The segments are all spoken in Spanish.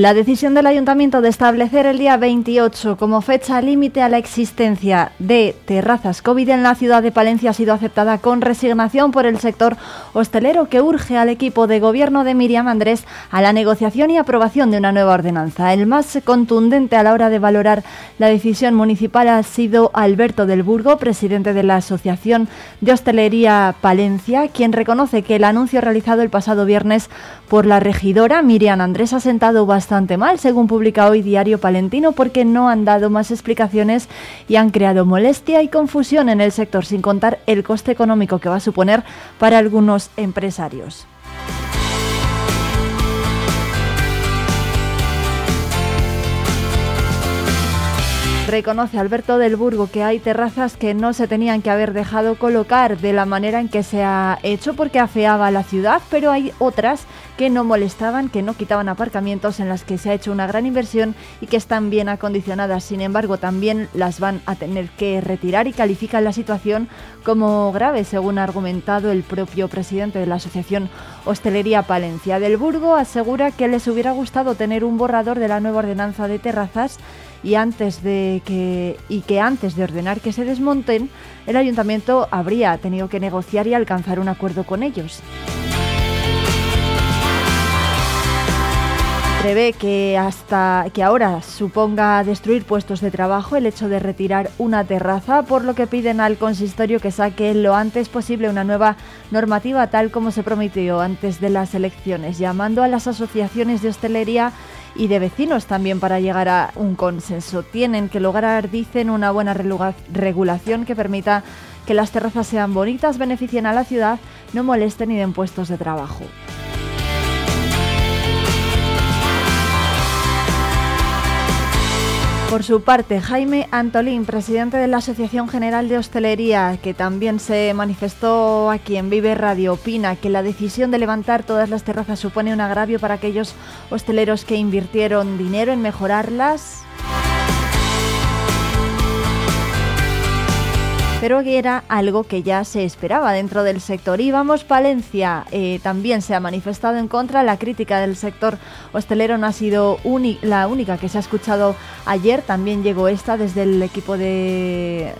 La decisión del ayuntamiento de establecer el día 28 como fecha límite a la existencia de terrazas COVID en la ciudad de Palencia ha sido aceptada con resignación por el sector hostelero que urge al equipo de gobierno de Miriam Andrés a la negociación y aprobación de una nueva ordenanza. El más contundente a la hora de valorar la decisión municipal ha sido Alberto del Burgo, presidente de la Asociación de Hostelería Palencia, quien reconoce que el anuncio realizado el pasado viernes por la regidora Miriam Andrés ha sentado bastante mal, según publica hoy Diario Palentino, porque no han dado más explicaciones y han creado molestia y confusión en el sector, sin contar el coste económico que va a suponer para algunos empresarios. Reconoce Alberto del Burgo que hay terrazas que no se tenían que haber dejado colocar de la manera en que se ha hecho porque afeaba la ciudad, pero hay otras que no molestaban, que no quitaban aparcamientos en las que se ha hecho una gran inversión y que están bien acondicionadas. Sin embargo, también las van a tener que retirar y califican la situación como grave, según ha argumentado el propio presidente de la Asociación Hostelería Palencia del Burgo. Asegura que les hubiera gustado tener un borrador de la nueva ordenanza de terrazas y antes de que y que antes de ordenar que se desmonten, el ayuntamiento habría tenido que negociar y alcanzar un acuerdo con ellos. Prevé que hasta que ahora suponga destruir puestos de trabajo el hecho de retirar una terraza, por lo que piden al consistorio que saque lo antes posible una nueva normativa tal como se prometió antes de las elecciones, llamando a las asociaciones de hostelería y de vecinos también para llegar a un consenso. Tienen que lograr, dicen, una buena regulación que permita que las terrazas sean bonitas, beneficien a la ciudad, no molesten y den puestos de trabajo. Por su parte, Jaime Antolín, presidente de la Asociación General de Hostelería, que también se manifestó aquí en Vive Radio, opina que la decisión de levantar todas las terrazas supone un agravio para aquellos hosteleros que invirtieron dinero en mejorarlas pero que era algo que ya se esperaba dentro del sector. Y vamos, Palencia eh, también se ha manifestado en contra. La crítica del sector hostelero no ha sido la única que se ha escuchado ayer. También llegó esta desde el equipo de,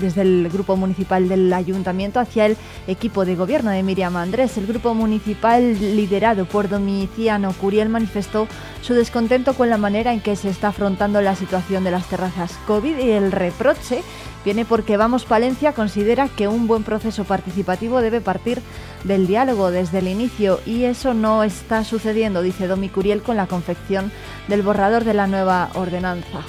desde el grupo municipal del ayuntamiento hacia el equipo de gobierno de Miriam Andrés. El grupo municipal liderado por Domiciano Curiel manifestó su descontento con la manera en que se está afrontando la situación de las terrazas COVID y el reproche viene porque Vamos Palencia considera que un buen proceso participativo debe partir del diálogo desde el inicio y eso no está sucediendo, dice Domi Curiel con la confección del borrador de la nueva ordenanza.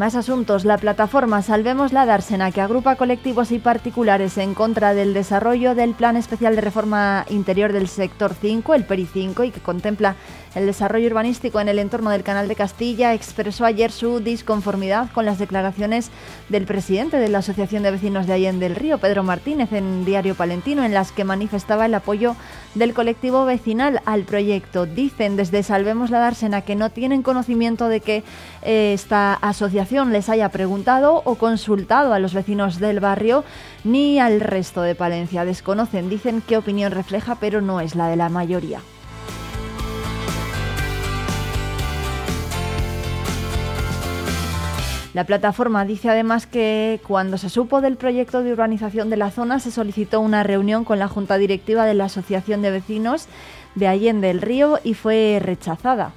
Más asuntos. La plataforma Salvemos la Dársena, que agrupa colectivos y particulares en contra del desarrollo del Plan Especial de Reforma Interior del Sector 5, el PERI 5, y que contempla el desarrollo urbanístico en el entorno del Canal de Castilla expresó ayer su disconformidad con las declaraciones del presidente de la Asociación de Vecinos de Allende del Río, Pedro Martínez, en Diario Palentino, en las que manifestaba el apoyo del colectivo vecinal al proyecto. Dicen desde Salvemos la Dársena que no tienen conocimiento de que eh, esta asociación les haya preguntado o consultado a los vecinos del barrio ni al resto de Palencia. Desconocen, dicen qué opinión refleja, pero no es la de la mayoría. La plataforma dice además que cuando se supo del proyecto de urbanización de la zona se solicitó una reunión con la Junta Directiva de la Asociación de Vecinos de Allende del Río y fue rechazada.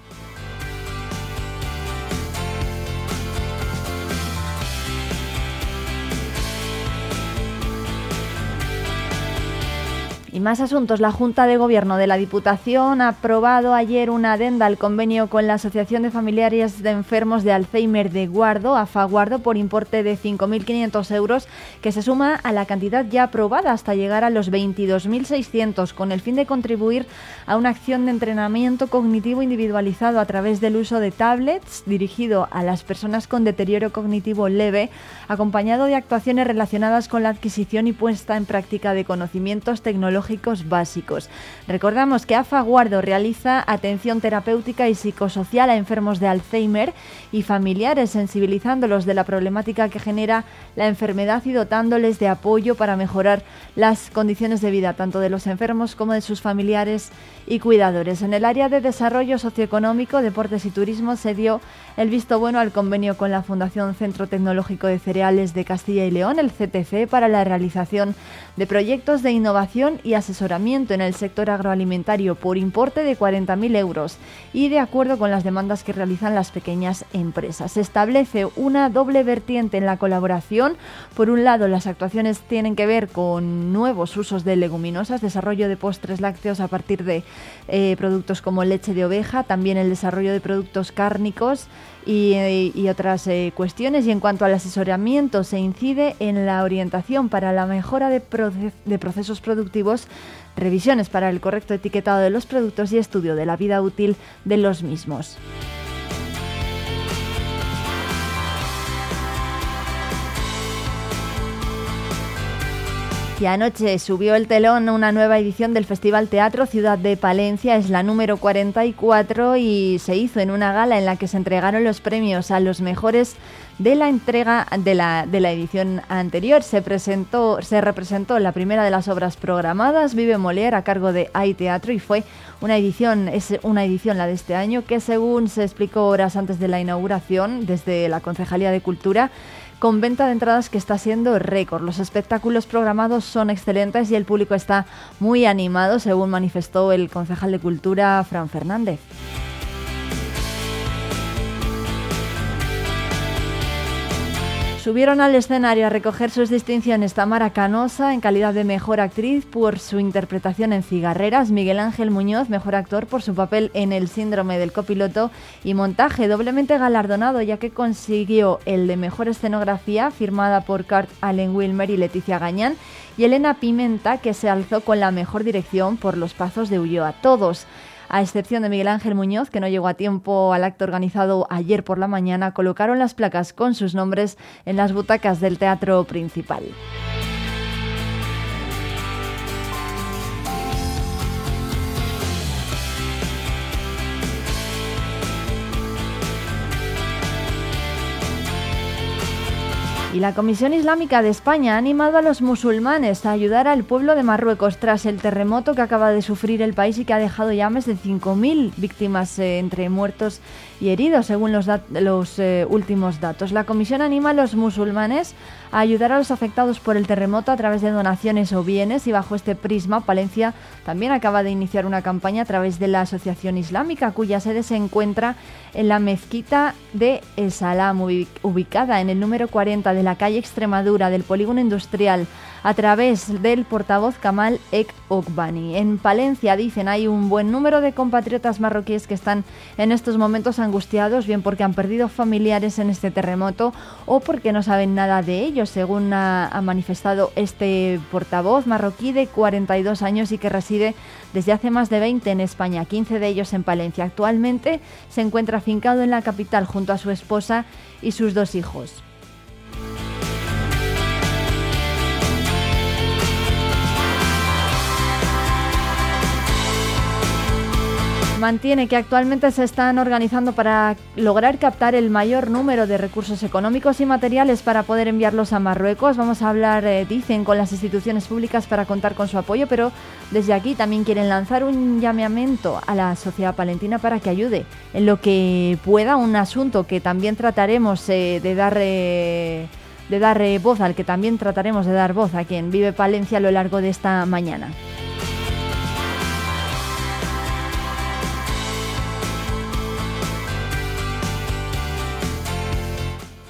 Más asuntos. La Junta de Gobierno de la Diputación ha aprobado ayer una adenda al convenio con la Asociación de Familiares de Enfermos de Alzheimer de Guardo, AFAGuardo, por importe de 5.500 euros, que se suma a la cantidad ya aprobada hasta llegar a los 22.600, con el fin de contribuir a una acción de entrenamiento cognitivo individualizado a través del uso de tablets dirigido a las personas con deterioro cognitivo leve, acompañado de actuaciones relacionadas con la adquisición y puesta en práctica de conocimientos tecnológicos básicos. Recordamos que AFA Guardo realiza atención terapéutica y psicosocial a enfermos de Alzheimer y familiares, sensibilizándolos de la problemática que genera la enfermedad y dotándoles de apoyo para mejorar las condiciones de vida tanto de los enfermos como de sus familiares y cuidadores. En el área de desarrollo socioeconómico, deportes y turismo se dio el visto bueno al convenio con la Fundación Centro Tecnológico de Cereales de Castilla y León, el CTC, para la realización de proyectos de innovación y asesoramiento en el sector agroalimentario por importe de 40.000 euros y de acuerdo con las demandas que realizan las pequeñas empresas. Se establece una doble vertiente en la colaboración. Por un lado, las actuaciones tienen que ver con nuevos usos de leguminosas, desarrollo de postres lácteos a partir de eh, productos como leche de oveja, también el desarrollo de productos cárnicos y, otras eh, cuestiones. Y en cuanto al asesoramiento, se incide en la orientación para la mejora de procesos productivos revisiones para el correcto etiquetado de los productos y estudio de la vida útil de los mismos. Y anoche subió el telón una nueva edición del Festival Teatro Ciudad de Palencia, es la número 44 y se hizo en una gala en la que se entregaron los premios a los mejores de la entrega de la, de la edición anterior. Se, presentó, se representó la primera de las obras programadas, Vive Molière, a cargo de Hay Teatro, y fue una edición, es una edición la de este año, que según se explicó horas antes de la inauguración desde la Concejalía de Cultura, con venta de entradas que está siendo récord. Los espectáculos programados son excelentes y el público está muy animado, según manifestó el concejal de Cultura, Fran Fernández. Subieron al escenario a recoger sus distinciones Tamara Canosa en calidad de mejor actriz por su interpretación en Cigarreras, Miguel Ángel Muñoz, mejor actor por su papel en El síndrome del copiloto y montaje doblemente galardonado ya que consiguió el de mejor escenografía firmada por Kurt Allen Wilmer y Leticia Gañán y Elena Pimenta que se alzó con la mejor dirección por Los Pazos de Ulloa. Todos a excepción de Miguel Ángel Muñoz, que no llegó a tiempo al acto organizado ayer por la mañana, colocaron las placas con sus nombres en las butacas del teatro principal. La Comisión Islámica de España ha animado a los musulmanes a ayudar al pueblo de Marruecos tras el terremoto que acaba de sufrir el país y que ha dejado ya más de 5.000 víctimas eh, entre muertos y heridos, según los, los eh, últimos datos. La Comisión anima a los musulmanes ayudar a los afectados por el terremoto a través de donaciones o bienes y bajo este prisma, Palencia también acaba de iniciar una campaña a través de la Asociación Islámica, cuya sede se encuentra en la mezquita de El Salam, ubicada en el número 40 de la calle Extremadura del polígono industrial a través del portavoz Kamal Ek Okbani. En Palencia, dicen, hay un buen número de compatriotas marroquíes que están en estos momentos angustiados, bien porque han perdido familiares en este terremoto o porque no saben nada de según ha, ha manifestado este portavoz marroquí de 42 años y que reside desde hace más de 20 en España, 15 de ellos en Palencia. Actualmente se encuentra afincado en la capital junto a su esposa y sus dos hijos. Mantiene que actualmente se están organizando para lograr captar el mayor número de recursos económicos y materiales para poder enviarlos a Marruecos. Vamos a hablar, eh, dicen, con las instituciones públicas para contar con su apoyo, pero desde aquí también quieren lanzar un llamamiento a la sociedad palentina para que ayude en lo que pueda, un asunto que también trataremos eh, de dar... Eh, de dar voz al que también trataremos de dar voz a quien vive Palencia a lo largo de esta mañana.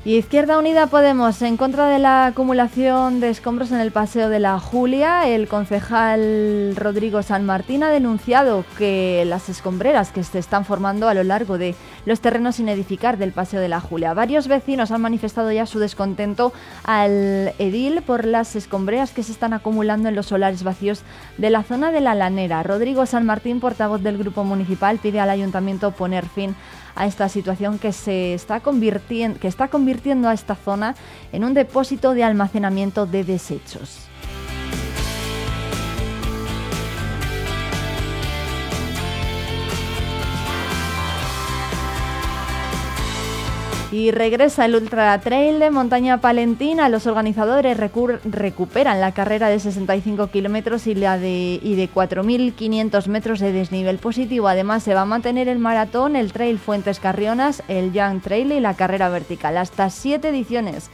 Y Izquierda Unida Podemos, en contra de la acumulación de escombros en el Paseo de la Julia, el concejal Rodrigo San Martín ha denunciado que las escombreras que se están formando a lo largo de los terrenos sin edificar del Paseo de la Julia. Varios vecinos han manifestado ya su descontento al edil por las escombreras que se están acumulando en los solares vacíos de la zona de la Lanera. Rodrigo San Martín, portavoz del Grupo Municipal, pide al Ayuntamiento poner fin a esta situación que se está que está convirtiendo a esta zona en un depósito de almacenamiento de desechos. Y regresa el Ultra Trail de Montaña Palentina. Los organizadores recuperan la carrera de 65 kilómetros y de, y de 4.500 metros de desnivel positivo. Además, se va a mantener el maratón, el Trail Fuentes Carrionas, el Young Trail y la carrera vertical. Hasta siete ediciones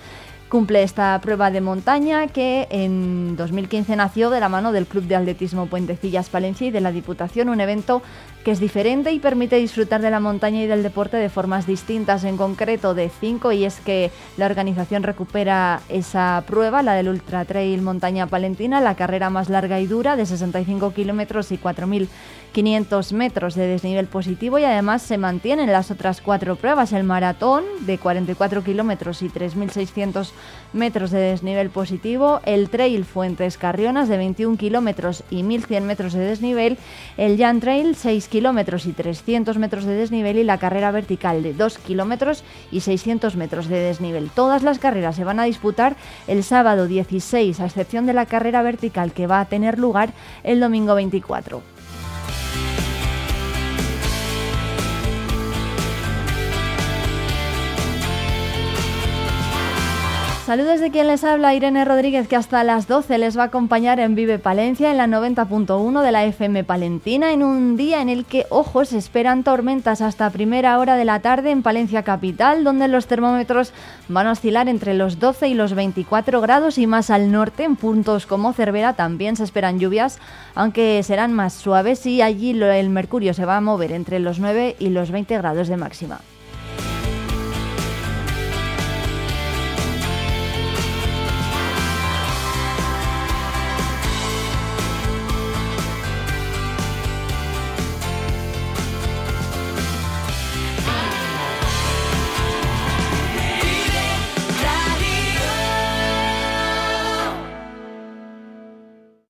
cumple esta prueba de montaña que en 2015 nació de la mano del Club de Atletismo Puentecillas Palencia y de la Diputación, un evento que es diferente y permite disfrutar de la montaña y del deporte de formas distintas, en concreto de cinco, y es que la organización recupera esa prueba, la del Ultra Trail Montaña Palentina, la carrera más larga y dura de 65 kilómetros y 4.500 metros de desnivel positivo y además se mantienen las otras cuatro pruebas, el maratón de 44 kilómetros y 3.600 metros de desnivel positivo, el Trail Fuentes Carrionas de 21 kilómetros y 1.100 metros de desnivel, el Jan Trail 6 kilómetros y 300 metros de desnivel y la carrera vertical de 2 kilómetros y 600 metros de desnivel. Todas las carreras se van a disputar el sábado 16, a excepción de la carrera vertical que va a tener lugar el domingo 24. Saludos de quien les habla, Irene Rodríguez, que hasta las 12 les va a acompañar en Vive Palencia, en la 90.1 de la FM Palentina, en un día en el que, ojo, se esperan tormentas hasta primera hora de la tarde en Palencia Capital, donde los termómetros van a oscilar entre los 12 y los 24 grados y más al norte, en puntos como Cervera también se esperan lluvias, aunque serán más suaves y allí el mercurio se va a mover entre los 9 y los 20 grados de máxima.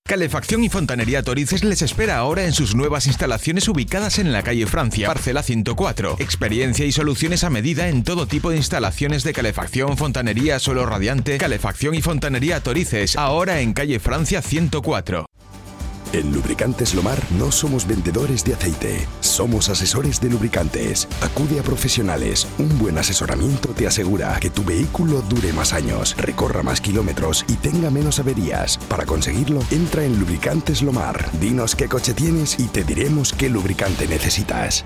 Calefacción y Fontanería Torices les espera ahora en sus nuevas instalaciones ubicadas en la calle Francia, parcela 104. Experiencia y soluciones a medida en todo tipo de instalaciones de calefacción, fontanería, suelo radiante, calefacción y fontanería Torices, ahora en calle Francia 104. En Lubricantes Lomar no somos vendedores de aceite, somos asesores de lubricantes. Acude a profesionales. Un buen asesoramiento te asegura que tu vehículo dure más años, recorra más kilómetros y tenga menos averías. Para conseguirlo, entra en Lubricantes Lomar. Dinos qué coche tienes y te diremos qué lubricante necesitas.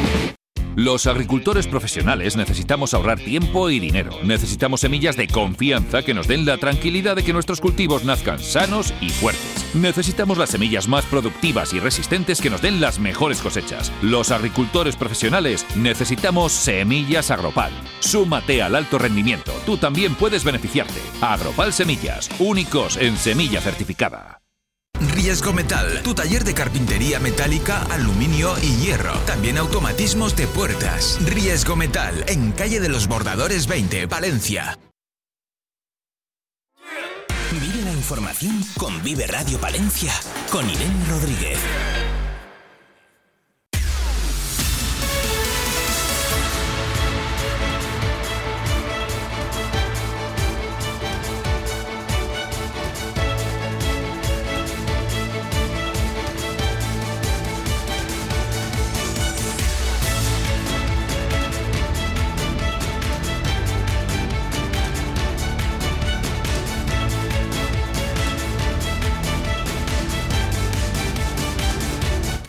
Los agricultores profesionales necesitamos ahorrar tiempo y dinero. Necesitamos semillas de confianza que nos den la tranquilidad de que nuestros cultivos nazcan sanos y fuertes. Necesitamos las semillas más productivas y resistentes que nos den las mejores cosechas. Los agricultores profesionales necesitamos semillas Agropal. Súmate al alto rendimiento. Tú también puedes beneficiarte. Agropal Semillas, únicos en semilla certificada. Riesgo Metal, tu taller de carpintería metálica, aluminio y hierro. También automatismos de puertas. Riesgo Metal, en calle de los Bordadores 20, Valencia. Vive la información con Vive Radio Palencia, con Irene Rodríguez.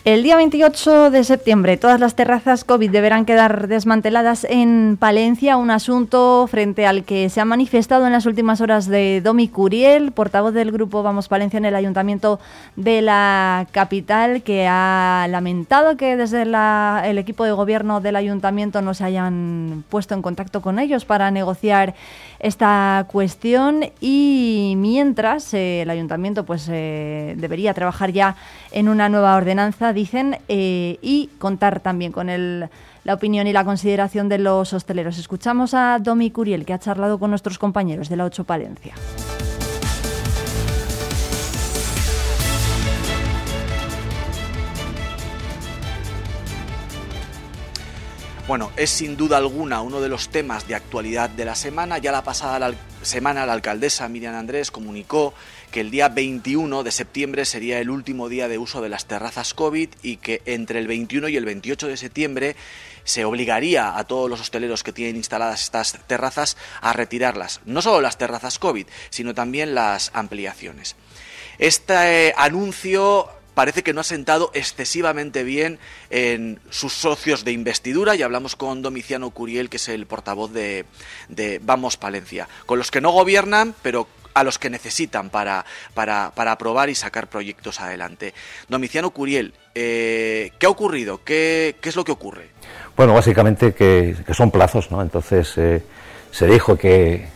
El día 28 de septiembre todas las terrazas COVID deberán quedar desmanteladas en Palencia, un asunto frente al que se ha manifestado en las últimas horas de Domi Curiel, portavoz del grupo Vamos Palencia en el Ayuntamiento de la capital, que ha lamentado que desde el equipo de gobierno del Ayuntamiento no se hayan puesto en contacto con ellos para negociar esta cuestión. Y mientras eh, el Ayuntamiento pues eh, debería trabajar ya en una nueva ordenanza dicen, eh, y contar también con la opinión y la consideración de los hosteleros. Escuchamos a Domi Curiel, que ha charlado con nuestros compañeros de la 8 Palencia. Bueno, es sin duda alguna uno de los temas de actualidad de la semana. Ya la pasada semana la alcaldesa Miriam Andrés comunicó que el día 21 de septiembre sería el último día de uso de las terrazas COVID y que entre el 21 y el 28 de septiembre se obligaría a todos los hosteleros que tienen instaladas estas terrazas a retirarlas. No solo las terrazas COVID, sino también las ampliaciones. Este anuncio parece que no ha sentado excesivamente bien en sus socios de investidura y hablamos con Domiciano Curiel, que es el portavoz de, Vamos Palencia, con los que no gobiernan, pero a los que necesitan para, para, aprobar y sacar proyectos adelante. Domiciano Curiel, eh, ¿qué ha ocurrido? ¿Qué, es lo que ocurre? Bueno, básicamente que, son plazos, ¿no? Entonces eh, se dijo que,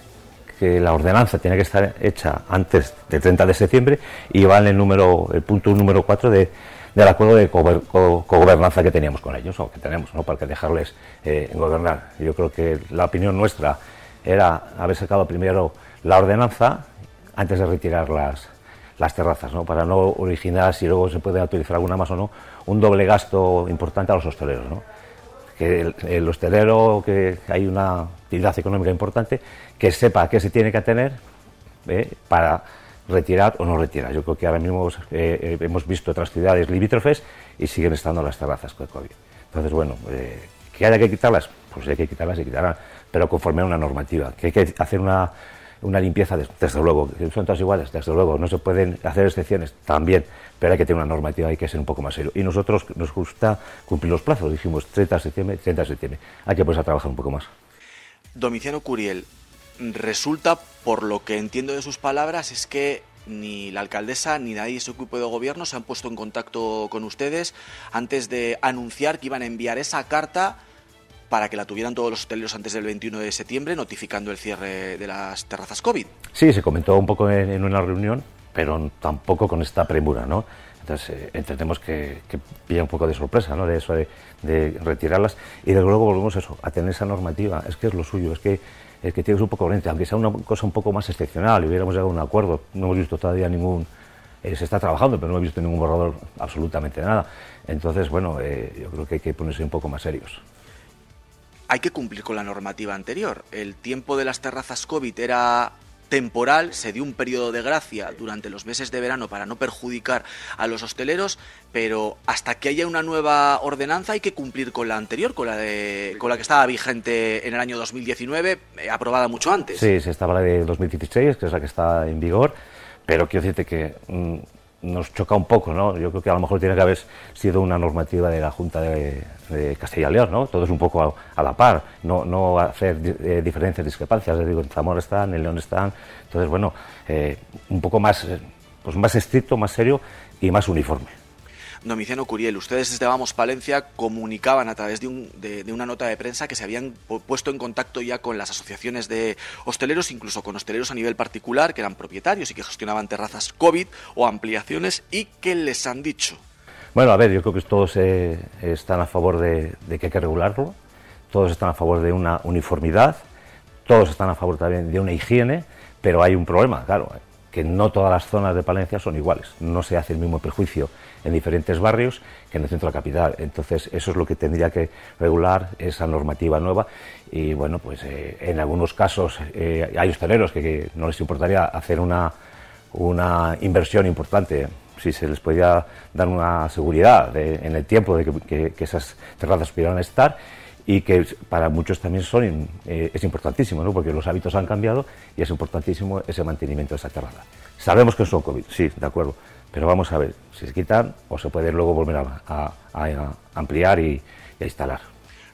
que la ordenanza tiene que estar hecha antes del 30 de septiembre y va en el, número, el punto número 4 de, del acuerdo de cogobernanza que teníamos con ellos, o que tenemos, ¿no? para que dejarles eh, gobernar. Yo creo que la opinión nuestra era haber sacado primero la ordenanza antes de retirar las, las terrazas, ¿no? para no originar, si luego se puede utilizar alguna más o no, un doble gasto importante a los hosteleros. ¿no? El hostelero, que hay una actividad económica importante, que sepa qué se tiene que tener ¿eh? para retirar o no retirar. Yo creo que ahora mismo eh, eh, hemos visto otras ciudades limítrofes y siguen estando las terrazas con COVID. Entonces, bueno, que haya que quitarlas, pues hay que quitarlas y quitarán, pero conforme a una normativa, hay que hacer una, una limpieza, desde luego, son todas iguales, desde luego, no se pueden hacer excepciones también, pero hay que tener una normativa, hay que ser un poco más serio. Y nosotros nos gusta cumplir los plazos, dijimos 30 de septiembre, 30 de septiembre, hay que pues a trabajar un poco más. Domiciano Curiel, resulta, por lo que entiendo de sus palabras, es que ni la alcaldesa ni nadie de su equipo de gobierno se han puesto en contacto con ustedes antes de anunciar que iban a enviar esa carta para que la tuvieran todos los hoteleros antes del 21 de septiembre, notificando el cierre de las terrazas COVID. Sí, se comentó un poco en, una reunión, pero tampoco con esta premura, ¿no? Entonces eh, entendemos que, que, pilla un poco de sorpresa, ¿no? De eso de, retirarlas y de luego volvemos a eso, a tener esa normativa. Es que es lo suyo, es que el que tienes un poco lente, aunque sea una cosa un poco más excepcional hubiéramos llegado a un acuerdo, no hemos visto todavía ningún, eh, se está trabajando, pero no hemos visto ningún borrador, absolutamente nada. Entonces, bueno, eh, yo creo que hay que ponerse un poco más serios. Hay que cumplir con la normativa anterior. El tiempo de las terrazas COVID era temporal, se dio un periodo de gracia durante los meses de verano para no perjudicar a los hosteleros, pero hasta que haya una nueva ordenanza hay que cumplir con la anterior, con la de con la que estaba vigente en el año 2019, eh, aprobada mucho antes. Sí, se estaba la de 2016, que es la que está en vigor, pero quiero decirte que mm, nos choca un poco, ¿no? Yo creo que a lo mejor tiene que haber sido una normativa de la Junta de, Castilla y León, ¿no? Todo es un poco a, la par, no, no hacer eh, diferencias, discrepancias. digo, en Zamora están, en León están. Entonces, bueno, eh, un poco más, eh, pues más estricto, más serio y más uniforme. Domiciano Curiel, ustedes desde Vamos Palencia comunicaban a través de, un, de, una nota de prensa que se habían puesto en contacto ya con las asociaciones de hosteleros, incluso con hosteleros a nivel particular, que eran propietarios y que gestionaban terrazas COVID o ampliaciones, y que les han dicho. Bueno, a ver, yo creo que todos eh, están a favor de, de que hay que regularlo, todos están a favor de una uniformidad, todos están a favor también de una higiene, pero hay un problema, claro, que no todas las zonas de Palencia son iguales, no se hace el mismo perjuicio en diferentes barrios que en el centro de la capital. Entonces, eso es lo que tendría que regular esa normativa nueva. Y bueno, pues eh, en algunos casos eh, hay hosteleros que, no les importaría hacer una, una inversión importante si se les podía dar una seguridad en el tiempo de que, esas terrazas pudieran estar y que para muchos también son, eh, es importantísimo, ¿no? porque los hábitos han cambiado y es importantísimo ese mantenimiento de esa terraza. Sabemos que son COVID, sí, de acuerdo, Pero vamos a ver si se quitan o se puede luego volver a, ampliar y a instalar.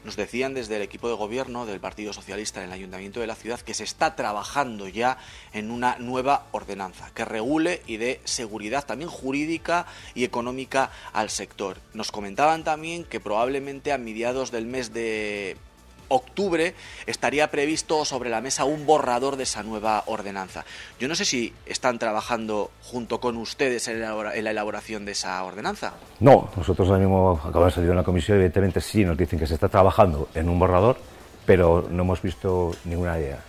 Nos decían desde el equipo de gobierno del Partido Socialista en el Ayuntamiento de la ciudad que se está trabajando ya en una nueva ordenanza que regule y dé seguridad también jurídica y económica al sector. Nos comentaban también que probablemente a mediados del mes de octubre estaría previsto sobre la mesa un borrador de esa nueva ordenanza. Yo no sé si están trabajando junto con ustedes en la elaboración de esa ordenanza. No, nosotros ahora mismo acabamos de salir en la comisión, evidentemente sí nos dicen que se está trabajando en un borrador, pero no hemos visto ninguna idea,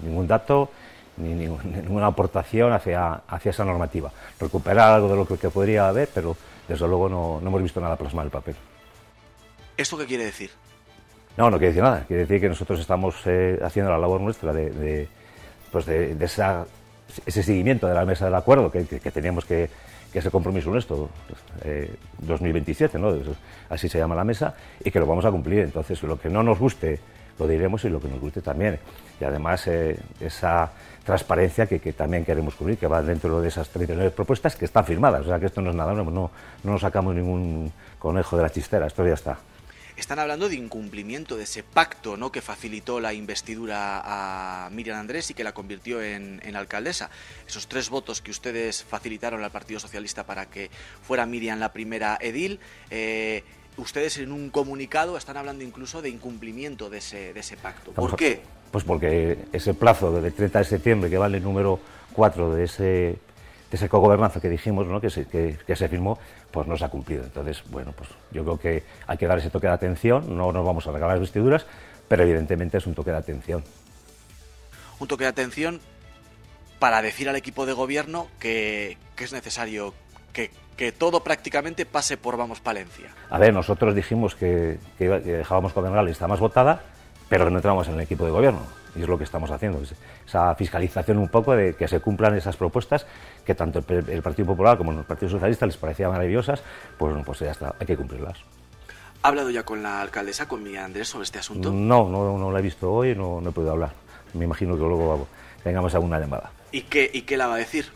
ningún dato ni ninguna aportación hacia, hacia esa normativa. Recuperar algo de lo que podría haber, pero desde luego no, no hemos visto nada plasmado en el papel. ¿Esto qué quiere decir? No, no quiere decir nada. Quiere decir que nosotros estamos eh, haciendo la labor nuestra de, pues de, ese seguimiento de la mesa del acuerdo que, teníamos que, que compromiso nuestro, 2027, pues, eh, ¿no? así se llama la mesa, y que lo vamos a cumplir. Entonces, lo que no nos guste, lo diremos y lo que nos guste también. Y además, eh, esa transparencia que, también queremos cubrir, que va dentro de esas 39 propuestas que están firmadas. O sea, que esto no es nada, no, no nos sacamos ningún conejo de la chistera, esto ya está están hablando de incumplimiento de ese pacto ¿no? que facilitó la investidura a Miriam Andrés y que la convirtió en, alcaldesa. Esos tres votos que ustedes facilitaron al Partido Socialista para que fuera Miriam la primera edil. Eh, ustedes en un comunicado están hablando incluso de incumplimiento de ese, de ese pacto. ¿Por qué? Pues porque ese plazo del 30 de septiembre, que vale el número 4 de ese esa cogobernanza que dijimos, ¿no? que, se, que, se firmó, pues no se ha cumplido. Entonces, bueno, pues yo creo que hay que dar ese toque de atención, no nos vamos a regalar vestiduras, pero evidentemente es un toque de atención. Un toque de atención para decir al equipo de gobierno que, es necesario que, todo prácticamente pase por Vamos Palencia. A ver, nosotros dijimos que, que dejábamos gobernar la lista más votada, pero que no entramos en el equipo de gobierno y es lo que estamos haciendo, esa fiscalización un poco de que se cumplan esas propuestas que tanto el, Partido Popular como el Partido Socialista les parecían maravillosas, pues, bueno, pues ya está, hay que cumplirlas. ¿Ha hablado ya con la alcaldesa, con Miguel Andrés, sobre este asunto? No, no, no la he visto hoy, no, no he podido hablar. Me imagino que luego tengamos alguna llamada. ¿Y qué, ¿Y qué la va a decir?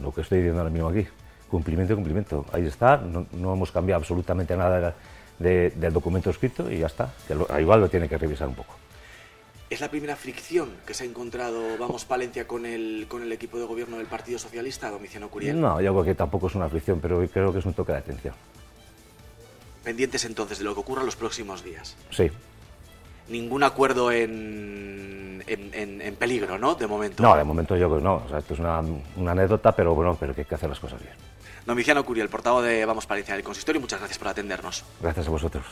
Lo que estoy diciendo ahora mismo aquí. Cumplimiento cumplimiento. Ahí está, no, hemos cambiado absolutamente nada del documento escrito y ya está. igual lo tiene que revisar un poco. ¿Es la primera fricción que se ha encontrado, vamos, Palencia con el, con el equipo de gobierno del Partido Socialista, Domiciano Curiel? No, yo creo que tampoco es una fricción, pero creo que es un toque de atención. Pendientes entonces de lo que ocurra los próximos días. Sí. Ningún acuerdo en, en, peligro, ¿no? De momento. No, de momento yo creo que no. O sea, esto es una, una, anécdota, pero bueno, pero que hay que hacer las cosas bien. Domiciano Curiel, portavoz de Vamos Palencia del Consistorio, muchas gracias por atendernos. Gracias a vosotros.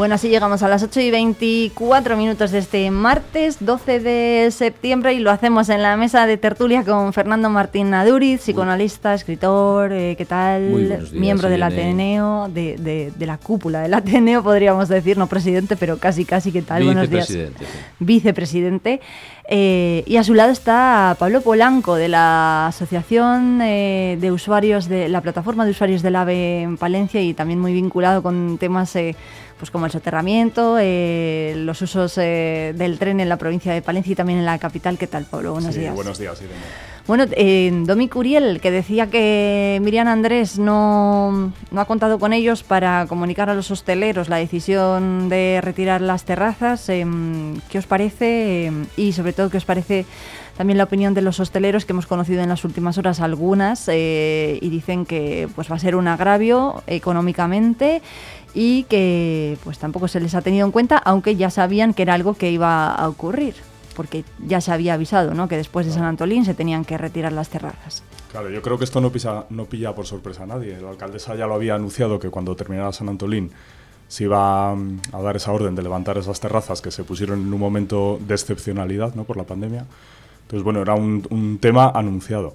Bueno, así llegamos a las 8 y 24 minutos de este martes 12 de septiembre y lo hacemos en la mesa de tertulia con Fernando Martín Naduriz, psicoanalista, escritor, eh, ¿qué tal? Miembro del Ateneo, de, de, la cúpula del Ateneo, podríamos decir, no presidente, pero casi, casi, ¿qué tal? Buenos días. Vicepresidente. Eh, y a su lado está Pablo Polanco de la Asociación eh, de Usuarios de la Plataforma de Usuarios del AVE en Palencia y también muy vinculado con temas pues como el soterramiento, eh, los usos eh, del tren en la provincia de Palencia y también en la capital. ¿Qué tal, Pablo? Buenos días. Buenos días, Irene. Bueno, eh, Domi Curiel, que decía que Miriam Andrés no, no, ha contado con ellos para comunicar a los hosteleros la decisión de retirar las terrazas. Em, ¿Qué os parece? Em, y sobre todo, ¿qué os parece también la opinión de los hosteleros que hemos conocido en las últimas horas algunas y dicen que pues va a ser un agravio económicamente y que pues tampoco se les ha tenido en cuenta, aunque ya sabían que era algo que iba a ocurrir, porque ya se había avisado, ¿no? Que después de San Antolín se tenían que retirar las terrazas. Claro, yo creo que esto no, pisa, no pilla por sorpresa a nadie. La alcaldesa ya lo había anunciado que cuando terminara San Antolín se iba mm, a dar esa orden de levantar esas terrazas que se pusieron en un momento de excepcionalidad ¿no? por la pandemia. Entonces, bueno, era un, un tema anunciado.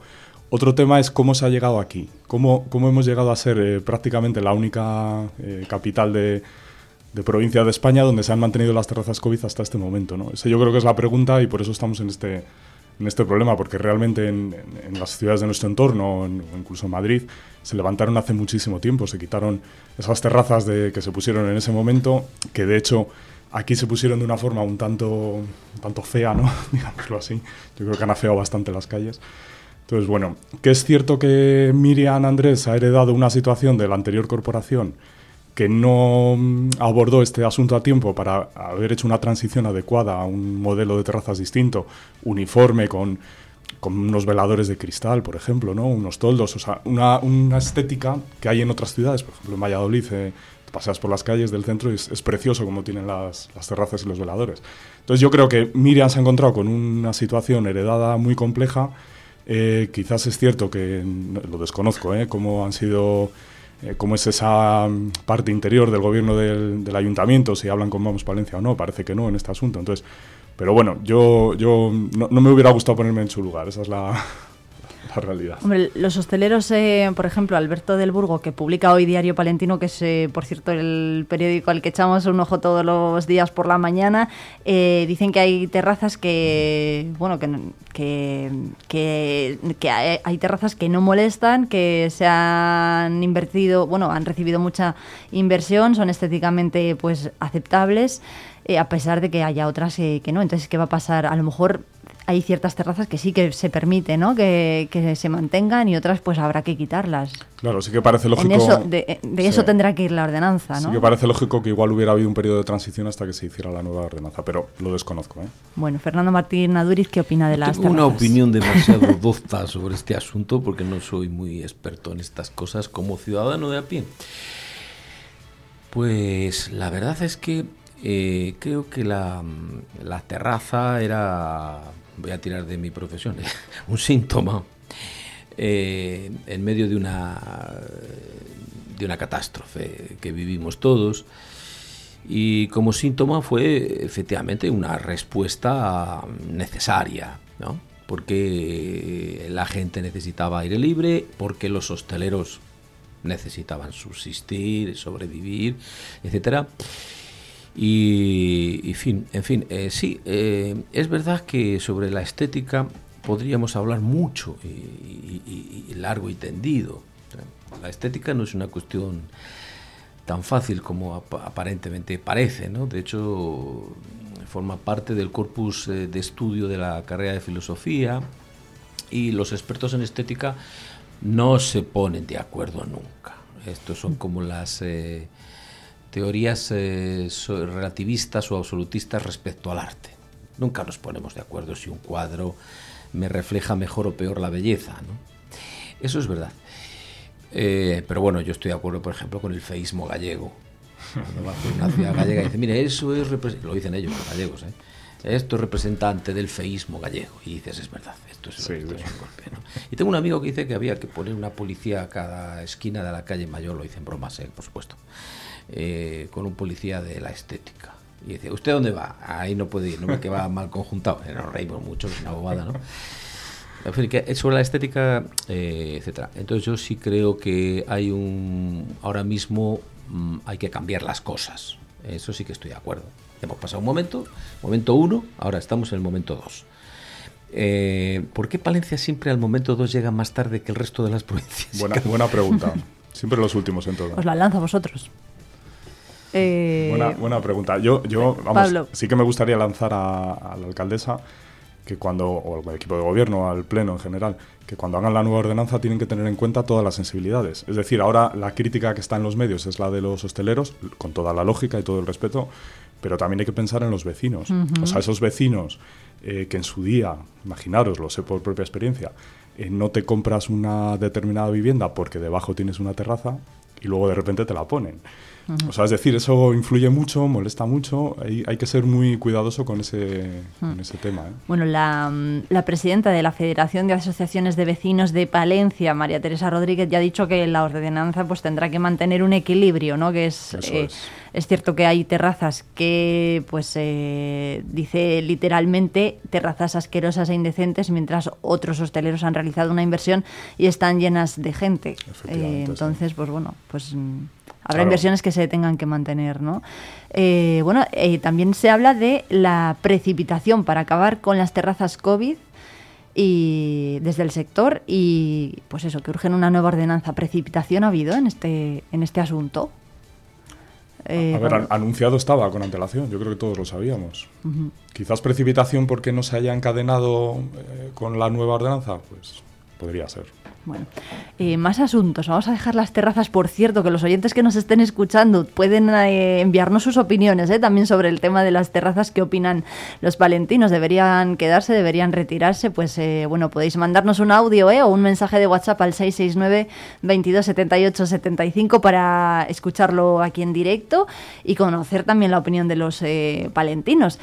Otro tema es cómo se ha llegado aquí, cómo, cómo hemos llegado a ser eh, prácticamente la única eh, capital de, de provincia de España donde se han mantenido las terrazas COVID hasta este momento. ¿no? Esa yo creo que es la pregunta y por eso estamos en este, en este problema, porque realmente en, las ciudades de nuestro entorno, incluso en Madrid, se levantaron hace muchísimo tiempo, se quitaron esas terrazas de, que se pusieron en ese momento, que de hecho aquí se pusieron de una forma un tanto, un tanto fea, ¿no? digámoslo así. Yo creo que han afeado bastante las calles. Entonces, bueno, que es cierto que Miriam Andrés ha heredado una situación de la anterior corporación que no mm, abordó este asunto a tiempo para haber hecho una transición adecuada a un modelo de terrazas distinto, uniforme, con, unos veladores de cristal, por ejemplo, ¿no? unos toldos, o sea, una, estética que hay en otras ciudades, por ejemplo en Valladolid, eh, paseas por las calles del centro y es, precioso como tienen las, terrazas y los veladores. Entonces yo creo que Miriam se ha encontrado con una situación heredada muy compleja, eh, quizás es cierto que, lo desconozco, ¿eh? cómo han sido eh, cómo es esa mm, parte interior del gobierno del, ayuntamiento, si hablan con Vamos Palencia o no, parece que no en este asunto. Entonces, pero bueno, yo, yo no, no me hubiera gustado ponerme en su lugar, esa es la, realidad. Hombre, los hosteleros, eh, por ejemplo, Alberto del Burgo, que publica hoy Diario Palentino, que es, eh, por cierto, el periódico al que echamos un ojo todos los días por la mañana, eh, dicen que hay terrazas que, bueno, que, que, que, hay, terrazas que no molestan, que se han invertido, bueno, han recibido mucha inversión, son estéticamente pues aceptables. a pesar de que haya otras que no. Entonces, ¿qué va a pasar? A lo mejor hay ciertas terrazas que sí que se permite ¿no? que, se mantengan y otras pues habrá que quitarlas. Claro, sí que parece lógico. eso, de, eso tendrá que ir la ordenanza, ¿no? Sí que parece lógico que igual hubiera habido un periodo de transición hasta que se hiciera la nueva ordenanza, pero lo desconozco. ¿eh? Bueno, Fernando Martín Aduriz, ¿qué opina de las Tengo una opinión demasiado docta sobre este asunto porque no soy muy experto en estas cosas como ciudadano de a pie. Pues la verdad es que eh, creo que la, la terraza era voy a tirar de mi profesión, un síntoma eh, en medio de una, de una catástrofe que vivimos todos. Y como síntoma fue efectivamente una respuesta necesaria, ¿no? porque la gente necesitaba aire libre, porque los hosteleros necesitaban subsistir, sobrevivir, etcétera. Y, fin, en fin, eh, sí, eh, es verdad que sobre la estética podríamos hablar mucho y, largo y tendido. La estética no es una cuestión tan fácil como aparentemente parece, ¿no? De hecho, forma parte del corpus eh, de estudio de la carrera de filosofía y los expertos en estética no se ponen de acuerdo nunca. Estos son como las teorías eh, relativistas o absolutistas respecto al arte. Nunca nos ponemos de acuerdo si un cuadro me refleja mejor o peor la belleza. ¿no? Eso es verdad. Eh, pero bueno, yo estoy de acuerdo, por ejemplo, con el feísmo gallego. Cuando va por una ciudad gallega y dice, mire, eso es... Lo dicen ellos, los gallegos, ¿eh? Esto es representante del feísmo gallego. Y dices, es verdad, esto es, un golpe. Y tengo un amigo que dice que había que poner una policía a cada esquina de la calle Mayor, lo dicen bromas, ¿eh? por supuesto. Eh, con un policía de la estética. Y dice, ¿usted dónde va? Ahí no puede ir, no me que va mal conjuntado. Nos reímos mucho, es una bobada, ¿no? En fin, que sobre la estética, eh, etcétera. Entonces yo sí creo que hay un... Ahora mismo mm, hay que cambiar las cosas. Eso sí que estoy de acuerdo. Hemos pasado un momento, momento uno, ahora estamos en el momento dos. Eh, ¿Por qué Palencia siempre al momento dos llega más tarde que el resto de las provincias? Buena, buena pregunta. Siempre los últimos en todo. Os la lanza vosotros. Eh, buena, buena, pregunta. Yo, yo vamos, sí que me gustaría lanzar a, la alcaldesa que cuando, o al equipo de gobierno, al pleno en general, que cuando hagan la nueva ordenanza tienen que tener en cuenta todas las sensibilidades. Es decir, ahora la crítica que está en los medios es la de los hosteleros, con toda la lógica y todo el respeto, pero también hay que pensar en los vecinos. O sea, esos vecinos eh, que en su día, imaginaros, lo sé por propia experiencia, eh, no te compras una determinada vivienda porque debajo tienes una terraza y luego de repente te la ponen. O sea, es decir, eso influye mucho, molesta mucho, hay, hay que ser muy cuidadoso con ese, ese tema. ¿eh? Bueno, la, la, presidenta de la Federación de Asociaciones de Vecinos de Palencia, María Teresa Rodríguez, ya ha dicho que la ordenanza pues tendrá que mantener un equilibrio, ¿no? Que es, eh, es. cierto que hay terrazas que, pues, eh, dice literalmente, terrazas asquerosas e indecentes, mientras otros hosteleros han realizado una inversión y están llenas de gente. entonces, pues bueno, pues Habrá inversiones que se tengan que mantener, ¿no? Eh, bueno, eh, también se habla de la precipitación para acabar con las terrazas COVID y desde el sector y pues eso, que urgen una nueva ordenanza. ¿Precipitación ha habido en este, en este asunto? a ver, anunciado estaba con antelación, yo creo que todos lo sabíamos. Quizás precipitación porque no se haya encadenado con la nueva ordenanza, pues podría ser. Bueno, eh, más asuntos. Vamos a dejar las terrazas, por cierto, que los oyentes que nos estén escuchando pueden eh, enviarnos sus opiniones eh, también sobre el tema de las terrazas. ¿Qué opinan los palentinos? ¿Deberían quedarse? ¿Deberían retirarse? Pues bueno, podéis mandarnos un audio o un mensaje de WhatsApp al 669 22 78 75 para escucharlo aquí en directo y conocer también la opinión de los palentinos.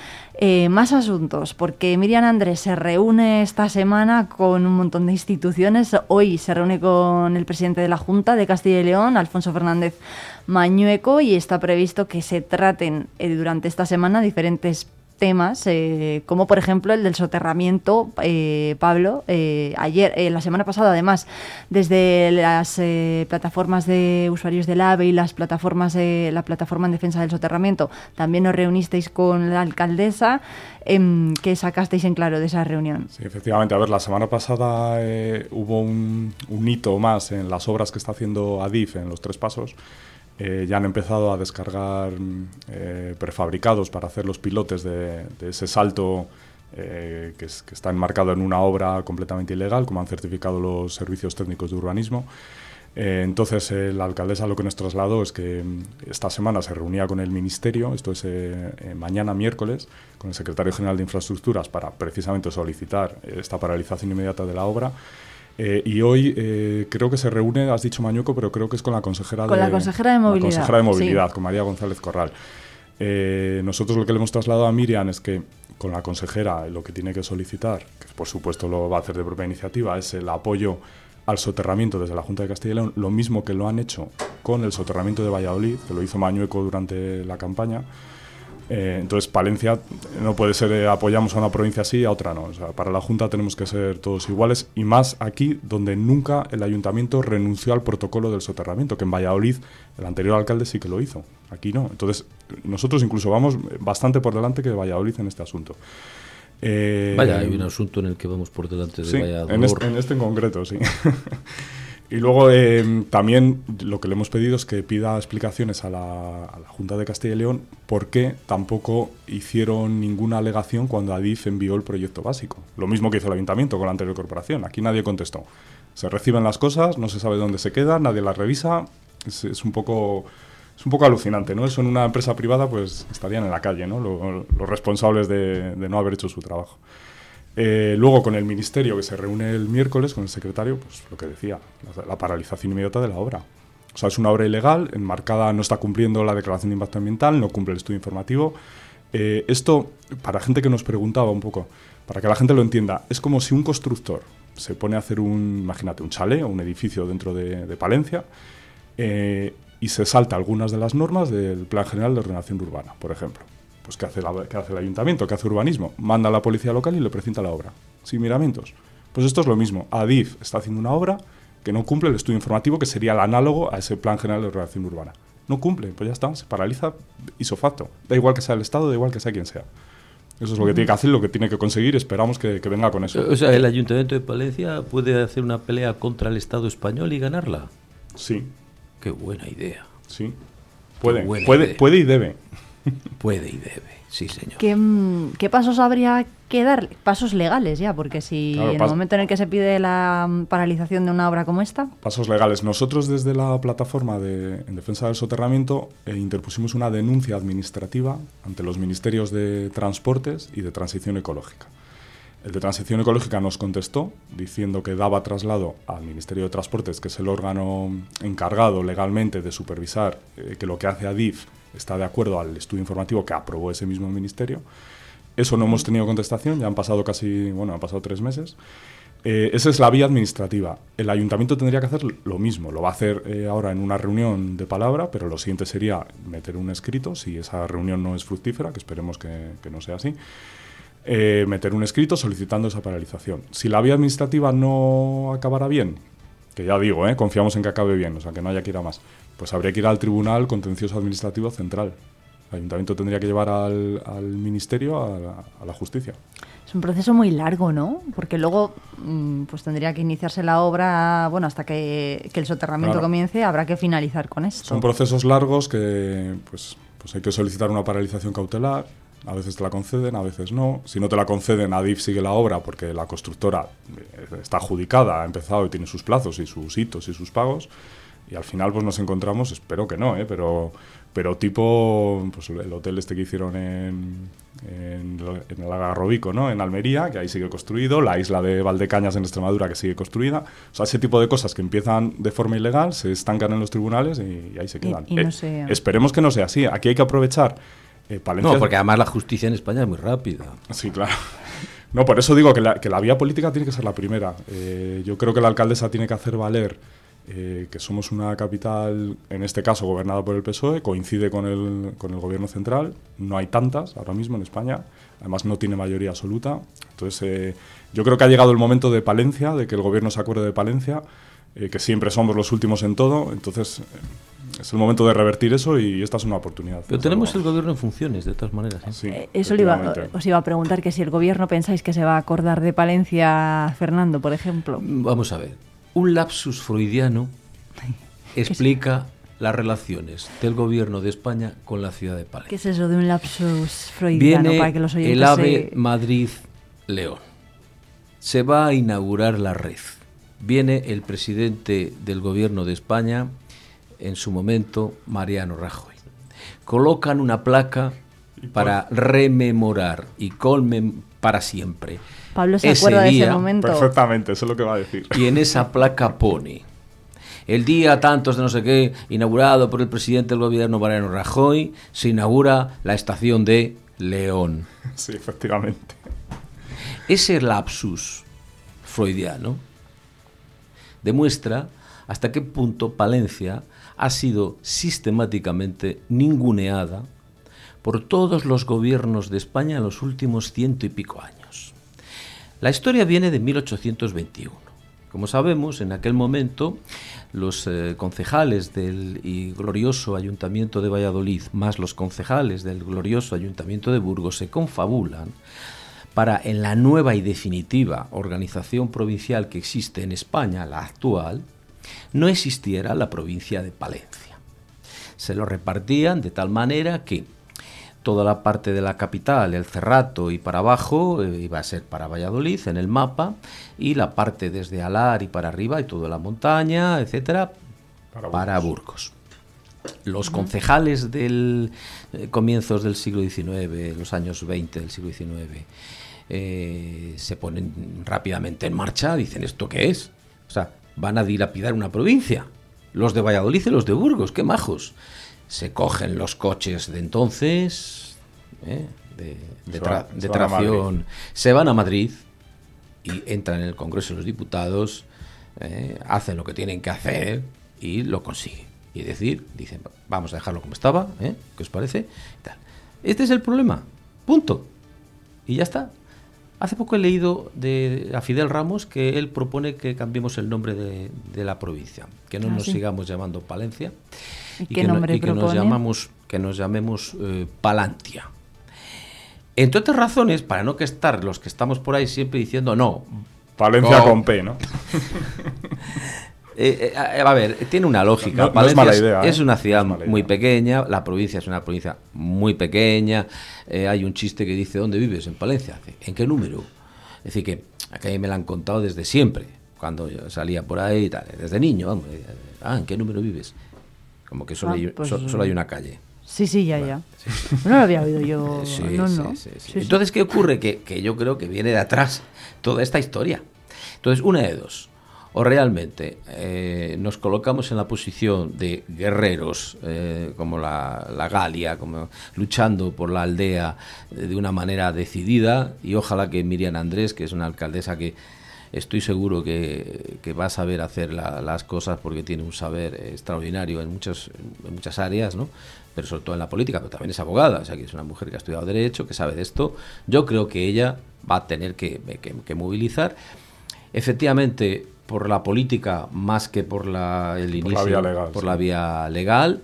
Más asuntos, porque Miriam Andrés se reúne esta semana con un montón de instituciones. Hoy se reúne con el presidente de la Junta de Castilla y León, Alfonso Fernández Mañueco, y está previsto que se traten eh, durante esta semana diferentes temas, eh, como por ejemplo el del soterramiento, eh, Pablo, ayer, la semana pasada además, desde las plataformas de usuarios del AVE y las plataformas de la plataforma en defensa del soterramiento, también os reunisteis con la alcaldesa Em, que sacasteis en claro de esa reunión. Sí, efectivamente. A ver, la semana pasada eh, hubo un, hito más en las obras que está haciendo Adif en los tres pasos. Eh, ya han empezado a descargar eh, prefabricados para hacer los pilotes de, ese salto que, que, está enmarcado en una obra completamente ilegal, como han certificado los servicios técnicos de urbanismo. Eh, entonces, eh, la alcaldesa lo que nos trasladó es que mm, esta semana se reunía con el Ministerio, esto es eh, mañana miércoles, con el secretario general de Infraestructuras para precisamente solicitar esta paralización inmediata de la obra. Y hoy creo que se reúne, has dicho Mañueco, pero creo que es con la consejera, con de, la consejera de Movilidad. La consejera de Movilidad, con María González Corral. nosotros lo que le hemos trasladado a Miriam es que con la consejera lo que tiene que solicitar, que por supuesto lo va a hacer de propia iniciativa, es el apoyo al soterramiento desde la Junta de Castilla y León, lo mismo que lo han hecho con el soterramiento de Valladolid, que lo hizo Mañueco durante la campaña. Eh, entonces, Palencia no puede ser eh, apoyamos a una provincia así y a otra no. para la Junta tenemos que ser todos iguales y más aquí donde nunca el ayuntamiento renunció al protocolo del soterramiento, que en Valladolid el anterior alcalde sí que lo hizo. Aquí no. Entonces, nosotros incluso vamos bastante por delante que Valladolid en este asunto. Eh, Vaya, hay un asunto en el que vamos por delante de sí, en este, en este, en concreto, sí. y luego eh, también lo que le hemos pedido es que pida explicaciones a la, Junta de Castilla y León por qué tampoco hicieron ninguna alegación cuando Adif envió el proyecto básico. Lo mismo que hizo el ayuntamiento con la anterior corporación. Aquí nadie contestó. Se reciben las cosas, no se sabe dónde se quedan, nadie las revisa. es un poco es un poco alucinante, ¿no? Eso en una empresa privada, pues estarían en la calle, ¿no? Los, responsables de, no haber hecho su trabajo. Eh, luego, con el ministerio que se reúne el miércoles, con el secretario, pues lo que decía, la, paralización inmediata de la obra. O sea, es una obra ilegal, enmarcada, no está cumpliendo la declaración de impacto ambiental, no cumple el estudio informativo. Eh, esto, para gente que nos preguntaba un poco, para que la gente lo entienda, es como si un constructor se pone a hacer un, imagínate, un chalet o un edificio dentro de, Palencia, eh, y se salta algunas de las normas del Plan General de Ordenación Urbana, por ejemplo. Pues ¿qué hace, hace el ayuntamiento? ¿Qué hace urbanismo? Manda a la policía local y le presenta la obra, sin miramientos. Pues esto es lo mismo. ADIF está haciendo una obra que no cumple el estudio informativo, que sería el análogo a ese Plan General de Ordenación Urbana. No cumple, pues ya está, se paraliza isofacto. Da igual que sea el Estado, da igual que sea quien sea. Eso es lo que tiene que hacer, lo que tiene que conseguir. Esperamos que, que, venga con eso. O sea, ¿el Ayuntamiento de Palencia puede hacer una pelea contra el Estado español y ganarla? Sí, Qué buena idea. Sí. Puede, puede, puede y debe. Puede y debe, sí, señor. ¿Qué, mm, ¿Qué, pasos habría que dar? Pasos legales ya, porque si en el momento en el que se pide la mm, paralización de una obra como esta. Pasos legales. Nosotros desde la plataforma de, en defensa del soterramiento eh, interpusimos una denuncia administrativa ante los ministerios de Transportes y de Transición Ecológica. El de Transición Ecológica nos contestó diciendo que daba traslado al Ministerio de Transportes, que es el órgano encargado legalmente de supervisar eh, que lo que hace ADIF está de acuerdo al estudio informativo que aprobó ese mismo ministerio. Eso no hemos tenido contestación, ya han pasado casi, bueno, han pasado tres meses. Eh, esa es la vía administrativa. El ayuntamiento tendría que hacer lo mismo. Lo va a hacer eh, ahora en una reunión de palabra, pero lo siguiente sería meter un escrito, si esa reunión no es fructífera, que esperemos que, no sea así. Eh, meter un escrito solicitando esa paralización. Si la vía administrativa no acabara bien, que ya digo, ¿eh? confiamos en que acabe bien, o sea, que no haya que ir a más, pues habría que ir al Tribunal Contencioso Administrativo Central. El ayuntamiento tendría que llevar al, al ministerio a, la justicia. Es un proceso muy largo, ¿no? Porque luego mm, pues tendría que iniciarse la obra, bueno, hasta que, el soterramiento comience, habrá que finalizar con esto. Son procesos largos que pues, pues hay que solicitar una paralización cautelar, a veces te la conceden, a veces no. Si no te la conceden, Adif sigue la obra porque la constructora eh, está adjudicada, ha empezado y tiene sus plazos y sus hitos y sus pagos. Y al final pues nos encontramos, espero que no, ¿eh? pero, pero tipo pues, el hotel este que hicieron en, en, el Agarrobico, ¿no? en Almería, que ahí sigue construido, la isla de Valdecañas en Extremadura que sigue construida. O sea, ese tipo de cosas que empiezan de forma ilegal, se estancan en los tribunales y, ahí se quedan. Eh, esperemos que no sea así. Aquí hay que aprovechar eh, no, porque además la justicia en España es muy rápida. Sí, claro. No, por eso digo que la, que la vía política tiene que ser la primera. Eh, yo creo que la alcaldesa tiene que hacer valer eh, que somos una capital, en este caso gobernada por el PSOE, coincide con el, con el gobierno central. No hay tantas ahora mismo en España. Además, no tiene mayoría absoluta. Entonces, yo creo que ha llegado el momento de Palencia, de que el gobierno se acuerde de Palencia, que siempre somos los últimos en todo. Entonces es el momento de revertir eso y esta es una oportunidad. Pero tenemos el gobierno en funciones, de todas maneras. ¿eh? Eh, eso iba, os iba a preguntar, que si el gobierno pensáis que se va a acordar de Palencia, Fernando, por ejemplo. Vamos a ver, un lapsus freudiano explica las relaciones del gobierno de España con la ciudad de Palencia. ¿Qué es eso de un lapsus freudiano Viene para que los el AVE Madrid-León. Se va a inaugurar la red. Viene el presidente del gobierno de España en su momento Mariano Rajoy. Colocan una placa para rememorar y colmen para siempre. Pablo se acuerda de ese momento. Perfectamente, eso es lo que va a decir. Y en esa placa pone el día tantos de no sé qué, inaugurado por el presidente del gobierno Mariano Rajoy, se inaugura la estación de León. Sí, efectivamente. Ese lapsus freudiano demuestra hasta qué punto Palencia ha sido sistemáticamente ninguneada por todos los gobiernos de España en los últimos ciento y pico años. La historia viene de 1821. Como sabemos, en aquel momento los eh, concejales del glorioso Ayuntamiento de Valladolid, más los concejales del glorioso Ayuntamiento de Burgos, se confabulan para, en la nueva y definitiva organización provincial que existe en España, la actual, no existiera la provincia de Palencia. Se lo repartían de tal manera que toda la parte de la capital, el Cerrato y para abajo, eh, iba a ser para Valladolid en el mapa, y la parte desde Alar y para arriba y toda la montaña, etcétera, para, Burgos. Los concejales del eh, comienzos del siglo XIX, los años 20 del siglo XIX, eh, se ponen rápidamente en marcha, dicen, ¿esto qué es? O sea, van a dilapidar una provincia. Los de Valladolid y los de Burgos, qué majos. Se cogen los coches de entonces, ¿eh? de, tracción, se van a Madrid y entran en el Congreso de los Diputados, ¿eh? hacen lo que tienen que hacer y lo consiguen. Y decir, dicen, vamos a dejarlo como estaba, ¿eh? ¿qué os parece? Este es el problema, punto. Y ya está. Hace poco he leído de, a Fidel Ramos que él propone que cambiemos el nombre de, la provincia, que no ah, nos sigamos llamando Palencia y, que, nos llamamos que nos llamemos eh, Palantia. Entre otras razones, para no que estar los que estamos por ahí siempre diciendo no. Palencia con P, ¿no? Eh, eh, a ver, tiene una lógica. es, mala idea, es, una ciudad muy pequeña, la provincia es una provincia muy pequeña. hay un chiste que dice, ¿dónde vives? En Palencia. ¿En qué número? Es decir, que acá me la han contado desde siempre, cuando yo salía por ahí y tal, desde niño. Vamos, ah, ¿en qué número vives? Como que solo, ah, hay, pues solo hay una calle. Sí, sí, ya, ya. No lo había oído yo. no, no. Entonces, ¿qué ocurre? Que, que yo creo que viene de atrás toda esta historia. Entonces, una de dos o realmente eh, nos colocamos en la posición de guerreros eh, como la, Galia, como luchando por la aldea de una manera decidida y ojalá que Miriam Andrés, que es una alcaldesa que estoy seguro que, va a saber hacer las cosas porque tiene un saber extraordinario en, muchos, en muchas áreas, ¿no? pero sobre todo en la política, pero también es abogada, o sea que es una mujer que ha estudiado Derecho, que sabe de esto. Yo creo que ella va a tener que, que movilizar. Efectivamente, por la política más que por la, el inicio, por la vía legal. Por la vía legal.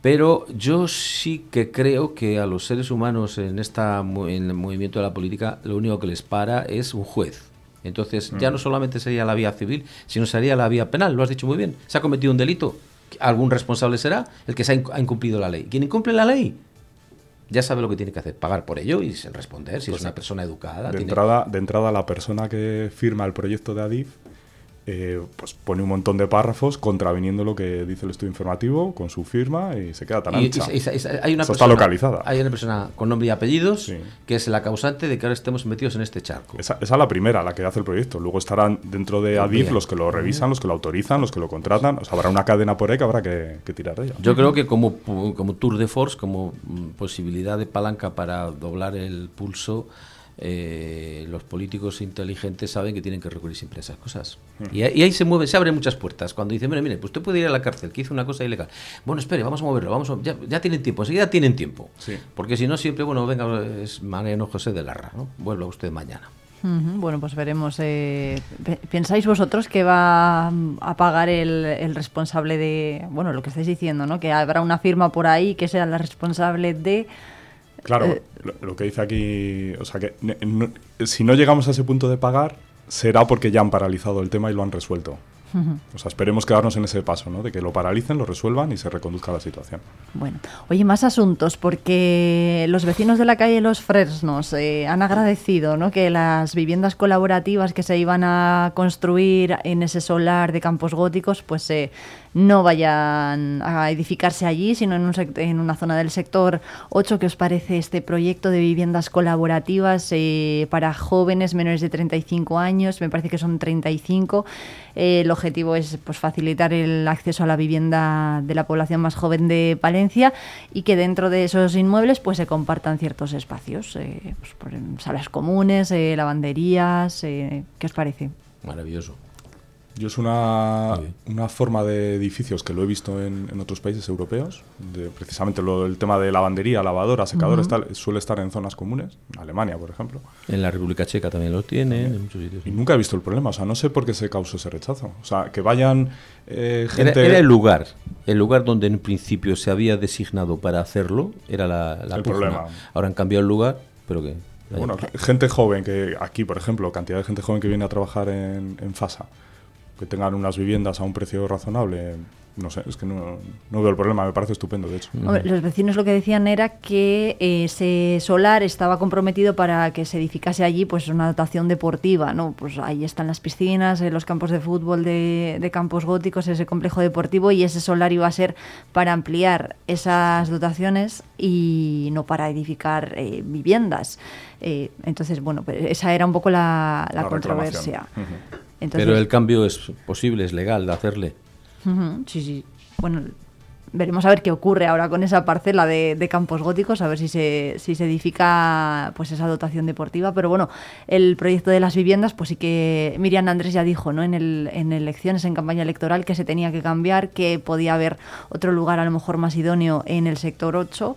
Pero yo sí que creo que a los seres humanos en, esta, en el movimiento de la política lo único que les para es un juez. Entonces ya no solamente sería la vía civil, sino sería la vía penal. Lo has dicho muy bien. Se ha cometido un delito. Algún responsable será el que se ha incumplido la ley. ¿Quién incumple la ley? ya sabe lo que tiene que hacer, pagar por ello y responder si es pues una persona educada. De, entrada, de entrada, la persona que firma el proyecto de ADIF eh, pues pone un montón de párrafos contraviniendo lo que dice el estudio informativo con su firma y se queda tan ancha. hay una persona, está localizada. Hay una persona con nombre y apellidos que es la causante de que ahora estemos metidos en este charco. Esa, es la primera, la que hace el proyecto. Luego estarán dentro de ADIF los que lo revisan, los que lo autorizan, los que lo contratan. O sea, habrá una cadena por ahí que habrá que, tirar de ella. Yo creo que como, como tour de force, como mm, posibilidad de palanca para doblar el pulso, eh, los políticos inteligentes saben que tienen que recurrir siempre a esas cosas. Y, ahí se mueve, se abren muchas puertas. Cuando dicen, mire, mire, pues usted puede ir a la cárcel, que hizo una cosa ilegal. Bueno, espere, vamos a moverlo, vamos ya, tienen tiempo, enseguida tienen tiempo. Porque si no, siempre, bueno, venga, es Mariano José de Larra, ¿no? Vuelva usted mañana. Bueno, pues veremos. Eh, ¿Pensáis vosotros que va a pagar el, el, responsable de, bueno, lo que estáis diciendo, ¿no? Que habrá una firma por ahí que sea la responsable de Claro, eh, lo, que dice aquí, o sea, que si no llegamos a ese punto de pagar, será porque ya han paralizado el tema y lo han resuelto. O sea, esperemos quedarnos en ese paso, ¿no? De que lo paralicen, lo resuelvan y se reconduzca la situación. Bueno, oye, más asuntos, porque los vecinos de la calle Los Fresnos eh, han agradecido, ¿no? Que las viviendas colaborativas que se iban a construir en ese solar de campos góticos, pues se no vayan a edificarse allí, sino en, un en una zona del sector 8. ¿Qué os parece este proyecto de viviendas colaborativas eh, para jóvenes menores de 35 años? Me parece que son 35. Eh, el objetivo es pues, facilitar el acceso a la vivienda de la población más joven de Palencia y que dentro de esos inmuebles pues, se compartan ciertos espacios, eh, pues, salas comunes, lavanderías. ¿Qué os parece? Maravilloso. Yo es una, una, forma de edificios que lo he visto en, en otros países europeos. De, precisamente lo, el tema de lavandería, lavadora, secadora, suele estar en zonas comunes. En Alemania, por ejemplo. En la República Checa también lo tiene, en muchos sitios. Y nunca he visto el problema. O sea, no sé por qué se causó ese rechazo. O sea, que vayan eh, gente... Era, el lugar. El lugar donde en principio se había designado para hacerlo era la, la el problema. Ahora han cambiado el lugar, pero que... Bueno, gente joven que aquí, por ejemplo, cantidad de gente joven que viene a trabajar en, en FASA que tengan unas viviendas a un precio razonable, no sé, es que no, veo el problema, me parece estupendo, de hecho. los vecinos lo que decían era que eh, ese solar estaba comprometido para que se edificase allí pues una dotación deportiva, ¿no? Pues ahí están las piscinas, eh, los campos de fútbol de, campos góticos, ese complejo deportivo y ese solar iba a ser para ampliar esas dotaciones y no para edificar eh, viviendas. entonces, bueno, pues esa era un poco la, controversia. Pero el cambio es posible, es legal de hacerle. sí, sí. Bueno, veremos a ver qué ocurre ahora con esa parcela de, campos góticos, a ver si se, si se edifica pues esa dotación deportiva. Pero bueno, el proyecto de las viviendas, pues sí que Miriam Andrés ya dijo ¿no? en, el, en elecciones, en campaña electoral, que se tenía que cambiar, que podía haber otro lugar a lo mejor más idóneo en el sector 8.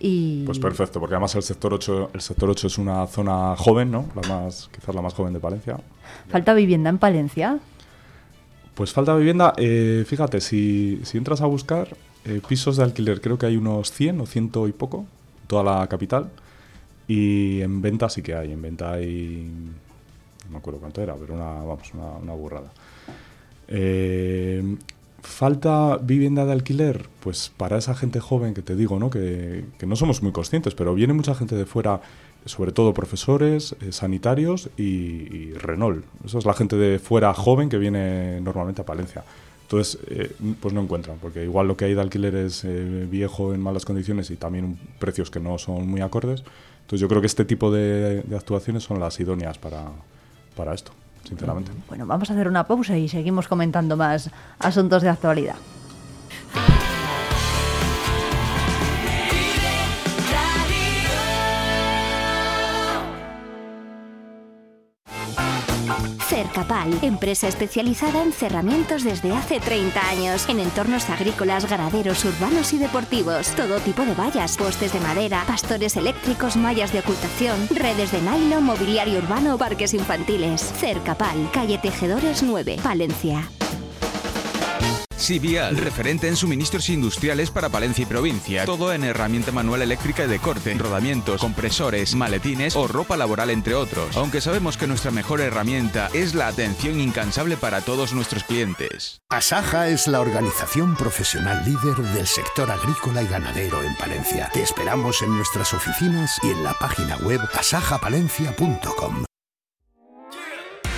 Y... Pues perfecto, porque además el sector 8, el sector 8 es una zona joven, ¿no? La más, quizás la más joven de Palencia. ¿Falta vivienda en Palencia? Pues falta vivienda, eh, fíjate, si, si, entras a buscar eh, pisos de alquiler, creo que hay unos 100 o ciento y poco, toda la capital, y en venta sí que hay, en venta hay, no me acuerdo cuánto era, pero una, vamos, una, una burrada. Eh, ¿Falta vivienda de alquiler? Pues para esa gente joven que te digo, ¿no? Que, que no somos muy conscientes, pero viene mucha gente de fuera, sobre todo profesores, eh, sanitarios y, Renault. Esa es la gente de fuera joven que viene normalmente a Palencia. Entonces, eh, pues no encuentran, porque igual lo que hay de alquiler es eh, viejo en malas condiciones y también precios que no son muy acordes. Entonces yo creo que este tipo de, de actuaciones son las idóneas para, para esto sinceramente. Bueno, vamos a hacer una pausa y seguimos comentando más asuntos de actualidad. Cercapal, empresa especializada en cerramientos desde hace 30 años, en entornos agrícolas, ganaderos, urbanos y deportivos. Todo tipo de vallas, postes de madera, pastores eléctricos, mallas de ocultación, redes de nylon, mobiliario urbano, parques infantiles. Cercapal, calle Tejedores 9, Palencia. Sivial, referente en suministros industriales para Palencia y provincia. Todo en herramienta manual eléctrica y de corte, rodamientos, compresores, maletines o ropa laboral, entre otros. Aunque sabemos que nuestra mejor herramienta es la atención incansable para todos nuestros clientes. Asaja es la organización profesional líder del sector agrícola y ganadero en Palencia. Te esperamos en nuestras oficinas y en la página web asajapalencia.com.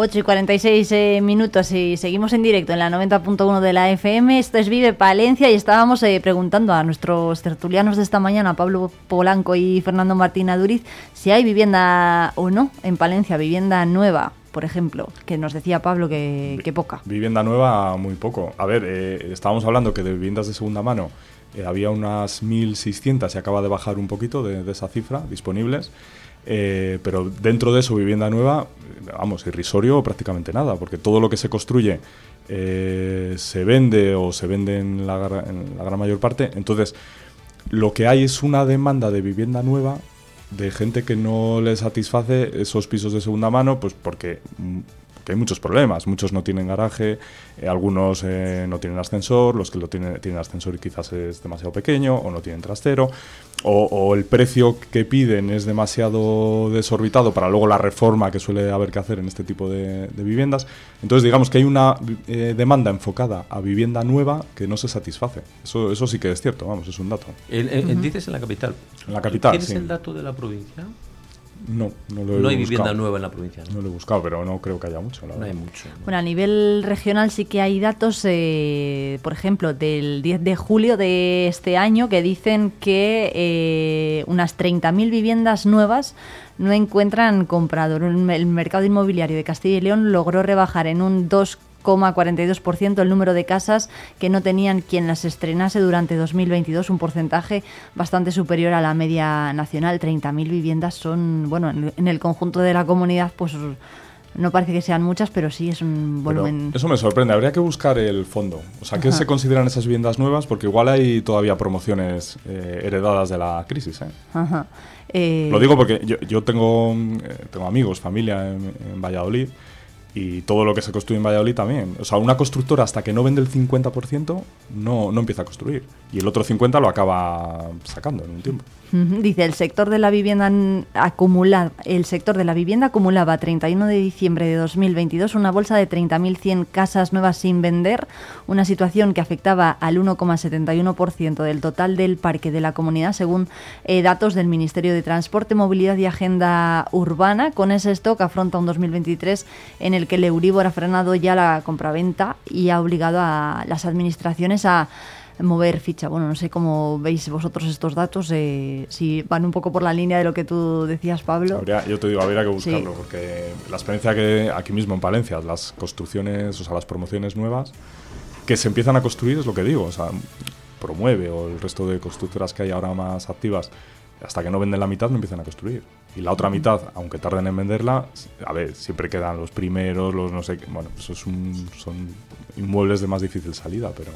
8 y 46 eh, minutos y seguimos en directo en la 90.1 de la FM. Esto es Vive Palencia y estábamos eh, preguntando a nuestros tertulianos de esta mañana, Pablo Polanco y Fernando Martín Aduriz, si hay vivienda o no en Palencia, vivienda nueva. Por ejemplo, que nos decía Pablo que, poca. Vivienda nueva, muy poco. A ver, eh, estábamos hablando que de viviendas de segunda mano había unas 1.600 y acaba de bajar un poquito de, de esa cifra disponibles. Eh, pero dentro de eso, vivienda nueva, vamos, irrisorio prácticamente nada, porque todo lo que se construye eh, se vende o se vende en la, gran mayor parte. Entonces, lo que hay es una demanda de vivienda nueva de gente que no le satisface esos pisos de segunda mano, pues porque mm, hay muchos problemas. Muchos no tienen garaje, eh, algunos no tienen ascensor, los que lo tienen, tienen ascensor y quizás es demasiado pequeño o no tienen trastero, o, el precio que piden es demasiado desorbitado para luego la reforma que suele haber que hacer en este tipo de, viviendas. Entonces digamos que hay una eh, demanda enfocada a vivienda nueva que no se satisface. Eso, eso sí que es cierto, vamos, es un dato. Dices en la capital. En la capital, ¿Tienes el dato de la provincia? No, no lo he No hay vivienda nueva en la provincia. ¿no? lo he buscado, pero no creo que haya mucho. no hay mucho. Bueno, a nivel regional sí que hay datos, eh, por ejemplo, del 10 de julio de este año que dicen que eh, unas 30.000 viviendas nuevas no encuentran comprador. El mercado inmobiliario de Castilla y León logró rebajar en un 2 42% el número de casas que no tenían quien las estrenase durante 2022, un porcentaje bastante superior a la media nacional. 30.000 viviendas son, bueno, en el conjunto de la comunidad, pues no parece que sean muchas, pero sí es un volumen. eso me sorprende. Habría que buscar el fondo. O sea, ¿qué se consideran esas viviendas nuevas? Porque igual hay todavía promociones eh, heredadas de la crisis. ¿eh? Ajá. Eh, Lo digo porque yo, tengo, tengo amigos, familia en Valladolid y todo lo que se construye en Valladolid también. O sea, una constructora hasta que no vende el 50% no, no empieza a construir. Y el otro 50% lo acaba sacando en un tiempo. Dice, el sector de la vivienda acumula, el sector de la vivienda acumulaba a 31 de diciembre de 2022 una bolsa de 30.100 casas nuevas sin vender, una situación que afectaba al 1,71% del total del parque de la comunidad, según eh, datos del Ministerio de Transporte, Movilidad y Agenda Urbana. Con ese stock afronta un 2023 en el que el Euribor ha frenado ya la compraventa y ha obligado a las administraciones a mover ficha. Bueno, no sé cómo veis vosotros estos datos, eh, si van un poco por la línea de lo que tú decías, Pablo. yo te digo, habría que buscarlo, porque la experiencia que aquí mismo en Palencia, las construcciones, o sea, las promociones nuevas, que se empiezan a construir, es lo que digo, o sea, promueve, o el resto de constructoras que hay ahora más activas, hasta que no venden la mitad no empiezan a construir. Y la otra mitad, aunque tarden en venderla, a ver, siempre quedan los primeros, los no sé, bueno, eso es un, son inmuebles de más difícil salida, pero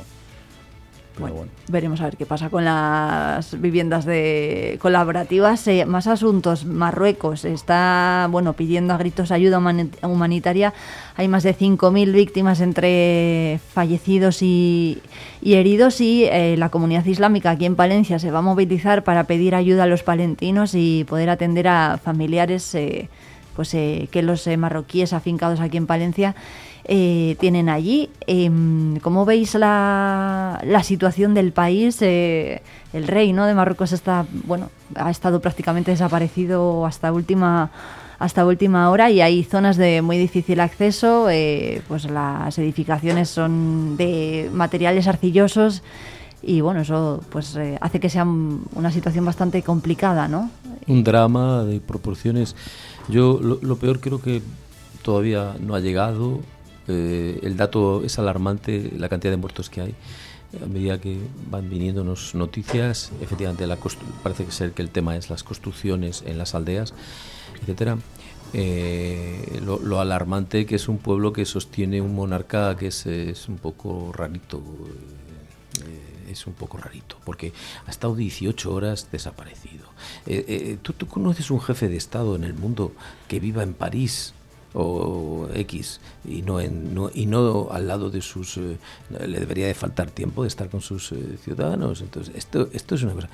bueno, veremos a ver qué pasa con las viviendas de colaborativas. Eh, más asuntos. Marruecos está bueno pidiendo a gritos ayuda humanitaria. Hay más de 5.000 víctimas entre fallecidos y, heridos y eh, la comunidad islámica aquí en Palencia se va a movilizar para pedir ayuda a los palentinos y poder atender a familiares eh, pues que los marroquíes afincados aquí en Palencia eh, tienen allí. Em, ¿Cómo veis la, la, situación del país? Eh, el rey ¿no? de Marruecos está, bueno, ha estado prácticamente desaparecido hasta última hasta última hora y hay zonas de muy difícil acceso, eh, pues las edificaciones son de materiales arcillosos y bueno, eso pues eh, hace que sea una situación bastante complicada, ¿no? Un drama de proporciones. Yo lo, peor creo que todavía no ha llegado. Eh, el dato es alarmante, la cantidad de muertos que hay. A medida que van viniéndonos noticias, efectivamente la parece ser que el tema es las construcciones en las aldeas, etcétera. Eh, lo, alarmante que es un pueblo que sostiene un monarca que es, un poco rarito es un poco rarito, porque ha estado 18 horas desaparecido. Eh, eh, ¿tú, ¿tú, conoces un jefe de Estado en el mundo que viva en París o X y no, en, no, y no al lado de sus... Eh, le debería de faltar tiempo de estar con sus ciudadanos. Entonces, esto, esto es una cosa...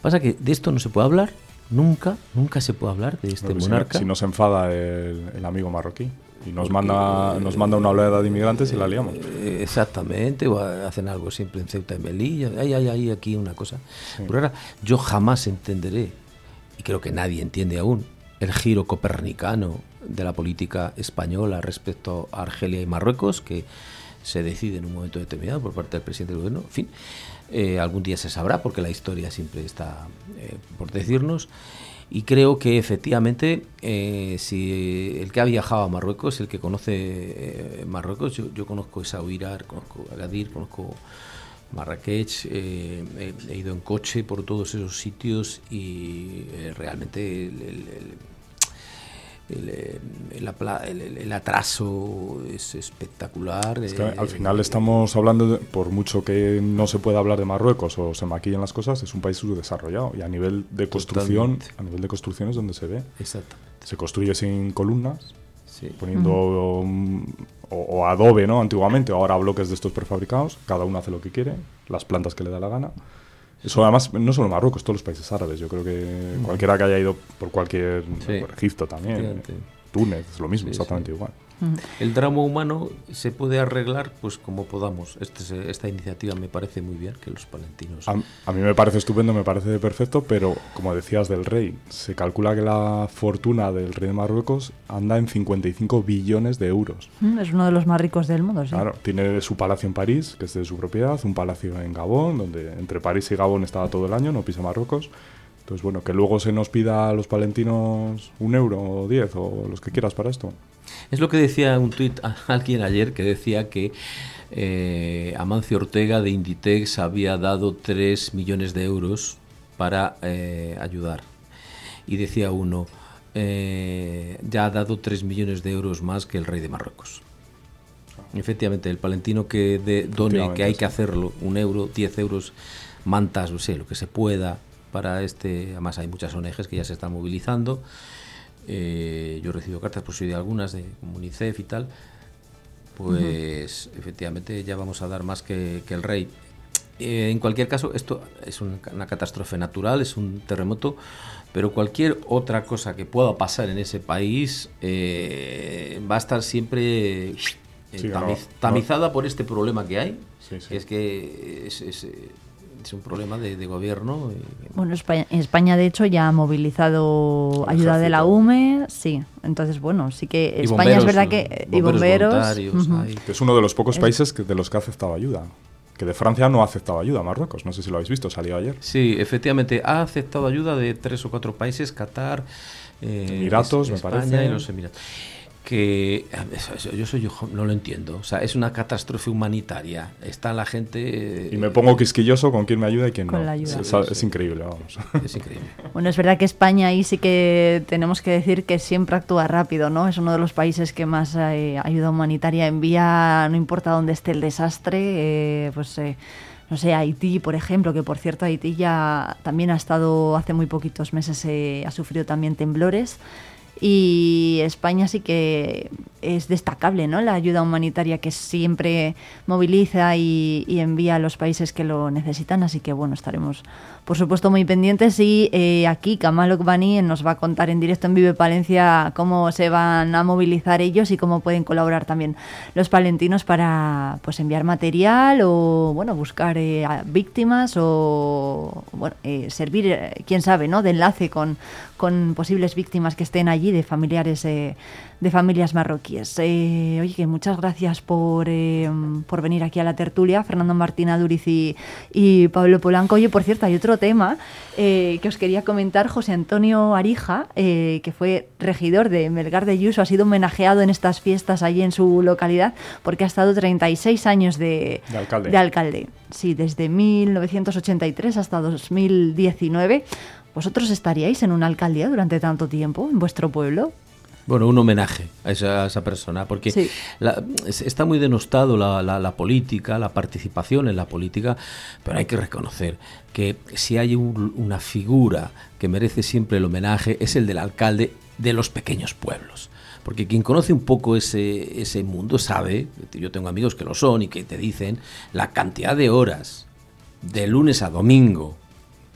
Pasa que de esto no se puede hablar, nunca, nunca se puede hablar de este monarca. Si, no se enfada el amigo marroquí y nos manda nos manda una oleada de inmigrantes y la liamos. Eh, exactamente, o hacen algo siempre en Ceuta y Melilla, hay, hay, hay aquí una cosa. Pero ahora yo jamás entenderé, y creo que nadie entiende aún, el giro copernicano de la política española respecto a Argelia y Marruecos, que se decide en un momento determinado por parte del presidente del gobierno. En fin, eh, algún día se sabrá, porque la historia siempre está eh, por decirnos. Y creo que efectivamente, eh, si el que ha viajado a Marruecos, el que conoce Marruecos, yo, yo conozco Essaouira, conozco Agadir, conozco Marrakech, he, ido en coche por todos esos sitios y realmente atraso es espectacular. al eh, final estamos hablando, por mucho que no se pueda hablar de Marruecos o se maquillen las cosas, es un país subdesarrollado y a nivel de construcción, a nivel de construcción es donde se ve. Se construye sin columnas, poniendo o, adobe, ¿no? Antiguamente, ahora bloques de estos prefabricados, cada uno hace lo que quiere, las plantas que le da la gana. Eso además, no solo Marruecos, todos los países árabes. Yo creo que cualquiera que haya ido por cualquier... Por Egipto también, Túnez, es lo mismo, exactamente igual. El drama humano se puede arreglar pues como podamos. Este, esta iniciativa me parece muy bien que los palentinos. A, mí me parece estupendo, me parece perfecto, pero como decías del rey, se calcula que la fortuna del rey de Marruecos anda en 55 billones de euros. Es uno de los más ricos del mundo, sí. Claro, tiene su palacio en París, que es de su propiedad, un palacio en Gabón, donde entre París y Gabón estaba todo el año, no pisa Marruecos. Entonces, bueno, que luego se nos pida a los palentinos un euro o diez o los que quieras para esto. Es lo que decía un tuit alguien ayer que decía que eh, Amancio Ortega de Inditex había dado 3 millones de euros para eh, ayudar. Y decía uno, eh, ya ha dado 3 millones de euros más que el rey de Marruecos. Efectivamente, el palentino que de, done, que hay que hacerlo, un euro, 10 euros, mantas, no sé, lo que se pueda para este. Además, hay muchas ONGs que ya se están movilizando. Eh, yo he recibido cartas, por si de algunas, de UNICEF y tal, pues efectivamente ya vamos a dar más que, el rey. Eh, en cualquier caso, esto es una catástrofe natural, es un terremoto, pero cualquier otra cosa que pueda pasar en ese país eh, va a estar siempre tamizada por este problema que hay. es que es, es un problema de, gobierno. Bueno, España, España de hecho ya ha movilizado ayuda de la UME, sí. Entonces, bueno, sí que España es verdad que... y bomberos. Es uno de los pocos países que, de los que ha aceptado ayuda que de Francia no ha aceptado ayuda, Marruecos, no sé si lo habéis visto, salió ayer. Sí, efectivamente, ha aceptado ayuda de tres o cuatro países, Qatar, eh, Emiratos, me parece. y los Emiratos que yo soy yo no lo entiendo. O sea es una catástrofe humanitaria. Está la gente y me pongo quisquilloso con quién me ayuda y quién no. Es, increíble vamos. Es increíble. Bueno es verdad que España ahí sí que tenemos que decir que siempre actúa rápido no es uno de los países que más eh, ayuda humanitaria envía no importa dónde esté el desastre eh, pues eh, no sé, Haití, por ejemplo, que por cierto Haití ya también ha estado hace muy poquitos meses, ha sufrido también temblores y España sí que es destacable, ¿no? La ayuda humanitaria que siempre moviliza y, envía a los países que lo necesitan, así que bueno, estaremos por supuesto muy pendientes y eh, aquí Kamal Okbani nos va a contar en directo en Vive Palencia cómo se van a movilizar ellos y cómo pueden colaborar también los palentinos para pues enviar material o bueno, buscar eh, víctimas o bueno, eh, servir, quién sabe, ¿no? de enlace con, con posibles víctimas que estén allí, de familiares de familias marroquíes. Eh, oye, que muchas gracias por, eh, por venir aquí a la tertulia, Fernando Martín Aduriz y, y Pablo Polanco. Oye, por cierto, hay otro tema eh, que os quería comentar. José Antonio Arija, que fue regidor de Melgar de Yuso, ha sido homenajeado en estas fiestas allí en su localidad porque ha estado 36 años de, De alcalde. de alcalde. Sí, desde 1983 hasta 2019. ¿Vosotros estaríais en una alcaldía durante tanto tiempo en vuestro pueblo? Bueno, un homenaje a esa, a esa persona, porque Sí. la- es- está muy denostado la, la- la política, la participación en la política, pero hay que reconocer que si hay un- una figura que merece siempre el homenaje es el del alcalde de los pequeños pueblos. Porque quien conoce un poco ese, ese mundo sabe, yo tengo amigos que lo son y que te dicen la cantidad de horas de lunes a domingo,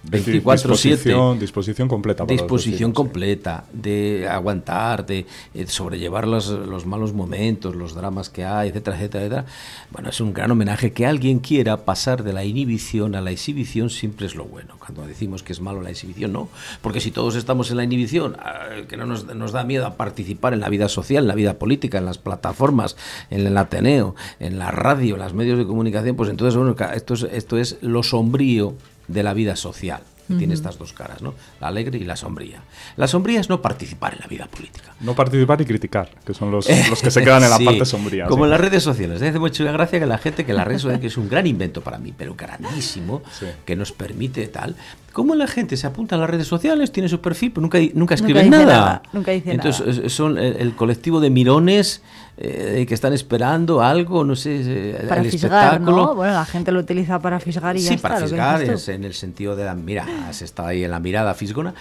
Es decir, 24/7. Disposición, disposición completa. para Disposición vecinos. completa de aguantar, de eh, sobrellevar los, los malos momentos, los dramas que hay, etcétera, etcétera, etcétera. Bueno, es un gran homenaje que alguien quiera pasar de la inhibición a la exhibición siempre es lo bueno. Cuando decimos que es malo la exhibición, no. Porque si todos estamos en la inhibición, ah, que no nos, nos da miedo a participar en la vida social, en la vida política, en las plataformas, en el Ateneo, en la radio, en los medios de comunicación, pues entonces, bueno, esto es, esto es lo sombrío de la vida social. que Tiene estas dos caras, ¿no? La alegre y la sombría. La sombría es no participar en la vida política. No participar y criticar, que son los, los que se quedan en la Sí, parte sombría. Como en las redes sociales. Me hace mucha gracia que la gente, que las redes sociales, que es un gran invento para mí, pero grandísimo, que nos permite tal. Como la gente se apunta a las redes sociales, tiene su perfil, pero nunca, nunca escriben dice nada. nada, nunca dice Entonces nada. son el, el colectivo de mirones eh, que están esperando algo, no sé, eh, Para el fisgar, espectáculo. ¿no? Bueno, la gente lo utiliza para fisgar y ya Sí, está. para lo que fisgar, es en el sentido de la mira, se está ahí en la mirada fisgona,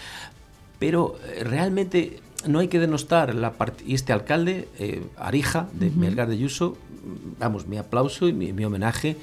pero eh, realmente no hay que denostar la part- y este alcalde, eh, Arija, de Ujú. Melgar de Yuso, vamos, mi aplauso y mi, mi homenaje,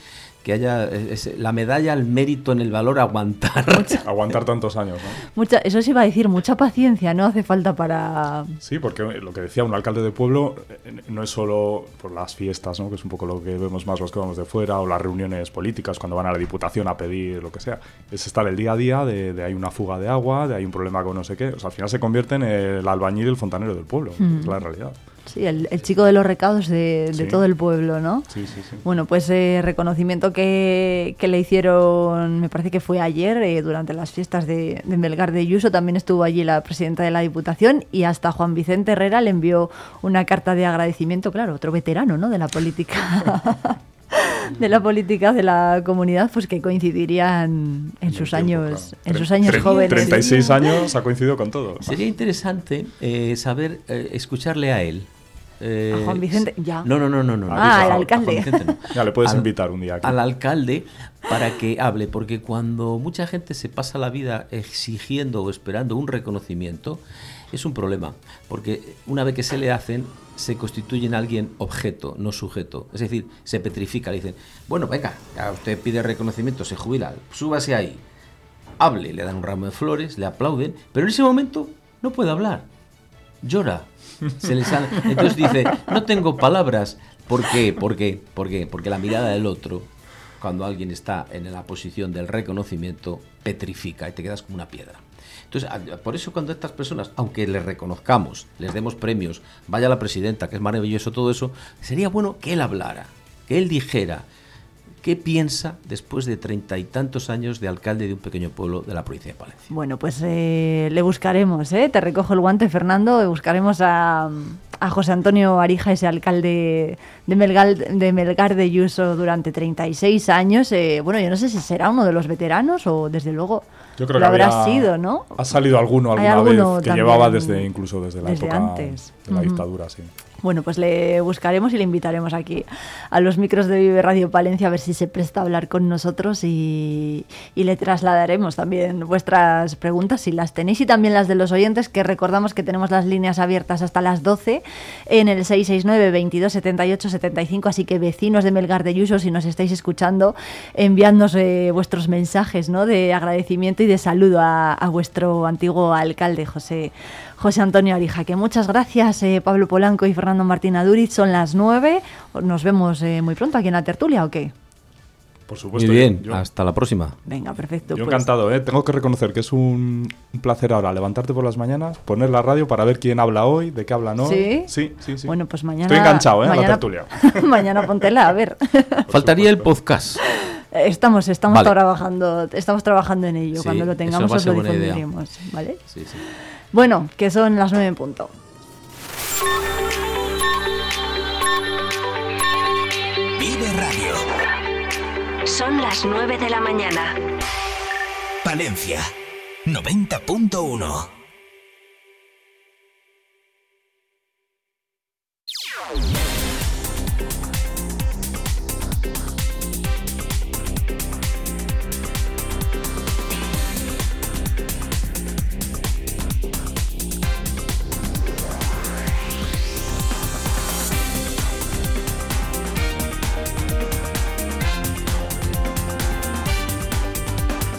que haya es- la medalla al mérito en el valor aguantar. Aguantar tantos años, ¿no? Mucha, eso sí iba a decir, mucha paciencia, no hace falta para... Sí, porque lo que decía un alcalde de pueblo eh, no es solo por las fiestas, ¿no? que es un poco lo que vemos más los que vamos de fuera, o las reuniones políticas cuando van a la diputación a pedir lo que sea. Es estar el día a día de, de hay una fuga de agua, de hay un problema con no sé qué. O sea, al final se convierte en el albañil y el fontanero del pueblo. Mm. Es la realidad. Sí, el, el chico de los recados de, de Sí. todo el pueblo, ¿no? Sí, sí, sí. Bueno, pues eh, reconocimiento que, que le hicieron, me parece que fue ayer, eh, durante las fiestas de, de Melgar de Yuso, también estuvo allí la presidenta de la Diputación y hasta Juan Vicente Herrera le envió una carta de agradecimiento, claro, otro veterano, ¿no?, de la política. de la política de la comunidad pues que coincidirían en sus años en sus años Tre- jóvenes 36 años ha coincidido con todo. Sería interesante eh, saber, eh, escucharle a él. Eh, A Juan Vicente, ya. No, no, no, no. no. Ah, A- al alcalde. Juan Vicente no. Ya le puedes Al- invitar un día aquí. Al alcalde para que hable, porque cuando mucha gente se pasa la vida exigiendo o esperando un reconocimiento, es un problema, porque una vez que se le hacen, se constituye en alguien objeto, no sujeto. Es decir, se petrifica, le dicen, bueno, venga, ya usted pide reconocimiento, se jubila, súbase ahí, hable, le dan un ramo de flores, le aplauden, pero en ese momento no puede hablar, llora. Se le sale- Entonces dice, no tengo palabras. ¿Por qué? ¿Por qué? ¿Por qué? Porque la mirada del otro, cuando alguien está en la posición del reconocimiento, petrifica y te quedas como una piedra. Entonces, por eso cuando estas personas, aunque les reconozcamos, les demos premios, vaya la presidenta, que es maravilloso todo eso, sería bueno que él hablara, que él dijera qué piensa después de treinta y tantos años de alcalde de un pequeño pueblo de la provincia de Palencia. Bueno, pues eh, le buscaremos, ¿eh? Te recojo el guante, Fernando. y Buscaremos a, a José Antonio Arija, ese alcalde de Melgar de, Melgar de Yuso durante 36 años. Eh, bueno, yo no sé si será uno de los veteranos o desde luego Yo creo lo que habrá había- sido, ¿no? Ha salido alguno alguna alguno vez que llevaba desde incluso desde la desde época antes. de la dictadura, sí. Bueno, pues le buscaremos y le invitaremos aquí a los micros de Vive Radio Palencia a ver si se presta a hablar con nosotros y, y le trasladaremos también vuestras preguntas si las tenéis y también las de los oyentes que recordamos que tenemos las líneas abiertas hasta las 12 en el 669 22 78 75 así que vecinos de Melgar de Yuso si nos estáis escuchando enviadnos eh, vuestros mensajes ¿no? de agradecimiento y de saludo a, a vuestro antiguo alcalde José José Antonio Arija, que muchas gracias eh, Pablo Polanco y Fernando Martín Aduriz, son las 9, nos vemos eh, muy pronto aquí en la tertulia o qué? Por supuesto. Muy bien, yo- hasta la próxima. Venga, perfecto. Yo pues. encantado, ¿eh? Tengo que reconocer que es un, un placer ahora levantarte por las mañanas, poner la radio para ver quién habla hoy, de qué hablan hoy. ¿Sí? Sí, sí, sí. Bueno, pues mañana. Estoy enganchado, ¿eh? A la mañana- tertulia. mañana póntela, a ver. Faltaría el podcast. Estamos, estamos Vale. trabajando, estamos trabajando en ello. Sí, Cuando lo tengamos os lo difundiremos, ¿vale? Sí, sí. Bueno, que son las nueve en punto. Vive Radio. Son las 9 de la mañana. Palencia 90.1.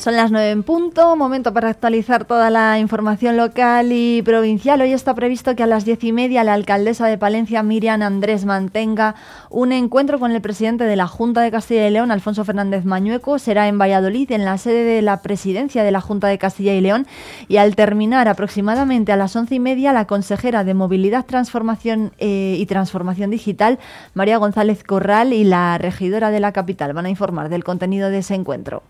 Son las 9 en punto, momento para actualizar toda la información local y provincial. Hoy está previsto que a las diez y media la alcaldesa de Palencia, Miriam Andrés, mantenga un encuentro con el presidente de la Junta de Castilla y León, Alfonso Fernández Mañueco. Será en Valladolid, en la sede de la presidencia de la Junta de Castilla y León. Y al terminar aproximadamente a las once y media, la consejera de Movilidad, Transformación eh, y Transformación Digital, María González Corral, y la regidora de la capital van a informar del contenido de ese encuentro.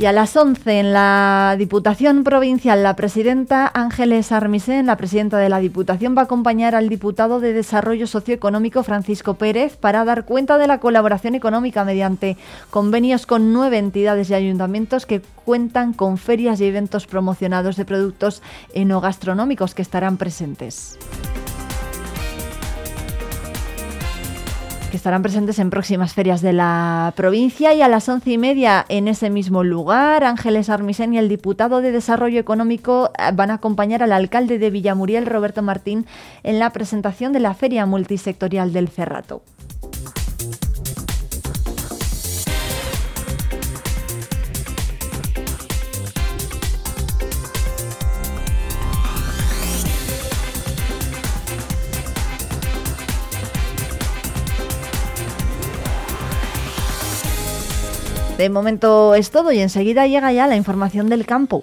Y a las 11 en la Diputación Provincial, la presidenta Ángeles Armisen, la presidenta de la Diputación, va a acompañar al diputado de Desarrollo Socioeconómico Francisco Pérez para dar cuenta de la colaboración económica mediante convenios con nueve entidades y ayuntamientos que cuentan con ferias y eventos promocionados de productos enogastronómicos que estarán presentes. Que estarán presentes en próximas ferias de la provincia y a las once y media en ese mismo lugar, Ángeles Armisen y el diputado de Desarrollo Económico eh, van a acompañar al alcalde de Villamuriel, Roberto Martín, en la presentación de la Feria Multisectorial del Cerrato. De momento es todo y enseguida llega ya la información del campo.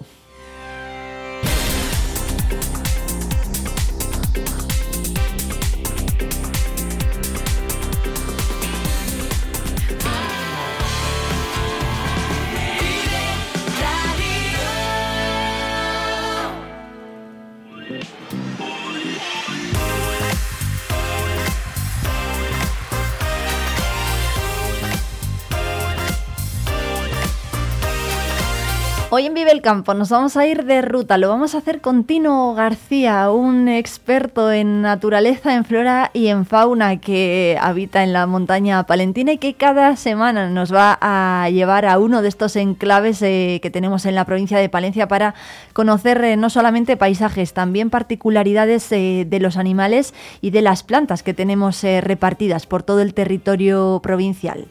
El Campo nos vamos a ir de ruta, lo vamos a hacer con Tino García, un experto en naturaleza, en flora y en fauna que habita en la montaña palentina y que cada semana nos va a llevar a uno de estos enclaves eh, que tenemos en la provincia de Palencia para conocer eh, no solamente paisajes, también particularidades eh, de los animales y de las plantas que tenemos repartidas por todo el territorio provincial.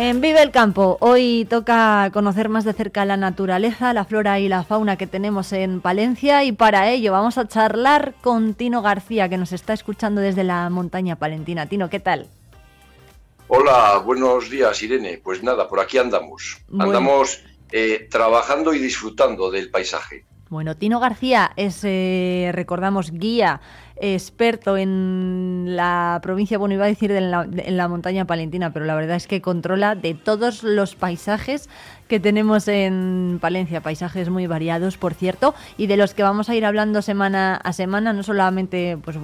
En Vive el Campo, hoy toca conocer más de cerca la naturaleza, la flora y la fauna que tenemos en Palencia y para ello vamos a charlar con Tino García que nos está escuchando desde la montaña palentina. Tino, ¿qué tal? Hola, buenos días Irene. Pues nada, por aquí andamos. Bueno. Andamos eh, trabajando y disfrutando del paisaje. Bueno, Tino García es, eh, recordamos, guía experto en la provincia, bueno, iba a decir en la, en la montaña palentina, pero la verdad es que controla de todos los paisajes que tenemos en Palencia, paisajes muy variados, por cierto, y de los que vamos a ir hablando semana a semana, no solamente pues,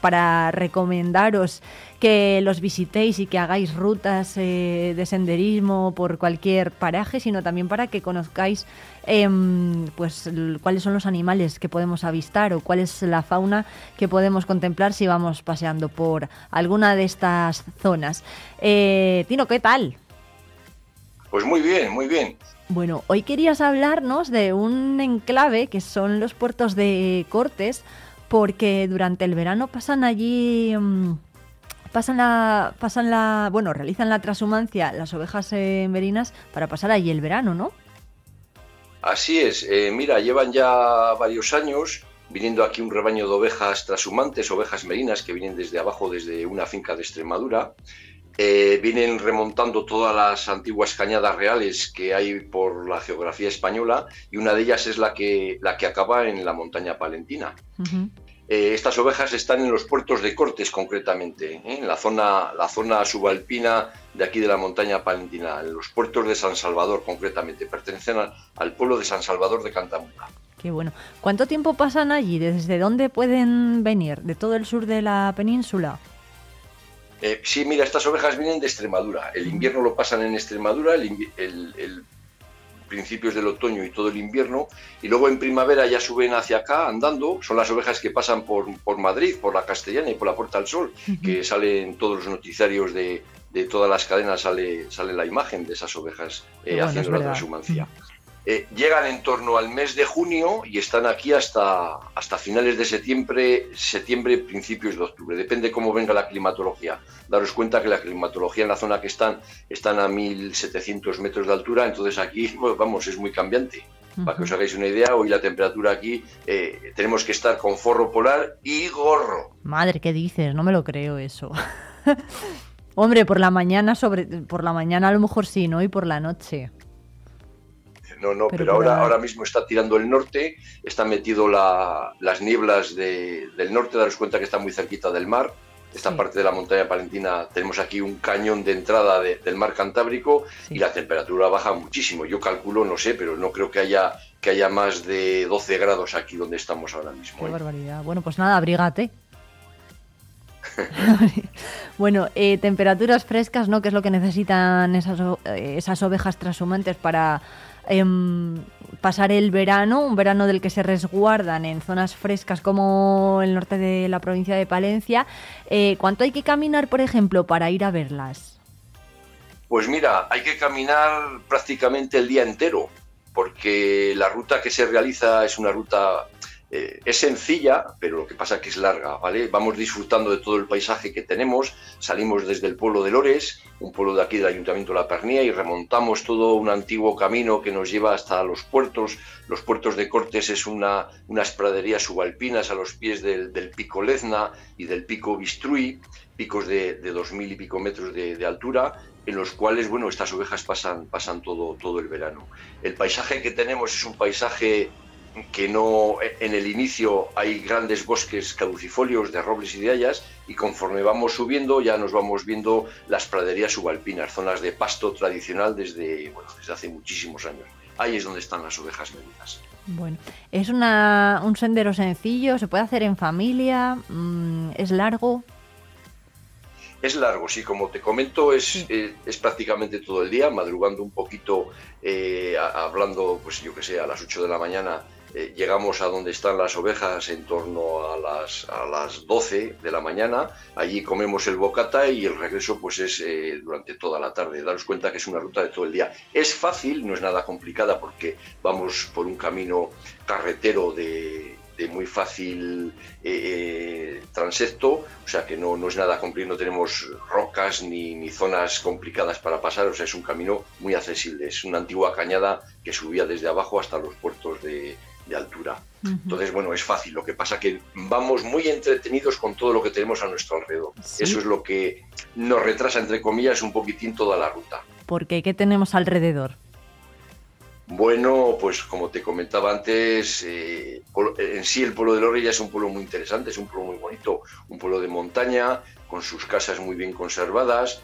para recomendaros que los visitéis y que hagáis rutas eh, de senderismo por cualquier paraje, sino también para que conozcáis eh, pues cuáles son los animales que podemos avistar o cuál es la fauna que podemos contemplar si vamos paseando por alguna de estas zonas. Eh, Tino, ¿qué tal? Pues muy bien, muy bien. Bueno, hoy querías hablarnos de un enclave que son los puertos de Cortes, porque durante el verano pasan allí, mm, pasan la, pasan la, bueno, realizan la transhumancia las ovejas eh, merinas para pasar allí el verano, ¿no? Así es. eh, mira, llevan ya varios años viniendo aquí un rebaño de ovejas trashumantes, ovejas merinas que vienen desde abajo, desde una finca de Extremadura. Eh, vienen remontando todas las antiguas cañadas reales que hay por la geografía española y una de ellas es la que, la que acaba en la montaña palentina. Eh, estas ovejas están en los puertos de Cortes concretamente, ¿eh? en la zona, la zona subalpina de aquí de la montaña palentina, en los puertos de San Salvador concretamente, pertenecen al, pueblo de San Salvador de Cantamuca. Qué bueno. ¿Cuánto tiempo pasan allí? ¿Desde dónde pueden venir? ¿De todo el sur de la península? Eh, sí, mira, estas ovejas vienen de Extremadura. El invierno lo pasan en Extremadura, el, principios del otoño y todo el invierno, y luego en primavera ya suben hacia acá andando. Son las ovejas que pasan por, Madrid, por la Castellana y por la Puerta del Sol, que salen todos los noticiarios de, todas las cadenas, sale, sale la imagen de esas ovejas eh, haciendo la transhumancia. Eh, llegan en torno al mes de junio y están aquí hasta, hasta finales de septiembre, septiembre, principios de octubre. Depende cómo venga la climatología. Daros cuenta que la climatología en la zona que están están a 1700 metros de altura, entonces aquí, vamos, es muy cambiante. Para que os hagáis una idea, hoy la temperatura aquí eh, tenemos que estar con forro polar y gorro. Madre, ¿qué dices? No me lo creo eso. Hombre, por la mañana sobre por la mañana a lo mejor sí, ¿no? Y por la noche. No, no, pero, ahora, ahora mismo está tirando el norte, está metido las nieblas del norte, daros cuenta que está muy cerquita del mar. Esta parte de la montaña palentina tenemos aquí un cañón de entrada del mar Cantábrico y la temperatura baja muchísimo. Yo calculo, no sé, pero no creo que haya que haya más de 12 grados aquí donde estamos ahora mismo. Qué ¿eh? barbaridad. Bueno, pues nada, abrígate. bueno, eh, temperaturas frescas, ¿no? Que es lo que necesitan esas, eh, esas ovejas transhumantes para Em, pasar el verano, un verano del que se resguardan en zonas frescas como el norte de la provincia de Palencia. Eh, ¿Cuánto hay que caminar, por ejemplo, para ir a verlas? Pues mira, hay que caminar prácticamente el día entero, porque la ruta que se realiza es una ruta eh, es sencilla, pero lo que pasa es que es larga, ¿vale? Vamos disfrutando de todo el paisaje que tenemos, salimos desde el pueblo de Lores, un pueblo de aquí del Ayuntamiento de La Pernía, y remontamos todo un antiguo camino que nos lleva hasta los puertos. Los puertos de Cortes es una, unas praderías subalpinas a los pies del, pico Lezna y del pico Bistruy, picos de, dos mil y pico metros de, altura, en los cuales, bueno, estas ovejas pasan, pasan todo, todo el verano. El paisaje que tenemos es un paisaje que no en el inicio hay grandes bosques caducifolios de robles y de hayas y conforme vamos subiendo ya nos vamos viendo las praderías subalpinas, zonas de pasto tradicional desde, bueno, desde hace muchísimos años. Ahí es donde están las ovejas medinas. Bueno, es una, un sendero sencillo, se puede hacer en familia, mm, es largo. Es largo, sí, como te comento, es, eh, es, prácticamente todo el día, madrugando un poquito, eh, hablando, pues yo que sé, a las 8 de la mañana eh, llegamos a donde están las ovejas en torno a las, a las 12 de la mañana, allí comemos el bocata y el regreso pues es eh, durante toda la tarde. Daros cuenta que es una ruta de todo el día. Es fácil, no es nada complicada porque vamos por un camino carretero de, muy fácil eh, transecto, o sea que no, no, es nada complicado, no tenemos rocas ni, ni, zonas complicadas para pasar, o sea, es un camino muy accesible, es una antigua cañada que subía desde abajo hasta los puertos de, de altura. Entonces, bueno, es fácil. Lo que pasa que vamos muy entretenidos con todo lo que tenemos a nuestro alrededor. Eso es lo que nos retrasa, entre comillas, un poquitín toda la ruta. ¿Por qué? ¿Qué tenemos alrededor? Bueno, pues como te comentaba antes, eh, en sí el pueblo de Lorella es un pueblo muy interesante, es un pueblo muy bonito, un pueblo de montaña, con sus casas muy bien conservadas,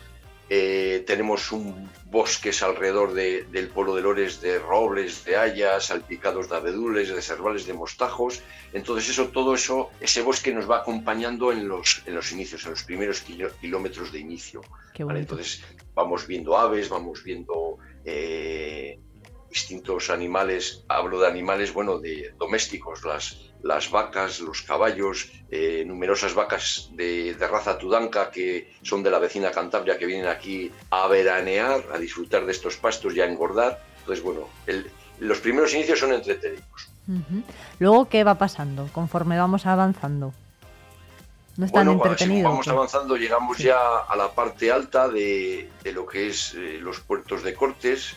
eh, tenemos un bosques alrededor del pueblo de Lores de robles, de hayas, salpicados de abedules, de cervales, de mostajos. Entonces eso, todo eso, ese bosque nos va acompañando en los, en los inicios, en los primeros kilómetros de inicio. Entonces vamos viendo aves, vamos viendo eh, distintos animales, hablo de animales, bueno, de domésticos, las, las vacas, los caballos, eh, numerosas vacas de, raza tudanca que son de la vecina Cantabria que vienen aquí a veranear, a disfrutar de estos pastos y a engordar. Entonces, bueno, los primeros inicios son entretenidos. Luego, ¿qué va pasando conforme vamos avanzando? No es tan entretenido. vamos avanzando, llegamos ya a la parte alta de, lo que es eh, los puertos de Cortes,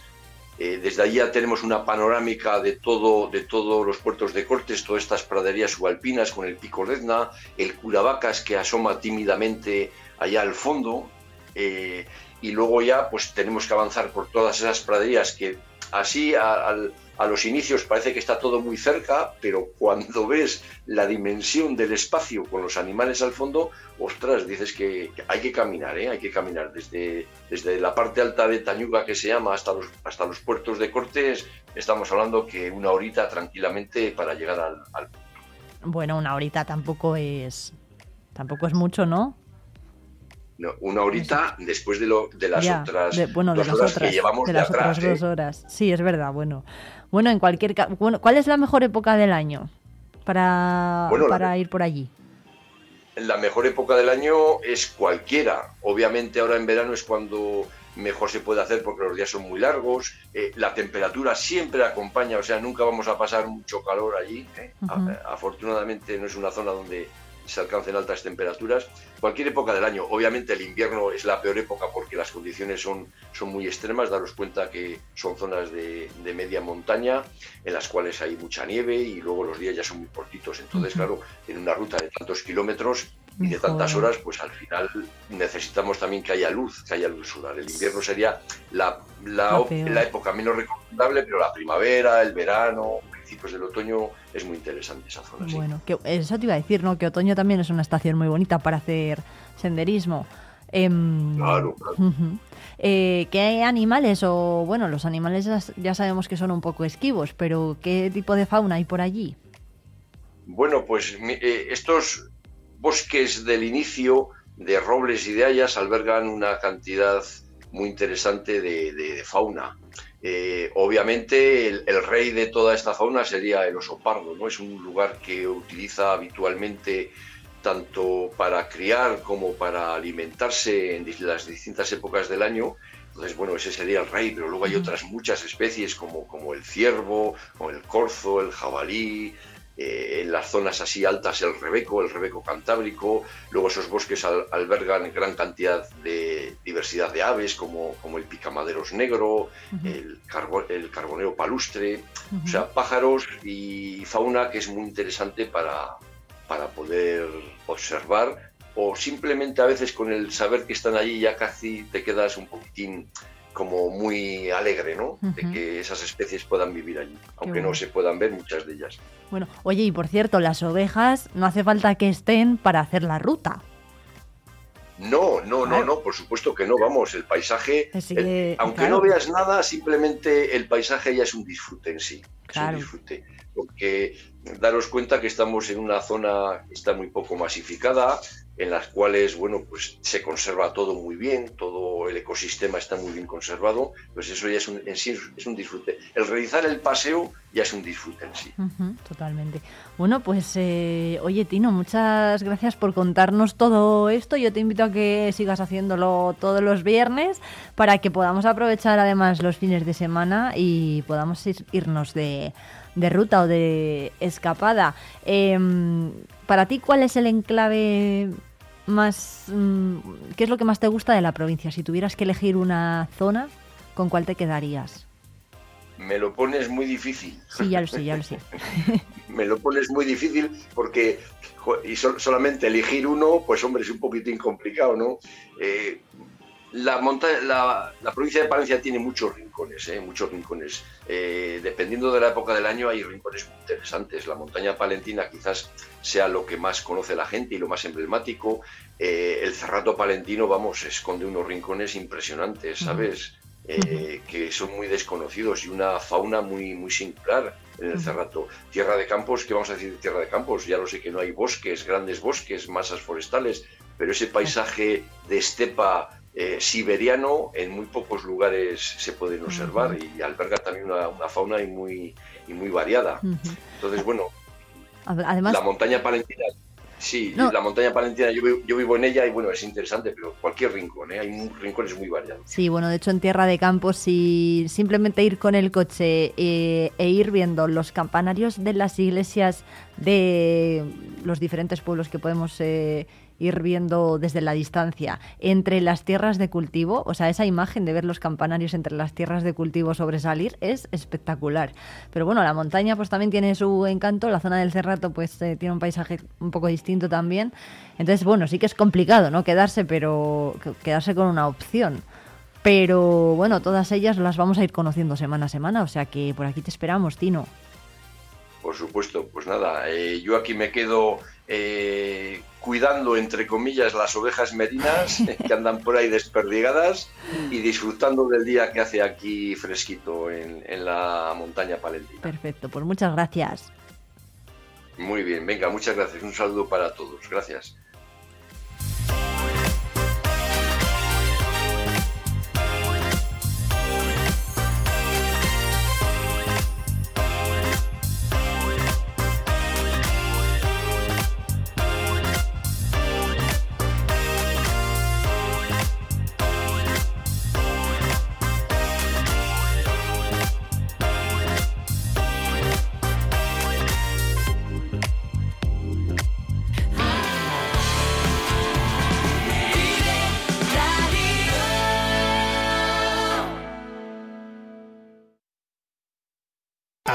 Eh, desde allí ya tenemos una panorámica de todo, de todos los puertos de Cortes, todas estas praderías subalpinas con el pico Redna, el Curavacas que asoma tímidamente allá al fondo, eh, y luego ya pues tenemos que avanzar por todas esas praderías que así al, a los inicios parece que está todo muy cerca, pero cuando ves la dimensión del espacio con los animales al fondo, ostras, dices que, hay que caminar, ¿eh? hay que caminar desde, desde la parte alta de Tañuga que se llama hasta los, hasta los puertos de Cortés, estamos hablando que una horita tranquilamente para llegar al, al... Bueno, una horita tampoco es tampoco es mucho, ¿no? una horita después de, lo, de las otras bueno, de las otras, que llevamos de las otras dos ¿eh? horas. Sí, es verdad. Bueno, bueno, en cualquier caso, bueno, ¿cuál es la mejor época del año para, para ir por allí? La mejor época del año es cualquiera. Obviamente ahora en verano es cuando mejor se puede hacer porque los días son muy largos, eh, la temperatura siempre acompaña, o sea, nunca vamos a pasar mucho calor allí. ¿eh? Afortunadamente no es una zona donde se alcancen altas temperaturas. Cualquier época del año, obviamente el invierno es la peor época porque las condiciones son, son muy extremas, daros cuenta que son zonas de, media montaña en las cuales hay mucha nieve y luego los días ya son muy cortitos. Entonces, claro, en una ruta de tantos kilómetros y de tantas horas, pues al final necesitamos también que haya luz, que haya luz solar. El invierno sería la, la, la época menos recomendable, pero la primavera, el verano, principios del otoño es muy interesante esa zona. Bueno, que, eso te iba a decir, ¿no? Que otoño también es una estación muy bonita para hacer senderismo. Em, claro, eh, ¿Qué animales o, bueno, los animales ya, sabemos que son un poco esquivos, pero ¿qué tipo de fauna hay por allí? Bueno, pues eh, estos bosques del inicio de robles y de hayas albergan una cantidad muy interesante de fauna. Eh, obviamente el, rey de toda esta fauna sería el oso pardo, ¿no? Es un lugar que utiliza habitualmente tanto para criar como para alimentarse en las distintas épocas del año. Entonces, bueno, ese sería el rey, pero luego hay otras muchas especies como, como el ciervo, como el corzo, el jabalí, eh, en las zonas así altas el rebeco, el rebeco cantábrico, luego esos bosques albergan gran cantidad de diversidad de aves como, como el picamaderos negro, el, el, carboneo palustre, o sea, pájaros y fauna que es muy interesante para, para poder observar. O simplemente a veces con el saber que están allí ya casi te quedas un poquitín como muy alegre, ¿no? De que esas especies puedan vivir allí, aunque no se puedan ver muchas de ellas. Bueno, oye, y por cierto, las ovejas no hace falta que estén para hacer la ruta. No, no, no, no, por supuesto que no, vamos, el paisaje, aunque no veas nada, simplemente el paisaje ya es un disfrute en sí, es un disfrute, porque daros cuenta que estamos en una zona que está muy poco masificada, en las cuales, bueno, pues se conserva todo muy bien, todo el ecosistema está muy bien conservado, pues eso ya es un, en sí es un disfrute. El realizar el paseo ya es un disfrute en sí. totalmente. Bueno, pues eh, oye Tino, muchas gracias por contarnos todo esto. Yo te invito a que sigas haciéndolo todos los viernes para que podamos aprovechar además los fines de semana y podamos irnos de, de ruta o de escapada. Em, para ti, ¿cuál es el enclave más... Mm, ¿Qué es lo que más te gusta de la provincia? Si tuvieras que elegir una zona, ¿con cuál te quedarías? Me lo pones muy difícil. Sí, ya lo sé, ya lo sé. Me lo pones muy difícil porque y solamente elegir uno, pues hombre, es un poquitín complicado, ¿no? Eh, la, la, provincia de Palencia tiene muchos rincones, ¿eh? muchos rincones. Eh, dependiendo de la época del año hay rincones muy interesantes. La montaña palentina quizás sea lo que más conoce la gente y lo más emblemático. Eh, el cerrato palentino, vamos, esconde unos rincones impresionantes, ¿sabes? que son muy desconocidos y una fauna muy, muy singular en el cerrato. Tierra de campos, ¿qué vamos a decir de tierra de campos? Ya lo sé que no hay bosques, grandes bosques, masas forestales, pero ese paisaje de estepa eh, siberiano en muy pocos lugares se pueden observar y alberga también una, fauna y muy, y muy variada. Entonces, bueno, Además, la montaña palentina, sí, la montaña palentina, yo, yo, vivo en ella y bueno, es interesante, pero cualquier rincón, ¿eh? hay rincones muy variados. Sí, bueno, de hecho en Tierra de Campos, si simplemente ir con el coche eh, e ir viendo los campanarios de las iglesias de los diferentes pueblos que podemos eh, ir viendo desde la distancia, entre las tierras de cultivo, o sea, esa imagen de ver los campanarios entre las tierras de cultivo sobresalir es espectacular. Pero bueno, la montaña pues también tiene su encanto, la zona del Cerrato pues eh, tiene un paisaje un poco distinto también. Entonces, bueno, sí que es complicado, ¿no? Quedarse, pero quedarse con una opción. Pero bueno, todas ellas las vamos a ir conociendo semana a semana, o sea que por aquí te esperamos, Tino. Por supuesto, pues nada, eh, yo aquí me quedo eh, cuidando, entre comillas, las ovejas merinas que andan por ahí desperdigadas y disfrutando del día que hace aquí fresquito en, en la montaña palentina. Perfecto, pues muchas gracias. Muy bien, venga, muchas gracias. Un saludo para todos. Gracias.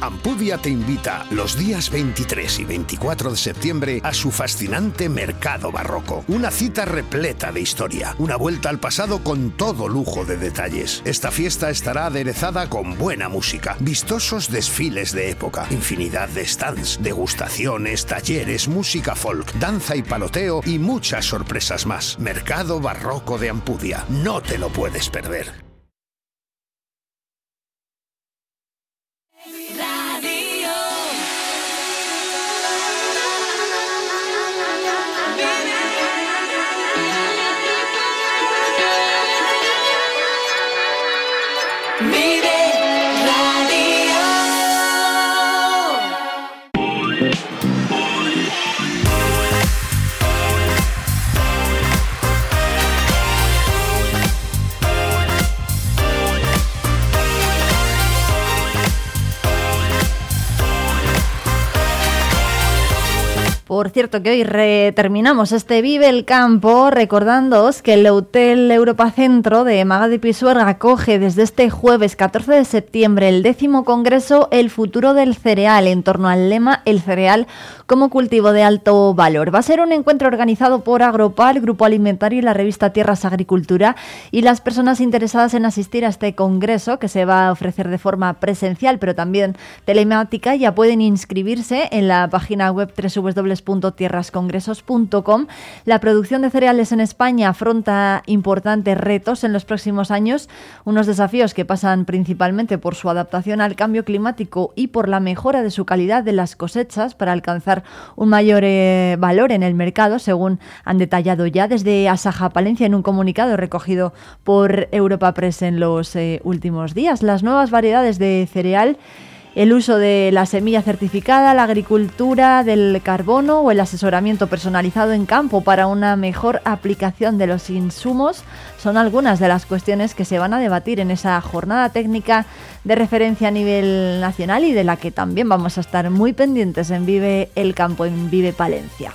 Ampudia te invita los días 23 y 24 de septiembre a su fascinante Mercado Barroco. Una cita repleta de historia, una vuelta al pasado con todo lujo de detalles. Esta fiesta estará aderezada con buena música, vistosos desfiles de época, infinidad de stands, degustaciones, talleres, música folk, danza y paloteo y muchas sorpresas más. Mercado Barroco de Ampudia. No te lo puedes perder. Por cierto, que hoy terminamos este Vive el Campo recordándoos que el Hotel Europa Centro de Maga de Pisuerga acoge desde este jueves 14 de septiembre el décimo congreso El futuro del cereal en torno al lema El cereal como cultivo de alto valor. Va a ser un encuentro organizado por Agropal, Grupo Alimentario y la revista Tierras Agricultura y las personas interesadas en asistir a este congreso que se va a ofrecer de forma presencial pero también telemática ya pueden inscribirse en la página web www www.tierrascongresos.com. La producción de cereales en España afronta importantes retos en los próximos años, unos desafíos que pasan principalmente por su adaptación al cambio climático y por la mejora de su calidad de las cosechas para alcanzar un mayor eh, valor en el mercado, según han detallado ya desde Asaja Palencia en un comunicado recogido por Europa Press en los eh, últimos días. Las nuevas variedades de cereal el uso de la semilla certificada, la agricultura del carbono o el asesoramiento personalizado en campo para una mejor aplicación de los insumos son algunas de las cuestiones que se van a debatir en esa jornada técnica de referencia a nivel nacional y de la que también vamos a estar muy pendientes en Vive el Campo, en Vive Palencia.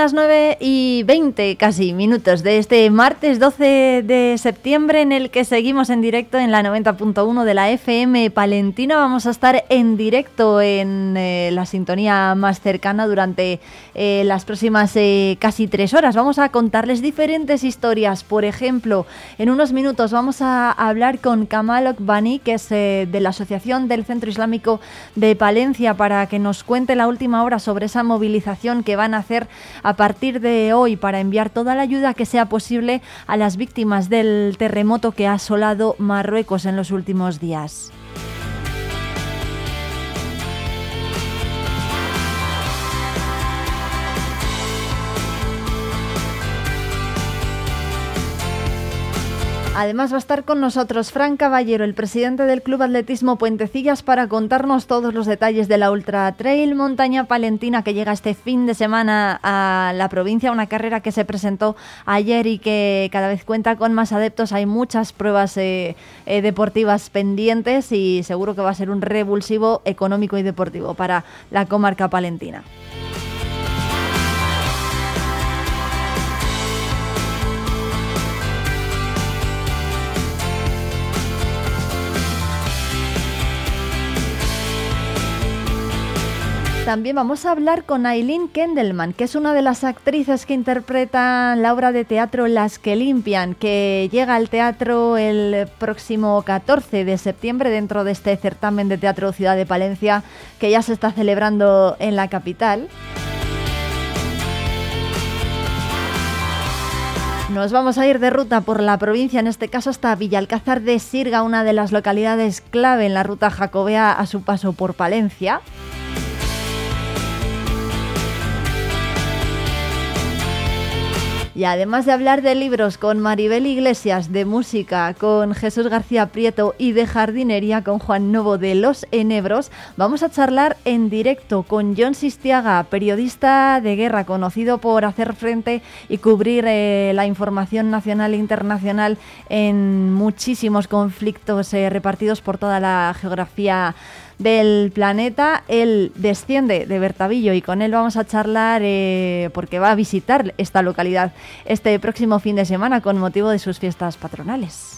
Las 9 y 20 casi minutos de este martes 12 de septiembre en el que seguimos en directo en la 90.1 de la FM Palentina. Vamos a estar en directo en eh, la sintonía más cercana durante eh, las próximas eh, casi tres horas. Vamos a contarles diferentes historias. Por ejemplo, en unos minutos vamos a hablar con Kamal Okbani, que es de la Asociación del Centro Islámico de Palencia, para que nos cuente la última hora sobre esa movilización que van a hacer a partir de hoy para enviar toda la ayuda que sea posible a las víctimas del terremoto que ha asolado Marruecos en los últimos días. Además va a estar con nosotros Fran Caballero, el presidente del Club Atletismo Puentecillas, para contarnos todos los detalles de la Ultra Trail Montaña Palentina que llega este fin de semana a la provincia, una carrera que se presentó ayer y que cada vez cuenta con más adeptos. Hay muchas pruebas eh, eh, deportivas pendientes y seguro que va a ser un revulsivo económico y deportivo para la comarca palentina. También vamos a hablar con Aileen Kendelman, que es una de las actrices que interpretan la obra de teatro Las que limpian, que llega al teatro el próximo 14 de septiembre dentro de este certamen de teatro Ciudad de Palencia que ya se está celebrando en la capital. Nos vamos a ir de ruta por la provincia, en este caso hasta Villalcázar de Sirga, una de las localidades clave en la ruta jacobea a su paso por Palencia. Y además de hablar de libros con Maribel Iglesias, de música con Jesús García Prieto y de jardinería con Juan Novo de Los Enebros, vamos a charlar en directo con John Sistiaga, periodista de guerra conocido por hacer frente y cubrir eh, la información nacional e internacional en muchísimos conflictos eh, repartidos por toda la geografía del planeta. Él desciende de Bertavillo y con él vamos a charlar eh, porque va a visitar esta localidad este próximo fin de semana con motivo de sus fiestas patronales.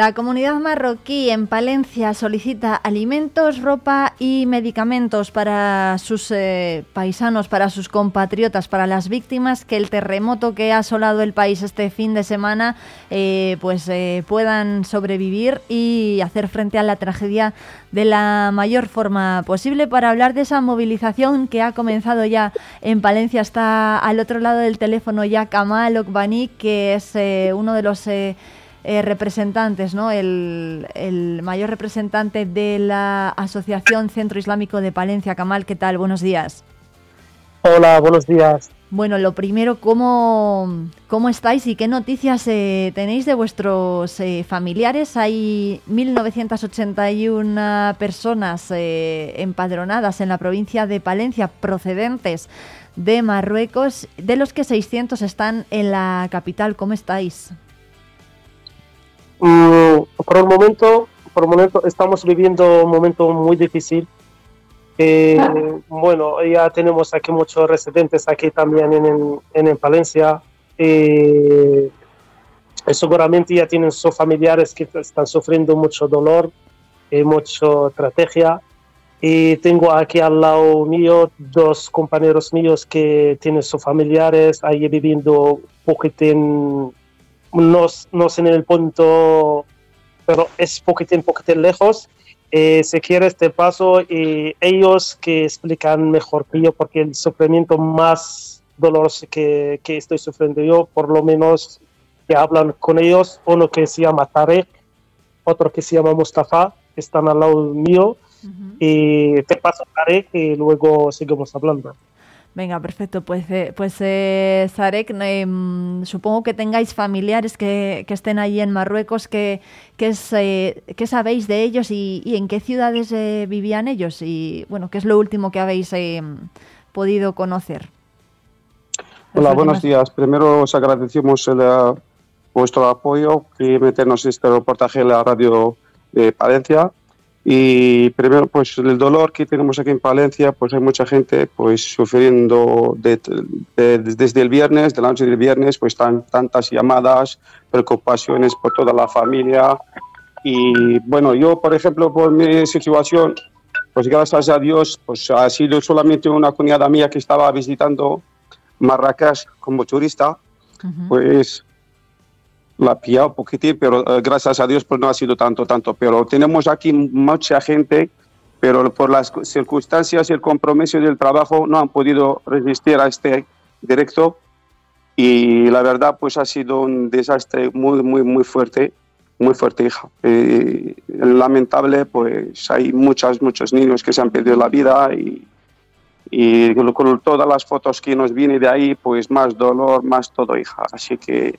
La comunidad marroquí en Palencia solicita alimentos, ropa y medicamentos para sus eh, paisanos, para sus compatriotas, para las víctimas que el terremoto que ha asolado el país este fin de semana eh, pues eh, puedan sobrevivir y hacer frente a la tragedia de la mayor forma posible. Para hablar de esa movilización que ha comenzado ya en Palencia, está al otro lado del teléfono ya Kamal Okbani, que es uno de los eh, representantes, ¿no? El, mayor representante de la Asociación Centro Islámico de Palencia, Kamal, ¿qué tal? Buenos días. Hola, buenos días. Bueno, lo primero, ¿cómo, cómo estáis y qué noticias eh, tenéis de vuestros eh, familiares? Hay 1.981 personas empadronadas en la provincia de Palencia procedentes de Marruecos, de los que 600 están en la capital. ¿Cómo estáis? Mm, por el momento, por el momento estamos viviendo un momento muy difícil. bueno, ya tenemos aquí muchos residentes aquí también en, en, Palencia. Eh, seguramente ya tienen sus familiares que están sufriendo mucho dolor y mucha estrategia. Y tengo aquí al lado mío dos compañeros míos que tienen sus familiares ahí viviendo poquitín, no, no sé en el punto, pero es poquitín, poquitín lejos. Eh, si quieres te paso y ellos que explican mejor que yo porque el sufrimiento más doloroso que, que estoy sufriendo yo, por lo menos que hablan con ellos, uno que se llama Tarek, otro que se llama Mustafa, que están al lado mío y te paso Tarek y luego seguimos hablando. Venga, perfecto. Pues, eh, pues eh, Zarek, em, supongo que tengáis familiares que, que, estén allí en Marruecos. ¿Qué que, eh, que sabéis de ellos y, y en qué ciudades eh, vivían ellos? Y bueno, ¿qué es lo último que habéis em, podido conocer? Hola, buenos días. Primero os agradecemos el, vuestro apoyo y meternos este reportaje en la radio de Palencia. Y primero, pues el dolor que tenemos aquí en Palencia, pues hay mucha gente pues sufriendo de, de, desde el viernes, de la noche del viernes, pues están tantas llamadas, preocupaciones por toda la familia. Y bueno, yo, por ejemplo, por mi situación, pues gracias a Dios, pues ha sido solamente una cuñada mía que estaba visitando Marrakech como turista, uh -huh. pues la pillado un poquitín, pero uh, gracias a Dios pues no ha sido tanto, tanto. Pero tenemos aquí mucha gente, pero por las circunstancias y el compromiso del trabajo no han podido resistir a este directo y la verdad pues ha sido un desastre muy, muy, muy fuerte, muy fuerte, hija. Eh, lamentable, pues hay muchos, muchos niños que se han perdido la vida y, y con todas las fotos que nos vienen de ahí, pues más dolor, más todo, hija. Así que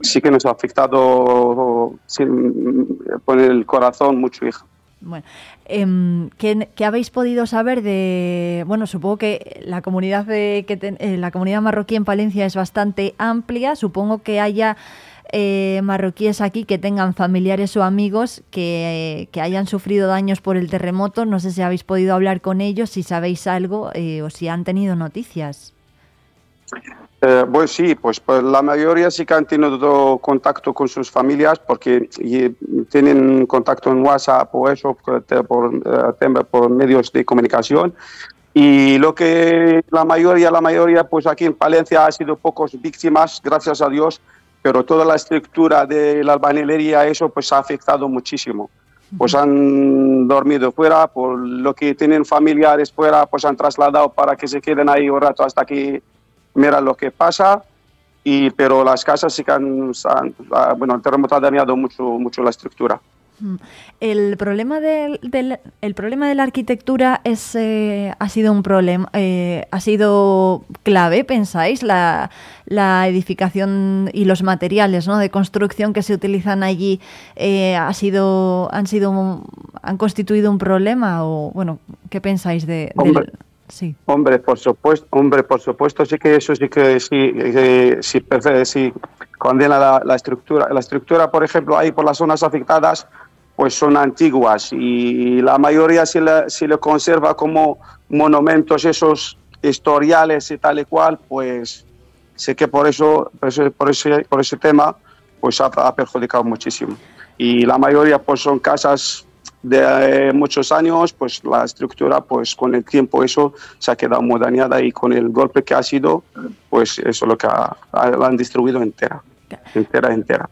sí que nos ha afectado sin, el corazón mucho, hija. Bueno, eh, ¿qué, ¿qué, habéis podido saber de, bueno, supongo que la comunidad de, que ten, eh, la comunidad marroquí en Palencia es bastante amplia, supongo que haya eh, marroquíes aquí que tengan familiares o amigos que, eh, que, hayan sufrido daños por el terremoto, no sé si habéis podido hablar con ellos, si sabéis algo eh, o si han tenido noticias. Eh, pues sí, pues, pues, la mayoría sí que han tenido contacto con sus familias porque tienen contacto en WhatsApp o eso por, por, por, medios de comunicación. Y lo que la mayoría, la mayoría, pues aquí en Palencia ha sido pocos víctimas, gracias a Dios, pero toda la estructura de la albañilería, eso pues ha afectado muchísimo. Pues han dormido fuera, por lo que tienen familiares fuera, pues han trasladado para que se queden ahí un rato hasta que mira lo que pasa, y, pero las casas sí que han, han, bueno, el terremoto ha dañado mucho, mucho la estructura. El problema del, del, el problema de la arquitectura es, eh, ha sido un problema, eh, ha sido clave, pensáis, la, la, edificación y los materiales ¿no? de construcción que se utilizan allí eh, ha sido, han sido, han constituido un problema o bueno, ¿qué pensáis de, Hombre. Sí. Hombre, por supuesto, hombre, por supuesto, sí que eso sí que sí, eh, sí, sí condena la, la, estructura. La estructura, por ejemplo, ahí por las zonas afectadas, pues son antiguas y la mayoría se le, se le conserva como monumentos esos historiales y tal y cual, pues sé que por eso, por ese, por ese, por ese tema, pues ha, ha perjudicado muchísimo. Y la mayoría pues son casas de eh, muchos años, pues la estructura, pues con el tiempo eso se ha quedado muy dañada y con el golpe que ha sido, pues eso es lo que ha, la han destruido entera, entera, entera.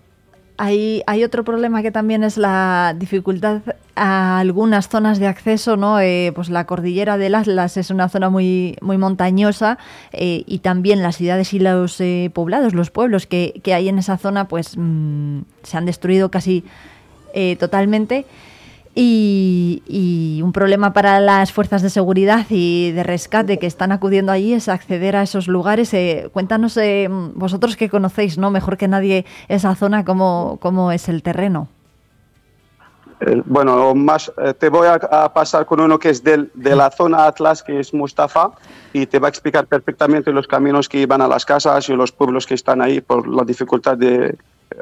Hay, hay, otro problema que también es la dificultad a algunas zonas de acceso, ¿no? Eh, pues la cordillera del Atlas es una zona muy, muy montañosa eh, y también las ciudades y los eh, poblados, los pueblos que, que, hay en esa zona, pues mmm, se han destruido casi eh, totalmente. Y, un problema para las fuerzas de seguridad y de rescate que están acudiendo allí es acceder a esos lugares. Eh, cuéntanos, eh, vosotros que conocéis ¿no? mejor que nadie esa zona, cómo, cómo es el terreno. Eh, bueno, más eh, te voy a, a, pasar con uno que es del, de la zona Atlas, que es Mustafa, y te va a explicar perfectamente los caminos que iban a las casas y los pueblos que están ahí por la dificultad de,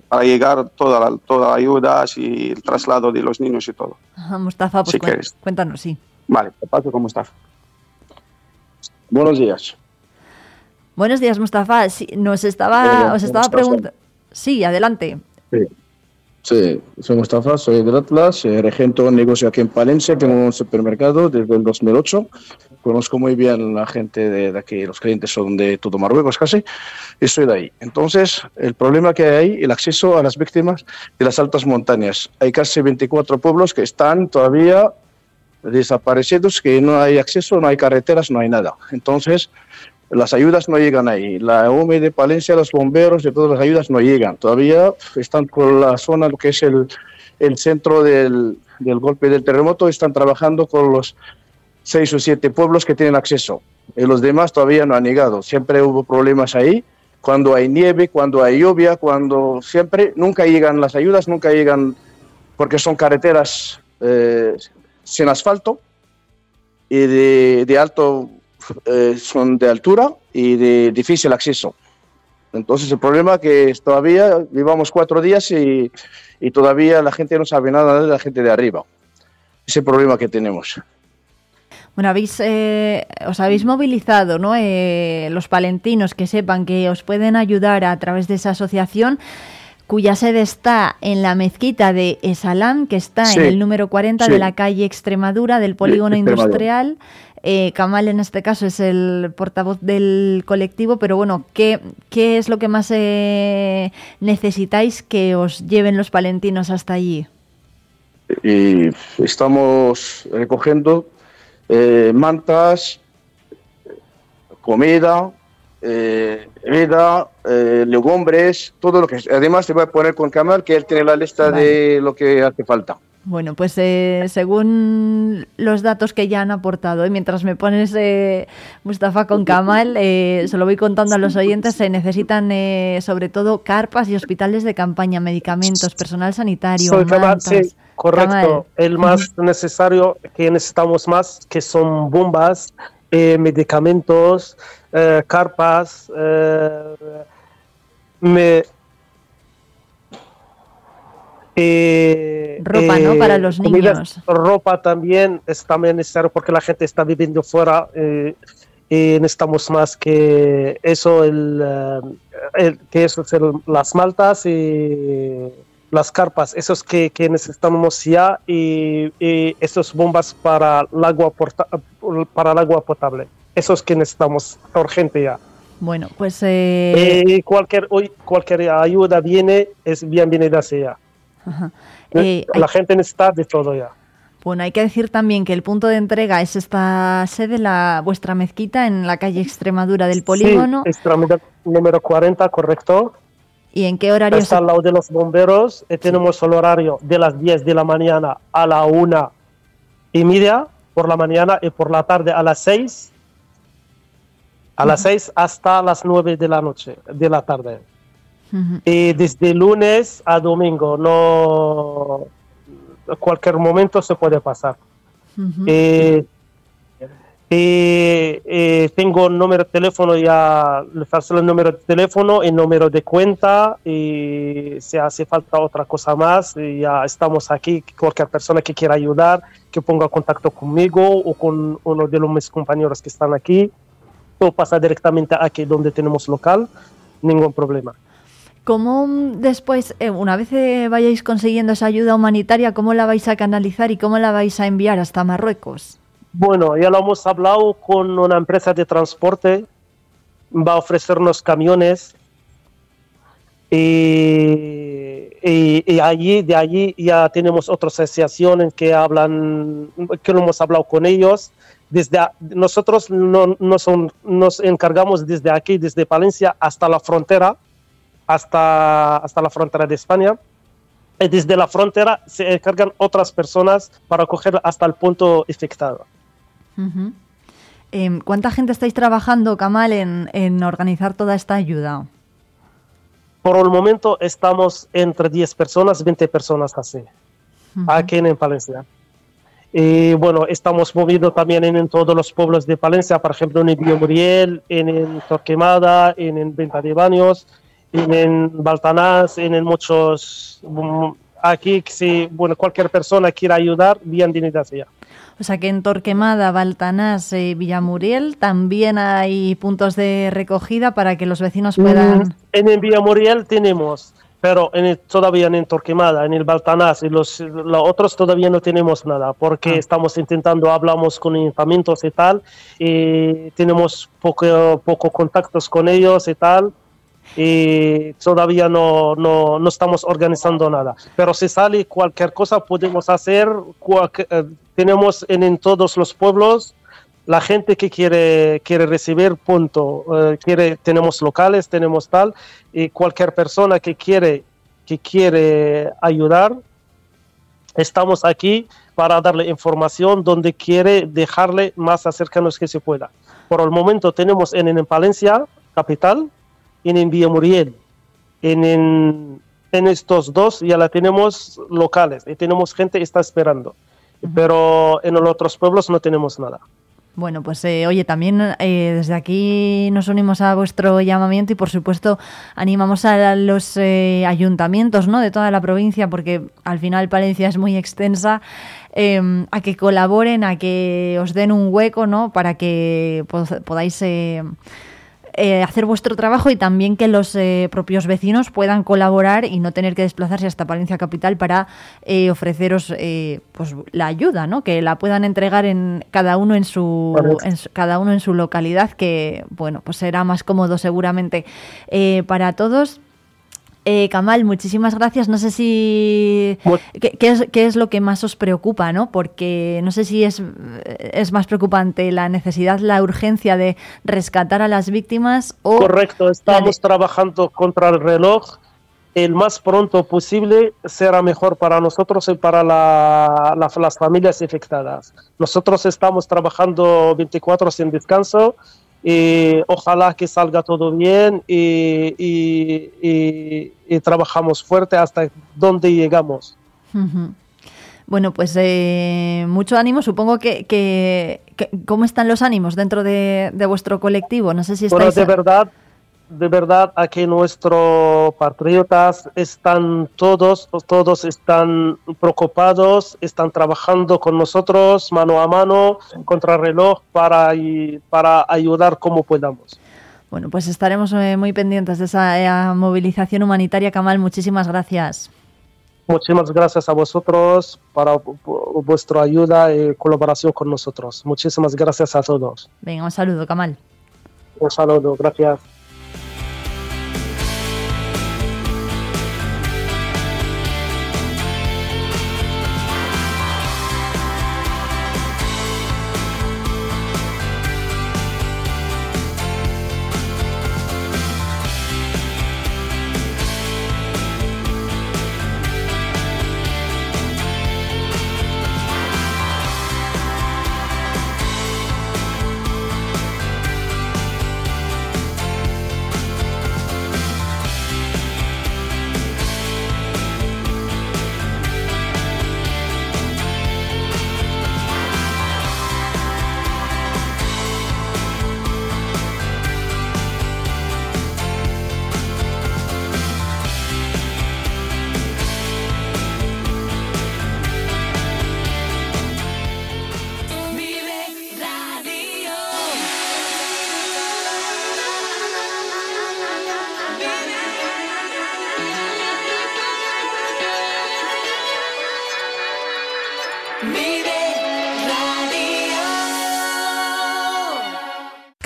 para llegar toda la, toda la ayuda y el traslado de los niños y todo. Ajá, Mustafa, pues sí cuéntanos, sí. Vale, te paso con Mustafa. Buenos días. Buenos días, Mustafa. Sí, nos estaba, os estaba preguntando. Sí, adelante. Sí. Sí, soy Mustafa, soy del Atlas, eh, regento un negocio aquí en Palencia, tengo un supermercado desde el 2008. Conozco muy bien la gente de, aquí, los clientes son de todo Marruecos casi, y soy de ahí. Entonces, el problema que hay ahí, el acceso a las víctimas de las altas montañas. Hay casi 24 pueblos que están todavía desaparecidos, que no hay acceso, no hay carreteras, no hay nada. Entonces, las ayudas no llegan ahí. La OME de Palencia, los bomberos de todas las ayudas no llegan. Todavía están por la zona, lo que es el, el centro del, del, golpe del terremoto, están trabajando con los seis o siete pueblos que tienen acceso. Y los demás todavía no han llegado. Siempre hubo problemas ahí. Cuando hay nieve, cuando hay lluvia, cuando siempre, nunca llegan las ayudas, nunca llegan porque son carreteras eh, sin asfalto y de, alto eh, son de altura y de difícil acceso. Entonces el problema es que todavía llevamos cuatro días y, y, todavía la gente no sabe nada de la gente de arriba. Ese problema que tenemos. Bueno, habéis, eh, os habéis movilizado, ¿no? Eh, los palentinos que sepan que os pueden ayudar a través de esa asociación cuya sede está en la mezquita de Esalam, que está Sí, en el número 40 sí. de la calle Extremadura del polígono industrial. Eh, Kamal en este caso es el portavoz del colectivo, pero bueno, ¿qué, qué es lo que más eh, necesitáis que os lleven los palentinos hasta allí? Y estamos recogiendo eh, mantas, comida, eh, bebida, eh, legumbres, todo lo que... Además te voy a poner con Kamal que él tiene la lista de lo que hace falta. Bueno, pues eh, según los datos que ya han aportado, y mientras me pones eh, Mustafa con Kamal, eh, se lo voy contando a los oyentes, se necesitan eh, sobre todo carpas y hospitales de campaña, medicamentos, personal sanitario, mantas. sí, correcto. El más necesario que necesitamos más, que son bombas, eh, medicamentos, eh, carpas, eh, me- eh, Ropa, ¿no? eh, Para los niños. Ropa también es también necesario porque la gente está viviendo fuera y necesitamos más que eso, el, el- que eso el- las maltas y las carpas, esos que, que necesitamos ya y, y esos bombas para el agua porta- para el agua potable, esos que necesitamos urgente ya. Bueno, pues eh, cualquier hoy cualquier ayuda viene es bienvenida sea. ajá. Eh, hay- la gente necesita de todo ya. bueno, hay que decir también que el punto de entrega es esta sede, la vuestra mezquita en la calle Extremadura del polígono. Sí, extremadura número 40, correcto. ¿Y en qué horario Está se- al lado de los bomberos. y tenemos el horario de las 10 de la mañana a la 1 y media por la mañana y por la tarde a las 6. A las 6 hasta las 9 de la noche, de la tarde. Ujú. Y desde lunes a domingo, no. Cualquier momento se puede pasar. Ujú. Eh, eh, eh, tengo número de teléfono ya, le paso el número de teléfono, el número de cuenta y si hace falta otra cosa más, y ya estamos aquí, cualquier persona que quiera ayudar, que ponga contacto conmigo o con uno de los mis compañeros que están aquí, o pasa directamente aquí donde tenemos local, ningún problema. ¿Cómo mm, después, eh, una vez eh, vayáis consiguiendo esa ayuda humanitaria, cómo la vais a canalizar y cómo la vais a enviar hasta Marruecos? Bueno, ya lo hemos hablado con una empresa de transporte, va a ofrecernos camiones y, y- y allí, de allí ya tenemos otras asociaciones que hablan, que no hemos hablado con ellos. Desde a- nosotros no, no son- nos encargamos desde aquí, desde Palencia hasta la frontera, hasta, hasta la frontera de España. Desde la frontera se encargan otras personas para coger hasta el punto afectado. Em, ¿Cuánta gente estáis trabajando, Kamal, en, en organizar toda esta ayuda? Por el momento estamos entre 10 personas, 20 personas así, aquí en Palencia. Y bueno, estamos moviendo también en, en todos los pueblos de Palencia, por ejemplo en Biomuriel, en, en Torquemada, en, en Venta de Baños, en, en Baltanás, en, en muchos... mm, Aquí, si bueno, cualquier persona quiera ayudar, bienvenida sea. O sea que en Torquemada, Baltanás y Villamuriel también hay puntos de recogida para que los vecinos puedan... En Villamuriel tenemos pero en todavía en Torquemada, en el Baltanás y los, los otros todavía no tenemos nada, porque Ah. estamos intentando, hablamos con ayuntamientos y tal, y tenemos poco, poco contactos con ellos y tal, y todavía no, no, no estamos organizando nada. Pero si sale cualquier cosa, podemos hacer, eh, tenemos en, en todos los pueblos la gente que quiere, quiere recibir, punto. Eh, quiere, tenemos locales, tenemos tal, y cualquier persona que quiere, que quiere ayudar, estamos aquí para darle información donde quiere dejarle más cercanos que se pueda. Por el momento tenemos en, en Palencia, capital, y en Villamuriel. En, en, en estos dos ya la tenemos locales y tenemos gente que está esperando. Pero en los otros pueblos no tenemos nada. Bueno, pues eh, oye, también eh, desde aquí nos unimos a vuestro llamamiento y por supuesto animamos a los eh, ayuntamientos ¿no? de toda la provincia, porque al final Palencia es muy extensa, eh, a que colaboren, a que os den un hueco ¿no? para que pod- podáis eh, hacer vuestro trabajo y también que los eh, propios vecinos puedan colaborar y no tener que desplazarse hasta Palencia Capital para eh, ofreceros eh, pues la ayuda, ¿no? Que la puedan entregar en cada uno en su, en su- cada uno en su localidad, que bueno, pues será más cómodo seguramente eh, para todos. Eh, Kamal, muchísimas gracias. No sé si ¿qué, qué es, qué es lo que más os preocupa, ¿no? Porque no sé si es, es más preocupante la necesidad, la urgencia de rescatar a las víctimas o Correcto, estamos trabajando contra el reloj. El más pronto posible será mejor para nosotros y para la- la- las familias afectadas. Nosotros estamos trabajando 24 sin descanso y ojalá que salga todo bien y, y- y- y trabajamos fuerte hasta donde llegamos. Bueno, pues eh, mucho ánimo. Supongo que, que, que- ¿Cómo están los ánimos dentro de, de vuestro colectivo? No sé si Bueno, estáis... de verdad, de verdad, aquí nuestros patriotas están todos, todos están preocupados, están trabajando con nosotros mano a mano, contra reloj, para, para ayudar como podamos. Bueno, pues estaremos eh, muy pendientes de esa eh, movilización humanitaria. Kamal, muchísimas gracias. Muchísimas gracias a vosotros para vu- vu- vuestra ayuda y colaboración con nosotros. Muchísimas gracias a todos. Venga, un saludo, Kamal. Un saludo, gracias.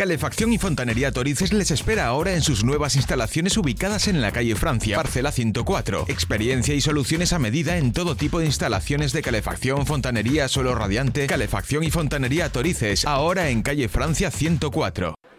Calefacción y Fontanería Torices les espera ahora en sus nuevas instalaciones ubicadas en la calle Francia, parcela 104. Experiencia y soluciones a medida en todo tipo de instalaciones de calefacción, fontanería, suelo radiante, calefacción y fontanería Torices, ahora en calle Francia 104.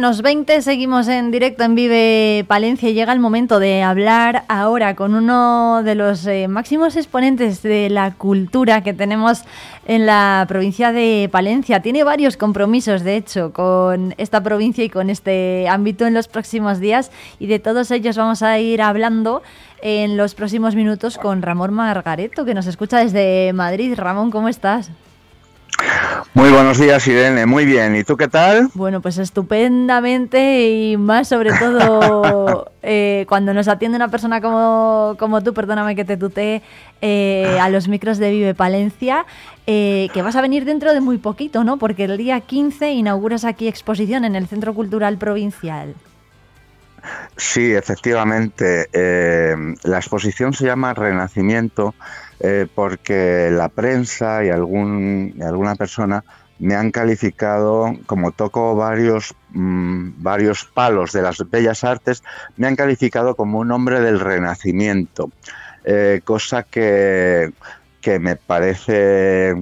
Menos 20, seguimos en directo en Vive Palencia y llega el momento de hablar ahora con uno de los eh, máximos exponentes de la cultura que tenemos en la provincia de Palencia. Tiene varios compromisos, de hecho, con esta provincia y con este ámbito en los próximos días y de todos ellos vamos a ir hablando en los próximos minutos con Ramón Margareto, que nos escucha desde Madrid. Ramón, ¿cómo estás? Muy buenos días, Irene. Muy bien. ¿Y tú qué tal? Bueno, pues estupendamente y más sobre todo eh, cuando nos atiende una persona como, como tú, perdóname que te tutee, eh, a los micros de Vive Palencia, eh, que vas a venir dentro de muy poquito, ¿no? Porque el día 15 inauguras aquí exposición en el Centro Cultural Provincial. Sí, efectivamente. la exposición se llama Renacimiento eh, porque la prensa y, algún, alguna persona me han calificado, como toco varios, mm, varios palos de las bellas artes, me han calificado como un hombre del renacimiento, eh, cosa que, que me parece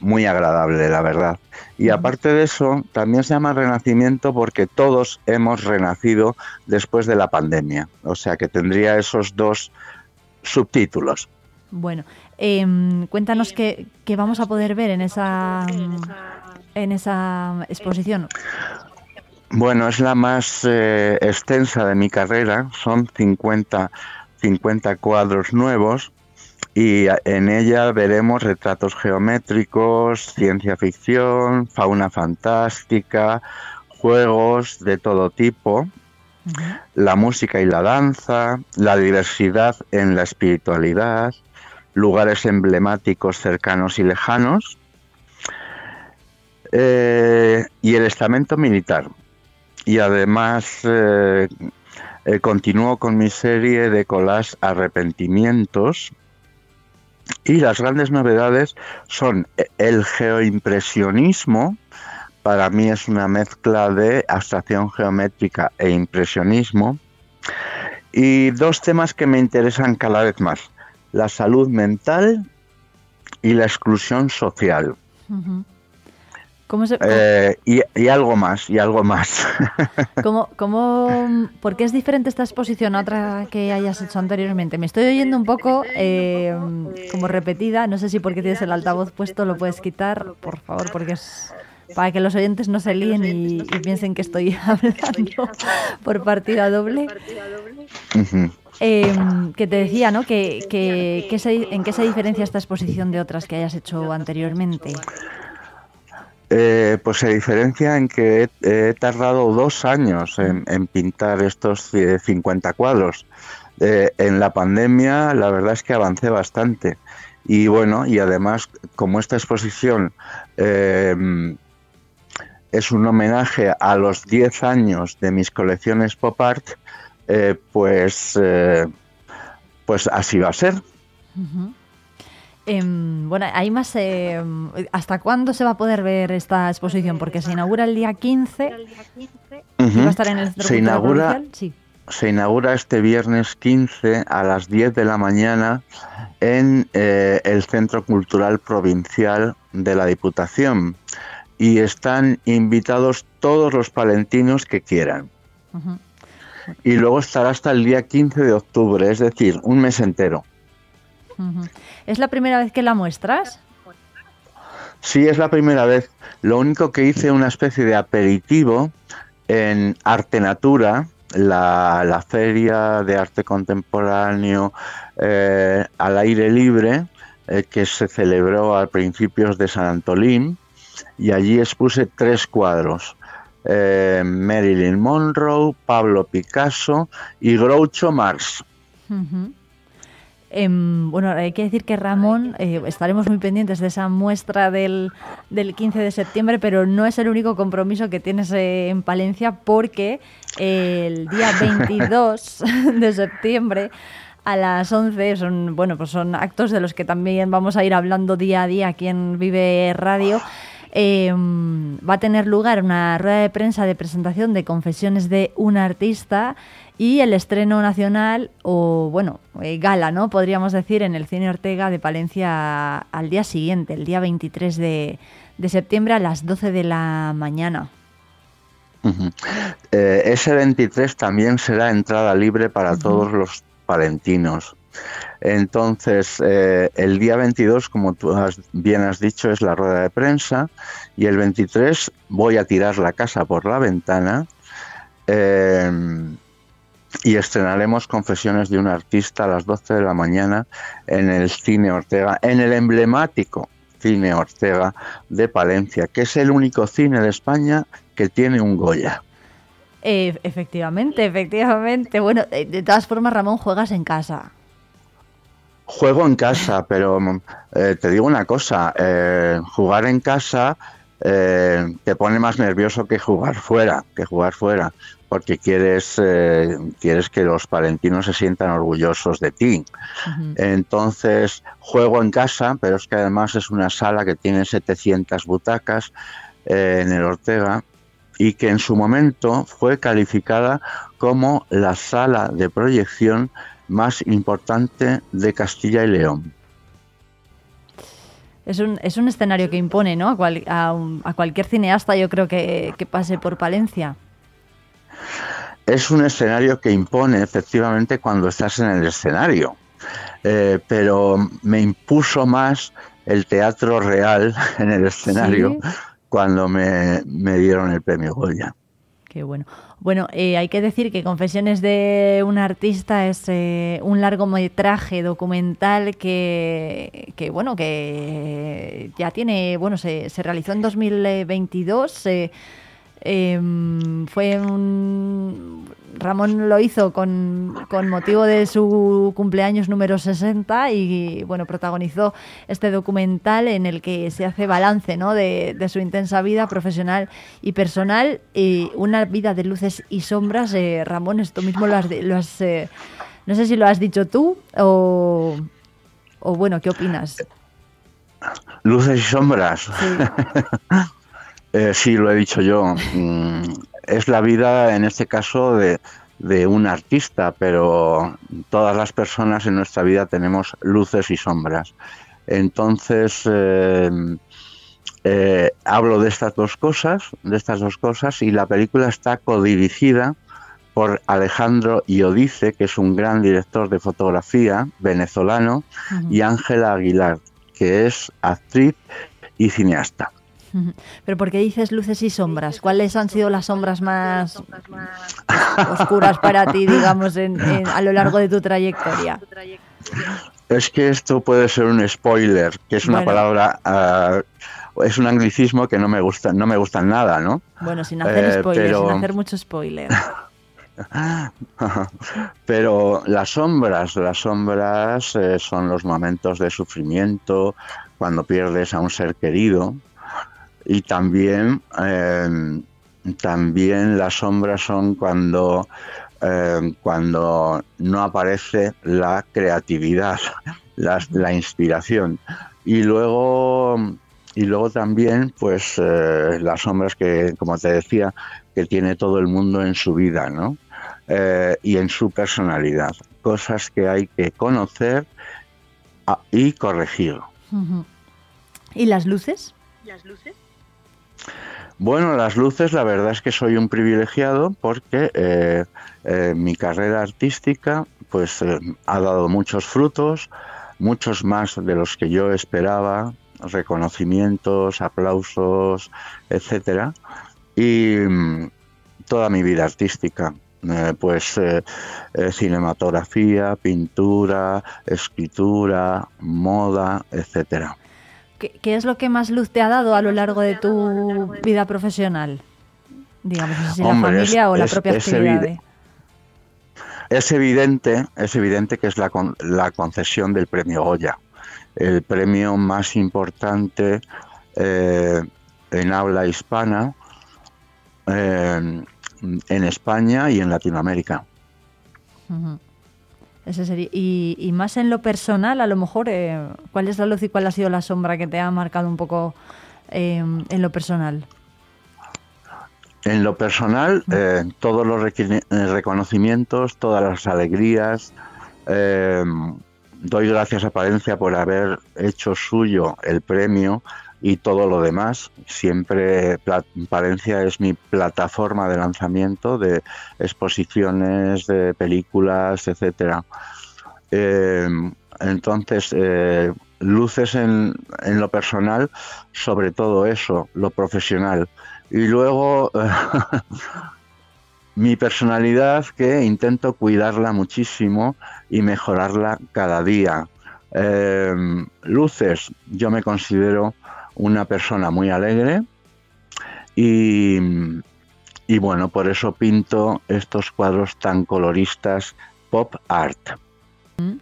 muy agradable, la verdad. Y aparte de eso, también se llama renacimiento porque todos hemos renacido después de la pandemia. O sea que tendría esos dos subtítulos. Bueno, em, cuéntanos qué, vamos a poder ver en esa, en esa exposición. Bueno, es la más eh, extensa de mi carrera, son 50, 50 cuadros nuevos y en ella veremos retratos geométricos, ciencia ficción, fauna fantástica, juegos de todo tipo, la música y la danza, la diversidad en la espiritualidad, lugares emblemáticos cercanos y lejanos, eh, y el estamento militar. Y además eh, eh, continúo con mi serie de colas arrepentimientos. Y las grandes novedades son el geoimpresionismo, para mí es una mezcla de abstracción geométrica e impresionismo, y dos temas que me interesan cada vez más, la salud mental y la exclusión social. Eh, y, algo más, y algo más. ¿Cómo, cómo, por qué es diferente esta exposición a otra que hayas hecho anteriormente? Me estoy oyendo un poco eh, como repetida, no sé si porque tienes el altavoz puesto lo puedes quitar, por favor, porque es para que los oyentes no se líen y, piensen que estoy hablando por partida doble. Em, que te decía, ¿no? Que, ¿En qué se diferencia esta exposición de otras que hayas hecho anteriormente? Eh, pues se diferencia en que he, tardado dos años en, pintar estos 50 cuadros. Eh, en la pandemia la verdad es que avancé bastante. Y bueno, y además como esta exposición em, es un homenaje a los 10 años de mis colecciones pop art, eh, pues, eh, pues así va a ser. Em, bueno, hay más. Em, ¿Hasta cuándo se va a poder ver esta exposición? Porque se inaugura el día 15. va a estar en el se inaugura, se inaugura este viernes 15 a las 10 de la mañana en eh, el Centro Cultural Provincial de la Diputación. Y están invitados todos los palentinos que quieran y luego estará hasta el día 15 de octubre, es decir, un mes entero. ¿Es la primera vez que la muestras? Sí, es la primera vez. Lo único que hice una especie de aperitivo en Arte Natura, la, feria de arte contemporáneo eh, al aire libre eh, que se celebró a principios de San Antolín y allí expuse tres cuadros. Eh, Marilyn Monroe, Pablo Picasso y Groucho Marx. Em, bueno, hay que decir que Ramón, eh, estaremos muy pendientes de esa muestra del, del, 15 de septiembre, pero no es el único compromiso que tienes eh, en Palencia porque el día 22 de septiembre a las 11 son, bueno, pues son actos de los que también vamos a ir hablando día a día aquí en Vive Radio. Em, va a tener lugar una rueda de prensa de presentación de confesiones de un artista y el estreno nacional o, bueno, eh, gala, ¿no? Podríamos decir, en el Cine Ortega de Palencia al día siguiente, el día 23 de, de septiembre a las 12 de la mañana. Eh, ese 23 también será entrada libre para todos los palentinos. Entonces, eh, el día 22, como tú bien has dicho, es la rueda de prensa y el 23 voy a tirar la casa por la ventana eh, y estrenaremos Confesiones de un artista a las 12 de la mañana en el Cine Ortega, en el emblemático Cine Ortega de Palencia, que es el único cine de España que tiene un Goya. Eh, efectivamente, efectivamente. Bueno, de todas formas, Ramón, juegas en casa. Juego en casa, pero eh, te digo una cosa, eh, jugar en casa eh, te pone más nervioso que jugar fuera, que jugar fuera, porque quieres, quieres que los palentinos se sientan orgullosos de ti. Entonces, juego en casa, pero es que además es una sala que tiene 700 butacas en el Ortega y que en su momento fue calificada como la sala de proyección más importante de Castilla y León. Es un, es un escenario que impone ¿no? a, a, cualquier cineasta, yo creo que, que, pase por Palencia. Es un escenario que impone efectivamente cuando estás en el escenario, eh, pero me impuso más el teatro real en el escenario cuando me, me dieron el premio Goya. Qué bueno. Bueno, eh, hay que decir que Confesiones de un artista es eh, un largometraje documental que, bueno, que ya tiene, bueno, se, se realizó en 2022. Eh, em, fue un, Ramón lo hizo con, motivo de su cumpleaños número 60 y bueno, protagonizó este documental en el que se hace balance ¿no? de, su intensa vida profesional y personal y una vida de luces y sombras. Eh, Ramón, esto mismo lo has, lo has eh, no sé si lo has dicho tú o, o bueno, ¿qué opinas? Luces y sombras. Sí. Eh, sí, lo he dicho yo. Mm, es la vida, en este caso, de, un artista, pero todas las personas en nuestra vida tenemos luces y sombras. Entonces, eh, eh, hablo de estas dos cosas, de estas dos cosas, y la película está codirigida por Alejandro Iodice, que es un gran director de fotografía venezolano, y Ángela Aguilar, que es actriz y cineasta. Pero ¿por qué dices luces y sombras? ¿Cuáles han sido las sombras más oscuras para ti, digamos, a lo largo de tu trayectoria? Es que esto puede ser un spoiler, que es una palabra, ah, es un anglicismo que no me gusta, no me gusta nada, ¿no? Bueno, sin hacer eh, spoiler, sin hacer mucho spoiler. pero las sombras, las sombras eh, son los momentos de sufrimiento, cuando pierdes a un ser querido, y también, em, también las sombras son cuando, em, cuando no aparece la creatividad, la, inspiración. Y luego, y luego también, pues, eh, las sombras que, como te decía, que tiene todo el mundo en su vida, ¿no? Eh, y en su personalidad. Cosas que hay que conocer ah, y corregir. ¿Y las luces? ¿Las luces? Bueno, las luces, la verdad es que soy un privilegiado porque eh, eh, mi carrera artística pues eh, ha dado muchos frutos, muchos más de los que yo esperaba, reconocimientos, aplausos, etcétera, y mm, toda mi vida artística. pues cinematografía, pintura, escritura, moda, etcétera. ¿Qué, es lo que más luz te ha dado a lo largo de tu vida profesional? Digamos, si la familia o la propia actividad. Es evidente, es evidente que es la, la concesión del premio Goya, el premio más importante eh, en habla hispana eh, en España y en Latinoamérica. Y, más en lo personal, a lo mejor, eh, ¿cuál es la luz y cuál ha sido la sombra que te ha marcado un poco eh, en lo personal? En lo personal, eh, todos los reconocimientos, todas las alegrías. doy gracias a Palencia por haber hecho suyo el premio y todo lo demás. Siempre Palencia es mi plataforma de lanzamiento de exposiciones, de películas, etcétera. Eh, entonces, eh, luces en, en, lo personal, sobre todo eso, lo profesional. Y luego mi personalidad que intento cuidarla muchísimo y mejorarla cada día. Eh, luces, yo me considero una persona muy alegre y, y bueno, por eso pinto estos cuadros tan coloristas pop art. Mm.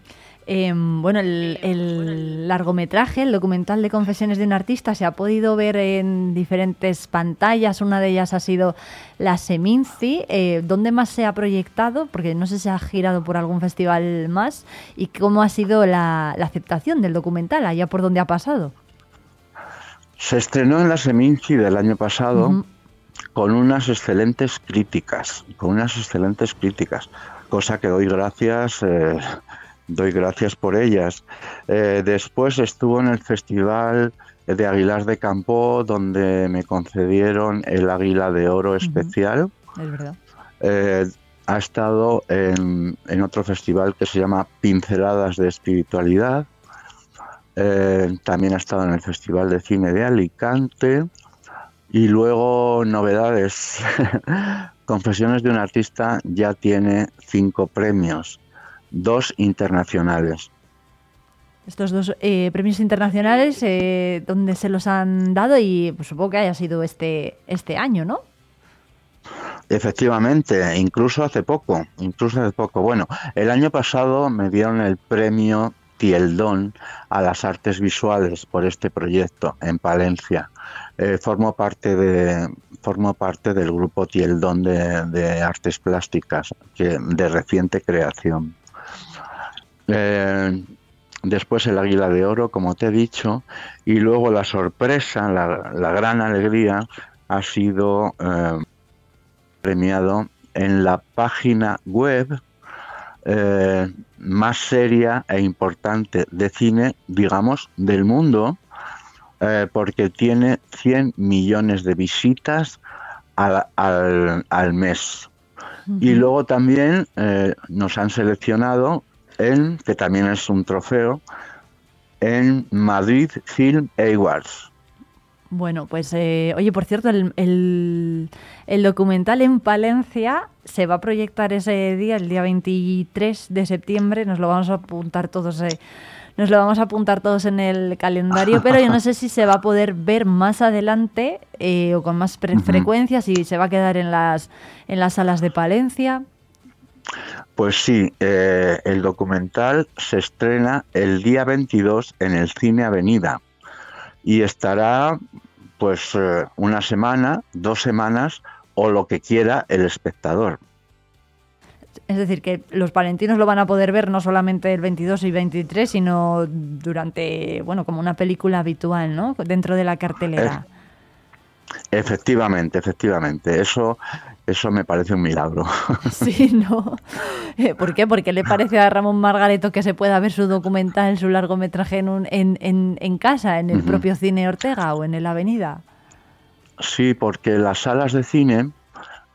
Em, bueno, el, largometraje, el documental de Confesiones de un artista, se ha podido ver en diferentes pantallas. Una de ellas ha sido la Seminci. Eh, ¿Dónde más se ha proyectado? Porque no sé si ha girado por algún festival más. ¿Y cómo ha sido la, aceptación del documental allá por donde ha pasado? Se estrenó en la Seminci del año pasado. Con unas excelentes críticas, con unas excelentes críticas, cosa que doy gracias eh, doy gracias por ellas. Eh, después estuvo en el Festival de Aguilar de Campo, donde me concedieron el Águila de Oro especial. Es verdad. Eh, ha estado en, otro festival que se llama Pinceladas de Espiritualidad. Eh, también ha estado en el Festival de Cine de Alicante. Y luego novedades. Confesiones de un artista ya tiene cinco premios dos internacionales. Estos dos eh, premios internacionales, eh, ¿dónde se los han dado? Y pues, supongo que haya sido este, este año, ¿no? Efectivamente, incluso hace poco, incluso hace poco. Bueno, el año pasado me dieron el premio Tieldón a las artes visuales por este proyecto en Palencia. Eh, formo parte de parte del grupo Tieldón de, de artes plásticas que, de reciente creación. Eh, después el Águila de Oro, como te he dicho, y luego la sorpresa, la, gran alegría, ha sido eh, premiado en la página web eh, más seria e importante de cine, digamos, del mundo, porque tiene 100 millones de visitas al, al, mes. Y luego también nos han seleccionado en, que también es un trofeo, en Madrid Film Awards. Bueno, pues eh, oye, por cierto, el, el, documental en Palencia se va a proyectar ese día, el día 23 de septiembre, nos lo vamos a apuntar todos. Eh, nos lo vamos a apuntar todos en el calendario, pero yo no sé si se va a poder ver más adelante eh, o con más frecuencia, si se va a quedar en las, en las salas de Palencia. Pues sí, eh, el documental se estrena el día 22 en el Cine Avenida y estará pues eh, una semana, dos semanas o lo que quiera el espectador. Es decir, que los palentinos lo van a poder ver no solamente el 22 y 23, sino durante, bueno, como una película habitual, ¿no? Dentro de la cartelera. Efectivamente, efectivamente. Eso, eso me parece un milagro. Sí, ¿no? Eh, ¿Por qué? Porque le parece a Ramón Margareto que se pueda ver su documental, su largometraje en, un, en, en, casa, en el propio cine Ortega o en la Avenida. Sí, porque las salas de cine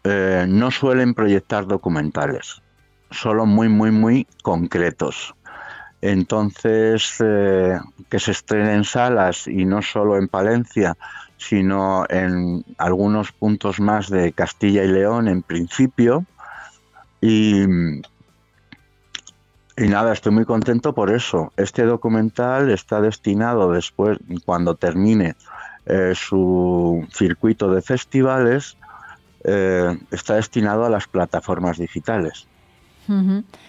eh, no suelen proyectar documentales, solo muy, muy, muy concretos. Entonces, eh, que se estrenen en salas y no solo en Palencia, sino en algunos puntos más de Castilla y León en principio. Y, y nada, estoy muy contento por eso. Este documental está destinado después, cuando termine eh, su circuito de festivales, eh, está destinado a las plataformas digitales.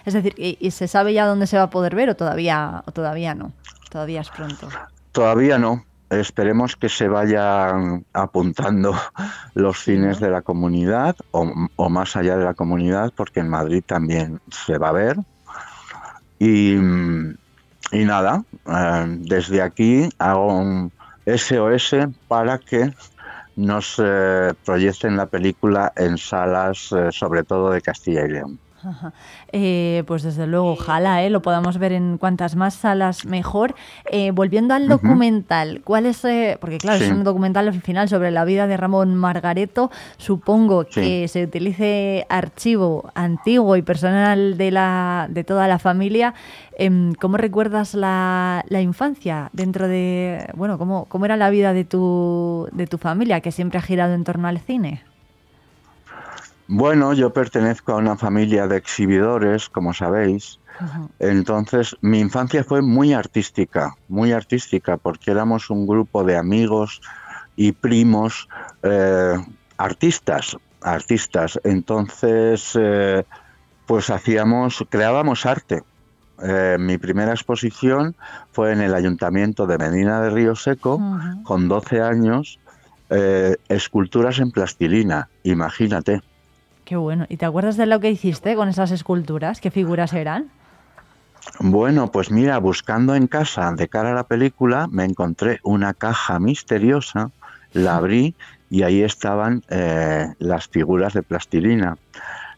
Es decir, ¿y, se sabe ya dónde se va a poder ver o todavía, o todavía no? Todavía es pronto. Todavía no, esperemos que se vayan apuntando los cines de la comunidad o, más allá de la comunidad, porque en Madrid también se va a ver. Y, nada, eh, desde aquí hago un SOS para que nos eh, proyecten la película en salas, eh, sobre todo de Castilla y León. Eh, pues desde luego, ojalá eh, lo podamos ver en cuantas más salas mejor. Eh, volviendo al documental, ¿cuál es? porque claro, es un documental al final sobre la vida de Ramón Margareto. Supongo que se utilice archivo antiguo y personal de, la, de toda la familia. Em, ¿Cómo recuerdas la, la, infancia dentro de, bueno, cómo, cómo era la vida de tu, de tu familia que siempre ha girado en torno al cine? Bueno, yo pertenezco a una familia de exhibidores, como sabéis. Entonces, mi infancia fue muy artística, muy artística, porque éramos un grupo de amigos y primos eh, artistas, artistas. Entonces, eh, pues hacíamos, creábamos arte. Eh, mi primera exposición fue en el Ayuntamiento de Medina de Río Seco, con 12 años, esculturas en plastilina, imagínate. Qué bueno. ¿Y te acuerdas de lo que hiciste con esas esculturas? ¿Qué figuras eran? Bueno, pues mira, buscando en casa de cara a la película, me encontré una caja misteriosa, la abrí y ahí estaban eh, las figuras de plastilina.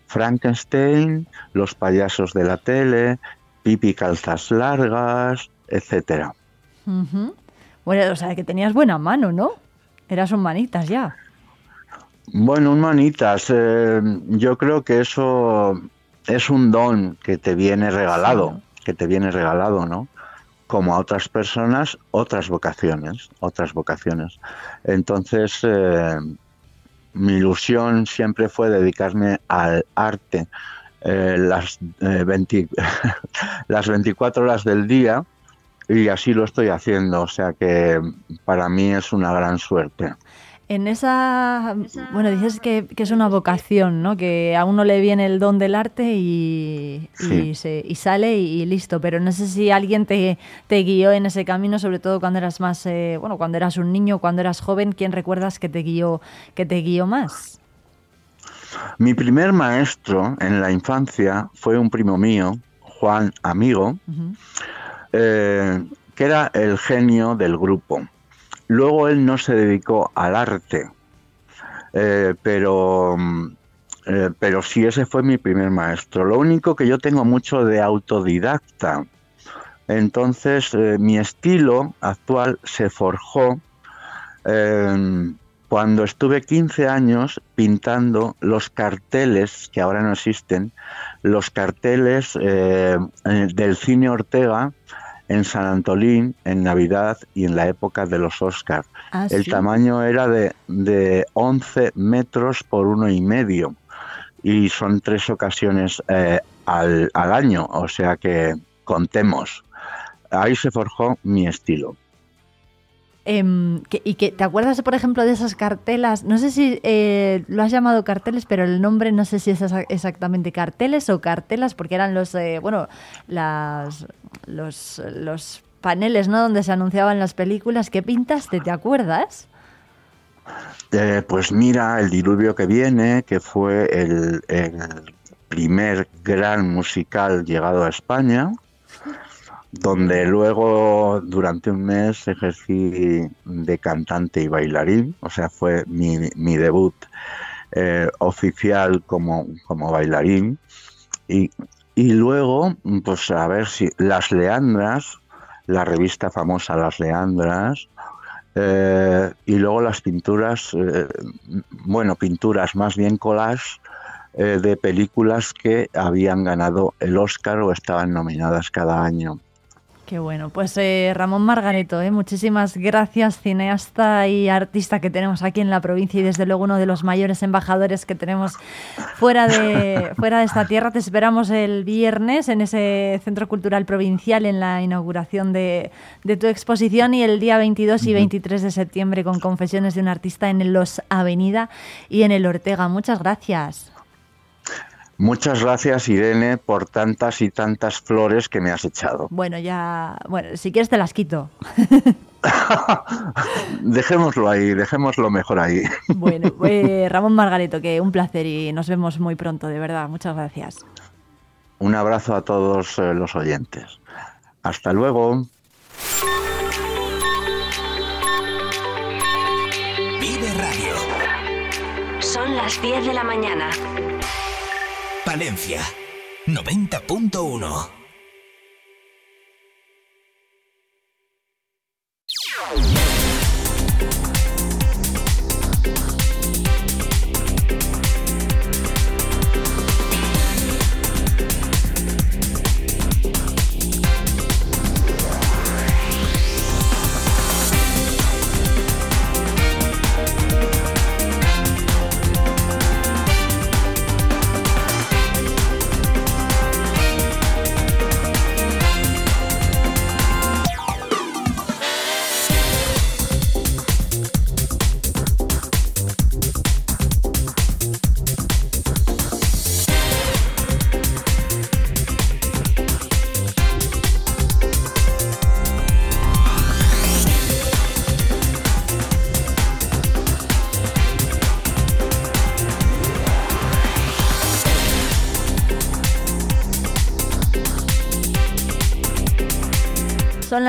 Frankenstein, los payasos de la tele, Pipi calzas largas, etcétera. Bueno, o sea, que tenías buena mano, ¿no? Eras un manitas ya. Bueno, un manitas, eh, yo creo que eso es un don que te viene regalado, que te viene regalado, ¿no? Como a otras personas, otras vocaciones, otras vocaciones. Entonces, eh, mi ilusión siempre fue dedicarme al arte eh, las, las 24 horas del día y así lo estoy haciendo, o sea que para mí es una gran suerte. En esa, bueno, dices que, es una vocación, ¿no? Que a uno le viene el don del arte y, y, sale y, listo. Pero no sé si alguien te, te, guió en ese camino, sobre todo cuando eras más, eh, bueno, cuando eras un niño, cuando eras joven. ¿Quién recuerdas que te guió, que te guió más? Mi primer maestro en la infancia fue un primo mío, Juan Amigo, eh, que era el genio del grupo Luego él no se dedicó al arte, eh, pero, eh, pero sí ese fue mi primer maestro. Lo único que yo tengo mucho de autodidacta. Entonces eh, mi estilo actual se forjó cuando estuve 15 años pintando los carteles, que ahora no existen, los carteles del cine Ortega en San Antolín, en Navidad y en la época de los Oscars. Ah, el tamaño era de, de 11 metros por uno y medio y son tres ocasiones eh, al, al año, o sea que contemos. Ahí se forjó mi estilo. Em, y que te acuerdas, por ejemplo, de esas cartelas. No sé si eh, lo has llamado carteles, pero el nombre no sé si es exactamente carteles o cartelas, porque eran los, eh, bueno, las, los, los paneles, ¿no? Donde se anunciaban las películas. ¿Qué pintaste? ¿Te acuerdas? Eh, pues mira, el diluvio que viene, que fue el, el primer gran musical llegado a España donde luego durante un mes ejercí de cantante y bailarín, o sea, fue mi, debut eh, oficial como, como bailarín. Y, luego, pues a ver si Las Leandras, la revista famosa Las Leandras, eh, y luego las pinturas, eh, bueno, pinturas más bien collage de películas que habían ganado el Oscar o estaban nominadas cada año. Qué bueno, pues eh, Ramón Margareto, eh, muchísimas gracias, cineasta y artista que tenemos aquí en la provincia y desde luego uno de los mayores embajadores que tenemos fuera de, fuera de esta tierra. Te esperamos el viernes en ese Centro Cultural Provincial en la inauguración de, de tu exposición y el día 22 y 23 de septiembre con Confesiones de un Artista en Los Avenida y en el Ortega. Muchas gracias. Muchas gracias, Irene, por tantas y tantas flores que me has echado. Bueno, ya. Bueno, si quieres te las quito. dejémoslo ahí, dejémoslo mejor ahí. bueno, pues, Ramón Margarito, que un placer y nos vemos muy pronto, de verdad. Muchas gracias. Un abrazo a todos eh, los oyentes. Hasta luego. Vive Radio. Son las 10 de la mañana. Palencia 90.1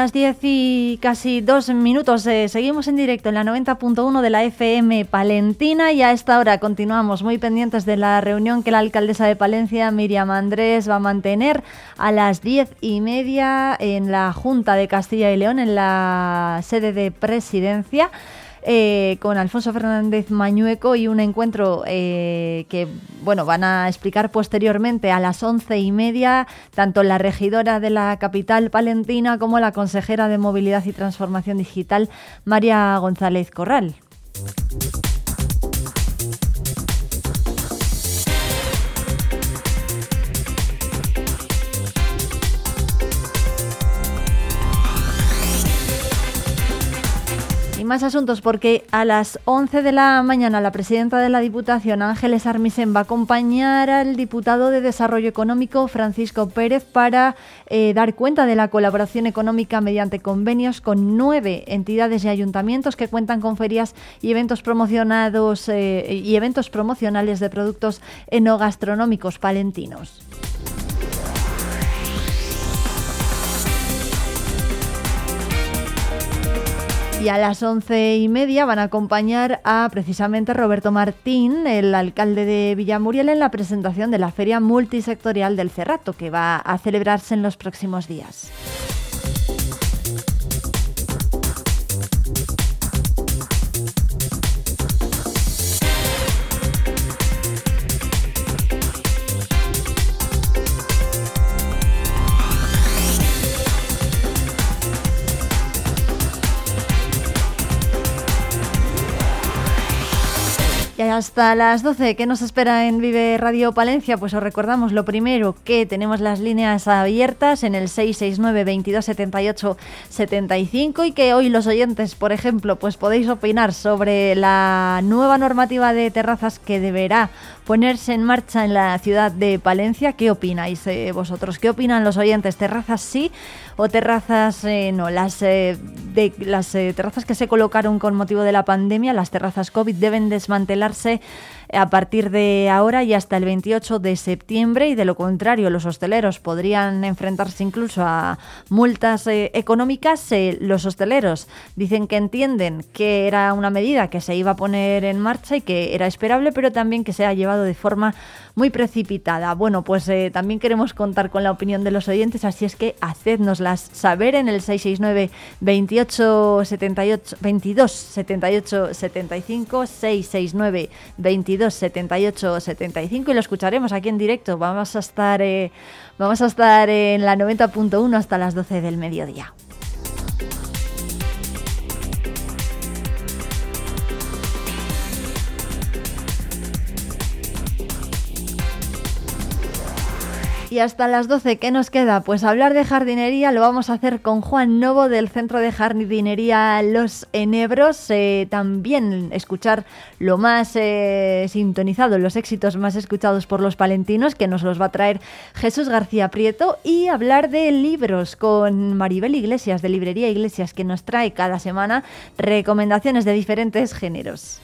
las 10 y casi dos minutos. Eh, seguimos en directo en la 90.1 de la FM Palentina y a esta hora continuamos muy pendientes de la reunión que la alcaldesa de Palencia, Miriam Andrés, va a mantener a las 10 y media en la Junta de Castilla y León, en la sede de presidencia. Eh, con Alfonso Fernández Mañueco y un encuentro eh, que bueno van a explicar posteriormente a las once y media tanto la regidora de la capital palentina como la consejera de movilidad y transformación digital María González Corral. Más asuntos porque a las 11 de la mañana la presidenta de la Diputación, Ángeles Armisen, va a acompañar al diputado de Desarrollo Económico, Francisco Pérez, para eh, dar cuenta de la colaboración económica mediante convenios con nueve entidades y ayuntamientos que cuentan con ferias y eventos promocionados eh, y eventos promocionales de productos enogastronómicos palentinos. Y a las once y media van a acompañar a precisamente Roberto Martín, el alcalde de Villamuriel, en la presentación de la Feria Multisectorial del Cerrato, que va a celebrarse en los próximos días. Hasta las 12, ¿qué nos espera en Vive Radio Palencia? Pues os recordamos lo primero, que tenemos las líneas abiertas en el 669 2278 75 y que hoy los oyentes, por ejemplo, pues podéis opinar sobre la nueva normativa de terrazas que deberá ponerse en marcha en la ciudad de Palencia. ¿Qué opináis eh, vosotros? ¿Qué opinan los oyentes? ¿Terrazas sí o terrazas eh, no? Las, eh, las terrazas que se colocaron con motivo de la pandemia, las terrazas COVID, deben desmantelarse a partir de ahora y hasta el 28 de septiembre y de lo contrario los hosteleros podrían enfrentarse incluso a multas económicas. los hosteleros dicen que entienden que era una medida que se iba a poner en marcha y que era esperable, pero también que se ha llevado de forma muy precipitada. Bueno, pues eh, también queremos contar con la opinión de los oyentes, así es que hacednoslas saber en el 669 28 78 22 78 75 669 22 78 75 y lo escucharemos aquí en directo. Vamos a estar eh, vamos a estar en la 90.1 hasta las 12 del mediodía. Y hasta las 12, ¿qué nos queda? Pues hablar de jardinería lo vamos a hacer con Juan Novo del Centro de Jardinería Los Enebros. Eh, también escuchar lo más eh, sintonizado, los éxitos más escuchados por los palentinos, que nos los va a traer Jesús García Prieto. Y hablar de libros con Maribel Iglesias, de Librería Iglesias, que nos trae cada semana recomendaciones de diferentes géneros.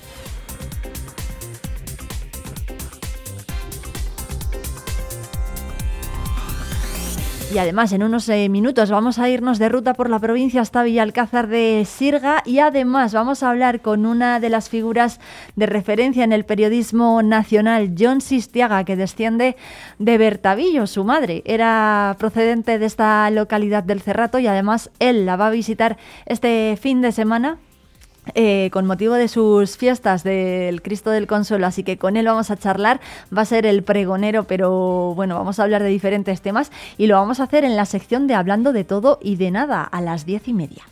Y además, en unos eh, minutos vamos a irnos de ruta por la provincia hasta Villalcázar de Sirga y además vamos a hablar con una de las figuras de referencia en el periodismo nacional, John Sistiaga, que desciende de Bertavillo. Su madre era procedente de esta localidad del Cerrato y además él la va a visitar este fin de semana eh, con motivo de sus fiestas del Cristo del Consuelo, así que con él vamos a charlar. Va a ser el pregonero, pero bueno, vamos a hablar de diferentes temas y lo vamos a hacer en la sección de Hablando de todo y de nada a las diez y media.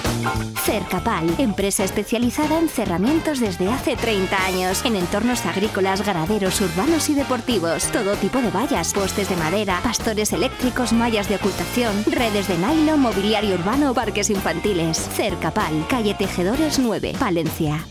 Cercapal, empresa especializada en cerramientos desde hace 30 años, en entornos agrícolas, ganaderos, urbanos y deportivos. Todo tipo de vallas, postes de madera, pastores eléctricos, mallas de ocultación, redes de nylon, mobiliario urbano, parques infantiles. Cercapal, calle Tejedores 9, Valencia.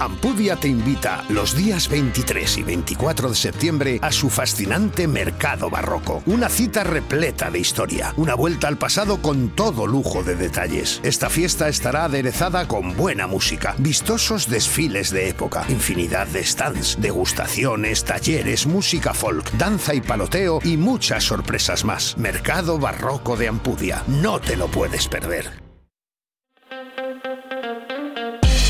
Ampudia te invita los días 23 y 24 de septiembre a su fascinante Mercado Barroco. Una cita repleta de historia, una vuelta al pasado con todo lujo de detalles. Esta fiesta estará aderezada con buena música, vistosos desfiles de época, infinidad de stands, degustaciones, talleres, música folk, danza y paloteo y muchas sorpresas más. Mercado Barroco de Ampudia. No te lo puedes perder.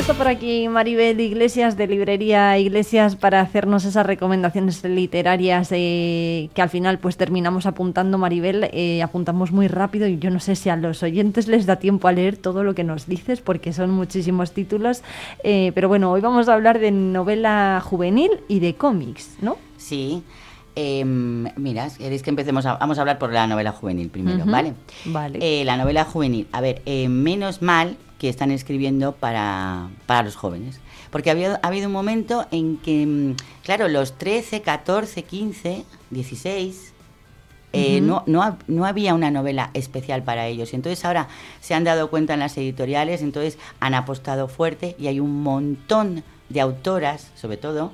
Está por aquí Maribel Iglesias de Librería Iglesias para hacernos esas recomendaciones literarias eh, que al final pues terminamos apuntando Maribel, eh, apuntamos muy rápido y yo no sé si a los oyentes les da tiempo a leer todo lo que nos dices porque son muchísimos títulos, eh, pero bueno, hoy vamos a hablar de novela juvenil y de cómics, ¿no? Sí. Em, mira, queréis que empecemos a, vamos a hablar por la novela juvenil primero, ¿vale? Vale. la novela juvenil. A ver, menos mal que están escribiendo para, para los jóvenes. Porque había, ha habido un momento en que, mm, claro, los 13, 14, 15, 16, no, no, no, había una novela especial para ellos. Y entonces ahora se han dado cuenta en las editoriales, entonces han apostado fuerte y hay un montón de autoras, sobre todo,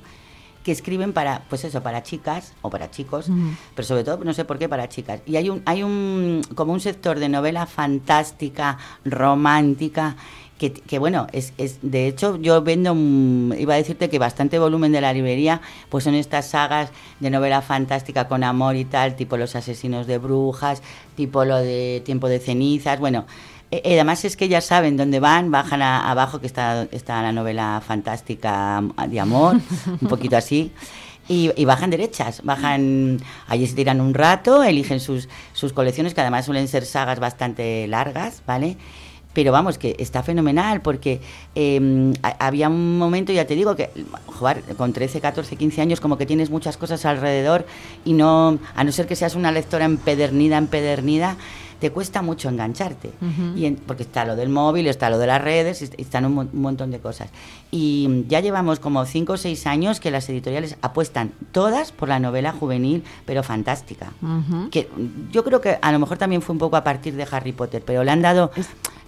que escriben para, pues eso, para chicas o para chicos, pero sobre todo, no sé por qué, para chicas. Y hay un, hay un, como un sector de novela fantástica, romántica, que, que, bueno, es, es, de hecho yo vendo, iba a decirte que bastante volumen de la librería, pues son estas sagas de novela fantástica con amor y tal, tipo Los asesinos de brujas, tipo lo de Tiempo de cenizas, bueno, eh, eh, además es que ya saben dónde van, bajan abajo, que está, está la novela fantástica de amor, un poquito así. Y, bajan derechas, bajan, allí se tiran un rato, eligen sus, sus colecciones, que además suelen ser sagas bastante largas, ¿vale? Pero vamos, que está fenomenal, porque em, había un momento, ya te digo, que jugar con 13, 14, 15 años, como que tienes muchas cosas alrededor y no, a no ser que seas una lectora empedernida, empedernida, te cuesta mucho engancharte. y porque está lo del móvil, está lo de las redes, están un, montón de cosas. Y ya llevamos como cinco o seis años que las editoriales apuestan todas por la novela juvenil, pero fantástica. que yo creo que a lo mejor también fue un poco a partir de Harry Potter, pero le han dado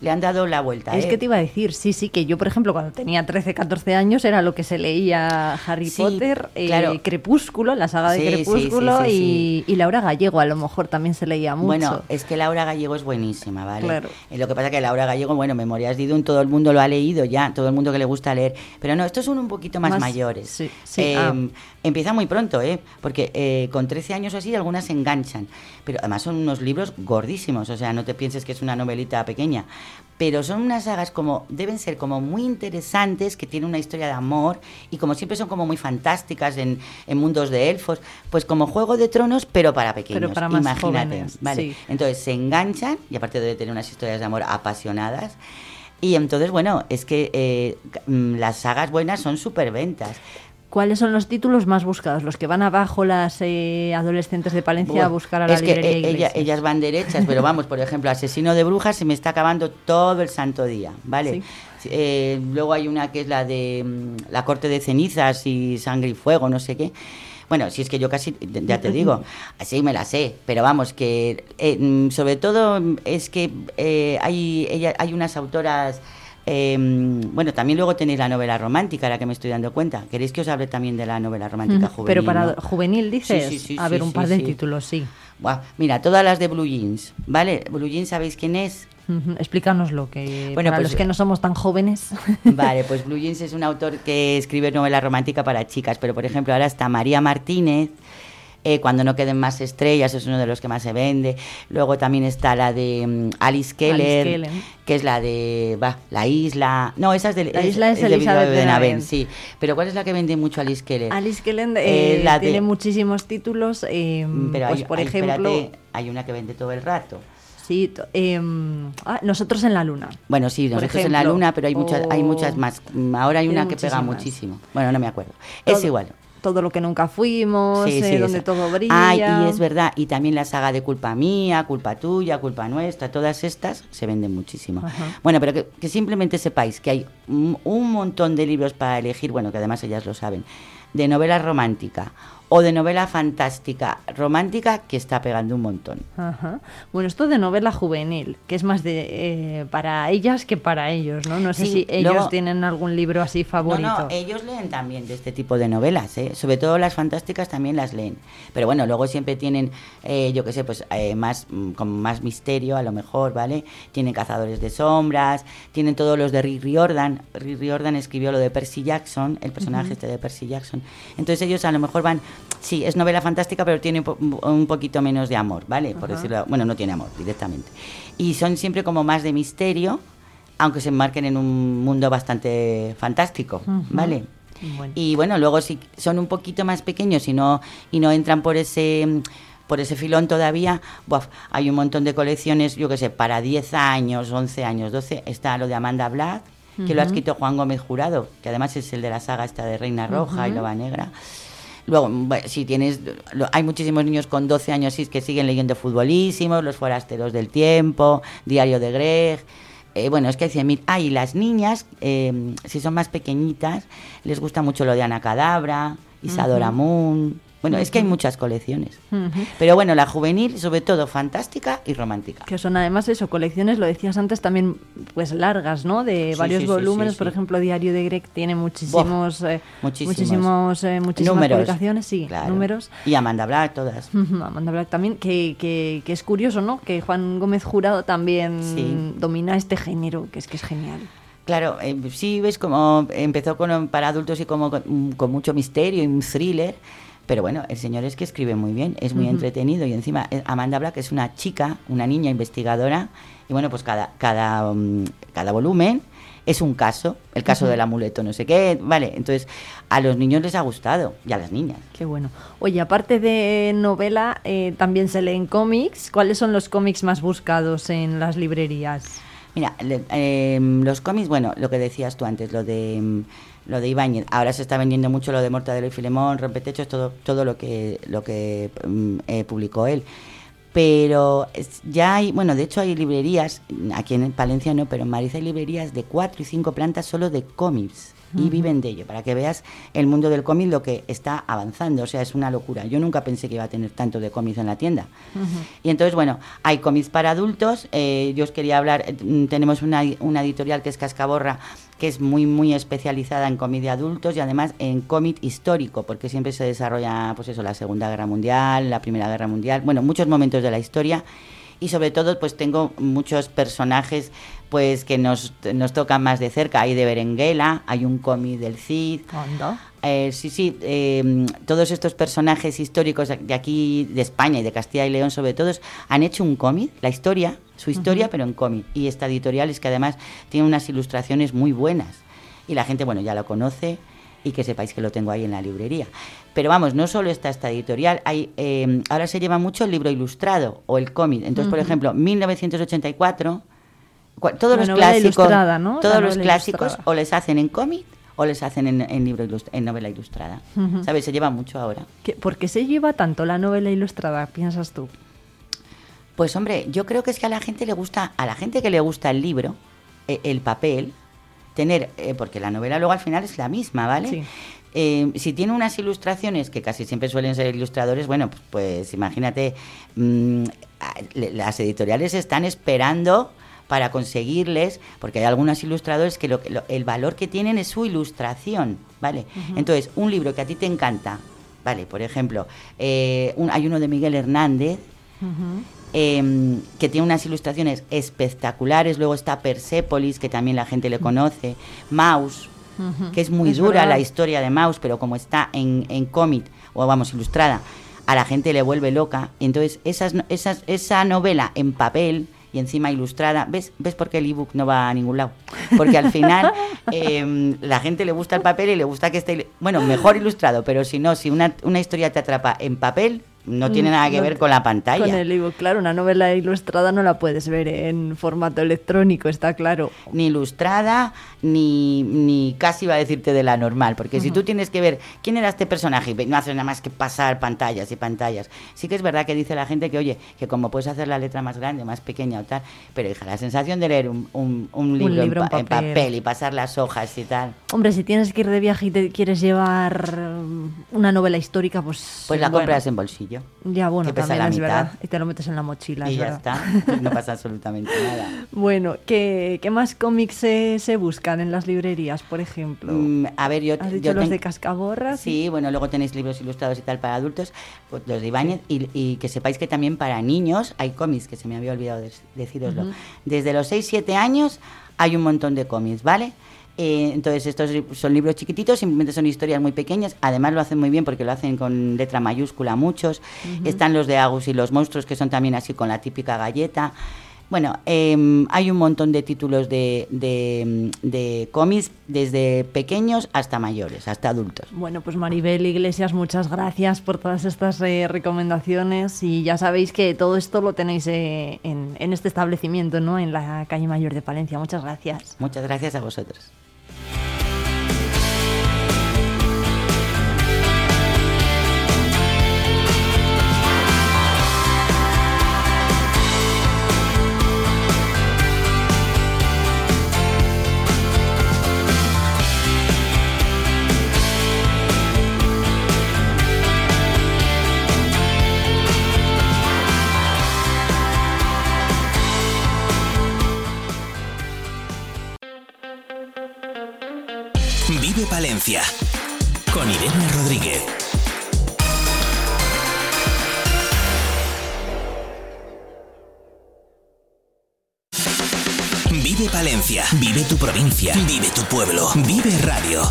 le han dado la vuelta. Es ¿eh? que te iba a decir, sí, sí, que yo, por ejemplo, cuando tenía 13, 14 años era lo que se leía Harry Potter, eh, Crepúsculo, la saga de Crepúsculo y, Laura Gallego, a lo mejor también se leía mucho. Bueno, es que Laura Gallego es buenísima, ¿vale? Claro. Eh, lo que pasa es que Laura Gallego, bueno, Memorias de Idun, todo el mundo lo ha leído ya, todo el mundo que le gusta leer, pero no, estos son un poquito más, mayores. Sí, sí. Ah. Em, empieza muy pronto, ¿eh? Porque eh, con 13 años o así algunas se enganchan. Pero además son unos libros gordísimos, o sea, no te pienses que es una novelita pequeña. Pero son unas sagas como, deben ser como muy interesantes, que tienen una historia de amor y como siempre son como muy fantásticas en, mundos de elfos, pues como Juego de Tronos, pero para pequeños. Pero para más Imagínate, ¿vale? Entonces se enganchan y aparte de tener unas historias de amor apasionadas. Y entonces, bueno, es que eh, mm, las sagas buenas son ventas ¿Cuáles son los títulos más buscados? Los que van abajo las eh, adolescentes de Palencia a buscar a la es que eh, ellas van derechas, pero vamos, por ejemplo, Asesino de Brujas se me está acabando todo el santo día, ¿vale? Eh, luego hay una que es la de mm, La Corte de Cenizas y Sangre y Fuego, no sé qué. Bueno, si es que yo casi, ya te digo, así me la sé, pero vamos, que mm, sobre todo es que hay, ella, hay unas autoras Em, bueno, también luego tenéis la novela romántica, ahora que me estoy dando cuenta. ¿Queréis que os hable también de la novela romántica juvenil? Pero para juvenil dices, sí, sí, a ver, un par de títulos, sí. mira, todas las de Blue Jeans, ¿vale? Blue Jeans, ¿sabéis quién es? Explícanoslo, que bueno, para pues, los que no somos tan jóvenes. Vale, pues Blue Jeans es un autor que escribe novela romántica para chicas, pero por ejemplo ahora está María Martínez, eh, cuando no queden más estrellas, es uno de los que más se vende. Luego también está la de mm, Alice, Keller, que es la de La Isla. No, esa es de La Isla es, Elizabeth de Benavent, sí. Pero ¿cuál es la que vende mucho Alice Keller? Alice Keller eh, la tiene muchísimos títulos. Eh, pero pues, por ejemplo, hay una que vende todo el rato. Sí, em, ah, nosotros en la luna. Bueno, sí, nosotros en la luna, pero hay muchas, hay muchas más. Ahora hay una que pega muchísimo. Bueno, no me acuerdo. Es igual todo lo que nunca fuimos, eh, donde todo brilla. Ay, y es verdad, y también la saga de culpa mía, culpa tuya, culpa nuestra, todas estas se venden muchísimo. Bueno, pero que, simplemente sepáis que hay un montón de libros para elegir, bueno, que además ellas lo saben, de novela romántica o de novela fantástica romántica que está pegando un montón. Bueno, esto de novela juvenil, que es más de eh, para ellas que para ellos, ¿no? No sé si ellos tienen algún libro así favorito. No, no, ellos leen también de este tipo de novelas, ¿eh? sobre todo las fantásticas también las leen. Pero bueno, luego siempre tienen, eh, yo qué sé, pues eh, más mm, con más misterio a lo mejor, ¿vale? Tienen Cazadores de Sombras, tienen todos los de Rick Riordan. Rick Riordan escribió lo de Percy Jackson, el personaje este de Percy Jackson. Entonces ellos a lo mejor van sí, es novela fantástica, pero tiene un poquito menos de amor, ¿vale? Por decirlo, bueno, no tiene amor directamente. Y son siempre como más de misterio, aunque se enmarquen en un mundo bastante fantástico, ¿vale? Y bueno, luego si son un poquito más pequeños y no, y no entran por ese por ese filón todavía, hay un montón de colecciones, yo qué sé, para 10 años, 11 años, 12, está lo de Amanda Black, que lo ha escrito Juan Gómez Jurado, que además es el de la saga esta de Reina Roja y Loba Negra. Luego, si tienes, hay muchísimos niños con 12 años que siguen leyendo futbolísimos, Los Forasteros del Tiempo, Diario de Greg. Eh, bueno, es que hay 100.000. Ah, y las niñas, eh, si son más pequeñitas, les gusta mucho lo de Ana Cadabra, Isadora Moon, bueno, es que hay muchas colecciones. Pero bueno, la juvenil, sobre todo, fantástica y romántica. Que son además eso, colecciones, lo decías antes, también pues largas, ¿no? De varios volúmenes. Por ejemplo, Diario de Greg tiene muchísimos, eh, muchísimos, eh, muchísimas números. publicaciones, sí, números. Y Amanda Black, todas. Amanda Black también, que, que, que, es curioso, ¿no? Que Juan Gómez Jurado también domina este género, que es que es genial. Claro, eh, sí ves como empezó con, para adultos y como con, con mucho misterio y un thriller pero bueno, el señor es que escribe muy bien, es muy entretenido y encima eh, Amanda Black es una chica, una niña investigadora y bueno, pues cada, cada, mm, cada volumen es un caso, el caso del amuleto, no sé qué, vale, entonces a los niños les ha gustado y a las niñas. Qué bueno. Oye, aparte de novela, eh, también se leen cómics. ¿Cuáles son los cómics más buscados en las librerías? Mira, em, los cómics, bueno, lo que decías tú antes, lo de em, lo de Ibáñez. Ahora se está vendiendo mucho lo de Mortadelo y Filemón, Rompetechos, todo, todo lo que, lo que mm, eh, publicó él. pero ya hay, bueno, de hecho hay librerías, aquí en Palencia no, pero en Madrid hay librerías de cuatro y cinco plantas solo de cómics y viven de ello, para que veas el mundo del cómic lo que está avanzando, o sea, es una locura. Yo nunca pensé que iba a tener tanto de cómics en la tienda. Y entonces, bueno, hay cómics para adultos, eh, yo os quería hablar, eh, tenemos una, una editorial que es Cascaborra, que es muy muy especializada en cómic de adultos y además en cómic histórico, porque siempre se desarrolla pues eso, la Segunda Guerra Mundial, la Primera Guerra Mundial, bueno, muchos momentos de la historia y sobre todo pues tengo muchos personajes pues que nos, nos tocan más de cerca. Hay de Berenguela, hay un cómic del Cid. Eh, sí, sí, eh, todos estos personajes históricos de aquí, de España y de Castilla y León sobre todo, han hecho un cómic, la historia, su historia, pero en cómic. Y esta editorial es que además tiene unas ilustraciones muy buenas. Y la gente, bueno, ya lo conoce y que sepáis que lo tengo ahí en la librería. Pero vamos, no solo está esta editorial, hay, eh, ahora se lleva mucho el libro ilustrado o el cómic. Entonces, por ejemplo, 1984 todos los clásicos, todos los clásicos o les hacen en cómic o les hacen en, libro en novela ilustrada. ¿Sabes? Se lleva mucho ahora. ¿Por qué se lleva tanto la novela ilustrada, piensas tú? Pues hombre, yo creo que es que a la gente le gusta, a la gente que le gusta el libro, e, el papel, tener, eh, porque la novela luego al final es la misma, ¿vale? Eh, si tiene unas ilustraciones, que casi siempre suelen ser ilustradores, bueno, pues, pues imagínate, mm, las editoriales están esperando para conseguirles, porque hay algunos ilustradores que, lo, el valor que tienen es su ilustración, ¿vale? Entonces, un libro que a ti te encanta, ¿vale? Por ejemplo, eh, hay uno de Miguel Hernández, em, que tiene unas ilustraciones espectaculares, luego está Persepolis, que también la gente le conoce, Maus, que es muy dura la historia de Maus, pero como está en, en cómic, o vamos, ilustrada, a la gente le vuelve loca. Entonces, esas, esas, esa novela en papel y encima ilustrada. ¿Ves, ¿Ves por qué el ebook no va a ningún lado? Porque al final em, la gente le gusta el papel y le gusta que esté, bueno, mejor ilustrado, pero si no, si una, una historia te atrapa en papel, no tiene nada que ver con la pantalla. Con el ebook, claro, una novela ilustrada no la puedes ver en formato electrónico, está claro. Ni ilustrada, ni, ni casi iba a decirte de la normal, porque si tú tienes que ver quién era este personaje, no haces nada más que pasar pantallas y pantallas. Sí que es verdad que dice la gente que, oye, que como puedes hacer la letra más grande, más pequeña o tal, pero hija, la sensación de leer un, un, libro, en, papel. y pasar las hojas y tal. Hombre, si tienes que ir de viaje y te quieres llevar una novela histórica, pues... Pues la compras en bolsillo. Ya, bueno, también es verdad. Y te lo metes en la mochila. Y ya está, no pasa absolutamente nada. Bueno, ¿qué, qué más cómics se, se, buscan en las librerías, por ejemplo? Mm, a ver, yo... ¿Has dicho los de Cascaborra? Sí, bueno, luego tenéis libros ilustrados y tal para adultos, pues los de Ibáñez, y, que sepáis que también para niños hay cómics, que se me había olvidado de, deciroslo. Desde los 6-7 años hay un montón de cómics, ¿vale? Eh, entonces, estos son libros chiquititos, simplemente son historias muy pequeñas. Además, lo hacen muy bien porque lo hacen con letra mayúscula muchos. Están los de Agus y los monstruos, que son también así con la típica galleta. Bueno, em, hay un montón de títulos de, de, cómics, desde pequeños hasta mayores, hasta adultos. Bueno, pues Maribel Iglesias, muchas gracias por todas estas eh, recomendaciones y ya sabéis que todo esto lo tenéis eh, en, en este establecimiento, ¿no? En la calle Mayor de Palencia. Muchas gracias. Muchas gracias a vosotros. Con Irene Rodríguez. Vive Palencia, vive tu provincia, vive tu pueblo, vive radio.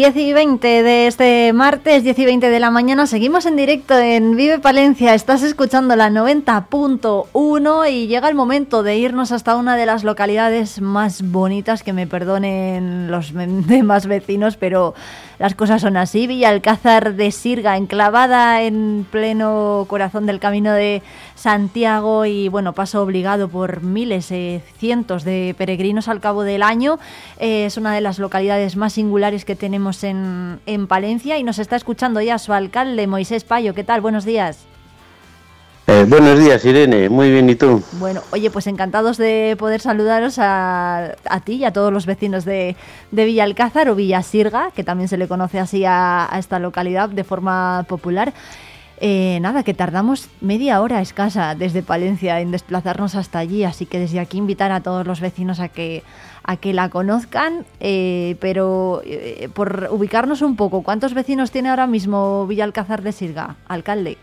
10 y 20 de este martes, 10 y 20 de la mañana, seguimos en directo en Vive Palencia, estás escuchando la 90.1 y llega el momento de irnos hasta una de las localidades más bonitas, que me perdonen los demás vecinos, pero las cosas son así. Villa Alcázar de Sirga, enclavada en pleno corazón del camino de Santiago y bueno, paso obligado por miles, eh, cientos de peregrinos al cabo del año. Eh, es una de las localidades más singulares que tenemos en, en Palencia y nos está escuchando ya su alcalde, Moisés Payo. ¿Qué tal? Buenos días. Eh, buenos días, Irene. Muy bien, ¿y tú? Bueno, oye, pues encantados de poder saludaros a, ti y a todos los vecinos de, de Villa Alcázar o Villa Sirga, que también se le conoce así a, esta localidad de forma popular. Eh, nada, que tardamos media hora escasa desde Palencia en desplazarnos hasta allí, así que desde aquí invitar a todos los vecinos a que, a que la conozcan, eh, pero por ubicarnos un poco, ¿cuántos vecinos tiene ahora mismo Villa Alcázar de Sirga, alcalde?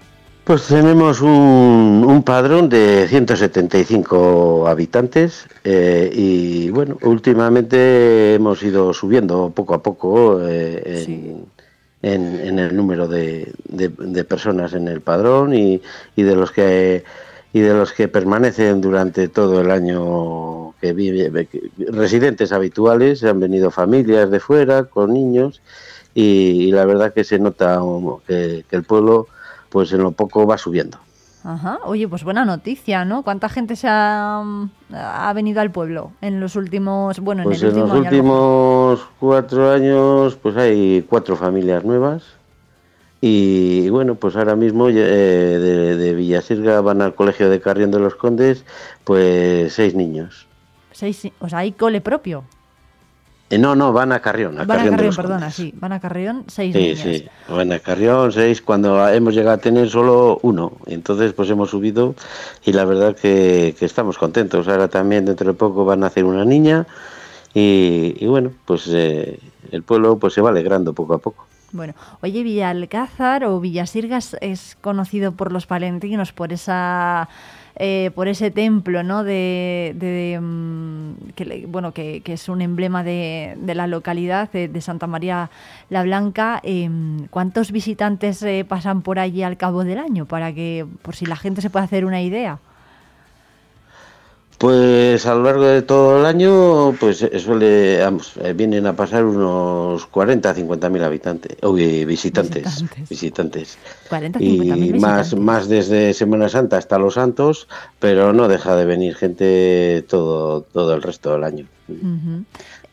Pues tenemos un, padrón de 175 habitantes eh, y bueno, últimamente hemos ido subiendo poco a poco eh, en, el número de, personas en el padrón y, de los que y de los que permanecen durante todo el año que vive, residentes habituales, han venido familias de fuera con niños y, la verdad que se nota que el pueblo pues en lo poco va subiendo. Ajá. Oye, pues buena noticia, ¿no? ¿Cuánta gente se ha, ha venido al pueblo en los últimos, bueno, en, pues en los últimos cuatro años, pues hay cuatro familias nuevas y bueno, pues ahora mismo eh, de, de Villasirga van al colegio de Carrión de los Condes, pues seis niños. Seis, o sea, hay cole propio. Eh, no, no, van a Carrión. A van Carrión a Carrión, perdona, sí. Van a Carrión seis Sí, sí. Van a Carrión seis cuando hemos llegado a tener solo uno. Entonces, pues hemos subido y la verdad que, estamos contentos. Ahora también dentro de poco van a hacer una niña y, bueno, pues eh, el pueblo pues se va alegrando poco a poco. Bueno, oye, Villalcázar o Villasirgas es conocido por los palentinos por esa eh, por ese templo, ¿no? De, mm, que, bueno, que, es un emblema de, la localidad de, Santa María la Blanca. Em, ¿Cuántos visitantes eh, pasan por allí al cabo del año? Para que, por si la gente se puede hacer una idea. Pues a lo largo de todo el año, pues eh, suele, eh, vienen a pasar unos 40 a 50 mil habitantes, o visitantes, visitantes. 40 y más, más desde Semana Santa hasta Los Santos, pero no deja de venir gente todo, todo el resto del año.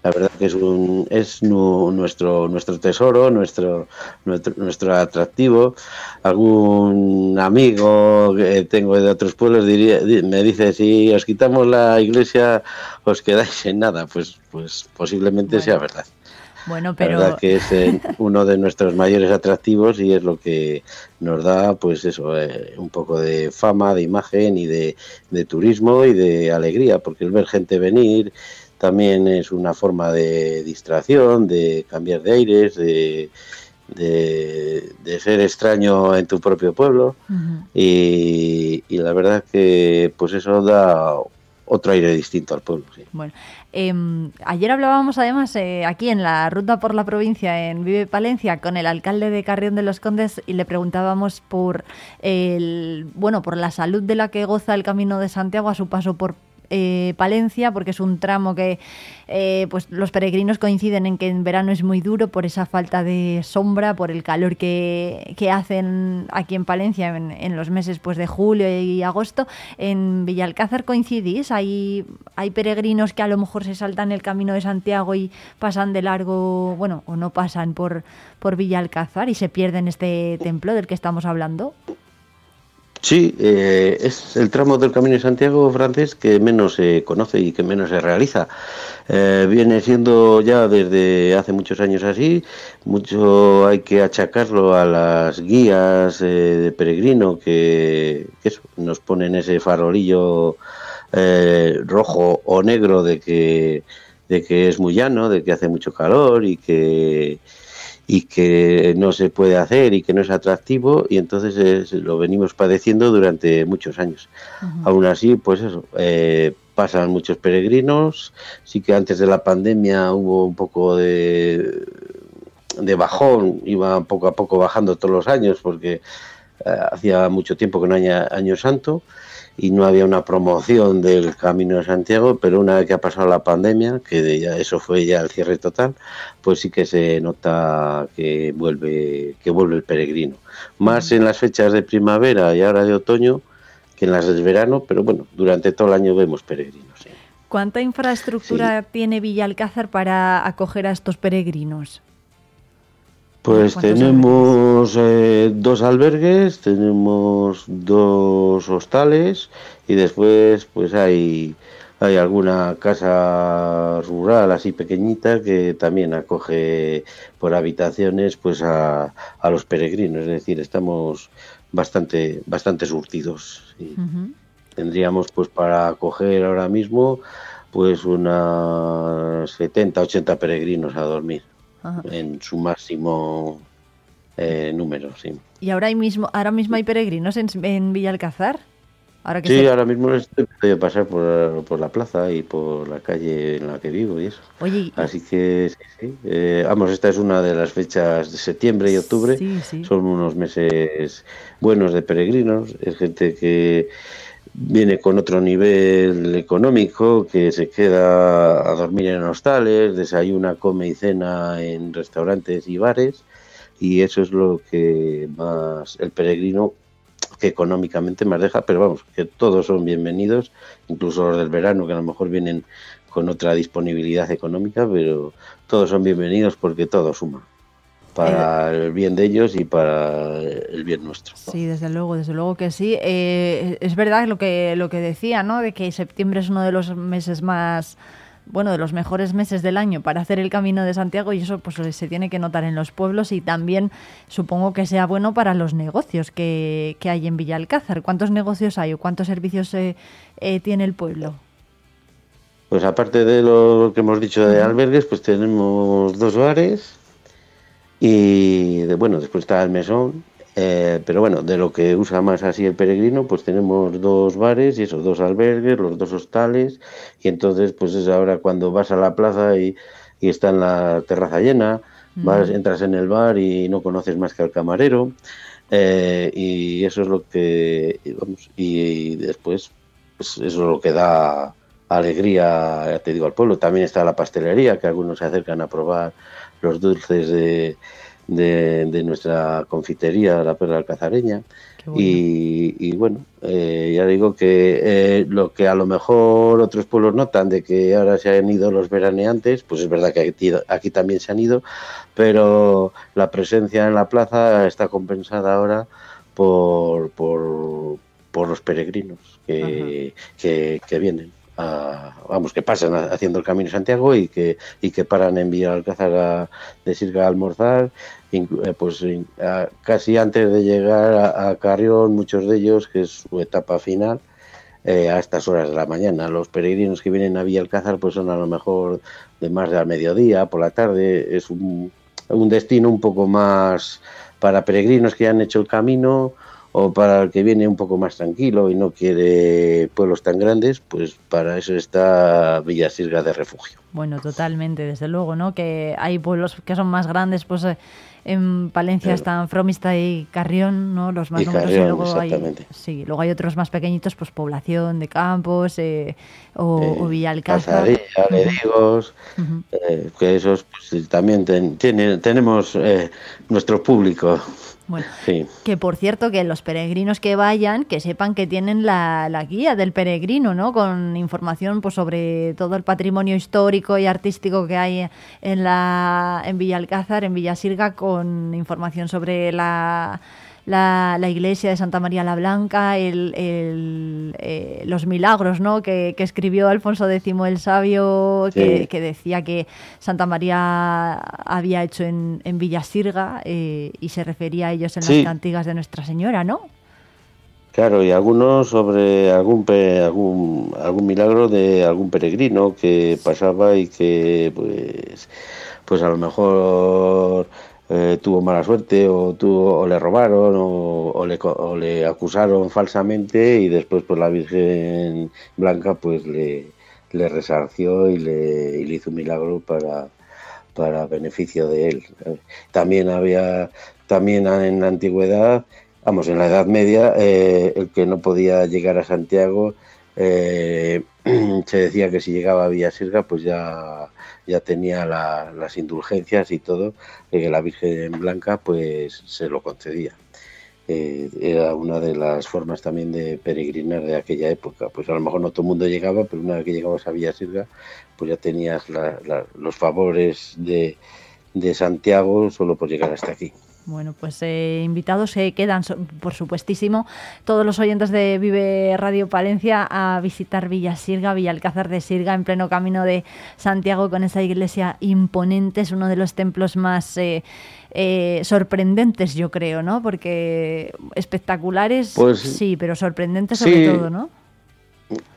La verdad que es un es nuestro nuestro tesoro, nuestro, nuestro, atractivo. Algún amigo que tengo de otros pueblos diría, me dice si os quitamos la iglesia os quedáis en nada, pues pues posiblemente sea verdad. Bueno, pero... La verdad que es eh, uno de nuestros mayores atractivos y es lo que nos da, pues eso, eh, un poco de fama, de imagen y de, de turismo y de alegría, porque el ver gente venir, también es una forma de distracción, de cambiar de aires, de, de, ser extraño en tu propio pueblo y, la verdad que pues eso da otro aire distinto al pueblo. Bueno, em, ayer hablábamos además eh, aquí en la ruta por la provincia en Vive Palencia con el alcalde de Carrión de los Condes y le preguntábamos por el bueno por la salud de la que goza el Camino de Santiago a su paso por eh, Palencia, porque es un tramo que eh, pues los peregrinos coinciden en que en verano es muy duro por esa falta de sombra, por el calor que, hacen aquí en Palencia en, los meses pues, de julio y agosto. En Villalcázar coincidís, hay, hay peregrinos que a lo mejor se saltan el camino de Santiago y pasan de largo, bueno, o no pasan por, por Villalcázar y se pierden este templo del que estamos hablando. Sí, eh, es el tramo del Camino de Santiago francés que menos se conoce y que menos se realiza. Eh, viene siendo ya desde hace muchos años así, mucho hay que achacarlo a las guías eh, de peregrino que, nos ponen ese farolillo rojo o negro de que, de que es muy llano, de que hace mucho calor y que y que no se puede hacer y que no es atractivo y entonces lo venimos padeciendo durante muchos años. Aún así, pues eso, eh, pasan muchos peregrinos, sí que antes de la pandemia hubo un poco de de bajón, iba poco a poco bajando todos los años porque eh, hacía mucho tiempo que no había año santo y no había una promoción del Camino de Santiago, pero una vez que ha pasado la pandemia, que ya eso fue ya el cierre total, pues sí que se nota que vuelve que vuelve el peregrino. Más en las fechas de primavera y ahora de otoño que en las del verano, pero bueno, durante todo el año vemos peregrinos. ¿Cuánta infraestructura tiene Villalcázar para acoger a estos peregrinos? Pues tenemos eh, dos albergues, tenemos dos hostales y después pues hay, hay alguna casa rural así pequeñita que también acoge por habitaciones pues a, a los peregrinos, es decir, estamos bastante, bastante surtidos. Tendríamos pues para acoger ahora mismo pues unas 70, 80 peregrinos a dormir en su máximo eh, número, sí. ¿Y ahora mismo, ahora mismo hay peregrinos en, en Villalcázar? Ahora que sí, ahora mismo estoy de pasar por, por, la plaza y por la calle en la que vivo y eso. Oye, Así que sí, sí. Eh, vamos, esta es una de las fechas de septiembre y octubre. Son unos meses buenos de peregrinos. Es gente que viene con otro nivel económico, que se queda a dormir en hostales, desayuna, come y cena en restaurantes y bares, y eso es lo que más el peregrino que económicamente más deja, pero vamos, que todos son bienvenidos, incluso los del verano, que a lo mejor vienen con otra disponibilidad económica, pero todos son bienvenidos porque todo suma para el bien de ellos y para el bien nuestro. Sí, desde luego, desde luego que sí. Eh, es verdad lo que, lo que decía, ¿no? De que septiembre es uno de los meses más, bueno, de los mejores meses del año para hacer el Camino de Santiago y eso pues se tiene que notar en los pueblos y también supongo que sea bueno para los negocios que, que hay en Villalcázar. ¿Cuántos negocios hay o cuántos servicios eh, eh, tiene el pueblo? Pues aparte de lo que hemos dicho de albergues, pues tenemos dos bares, y de, bueno, después está el mesón, eh, pero bueno, de lo que usa más así el peregrino, pues tenemos dos bares y esos dos albergues, los dos hostales, y entonces pues es ahora cuando vas a la plaza y, y está en la terraza llena, vas, entras en el bar y no conoces más que al camarero, eh, y eso es lo que, vamos, y, después pues eso es lo que da alegría, te digo, al pueblo. También está la pastelería, que algunos se acercan a probar los dulces de, de, nuestra confitería, la perla alcazareña. Y, bueno, eh, ya digo que eh, lo que a lo mejor otros pueblos notan de que ahora se han ido los veraneantes, pues es verdad que aquí, también se han ido, pero la presencia en la plaza está compensada ahora por, por, por los peregrinos que, que vienen vamos, que pasan haciendo el Camino de Santiago y que, y que paran en Villa Alcázar de Sirga a almorzar, eh, pues casi antes de llegar a, Carrión, muchos de ellos, que es su etapa final, eh, a estas horas de la mañana. Los peregrinos que vienen a Villa Alcázar pues son a lo mejor de más de al mediodía, por la tarde, es un destino un poco más para peregrinos que han hecho el camino o para el que viene un poco más tranquilo y no quiere pueblos tan grandes, pues para eso está Villasirga de refugio. Bueno, totalmente, desde luego, ¿no? Que hay pueblos que son más grandes, pues eh, en Palencia están Fromista y Carrión, ¿no? Los más y numerosos. y luego hay, sí, luego hay otros más pequeñitos, pues población de campos eh, o, o Villalcázar. Ledigos, eh, que esos pues, también tienen, tenemos nuestro público. Bueno, que por cierto, que los peregrinos que vayan, que sepan que tienen la, guía del peregrino, ¿no? Con información pues, sobre todo el patrimonio histórico y artístico que hay en, la, en Villalcázar, en Villasirga, con información sobre la la, la, iglesia de Santa María la Blanca, el, el, eh, los milagros ¿no? que, que, escribió Alfonso X el Sabio, que, que, decía que Santa María había hecho en, en Villasirga eh, y se refería a ellos en las cantigas de Nuestra Señora, ¿no? Claro, y algunos sobre algún, algún, algún milagro de algún peregrino que pasaba y que pues, pues a lo mejor eh, tuvo mala suerte o, tuvo, o le robaron o, le, o, le, acusaron falsamente y después pues la Virgen Blanca pues le, resarció y le, hizo un milagro para, para beneficio de él. También había, también en la antigüedad, vamos, en la Edad Media, eh, el que no podía llegar a Santiago, eh, se decía que si llegaba a Villasirga, pues ya, ya tenía las indulgencias y todo, que la Virgen Blanca pues se lo concedía. Eh, era una de las formas también de peregrinar de aquella época. Pues a lo mejor no todo el mundo llegaba, pero una vez que llegabas a Villasirga, pues ya tenías los favores de, de Santiago solo por llegar hasta aquí. Bueno, pues eh, invitados se quedan, por supuestísimo, todos los oyentes de Vive Radio Palencia a visitar Villa Sirga, Villa Alcázar de Sirga, en pleno camino de Santiago, con esa iglesia imponente. Es uno de los templos más eh, eh, sorprendentes, yo creo, ¿no? Porque espectaculares, pues sí, pero sorprendentes sobre todo, ¿no?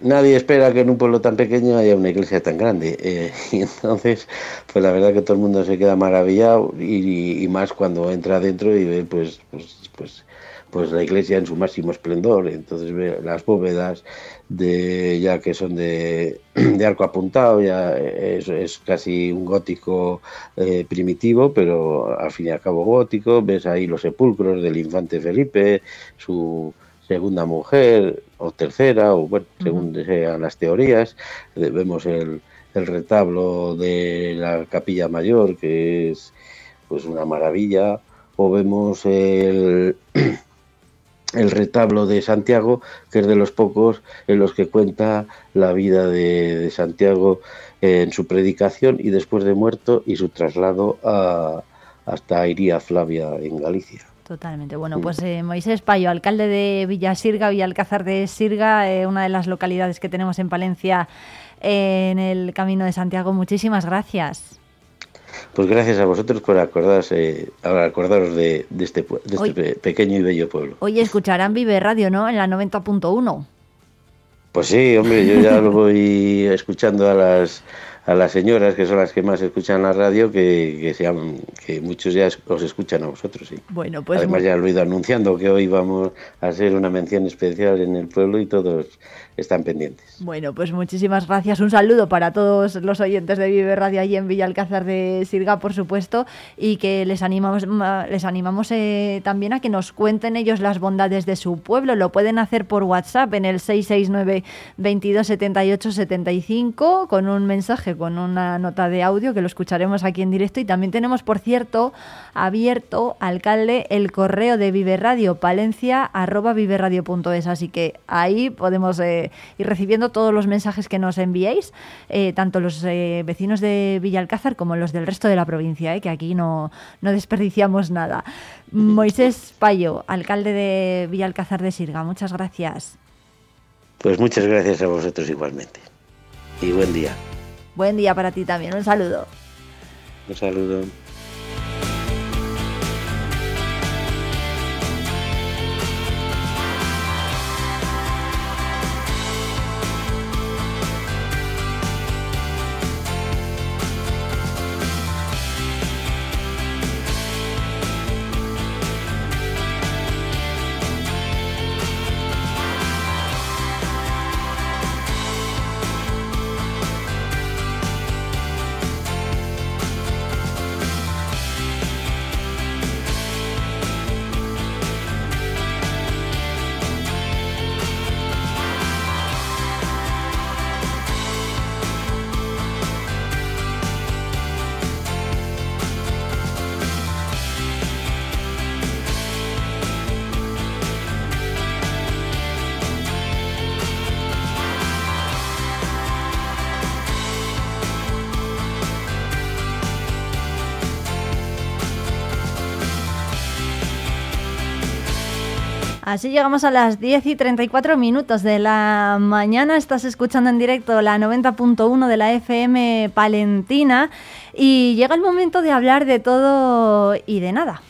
Nadie espera que en un pueblo tan pequeño haya una iglesia tan grande. Eh, y entonces, pues la verdad que todo el mundo se queda maravillado y, más cuando entra adentro y ve pues, pues, pues, pues, la iglesia en su máximo esplendor. Entonces ve las bóvedas de ya que son de, arco apuntado, ya es, es casi un gótico eh, primitivo, pero al fin y al cabo gótico. Ves ahí los sepulcros del infante Felipe, su segunda mujer o tercera, o bueno, según sean las teorías. Eh, vemos el, el, retablo de la capilla mayor, que es pues una maravilla, o vemos el, el retablo de Santiago, que es de los pocos en los que cuenta la vida de, Santiago en su predicación y después de muerto y su traslado a, hasta Iría Flavia en Galicia. Totalmente. Bueno, pues eh, Moisés Payo, alcalde de Villasirga, Villalcázar de Sirga, eh, una de las localidades que tenemos en Palencia en el Camino de Santiago. Muchísimas gracias. Pues gracias a vosotros por acordarse, acordaros de, este, este pequeño y bello pueblo. Hoy escucharán Vive Radio, ¿no? En la 90.1. Pues sí, hombre, yo ya lo voy escuchando a las a las señoras, que son las que más escuchan la radio, que, que, sean, que muchos ya os escuchan a vosotros. Sí. Bueno, pues Además, ya lo he ido anunciando que hoy vamos a hacer una mención especial en el pueblo y todos están pendientes. Bueno, pues muchísimas gracias. Un saludo para todos los oyentes de Vive Radio allí en Villalcázar de Sirga, por supuesto, y que les animamos, les animamos eh, también a que nos cuenten ellos las bondades de su pueblo. Lo pueden hacer por WhatsApp en el 669 22 78 75 con un mensaje, con una nota de audio que lo escucharemos aquí en directo. Y también tenemos, por cierto, abierto, alcalde, el correo de Vive Radio, palencia arroba viveradio.es. Así que ahí podemos... Eh, y recibiendo todos los mensajes que nos enviéis, eh, tanto los eh, vecinos de Villalcázar como los del resto de la provincia, eh, que aquí no, no desperdiciamos nada. Moisés Payo, alcalde de Villalcázar de Sirga, muchas gracias. Pues muchas gracias a vosotros igualmente. Y buen día. Buen día para ti también. Un saludo. Un saludo. Así llegamos a las 10 y 34 minutos de la mañana. Estás escuchando en directo la 90.1 de la FM Palentina y llega el momento de hablar de todo y de nada.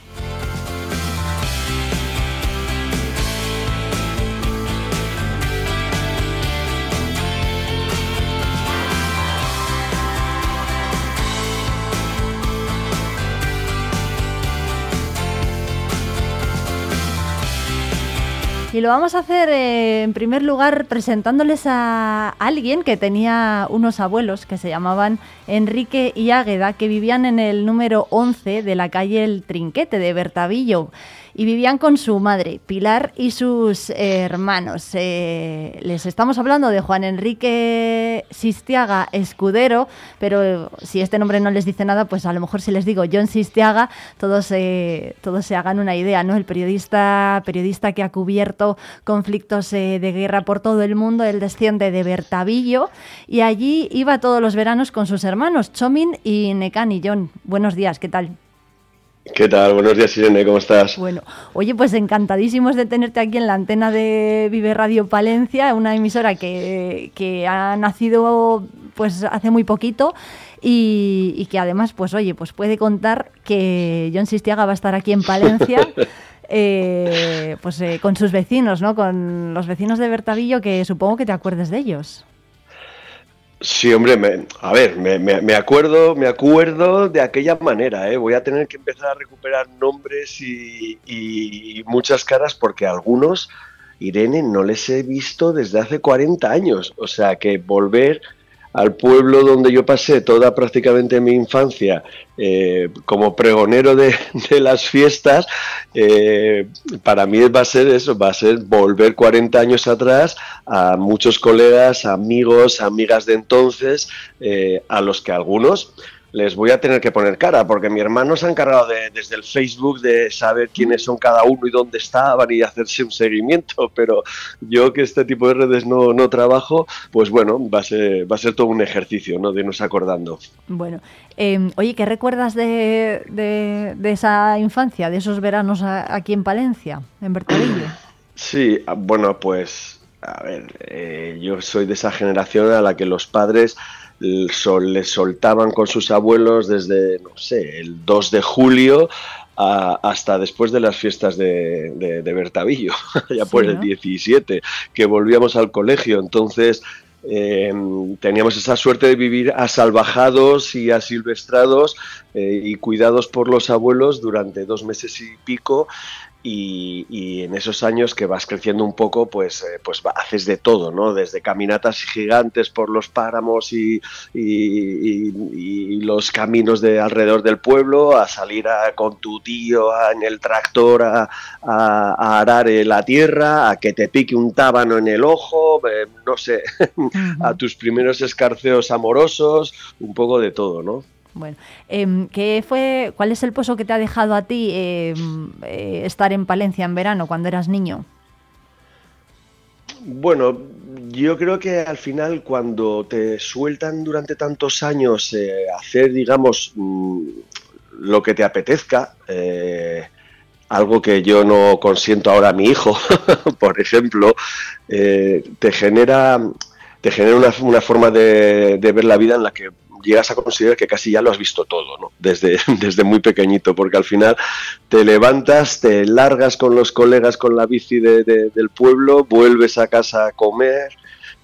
Y lo vamos a hacer eh, en primer lugar presentándoles a alguien que tenía unos abuelos que se llamaban Enrique y Águeda, que vivían en el número 11 de la calle El Trinquete de Bertavillo y vivían con su madre, Pilar, y sus hermanos. Eh, les estamos hablando de Juan Enrique Sistiaga Escudero, pero si este nombre no les dice nada, pues a lo mejor si les digo John Sistiaga, todos, eh, todos se hagan una idea, ¿no? El periodista, periodista que ha cubierto conflictos eh, de guerra por todo el mundo, él desciende de Bertavillo y allí iba todos los veranos con sus hermanos, Chomin y Nekani. John, buenos días, ¿qué tal? ¿Qué tal? Buenos días, Irene, ¿cómo estás? Bueno, oye, pues encantadísimos de tenerte aquí en la antena de Vive Radio Palencia, una emisora que, que ha nacido pues hace muy poquito y, que además, pues oye, pues puede contar que John Sistiaga va a estar aquí en Palencia. Eh, pues eh, con sus vecinos, ¿no? Con los vecinos de Bertavillo, que supongo que te acuerdes de ellos. Sí, hombre, me, a ver, me, acuerdo, me acuerdo de aquella manera, ¿eh? Voy a tener que empezar a recuperar nombres y, y, muchas caras porque algunos, Irene, no les he visto desde hace 40 años. O sea que volver al pueblo donde yo pasé toda prácticamente mi infancia eh, como pregonero de, las fiestas, eh, para mí va a ser eso, va a ser volver 40 años atrás a muchos colegas, amigos, amigas de entonces, eh, a los que algunos les voy a tener que poner cara, porque mi hermano se ha encargado de, desde el Facebook de saber quiénes son cada uno y dónde estaban y hacerse un seguimiento, pero yo que este tipo de redes no, no trabajo, pues bueno, va a, ser, va a ser todo un ejercicio, ¿no? De irnos acordando. Bueno, em, oye, ¿qué recuerdas de, de, esa infancia, de esos veranos aquí en Palencia, en Bertolillo? Sí, ah, bueno, pues, a ver, eh, yo soy de esa generación a la que los padres sol, les soltaban con sus abuelos desde, no sé, el 2 de julio hasta después de las fiestas de, de, Bertavillo, ya por el 17, que volvíamos al colegio. Entonces, em, teníamos esa suerte de vivir asalvajados y asilvestrados eh, y cuidados por los abuelos durante dos meses y pico y, en esos años que vas creciendo un poco, pues, eh, pues haces de todo, ¿no? Desde caminatas gigantes por los páramos y, los caminos de alrededor del pueblo, a salir con tu tío en el tractor a, arar la tierra, a que te pique un tábano en el ojo, eh, no sé, a tus primeros escarceos amorosos, un poco de todo, ¿no? Bueno, em, ¿qué fue, ¿cuál es el pozo que te ha dejado a ti em, eh, estar en Palencia en verano cuando eras niño? Bueno, yo creo que al final cuando te sueltan durante tantos años eh, hacer, digamos, mm, lo que te apetezca, eh, algo que yo no consiento ahora a mi hijo, por ejemplo, te genera te genera una, forma de, ver la vida en la que llegas a considerar que casi ya lo has visto todo, ¿no? Desde, desde muy pequeñito, porque al final te levantas, te largas con los colegas con la bici del pueblo, vuelves a casa a comer,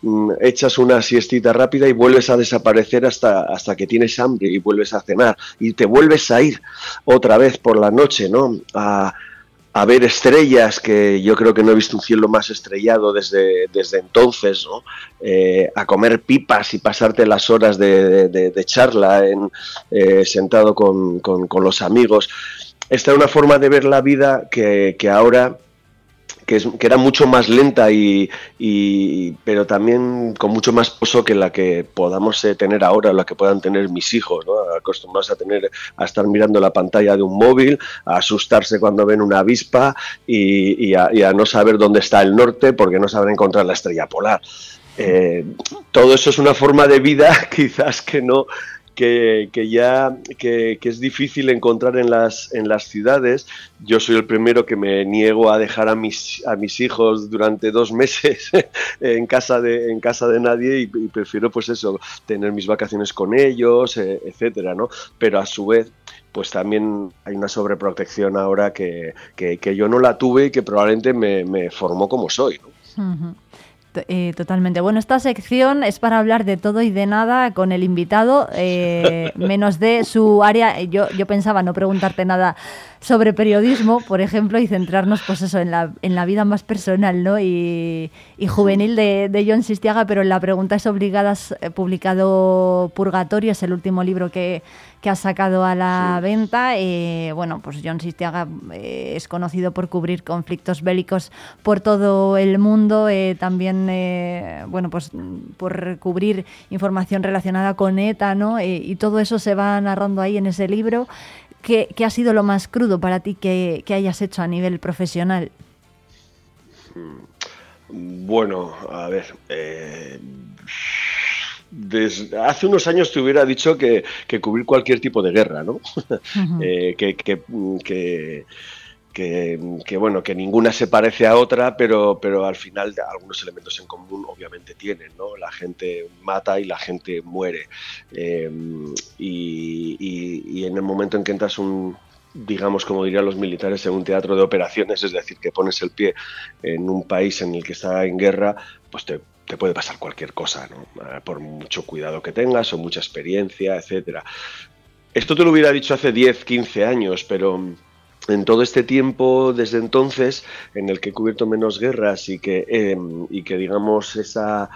mm, echas una siestita rápida y vuelves a desaparecer hasta, hasta que tienes hambre y vuelves a cenar y te vuelves a ir otra vez por la noche, ¿no? A ver estrellas, que yo creo que no he visto un cielo más estrellado desde, desde entonces, ¿no? Eh, a comer pipas y pasarte las horas de, charla en, eh, sentado con, con, con, los amigos. Esta es una forma de ver la vida que, que ahora que, era mucho más lenta y, pero también con mucho más pozo que la que podamos eh, tener ahora, la que puedan tener mis hijos, ¿no? acostumbrados a tener a estar mirando la pantalla de un móvil, a asustarse cuando ven una avispa y, a, no saber dónde está el norte porque no saben encontrar la estrella polar. Eh, todo eso es una forma de vida quizás que no que, ya que, es difícil encontrar en las, en las ciudades. Yo soy el primero que me niego a dejar a mis, a mis hijos durante dos meses en casa de, en casa de nadie y, prefiero pues eso, tener mis vacaciones con ellos, eh, etcétera, ¿no? Pero a su vez pues también hay una sobreprotección ahora que, que, yo no la tuve y que probablemente me, formó como soy. Eh, totalmente. Bueno, esta sección es para hablar de todo y de nada con el invitado, eh, menos de su área. Yo, yo pensaba no preguntarte nada sobre periodismo, por ejemplo, y centrarnos pues eso en la, en la vida más personal ¿no? y, juvenil de, de, John Sistiaga, pero en la pregunta es obligada, has publicado Purgatorio, es el último libro que, que ha sacado a la venta. Eh, bueno, pues John Sistiaga eh, es conocido por cubrir conflictos bélicos por todo el mundo, eh, también, bueno, pues por cubrir información relacionada con ETA, ¿no? y todo eso se va narrando ahí en ese libro. ¿Qué, ha sido lo más crudo para ti que, que hayas hecho a nivel profesional? Bueno, a ver, hace unos años te hubiera dicho que, cubrir cualquier tipo de guerra, ¿no? Eh, que, que, bueno, que ninguna se parece a otra, pero, pero al final algunos elementos en común obviamente tienen, ¿no? La gente mata y la gente muere. Em, y, en el momento en que entras un, digamos, como dirían los militares, en un teatro de operaciones, es decir, que pones el pie en un país en el que está en guerra, pues te te puede pasar cualquier cosa, ¿no? Ah, por mucho cuidado que tengas o mucha experiencia, etcétera. Esto te lo hubiera dicho hace 10, 15 años, pero en todo este tiempo, desde entonces, en el que he cubierto menos guerras y que, em, y que digamos, esa,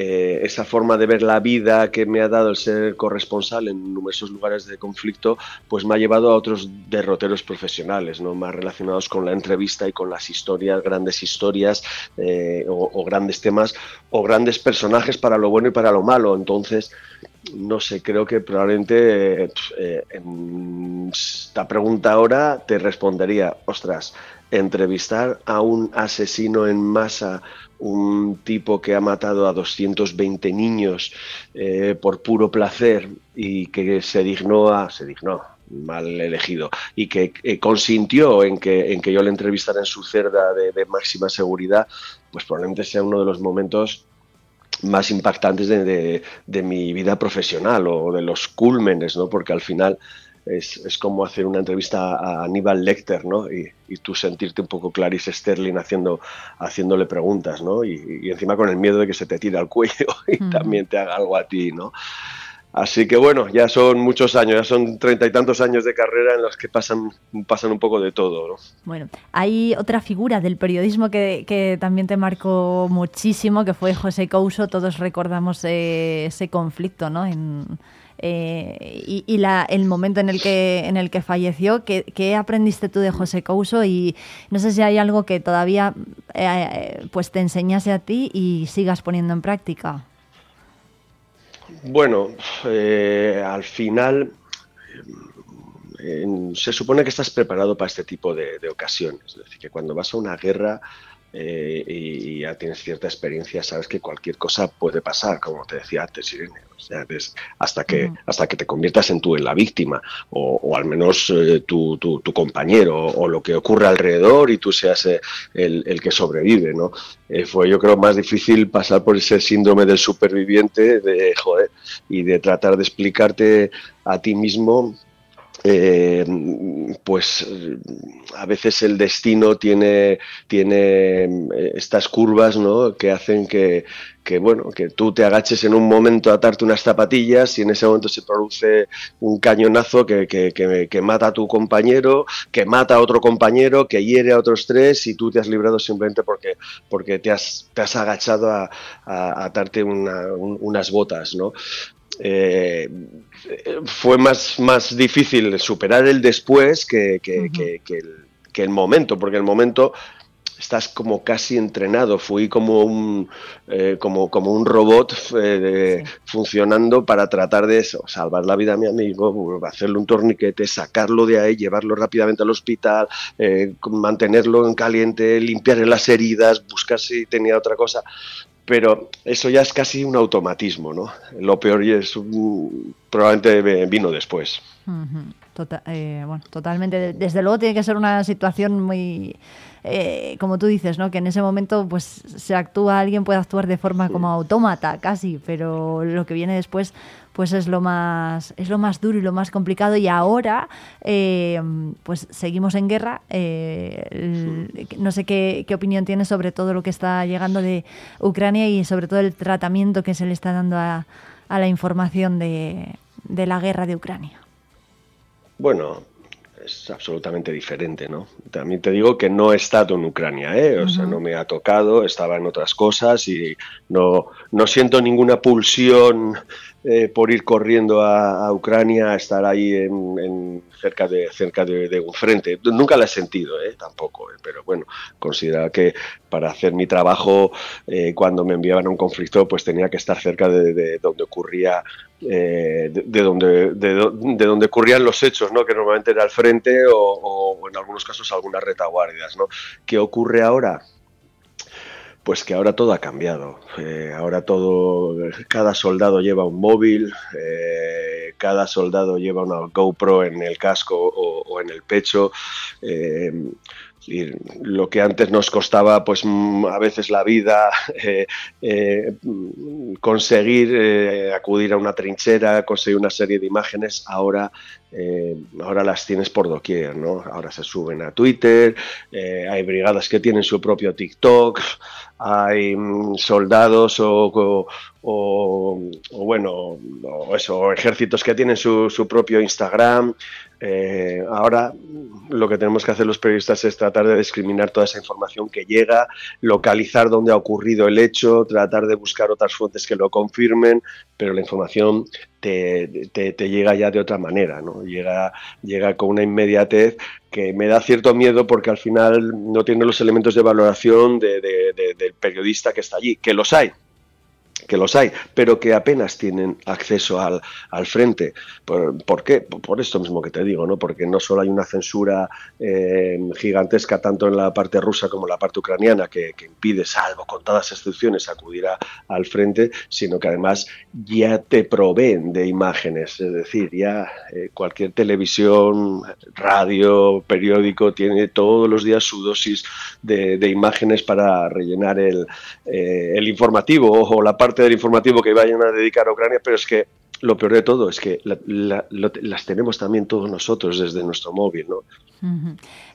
eh, esa forma de ver la vida que me ha dado el ser corresponsal en numerosos lugares de conflicto, pues me ha llevado a otros derroteros profesionales, ¿no? más relacionados con la entrevista y con las historias, grandes historias eh, o, grandes temas o grandes personajes para lo bueno y para lo malo. Entonces, no sé, creo que probablemente eh, en esta pregunta ahora te respondería, ostras, entrevistar a un asesino en masa un tipo que ha matado a 220 niños eh, por puro placer y que se dignó a, se dignó, mal elegido, y que eh, consintió en que, en que yo le entrevistara en su cerda de, máxima seguridad, pues probablemente sea uno de los momentos más impactantes de, de, mi vida profesional o de los cúlmenes, ¿no? Porque al final es, es, como hacer una entrevista a Aníbal Lecter, ¿no? Y, y, tú sentirte un poco Clarice Sterling haciendo, haciéndole preguntas, ¿no? Y, y, encima con el miedo de que se te tire al cuello y también te haga algo a ti, ¿no? Así que bueno, ya son muchos años, ya son treinta y tantos años de carrera en los que pasan, pasan un poco de todo. ¿no? Bueno, hay otra figura del periodismo que, que también te marcó muchísimo, que fue José Couso. Todos recordamos eh, ese conflicto ¿no? en, eh, y, la, el momento en el que, en el que falleció. ¿qué, ¿Qué, aprendiste tú de José Couso? Y no sé si hay algo que todavía eh, pues te enseñase a ti y sigas poniendo en práctica. Bueno, eh, al final se supone que estás preparado para este tipo de, de ocasiones. Es decir, que cuando vas a una guerra eh, y, ya tienes cierta experiencia, sabes que cualquier cosa puede pasar, como te decía antes, Irene. O sea, hasta, que, hasta que te conviertas en tú en la víctima, o, al menos eh, tu, tu, compañero, o, lo que ocurre alrededor y tú seas eh, el, el, que sobrevive. ¿no? fue, yo creo, más difícil pasar por ese síndrome del superviviente de, joder, y de tratar de explicarte a ti mismo eh, pues a veces el destino tiene, tiene eh, estas curvas ¿no? que hacen que, bueno, que tú te agaches en un momento a atarte unas zapatillas y en ese momento se produce un cañonazo que, que, mata a tu compañero, que mata a otro compañero, que hiere a otros tres y tú te has librado simplemente porque, porque te, has, te has agachado a, atarte unas botas. ¿no? Eh, fue más, más difícil superar el después que, el, momento, porque el momento estás como casi entrenado. Fui como un, eh, como, como un robot eh, funcionando para tratar de eso, salvar la vida a mi amigo, hacerle un torniquete, sacarlo de ahí, llevarlo rápidamente al hospital, mantenerlo en caliente, limpiarle las heridas, buscar si tenía otra cosa pero eso ya es casi un automatismo, ¿no? Lo peor es probablemente vino después. Tota-, eh, bueno, totalmente. Desde luego tiene que ser una situación muy, eh, como tú dices, ¿no? Que en ese momento, pues, se actúa, alguien puede actuar de forma como autómata, casi, pero lo que viene después pues es lo más es lo más duro y lo más complicado. Y ahora eh, pues seguimos en guerra. Eh, no sé qué, opinión tienes sobre todo lo que está llegando de Ucrania y sobre todo el tratamiento que se le está dando a, a la información de, de la guerra de Ucrania. Bueno es absolutamente diferente, ¿no? También te digo que no he estado en Ucrania, ¿eh? O sea, no me ha tocado, estaba en otras cosas y no, no siento ninguna pulsión eh, por ir corriendo a, Ucrania, a estar ahí en, cerca, de, cerca de, un frente. Nunca la he sentido, ¿eh? Tampoco, ¿eh? pero bueno, considera que para hacer mi trabajo, eh, cuando me enviaban a un conflicto, pues tenía que estar cerca de, donde ocurría de, donde, de, donde ocurrían los hechos, ¿no? que normalmente era al frente o, o en algunos casos algunas retaguardias. ¿no? ¿Qué ocurre ahora? Pues que ahora todo ha cambiado. Eh, ahora todo, cada soldado lleva un móvil, eh, cada soldado lleva una GoPro en el casco o, en el pecho. Eh, lo que antes nos costaba pues mm, a veces la vida conseguir acudir a una trinchera conseguir una serie de imágenes ahora ahora las tienes por doquier no ahora se suben a Twitter hay brigadas que tienen su propio TikTok hay mm, soldados o, bueno, o eso, ejércitos que tienen su, su propio Instagram. Eh, ahora lo que tenemos que hacer los periodistas es tratar de discriminar toda esa información que llega, localizar dónde ha ocurrido el hecho, tratar de buscar otras fuentes que lo confirmen, pero la información te, te, llega ya de otra manera, ¿no? Llega, llega con una inmediatez que me da cierto miedo porque al final no tiene los elementos de valoración del periodista que está allí, que los hay, que los hay, pero que apenas tienen acceso al, al frente. ¿Por, qué? Por esto mismo que te digo, ¿no? Porque no solo hay una censura eh, gigantesca tanto en la parte rusa como en la parte ucraniana que, impide, salvo con todas excepciones, acudir al frente, sino que además ya te proveen de imágenes. Es decir, ya eh, cualquier televisión, radio, periódico tiene todos los días su dosis de, imágenes para rellenar el, eh, el informativo o la parte del informativo que vayan a dedicar a Ucrania, pero es que lo peor de todo es que las tenemos también todos nosotros desde nuestro móvil, ¿no?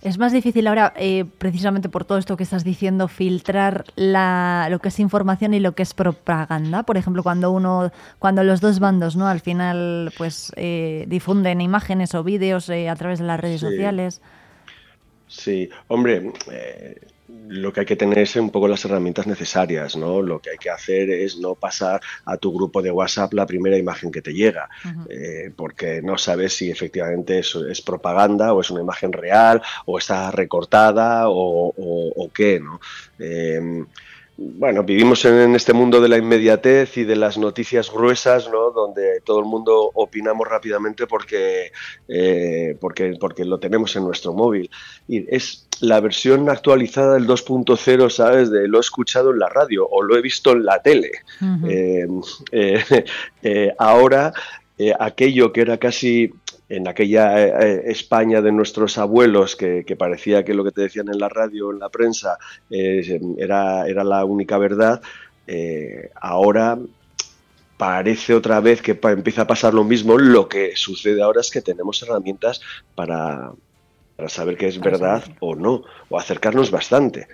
Es más difícil ahora, eh, precisamente por todo esto que estás diciendo, filtrar la, lo que es información y lo que es propaganda. Por ejemplo, cuando uno, cuando los dos bandos, ¿no? Al final, pues eh, difunden imágenes o vídeos eh, a través de las redes sociales. Sí, hombre, lo que hay que tener es un poco las herramientas necesarias, ¿no? Lo que hay que hacer es no pasar a tu grupo de WhatsApp la primera imagen que te llega, eh, porque no sabes si efectivamente eso es propaganda o es una imagen real o está recortada o, qué, ¿no? Eh, bueno, vivimos en, este mundo de la inmediatez y de las noticias gruesas, ¿no? Donde todo el mundo opinamos rápidamente porque, eh, porque, porque lo tenemos en nuestro móvil. Y es la versión actualizada del 2.0, ¿sabes? De lo he escuchado en la radio o lo he visto en la tele. Eh, eh, ahora, aquello que era casi en aquella eh, eh, España de nuestros abuelos, que, parecía que lo que te decían en la radio, en la prensa, eh, era, era la única verdad, ahora parece otra vez que empieza a pasar lo mismo. Lo que sucede ahora es que tenemos herramientas para, saber qué es verdad o no, o acercarnos bastante.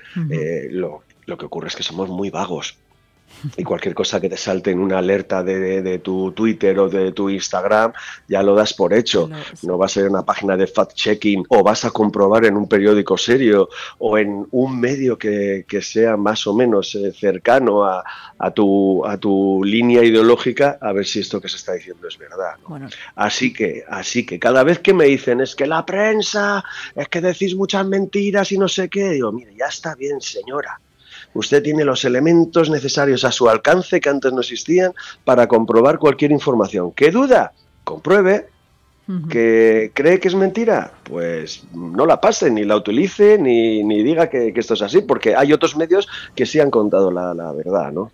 lo, lo que ocurre es que somos muy vagos y cualquier cosa que te salte en una alerta de, tu Twitter o de tu Instagram, ya lo das por hecho. No va a ser una página de fact-checking o vas a comprobar en un periódico serio o en un medio que, sea más o menos eh, cercano a, tu, a tu línea ideológica a ver si esto que se está diciendo es verdad. Así, que, así que cada vez que me dicen es que la prensa, es que decís muchas mentiras y no sé qué, digo, mire, ya está bien, señora Usted tiene los elementos necesarios a su alcance que antes no existían para comprobar cualquier información. ¿Qué duda? Compruebe. ¿Que cree que es mentira? Pues no la pase, ni la utilice, ni, diga que, esto es así, porque hay otros medios que sí han contado la, verdad, ¿no?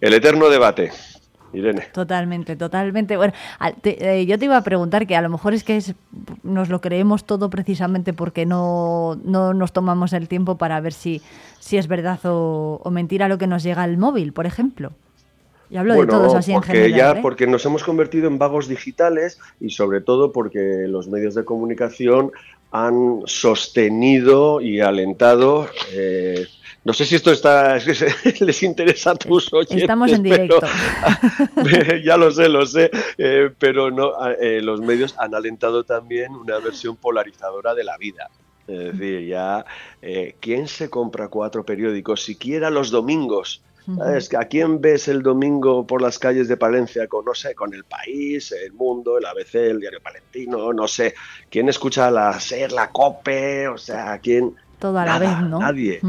El eterno debate. Irene. Totalmente, totalmente. Bueno, eh, yo te iba a preguntar que a lo mejor es que nos lo creemos todo precisamente porque no, no nos tomamos el tiempo para ver si, si es verdad o, mentira lo que nos llega al móvil, por ejemplo. Y hablo de todos así porque en general. ya, ¿eh? porque nos hemos convertido en vagos digitales y sobre todo porque los medios de comunicación han sostenido y alentado. eh, no sé si esto está les interesa a tus oyentes. Estamos en pero- directo. ya lo sé, lo sé, eh, pero no, a- eh, los medios han alentado también una versión polarizadora de la vida. Es decir, ya, eh, ¿quién se compra cuatro periódicos? Siquiera los domingos. ¿Sabes? ¿A quién ves el domingo por las calles de Palencia con, no sé, con El País, El Mundo, el ABC, el Diario Palentino, no sé? ¿Quién escucha la SER, la COPE? O sea, ¿quién? Todo a la vez, ¿no? Nadie.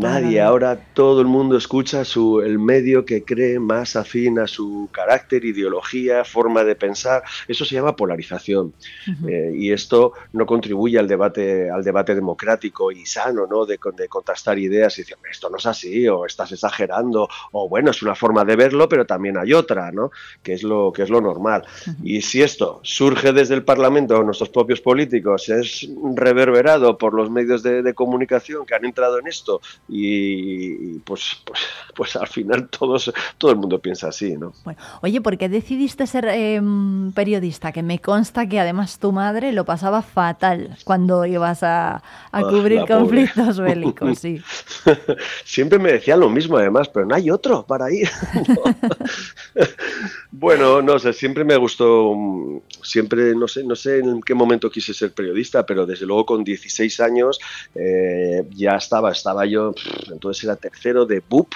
Nadie, ahora todo el mundo escucha su, el medio que cree más afín a su carácter, ideología, forma de pensar. Eso se llama polarización. Eh, y esto no contribuye al debate, al debate democrático y sano, ¿no? De, de contrastar ideas y decir, esto no es así, o estás exagerando, o bueno, es una forma de verlo, pero también hay otra, ¿no? Que es lo, que es lo normal. Y si esto surge desde el Parlamento, nuestros propios políticos, es reverberado por los medios de, de comunicación que han entrado en esto, y, y, pues, pues, pues al final todos, todo el mundo piensa así, ¿no? Bueno, oye, ¿por qué decidiste ser em, periodista? Que me consta que además tu madre lo pasaba fatal cuando ibas a, a Ah, cubrir pobre. conflictos bélicos, sí. Siempre me decían lo mismo, además, pero no hay otro para ir. bueno, no sé, siempre me gustó, mm, siempre, no sé, no sé en qué momento quise ser periodista, pero desde luego con 16 años eh, ya estaba, estaba yo, entonces era tercero de BUP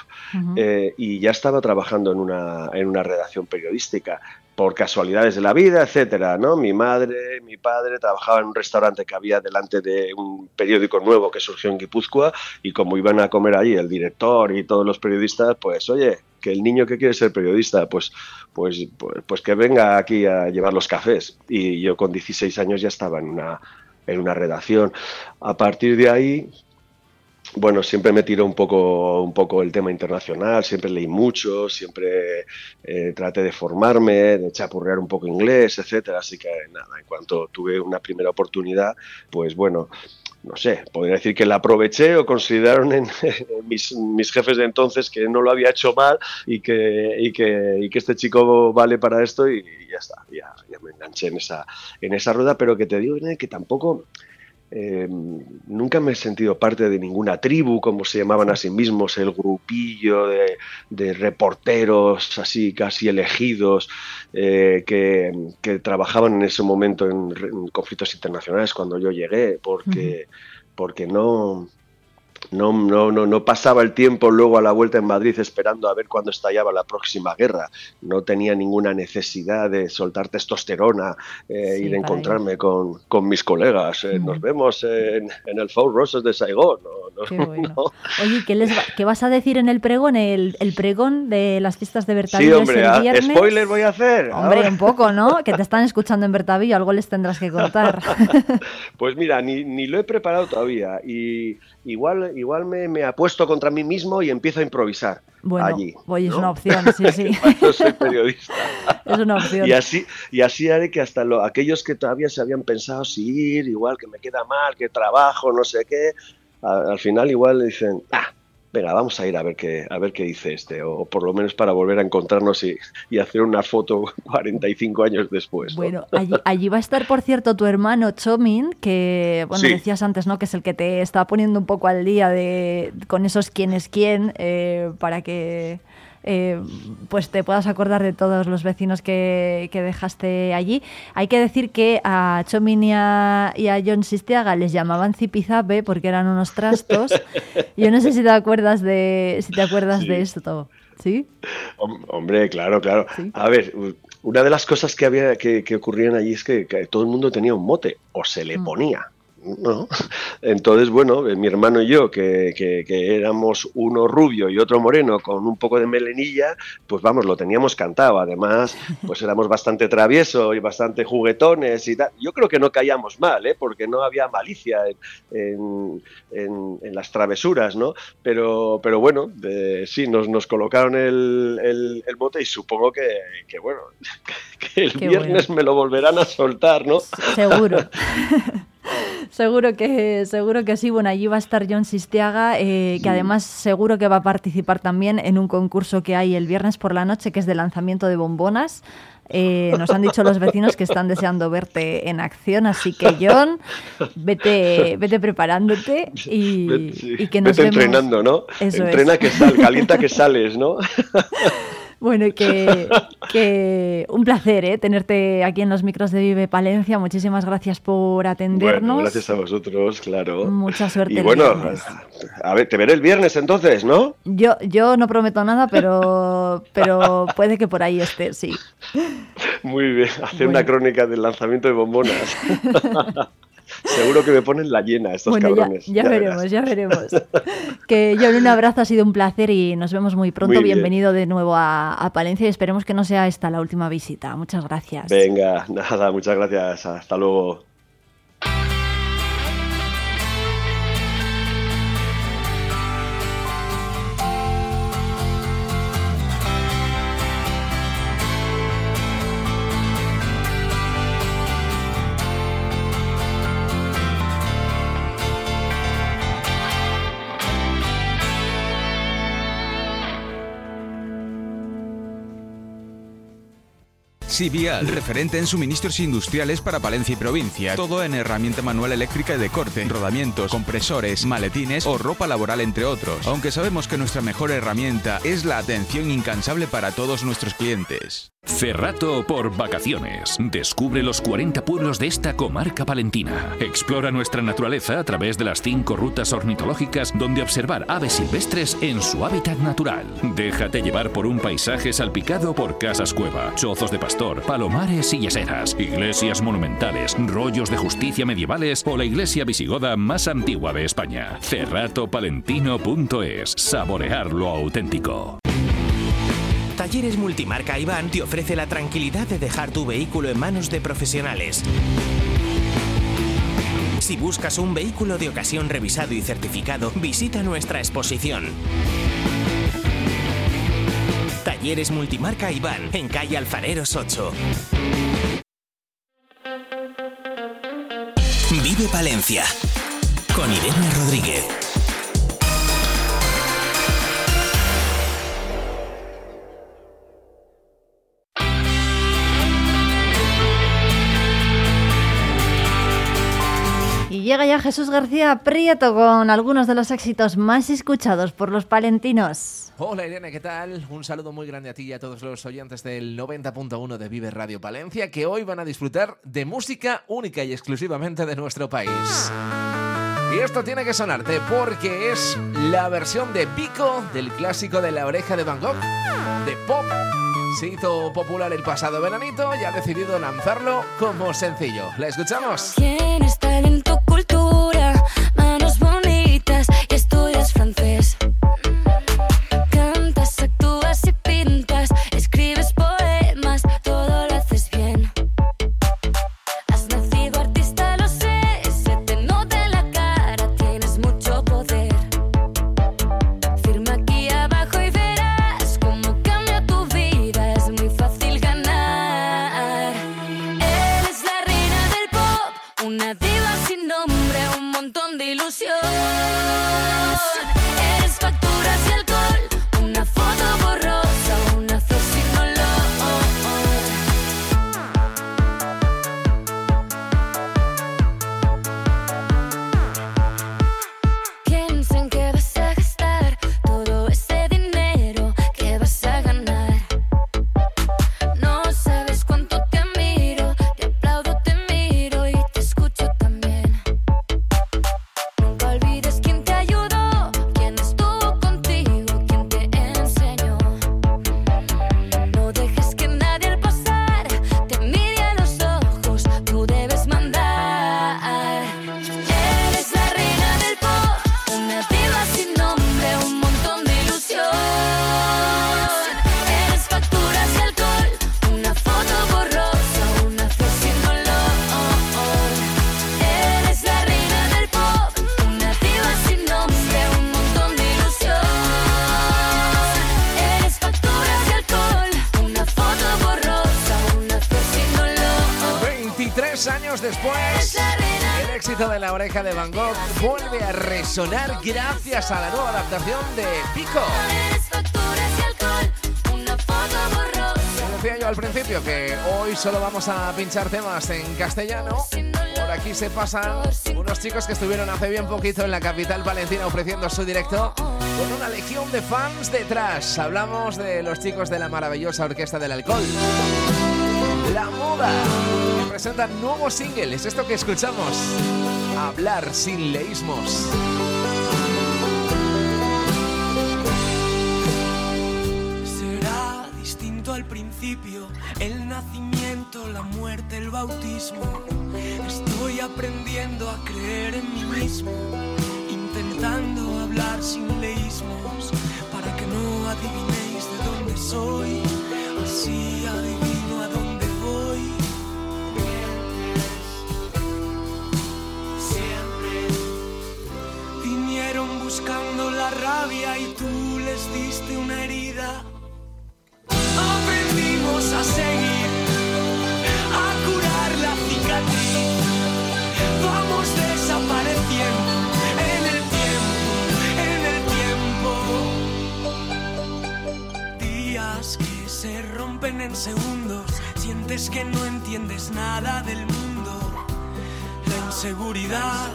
eh, y ya estaba trabajando en una, en una redacción periodística por casualidades de la vida, etcétera, ¿no? Mi madre, mi padre trabajaban en un restaurante que había delante de un periódico nuevo que surgió en Guipúzcoa y como iban a comer allí el director y todos los periodistas, pues oye, que el niño que quiere ser periodista, pues, pues, pues, pues que venga aquí a llevar los cafés. Y yo con 16 años ya estaba en una, en una redacción. A partir de ahí, bueno, siempre me tiró un poco, un poco el tema internacional, siempre leí mucho, siempre eh, traté de formarme, de chapurrear un poco inglés, etcétera. Así que nada, en cuanto tuve una primera oportunidad, pues bueno, no sé, podría decir que la aproveché o consideraron en, mis, mis jefes de entonces que no lo había hecho mal y que, y que, y que este chico vale para esto y, ya está, ya, ya me enganché en esa, en esa rueda, pero que te digo que tampoco eh, nunca me he sentido parte de ninguna tribu, como se llamaban a sí. mismos, el grupillo de, de reporteros así casi elegidos eh, que, que trabajaban en ese momento en, en conflictos internacionales cuando yo llegué, porque, porque no, no, no, no, no pasaba el tiempo luego a la vuelta en Madrid esperando a ver cuándo estallaba la próxima guerra. No tenía ninguna necesidad de soltar testosterona eh, Sí, y de encontrarme con, con mis colegas. Eh, Nos vemos en, en el Four Roses de Saigón. No, Qué bueno. no. Oye, ¿qué, les va- qué vas a decir en el pregón? El, el pregón de las fiestas de Sí, Bertavillo hombre, es ah, el viernes. spoiler voy a hacer. Hombre, Ahora- un poco, ¿no? Que te están escuchando en Bertavillo, algo les tendrás que contar. Pues mira, ni, ni lo he preparado todavía y igual, igual me, me apuesto contra mí mismo y empiezo a improvisar Bueno, allí. oye, es una opción, sí, sí. Yo soy periodista. Es una opción. Y así, y así haré que hasta lo- aquellos que todavía se habían pensado si ir, igual que me queda mal, que trabajo, no sé qué, a- al final igual dicen, ah, venga, vamos a ir a ver qué, a ver qué dice este, o, por lo menos para volver a encontrarnos y, y hacer una foto 45 años después. ¿no? Bueno, allí, allí va a estar, por cierto, tu hermano Chomin, que, bueno, Sí. decías antes, ¿no? Que es el que te está poniendo un poco al día de con esos quién es quién, eh, para que eh, pues te puedas acordar de todos los vecinos que, que dejaste allí. Hay que decir que a Chomin y a, y a John Sistiaga les llamaban zipizape porque eran unos trastos. Yo no sé si te acuerdas de, si te acuerdas de esto. ¿Sí? Hom- Hombre, claro, claro. A ver, una de las cosas que había que, que ocurrían allí es que, que todo el mundo tenía un mote, o se le ponía. ¿No? Entonces, bueno, eh, mi hermano y yo, que, que- que éramos uno rubio y otro moreno con un poco de melenilla, pues vamos, lo teníamos cantado. Además, pues éramos bastante traviesos y bastante juguetones y tal. Yo creo que no caíamos mal, ¿eh? porque no había malicia en, en- en- en las travesuras, ¿no? Pero, pero bueno, eh, sí, nos, nos colocaron el, el, el mote y supongo que, que, bueno, que el Qué viernes me lo volverán a soltar, ¿no? Seguro. Seguro que, seguro que sí. Bueno, allí va a estar John Sistiaga, eh, que además seguro que va a participar también en un concurso que hay el viernes por la noche, que es de lanzamiento de bombonas. Eh, nos han dicho los vecinos que están deseando verte en acción, así que John, vete, vete preparándote y, que nos vete entrenando, ¿no? Entrena que sal, calienta que sales, ¿no? Bueno, que, que un placer ¿eh? tenerte aquí en los micros de Vive Palencia. Muchísimas gracias por atendernos. Bueno, gracias a vosotros, claro. Mucha suerte. Y bueno, a ver, te veré el viernes entonces, ¿no? Yo, yo no prometo nada, pero, pero puede que por ahí esté, sí. Muy bien, hacer una crónica del lanzamiento de bombonas. Seguro que me ponen la llena estos cabrones. Ya, veremos, ya veremos. que John, un abrazo, ha sido un placer y nos vemos muy pronto. Bienvenido de nuevo a, a, Palencia y esperemos que no sea esta la última visita. Muchas gracias. Venga, nada, muchas gracias. Hasta luego. Referente en suministros industriales para Palencia y provincia. Todo en herramienta manual eléctrica de corte, rodamientos, compresores, maletines o ropa laboral, entre otros. Aunque sabemos que nuestra mejor herramienta es la atención incansable para todos nuestros clientes. Cerrato por vacaciones. Descubre los 40 pueblos de esta comarca palentina. Explora nuestra naturaleza a través de las 5 rutas ornitológicas donde observar aves silvestres en su hábitat natural. Déjate llevar por un paisaje salpicado por casas cueva, chozos de pastor, palomares y yeseras, iglesias monumentales, rollos de justicia medievales o la iglesia visigoda más antigua de España. Cerratopalentino.es. Saborear lo auténtico. Talleres Multimarca Iván te ofrece la tranquilidad de dejar tu vehículo en manos de profesionales. Si buscas un vehículo de ocasión revisado y certificado, visita nuestra exposición. Talleres Multimarca Iván, en calle Alfareros 8. Vive Palencia, con Irene Rodríguez. Llega ya Jesús García Prieto con algunos de los éxitos más escuchados por los palentinos. Hola Irene, ¿qué tal? Un saludo muy grande a ti y a todos los oyentes del 90.1 de Vive Radio Palencia que hoy van a disfrutar de música única y exclusivamente de nuestro país. Y esto tiene que sonarte porque es la versión de Pico del clásico de la oreja de Van Gogh, de pop. Se hizo popular el pasado veranito y ha decidido lanzarlo como sencillo. ¿La escuchamos? Tienes talento, cultura, manos bonitas y estudias francés. Oreja de Van Gogh vuelve a resonar gracias a la nueva adaptación de Pico. Decía yo al principio que hoy solo vamos a pinchar temas en castellano. Por aquí se pasan unos chicos que estuvieron hace bien poquito en la capital valentina ofreciendo su directo con una legión de fans detrás. Hablamos de los chicos de la maravillosa Orquesta del Alcohol. La Moda. que presentan nuevo single. Es esto que escuchamos. Hablar sin leísmos. Será distinto al principio, el nacimiento, la muerte, el bautismo. Estoy aprendiendo a creer en mí mismo, intentando hablar sin leísmos, para que no adivinéis de dónde soy, así rabia y tú les diste una herida. Aprendimos a seguir, a curar la cicatriz. Vamos desapareciendo en el tiempo, en el tiempo. Días que se rompen en segundos, sientes que no entiendes nada del mundo. La inseguridad,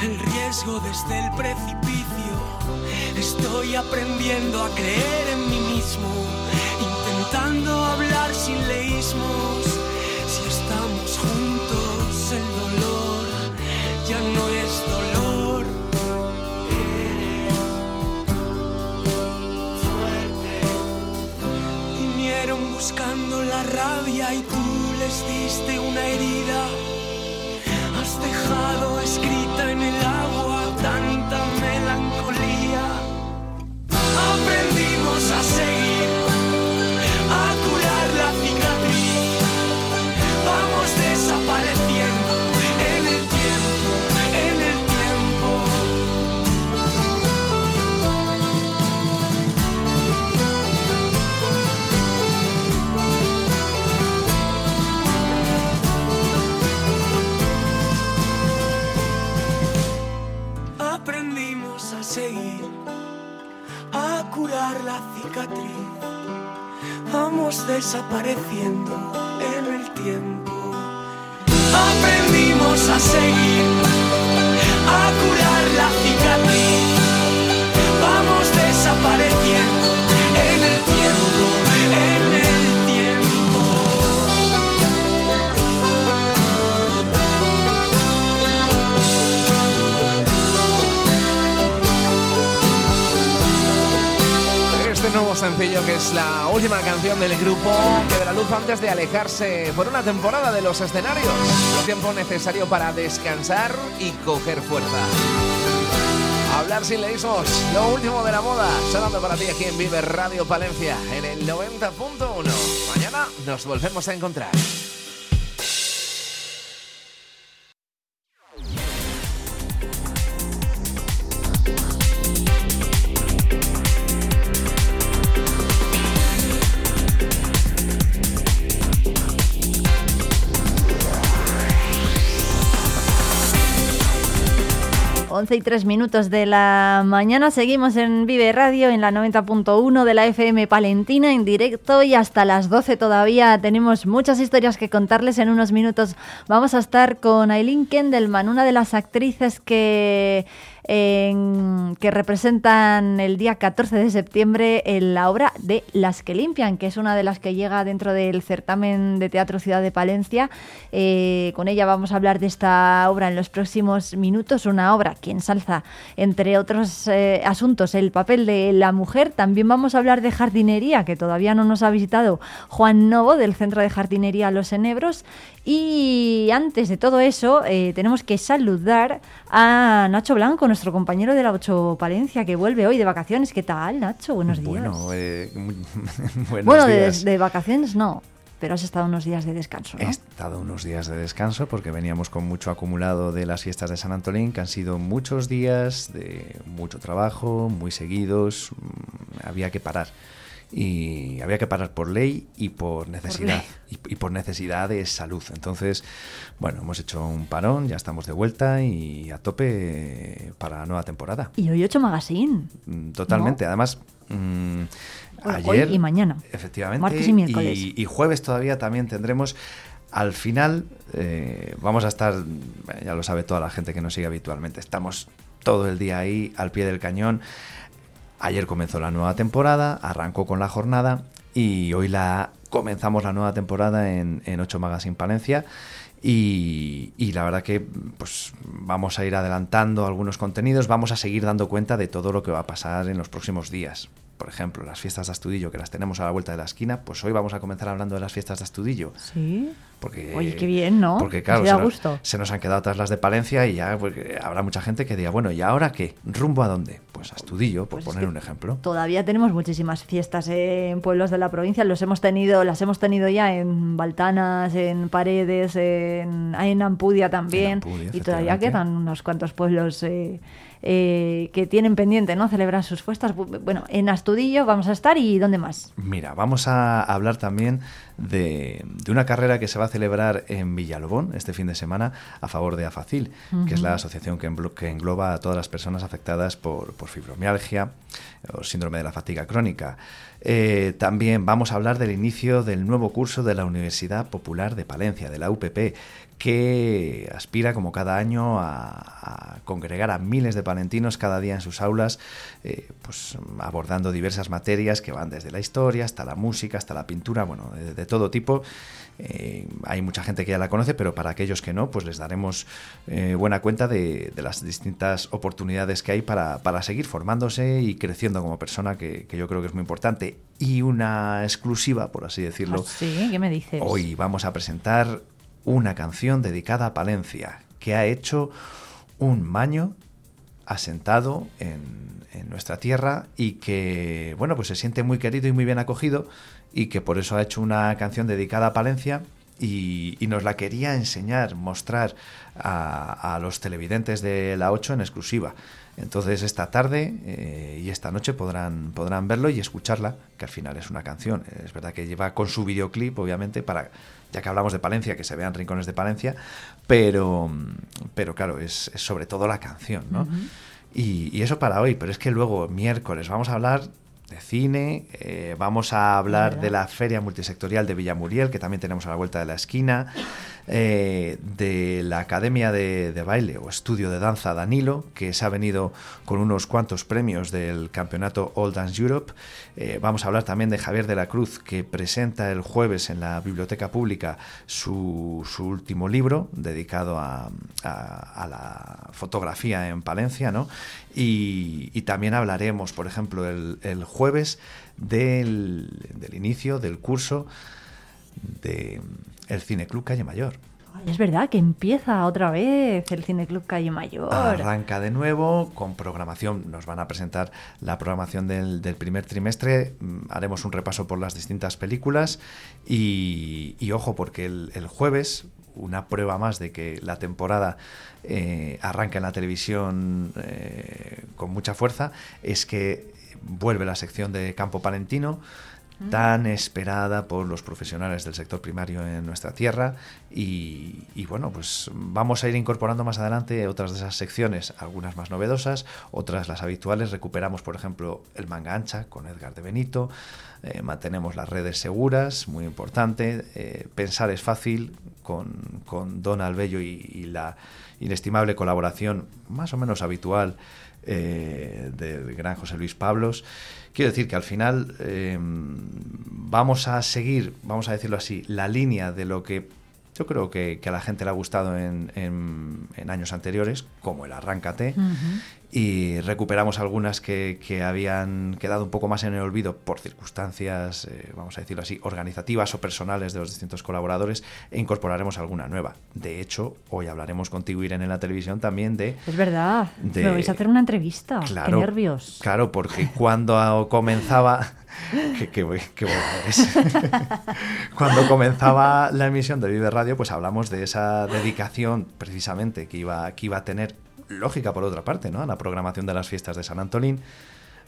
el riesgo desde el precipicio. Estoy aprendiendo a creer en mí mismo, intentando hablar sin leísmos. Si estamos juntos, el dolor ya no es dolor. Fuerte. Vinieron buscando la rabia y tú les diste una herida. Has dejado escrita en el agua tanta melancolía. Aprendimos a seguir, curar la cicatriz. Vamos desapareciendo en el tiempo. Aprendimos a seguir, a curar la cicatriz. Vamos desapareciendo sencillo que es la última canción del grupo que de la luz antes de alejarse por una temporada de los escenarios. El tiempo necesario para descansar y coger fuerza. Hablar sin leísmos, lo último de la moda, sonando para ti aquí en Vive Radio Palencia en el 90.1. Mañana nos volvemos a encontrar. Once y tres minutos de la mañana. Seguimos en Vive Radio en la 90.1 de la FM Palentina en directo y hasta las 12 todavía tenemos muchas historias que contarles. En unos minutos vamos a estar con Aileen Kendelman, una de las actrices que que representan el día 14 de septiembre en la obra de Las que limpian, que es una de las que llega dentro del certamen de teatro Ciudad de Palencia. Eh, con ella vamos a hablar de esta obra en los próximos minutos, una obra que ensalza, entre otros eh, asuntos, el papel de la mujer. También vamos a hablar de jardinería, que todavía no nos ha visitado Juan Novo del Centro de Jardinería Los Enebros. Y antes de todo eso, eh, tenemos que saludar a Nacho Blanco, nuestro compañero de la 8 Palencia, que vuelve hoy de vacaciones. ¿Qué tal, Nacho? Buenos días. Bueno, eh, buenos bueno, de, días. de vacaciones no, pero has estado unos días de descanso, ¿no? He estado unos días de descanso porque veníamos con mucho acumulado de las fiestas de San Antolín, que han sido muchos días de mucho trabajo, muy seguidos, mm, había que parar. Y había que parar por ley y por necesidad y, y por necesidad de salud. Entonces, bueno, hemos hecho un parón, ya estamos de vuelta y a tope para la nueva temporada. Y hoy 8 Magazine. Mm, Totalmente. Además, mm, hoy ayer y mañana. Efectivamente. Martes y miércoles. y jueves todavía también tendremos. Al final eh, vamos a estar, ya lo sabe toda la gente que nos sigue habitualmente, estamos todo el día ahí al pie del cañón. Ayer comenzó la nueva temporada, arrancó con la jornada y hoy la comenzamos la nueva temporada en, en 8 Magazine Palencia. Y, y la verdad que pues vamos a ir adelantando algunos contenidos, vamos a seguir dando cuenta de todo lo que va a pasar en los próximos días. Por ejemplo, las fiestas de Astudillo, que las tenemos a la vuelta de la esquina, pues hoy vamos a comenzar hablando de las fiestas de Astudillo. Sí. Porque, Oye, qué bien, ¿no? Porque claro, se nos, gusto. se nos han quedado atrás las de Palencia y ya pues, habrá mucha gente que diga, bueno, ¿y ahora qué? ¿Rumbo a dónde? Pues a Astudillo, por Pues es poner que un ejemplo. Todavía tenemos muchísimas fiestas en pueblos de la provincia. Los hemos tenido, las hemos tenido ya en Baltanas, en Paredes, en, en Ampudia también. Ampudia, y todavía quedan unos cuantos pueblos eh, eh, que tienen pendiente, ¿no? Celebrar sus fiestas. Bu- Bueno, en Astudillo vamos a estar y ¿dónde más? Mira, vamos a hablar también de, de una carrera que se va a celebrar en Villalobón este fin de semana a favor de AFACIL, que es la asociación que engloba a todas las personas afectadas por, por fibromialgia o síndrome de la fatiga crónica. Eh, también vamos a hablar del inicio del nuevo curso de la Universidad Popular de Palencia, de la UPP, que aspira como cada año a, a congregar a miles de palentinos cada día en sus aulas, eh, pues abordando diversas materias que van desde la historia hasta la música, hasta la pintura, bueno, de, de todo tipo. Eh, hay mucha gente que ya la conoce, pero para aquellos que no, pues les daremos eh, buena cuenta de, de las distintas oportunidades que hay para, para seguir formándose y creciendo como persona, que, que yo creo que es muy importante. Y una exclusiva, por así decirlo, Ah, sí, ¿qué me dices? Hoy vamos a presentar una canción dedicada a Palencia, que ha hecho un maño asentado en, en nuestra tierra y que, bueno, pues se siente muy querido y muy bien acogido y que por eso ha hecho una canción dedicada a Palencia y, nos la quería enseñar, mostrar a, a los televidentes de la 8 en exclusiva. Entonces esta tarde eh, y esta noche podrán, podrán verlo y escucharla, que al final es una canción. Es verdad que lleva con su videoclip, obviamente, para, ya que hablamos de Palencia, que se vean rincones de Palencia, pero, pero claro, es, es sobre todo la canción, ¿no? Y, y eso para hoy, pero es que luego, miércoles, vamos a hablar de cine, eh, vamos a hablar de la Feria Multisectorial de Villamuriel, que también tenemos a la vuelta de la esquina, eh, de la Academia de, Baile o Estudio de Danza Danilo, que se ha venido con unos cuantos premios del campeonato All Dance Europe. Eh, vamos a hablar también de Javier de la Cruz, que presenta el jueves en la Biblioteca Pública su, su último libro dedicado a, a- a la fotografía en Palencia, ¿no? Y, y también hablaremos, por ejemplo, el, el jueves del, del inicio del curso de el Cine Club Calle Mayor. Ay, es verdad que empieza otra vez el Cine Club Calle Mayor. Arranca de nuevo con programación. Nos van a presentar la programación del, del primer trimestre. Mm, Haremos un repaso por las distintas películas. Y, y ojo, porque el, el jueves, una prueba más de que la temporada eh, arranca en la televisión eh, con mucha fuerza, es que vuelve la sección de Campo Palentino tan esperada por los profesionales del sector primario en nuestra tierra y, bueno, pues vamos a ir incorporando más adelante otras de esas secciones, algunas más novedosas, otras las habituales. Recuperamos, por ejemplo, el manga ancha con Edgar de Benito, eh, mantenemos las redes seguras, muy importante, eh, pensar es fácil con, con Don Albello y, y la inestimable colaboración más o menos habitual eh, del gran José Luis Pablos. Quiero decir que al final eh, vamos a seguir, vamos a decirlo así, la línea de lo que yo creo que, a la gente le ha gustado en años anteriores, como el Arráncate, y recuperamos algunas que, que habían quedado un poco más en el olvido por circunstancias, eh, vamos a decirlo así, organizativas o personales de los distintos colaboradores, e incorporaremos alguna nueva. De hecho, hoy hablaremos contigo, Irene, en la televisión también de Es verdad. de- Me vais a hacer una entrevista. Claro, Qué nervios. Claro, porque cuando comenzaba. Bueno eres. cuando comenzaba la emisión de Vive Radio, pues hablamos de esa dedicación precisamente que iba, que iba a tener, lógica por otra parte, ¿no? A la programación de las fiestas de San Antolín.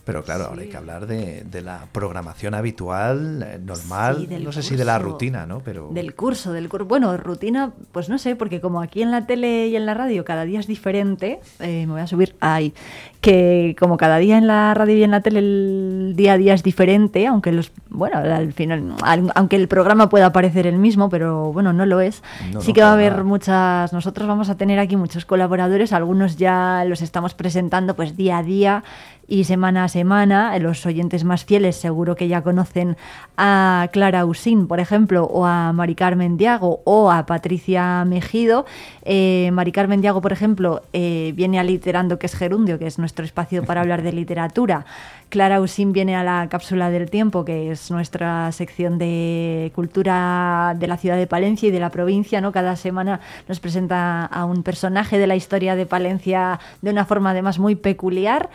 Pero claro, ahora hay que hablar de, de la programación habitual, eh, normal, Sí, no sé si de la curso. rutina, ¿no? Pero Del curso, del curso. Bueno, rutina, pues no sé, porque como aquí en la tele y en la radio cada día es diferente, eh, me voy a subir ahí, que como cada día en la radio y en la tele el día a día es diferente, aunque los, bueno, al final, al- aunque el programa pueda parecer el mismo, pero bueno, no lo es. No, sí no, que va a haber nada. muchas, nosotros vamos a tener aquí muchos colaboradores, algunos ya los estamos presentando pues día a día y semana a semana. Los oyentes más fieles seguro que ya conocen a Clara Usín, por ejemplo, o a Mari Carmen Diago o a Patricia Mejido. Eh, Mari Carmen Diago, por ejemplo, eh, viene a Literando, que es Gerundio, que es nuestro espacio para hablar de literatura. Clara Usín viene a la Cápsula del Tiempo, que es nuestra sección de cultura de la ciudad de Palencia y de la provincia. ¿no? Cada semana nos presenta a un personaje de la historia de Palencia de una forma además muy peculiar.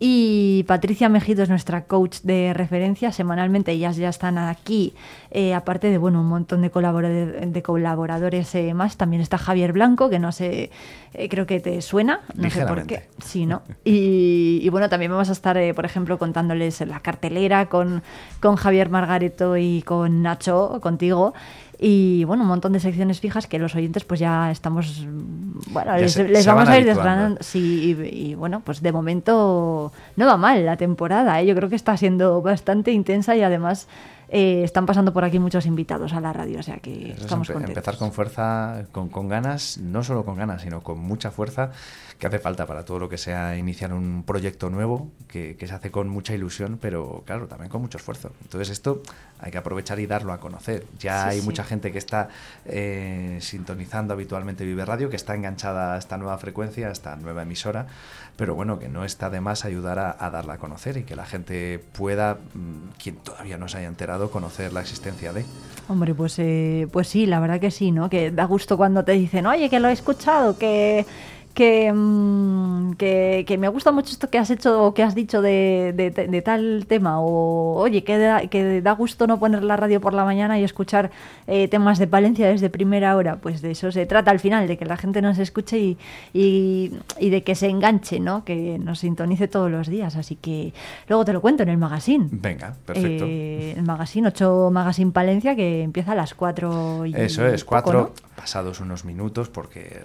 Y Patricia Mejido es nuestra coach de referencia. Semanalmente ellas ya están aquí, eh, aparte de bueno un montón de, colaboradores, de colaboradores eh, más. También está Javier Blanco, que no sé, eh, creo que te suena, no sé por qué. Sí, ¿no? Y, y bueno, también vamos a estar, por ejemplo, contándoles la cartelera con, con Javier Margareto y con Nacho, contigo. Y bueno, un montón de secciones fijas que los oyentes pues ya estamos, mm, bueno, Ya les, se- les se vamos a ir desgranando. Sí, y, y bueno, pues de momento no va mal la temporada. ¿eh? Yo creo que está siendo bastante intensa y además eh, están pasando por aquí muchos invitados a la radio, o sea que Eso es estamos empe- contentos. empezar con fuerza, con, con ganas, no solo con ganas, sino con mucha fuerza que hace falta para todo lo que sea iniciar un proyecto nuevo, que, que se hace con mucha ilusión, pero claro, también con mucho esfuerzo. Entonces esto hay que aprovechar y darlo a conocer. Ya Sí, hay sí. mucha gente que está eh, sintonizando habitualmente Vive Radio, que está enganchada a esta nueva frecuencia, a esta nueva emisora, pero bueno, que no está de más ayudar a, a darla a conocer y que la gente pueda, mm, quien todavía no se haya enterado, conocer la existencia de. Hombre, pues, eh, pues sí, la verdad que sí, ¿no? Que da gusto cuando te dicen, oye, que lo he escuchado, que, que, mm, que, que me gusta mucho esto que has hecho o que has dicho de, de- de tal tema, o oye, que da, que da gusto no poner la radio por la mañana y escuchar eh, temas de Palencia desde primera hora. Pues de eso se trata al final, de que la gente nos escuche y, y, y de que se enganche, ¿no? Que nos sintonice todos los días. Así que luego te lo cuento en el magazine. Venga, perfecto. Eh, el magazine, 8 Magazine Palencia, que empieza a las 4 y Eso es, poco, cuatro ¿no? pasados unos minutos, porque eh,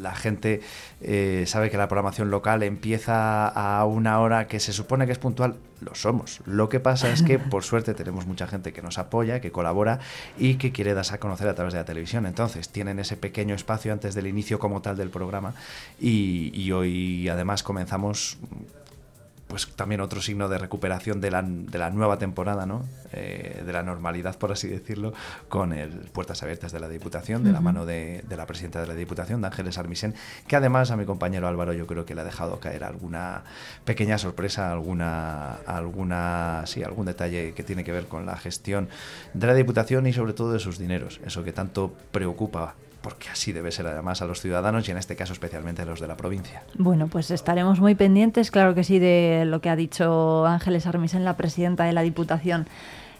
la gente eh, sabe que la programación local empieza a una hora que se supone que es puntual. Lo somos. Lo que pasa es que, por suerte, tenemos mucha gente que nos apoya, que colabora y que quiere darse a conocer a través de la televisión. Entonces, tienen ese pequeño espacio antes del inicio como tal del programa y, y hoy además comenzamos pues también otro signo de recuperación de la, de la nueva temporada, ¿no? Eh, de la normalidad, por así decirlo, con el Puertas Abiertas de la Diputación, de la mano de, de la presidenta de la Diputación, de Ángeles Armisen, que además a mi compañero Álvaro yo creo que le ha dejado caer alguna pequeña sorpresa, alguna, alguna sí, algún detalle que tiene que ver con la gestión de la Diputación y sobre todo de sus dineros, eso que tanto preocupa porque así debe ser además a los ciudadanos y en este caso especialmente a los de la provincia. Bueno, pues estaremos muy pendientes, claro que sí, de lo que ha dicho Ángeles Armisen, la presidenta de la Diputación.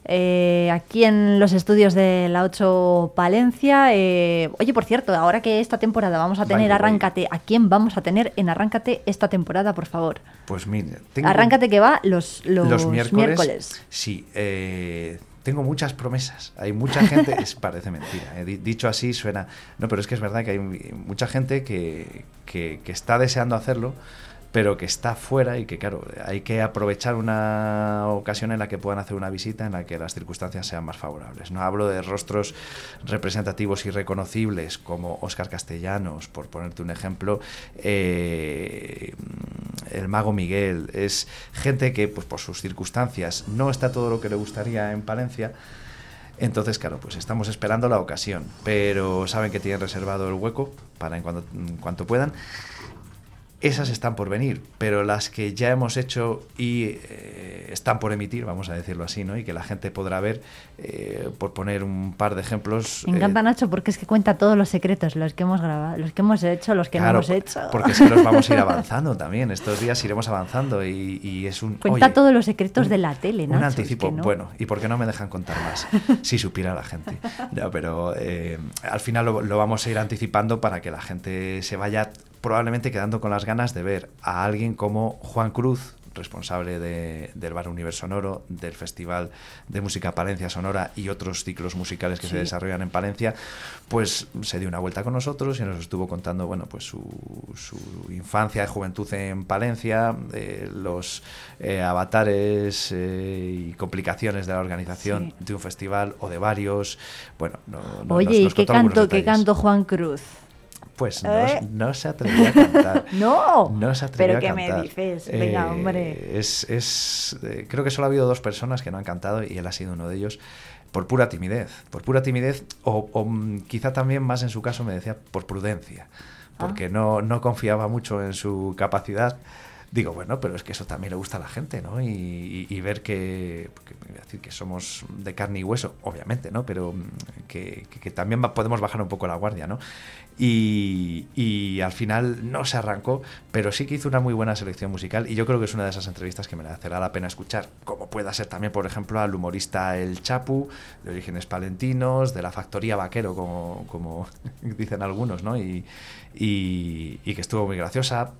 Eh, aquí en los estudios de la 8 Palencia. eh, oye, por cierto, ahora que esta temporada vamos a tener. Arráncate, ¿a quién vamos a tener en Arráncate esta temporada, por favor? Pues mire, tengo- Arráncate que va los, los, los miércoles, miércoles. Sí, eh, tengo muchas promesas. Hay mucha gente, es, parece mentira, eh, di- dicho así suena. No, pero es que es verdad que hay mucha gente que, que- que está deseando hacerlo, pero que está fuera y que, claro, hay que aprovechar una ocasión en la que puedan hacer una visita en la que las circunstancias sean más favorables. No hablo de rostros representativos y reconocibles como Óscar Castellanos, por ponerte un ejemplo, eh, el mago Miguel, es gente que, pues por sus circunstancias, no está todo lo que le gustaría en Palencia. Entonces, claro, pues estamos esperando la ocasión, pero saben que tienen reservado el hueco para en cuanto, en cuanto puedan. Esas están por venir, pero las que ya hemos hecho y eh, están por emitir, vamos a decirlo así, ¿no? Y que la gente podrá ver, eh, por poner un par de ejemplos. Me eh, encanta Nacho porque es que cuenta todos los secretos, los que hemos grabado, los que hemos hecho, los que Claro, no hemos hecho. Porque es que los vamos a ir avanzando también. Estos días iremos avanzando y, y es un. Cuenta oye, todos los secretos de la tele, Nacho. un es anticipo. que no. Bueno, ¿y por qué no me dejan contar más? si supiera la gente. No, pero eh, al final lo, lo vamos a ir anticipando para que la gente se vaya probablemente quedando con las ganas de ver a alguien como Juan Cruz, responsable de- del Bar Universo Sonoro, del Festival de Música Palencia Sonora y otros ciclos musicales que se desarrollan en Palencia, pues se dio una vuelta con nosotros y nos estuvo contando bueno, pues su, su infancia y juventud en Palencia, eh, los eh, avatares eh, y complicaciones de la organización de un festival o de varios. Bueno, no- no- Oye, nos- ¿y qué canto, qué canto Juan Cruz? Pues no, ¿Eh? no se atrevía a cantar. No, No se atrevía pero ¿qué me dices? Venga, Eh, hombre. Es, es, eh, creo que solo ha habido dos personas que no han cantado y él ha sido uno de ellos por pura timidez. Por pura timidez o, o, mm, quizá también más en su caso me decía por prudencia. Porque no, no confiaba mucho en su capacidad. Digo, bueno, pero es que eso también le gusta a la gente, ¿no? Y, y- y ver que, que, decir que somos de carne y hueso, obviamente, ¿no? Pero mm, que, que- que también podemos bajar un poco la guardia, ¿no? Y, y al final no se arrancó, pero sí que hizo una muy buena selección musical y yo creo que es una de esas entrevistas que merecerá la pena escuchar, como pueda ser también, por ejemplo, al humorista El Chapu, de orígenes palentinos, de la factoría vaquero, como, dicen algunos, ¿no? Y que estuvo muy graciosa.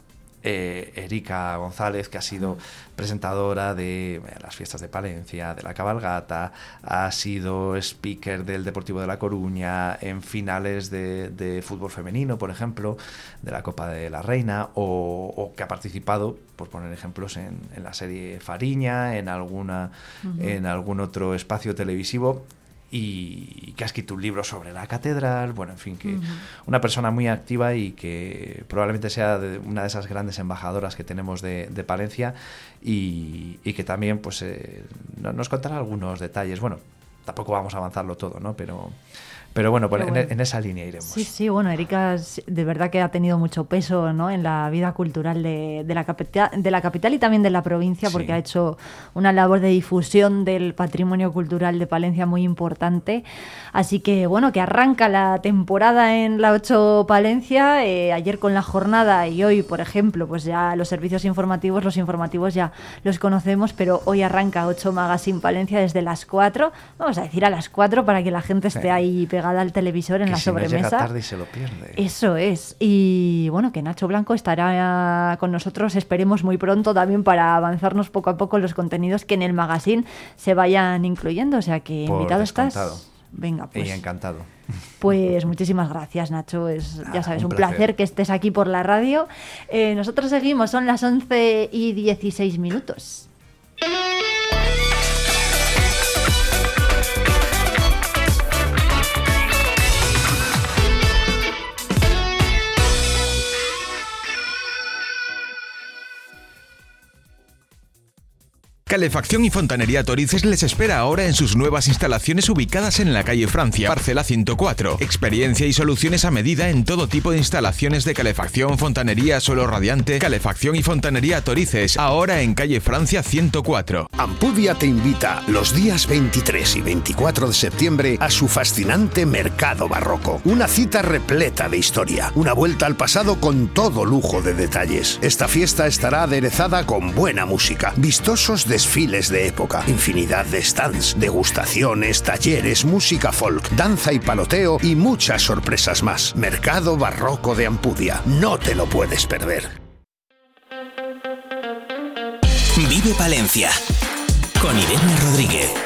Eh, Erika González, que ha sido presentadora de eh, las fiestas de Palencia, de la cabalgata, ha sido speaker del Deportivo de La Coruña, en finales de, de fútbol femenino, por ejemplo, de la Copa de la Reina, o, o que ha participado, por poner ejemplos, en, en la serie Fariña, en, alguna, en algún otro espacio televisivo. Y que ha escrito un libro sobre la catedral, bueno, en fin, que una persona muy activa y que probablemente sea de- una de esas grandes embajadoras que tenemos de, de Palencia y, y que también pues eh, no- nos contará algunos detalles. Bueno, tampoco vamos a avanzarlo todo, ¿no? Pero, pero bueno, pues Qué en, bueno. en esa línea iremos. Sí, sí, bueno, Erika de verdad que ha tenido mucho peso ¿no? en la vida cultural de, de la capital, de la capital y también de la provincia, porque Sí. ha hecho una labor de difusión del patrimonio cultural de Palencia muy importante. Así que, bueno, que arranca la temporada en la 8 Palencia, eh, ayer con la jornada y hoy, por ejemplo, pues ya los servicios informativos, los informativos ya los conocemos, pero hoy arranca 8 Magazine Palencia desde las 4, vamos a decir a las 4 para que la gente esté Sí. ahí pegada al televisor en Que la si no llega sobremesa. tarde y se lo pierde. Eso es. Y bueno, que Nacho Blanco estará con nosotros, esperemos muy pronto también para avanzarnos poco a poco los contenidos que en el magazine se vayan incluyendo. O sea que Por invitado descontado. estás. Venga, pues. Y encantado. Pues muchísimas gracias, Nacho. Es, ya sabes, un un, placer. placer. que estés aquí por la radio. Eh, nosotros seguimos, son las 11 y 16 minutos. Calefacción y Fontanería Torices les espera ahora en sus nuevas instalaciones ubicadas en la calle Francia, parcela 104. Experiencia y soluciones a medida en todo tipo de instalaciones de calefacción, fontanería, suelo radiante, calefacción y fontanería Torices, ahora en calle Francia 104. Ampudia te invita los días 23 y 24 de septiembre a su fascinante Mercado Barroco. Una cita repleta de historia, una vuelta al pasado con todo lujo de detalles. Esta fiesta estará aderezada con buena música, vistosos desfiles de época, infinidad de stands, degustaciones, talleres, música folk, danza y paloteo y muchas sorpresas más. Mercado Barroco de Ampudia. No te lo puedes perder. Vive Palencia con Irene Rodríguez.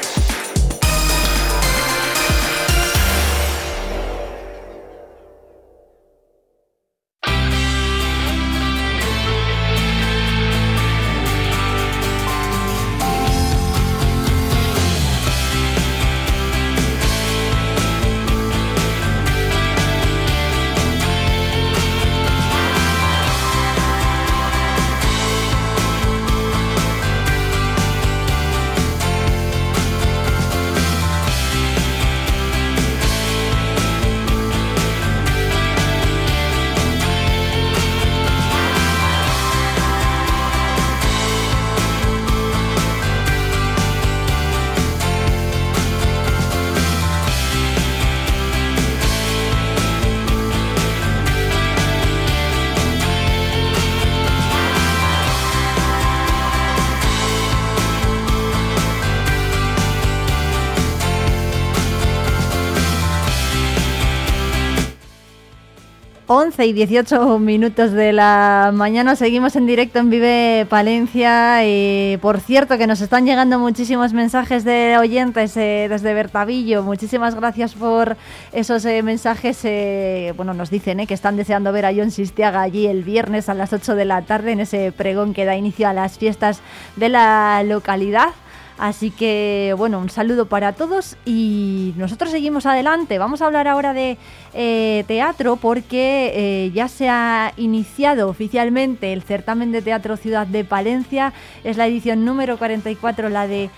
11 y 18 minutos de la mañana seguimos en directo en Vive Palencia. Y por cierto, que nos están llegando muchísimos mensajes de oyentes eh, desde Bertavillo. Muchísimas gracias por esos eh, mensajes. eh, bueno, nos dicen eh, que están deseando ver a John Sistiaga allí el viernes a las 8 de la tarde en ese pregón que da inicio a las fiestas de la localidad. Así que, bueno, un saludo para todos y nosotros seguimos adelante. Vamos a hablar ahora de eh, teatro porque eh, ya se ha iniciado oficialmente el certamen de teatro Ciudad de Palencia. Es la edición número 44, la de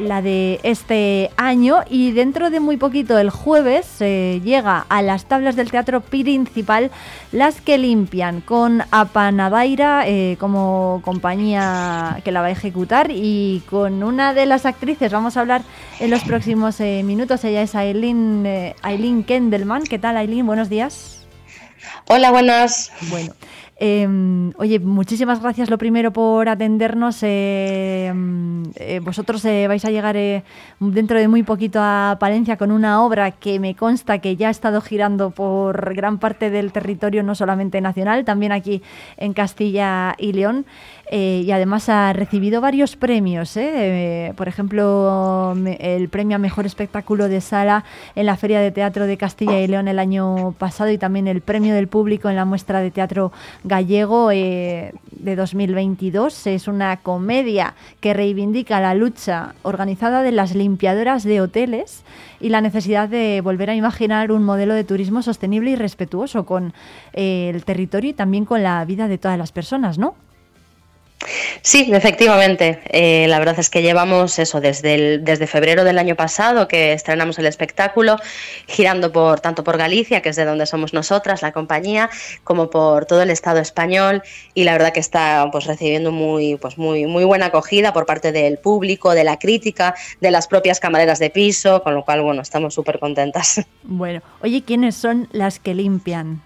la de este año y dentro de muy poquito el jueves eh, llega a las tablas del teatro principal las que limpian con Apanadaira eh, como compañía que la va a ejecutar y con una de las actrices vamos a hablar en los próximos eh, minutos ella es Aileen, eh, Aileen Kendelman ¿qué tal Aileen? Buenos días Hola, buenas. Bueno, eh, oye, muchísimas gracias lo primero por atendernos. eh, eh, vosotros eh, vais a llegar dentro de muy poquito a Palencia con una obra que me consta que ya ha estado girando por gran parte del territorio, no solamente nacional, también aquí en Castilla y León. Eh, y además ha recibido varios premios. ¿eh? Eh, por ejemplo, el premio a mejor espectáculo de sala en la Feria de Teatro de Castilla y León el año pasado y también el premio del público en la muestra de teatro gallego eh, de 2022. Es una comedia que reivindica la lucha organizada de las limpiadoras de hoteles y la necesidad de volver a imaginar un modelo de turismo sostenible y respetuoso con el territorio y también con la vida de todas las personas, ¿no? Sí, efectivamente. Eh, la verdad es que llevamos eso desde, desde febrero del año pasado que estrenamos el espectáculo, girando por tanto por Galicia, que es de donde somos nosotras, la compañía, como por todo el Estado español. Y la verdad que está pues recibiendo muy, pues muy, muy buena acogida por parte del público, de la crítica, de las propias camareras de piso, con lo cual bueno, estamos súper contentas. Bueno, oye, ¿quiénes son las que limpian?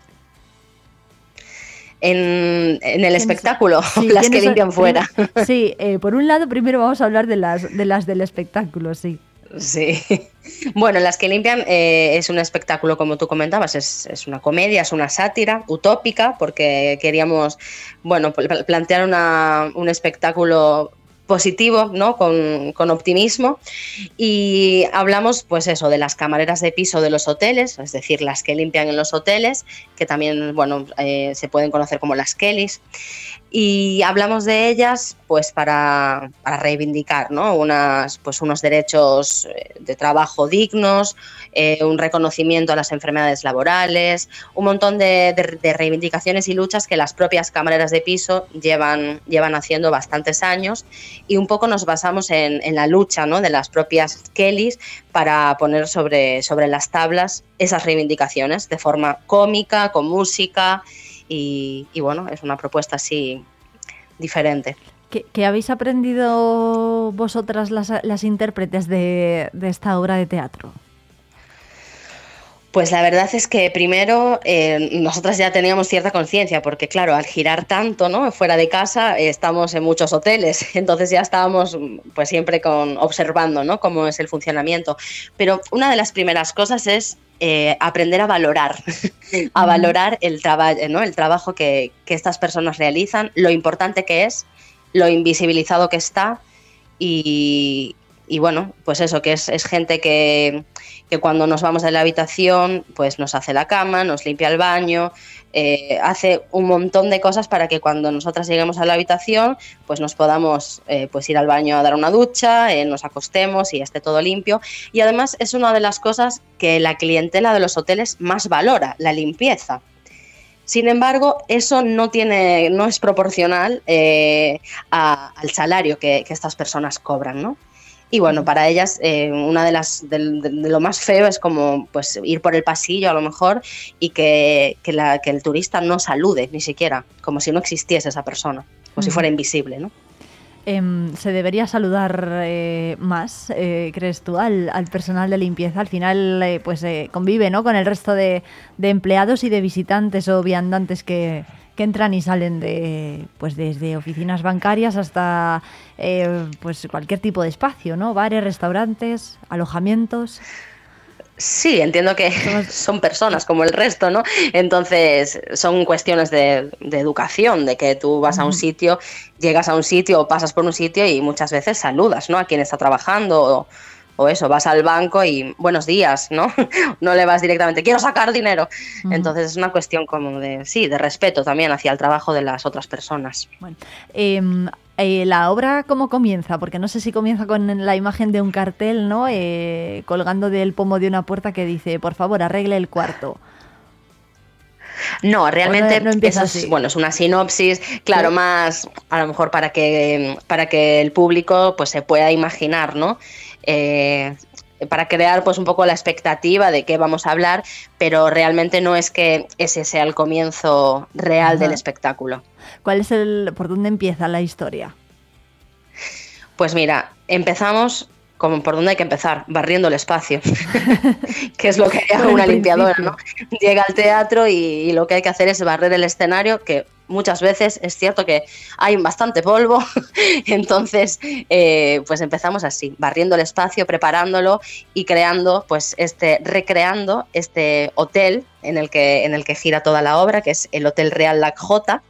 En, en el espectáculo, Sí, las que limpian fuera. Sí, eh, por un lado, primero vamos a hablar de las, de las del espectáculo, sí. Sí. Bueno, Las que limpian eh, es un espectáculo, como tú comentabas, es, es una comedia, es una sátira utópica, porque queríamos, bueno, pl- plantear una- un espectáculo positivo, ¿no? Con, con optimismo. Y hablamos, pues eso, de las camareras de piso de los hoteles, es decir, las que limpian en los hoteles, que también, bueno, eh, se pueden conocer como las Kellys y hablamos de ellas pues para, para reivindicar ¿no? Unas, pues, unos derechos eh, de trabajo dignos, eh, un reconocimiento a las enfermedades laborales, un montón de, reivindicaciones y luchas que las propias camareras de piso llevan, llevan haciendo bastantes años y un poco nos basamos en, en la lucha ¿no? de las propias Kellys para poner sobre, sobre las tablas esas reivindicaciones de forma cómica, con música y, y bueno, es una propuesta así diferente. ¿Qué, qué habéis aprendido vosotras las, las intérpretes de, de esta obra de teatro? Pues la verdad es que primero eh, nosotras ya teníamos cierta conciencia, porque claro, al girar tanto ¿no? fuera de casa eh, estamos en muchos hoteles, entonces ya estábamos pues siempre con, observando ¿no? cómo es el funcionamiento. Pero una de las primeras cosas es eh, aprender a valorar, a valorar el, traba- ¿no? el trabajo que, que estas personas realizan, lo importante que es, lo invisibilizado que está y, y bueno, pues eso, que es, es gente que, que cuando nos vamos de la habitación, pues nos hace la cama, nos limpia el baño, eh, hace un montón de cosas para que cuando nosotras lleguemos a la habitación, pues nos podamos eh, pues ir al baño a dar una ducha, eh, nos acostemos y esté todo limpio. Y además es una de las cosas que la clientela de los hoteles más valora, la limpieza. Sin embargo, eso no tiene, no es proporcional al salario que, que estas personas cobran, ¿no? Y bueno, para ellas eh, una de las de, de lo más feo es como pues ir por el pasillo a lo mejor y que, que la- que el turista no salude ni siquiera, como si no existiese esa persona, como si fuera invisible, ¿no? Em, ¿Se debería saludar eh, más, eh, crees tú, al, al personal de limpieza? Al final, pues convive ¿no? con el resto de, de empleados y de visitantes o viandantes que, que entran y salen de, pues desde oficinas bancarias hasta eh, pues cualquier tipo de espacio, ¿no? Bares, restaurantes, alojamientos. Sí, entiendo que son personas como el resto, ¿no? Entonces, son cuestiones de, de educación, de que tú vas a un sitio, llegas a un sitio o pasas por un sitio y muchas veces saludas, ¿no? A quien está trabajando o, o eso, vas al banco y buenos días, ¿no? No le vas directamente, quiero sacar dinero. Entonces, es una cuestión como de, sí, de respeto también hacia el trabajo de las otras personas. Em, eh, la obra cómo comienza, porque no sé si comienza con la imagen de un cartel, ¿no? Eh, colgando del pomo de una puerta que dice, por favor, arregle el cuarto. No, realmente no eso es, así. bueno, es una sinopsis, claro, Sí. más a lo mejor para que, para que el público pues se pueda imaginar, ¿no? Eh, para crear pues un poco la expectativa de qué vamos a hablar, pero realmente no es que ese sea el comienzo real del espectáculo. ¿Cuál es el, por dónde empieza la historia? Pues mira, empezamos como por dónde hay que empezar, barriendo el espacio, que es lo que el una limpiadora, ¿no? Llega al teatro y, y lo que hay que hacer es barrer el escenario, que muchas veces es cierto que hay bastante polvo, entonces eh, pues empezamos así, barriendo el espacio, preparándolo y creando, pues este, recreando este hotel en el que, en el que gira toda la obra, que es el Hotel Real Lac Jota,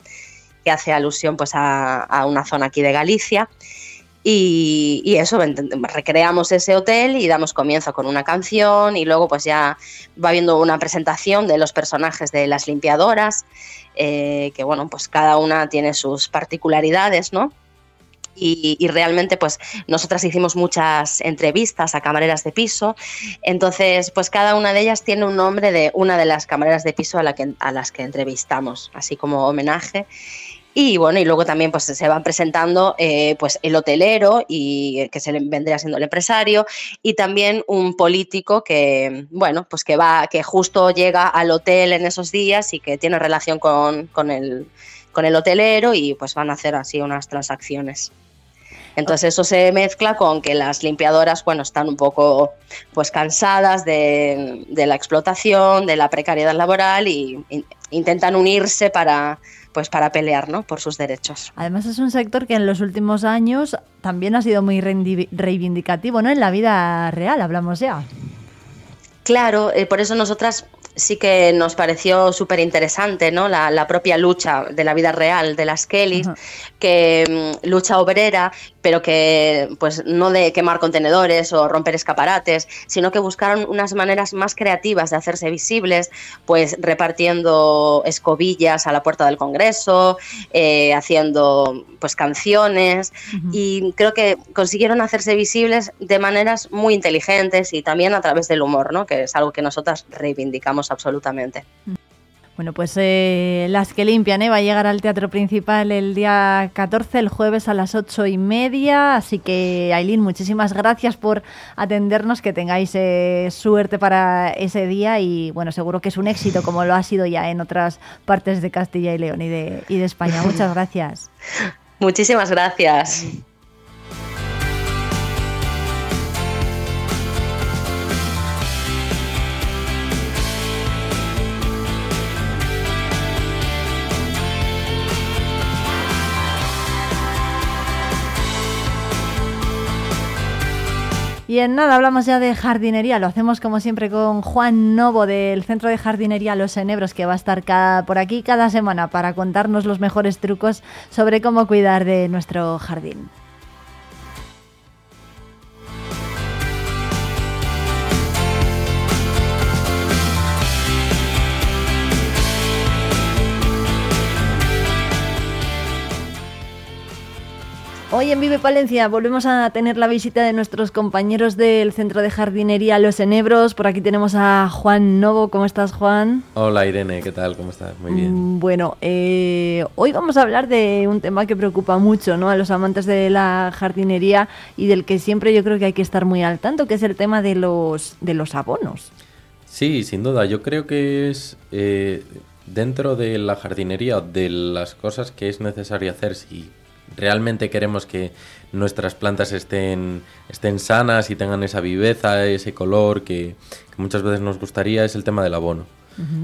que hace alusión pues a, a una zona aquí de Galicia. Y, y eso, recreamos ese hotel y damos comienzo con una canción y luego pues ya va viendo una presentación de los personajes de las limpiadoras, eh, que bueno, pues cada una tiene sus particularidades, ¿no? Y, y realmente pues nosotras hicimos muchas entrevistas a camareras de piso, entonces pues cada una de ellas tiene un nombre de una de las camareras de piso a, la que, a las que entrevistamos, así como homenaje. Y bueno, y luego también pues se van presentando eh, pues el hotelero y eh, que se le vendría siendo el empresario y también un político que bueno pues que va que justo llega al hotel en esos días y que tiene relación con, con el con el hotelero y pues van a hacer así unas transacciones. Entonces eso se mezcla con que las limpiadoras, bueno, están un poco pues cansadas de, la explotación, de la precariedad laboral y in- intentan unirse para pues para pelear, ¿no? por sus derechos. Además es un sector que en los últimos años también ha sido muy reivindicativo, ¿no? En la vida real, hablamos ya. Claro, eh, por eso nosotras sí que nos pareció súper interesante, ¿no? La, la propia lucha de la vida real de las Kellys, que mm, lucha obrera, pero que pues no de quemar contenedores o romper escaparates, sino que buscaron unas maneras más creativas de hacerse visibles, pues repartiendo escobillas a la puerta del Congreso, eh, haciendo pues canciones y creo que consiguieron hacerse visibles de maneras muy inteligentes y también a través del humor, ¿no? Que es algo que nosotras reivindicamos absolutamente. Bueno, pues eh, Las que limpian, ¿eh? Va a llegar al teatro principal el día 14, el jueves a las ocho y media. Así que, Aileen, muchísimas gracias por atendernos. Que tengáis eh, suerte para ese día. Y bueno, seguro que es un éxito, como lo ha sido ya en otras partes de Castilla y León y de, y de España. Muchas gracias. Muchísimas gracias. Y en nada, hablamos ya de jardinería. Lo hacemos como siempre con Juan Novo del Centro de Jardinería Los Enebros, que va a estar cada- por aquí cada semana para contarnos los mejores trucos sobre cómo cuidar de nuestro jardín. Hoy en Vive Palencia volvemos a tener la visita de nuestros compañeros del Centro de Jardinería Los Enebros. Por aquí tenemos a Juan Novo. ¿Cómo estás, Juan? Hola Irene, ¿qué tal? ¿Cómo estás? Muy bien. Mm, Bueno, eh, hoy vamos a hablar de un tema que preocupa mucho ¿no? a los amantes de la jardinería y del que siempre yo creo que hay que estar muy al tanto, que es el tema de los, de los abonos. Sí, sin duda, yo creo que es eh, dentro de la jardinería, de las cosas que es necesario hacer si realmente queremos que nuestras plantas estén, estén sanas y tengan esa viveza, ese color que, que muchas veces nos gustaría, es el tema del abono.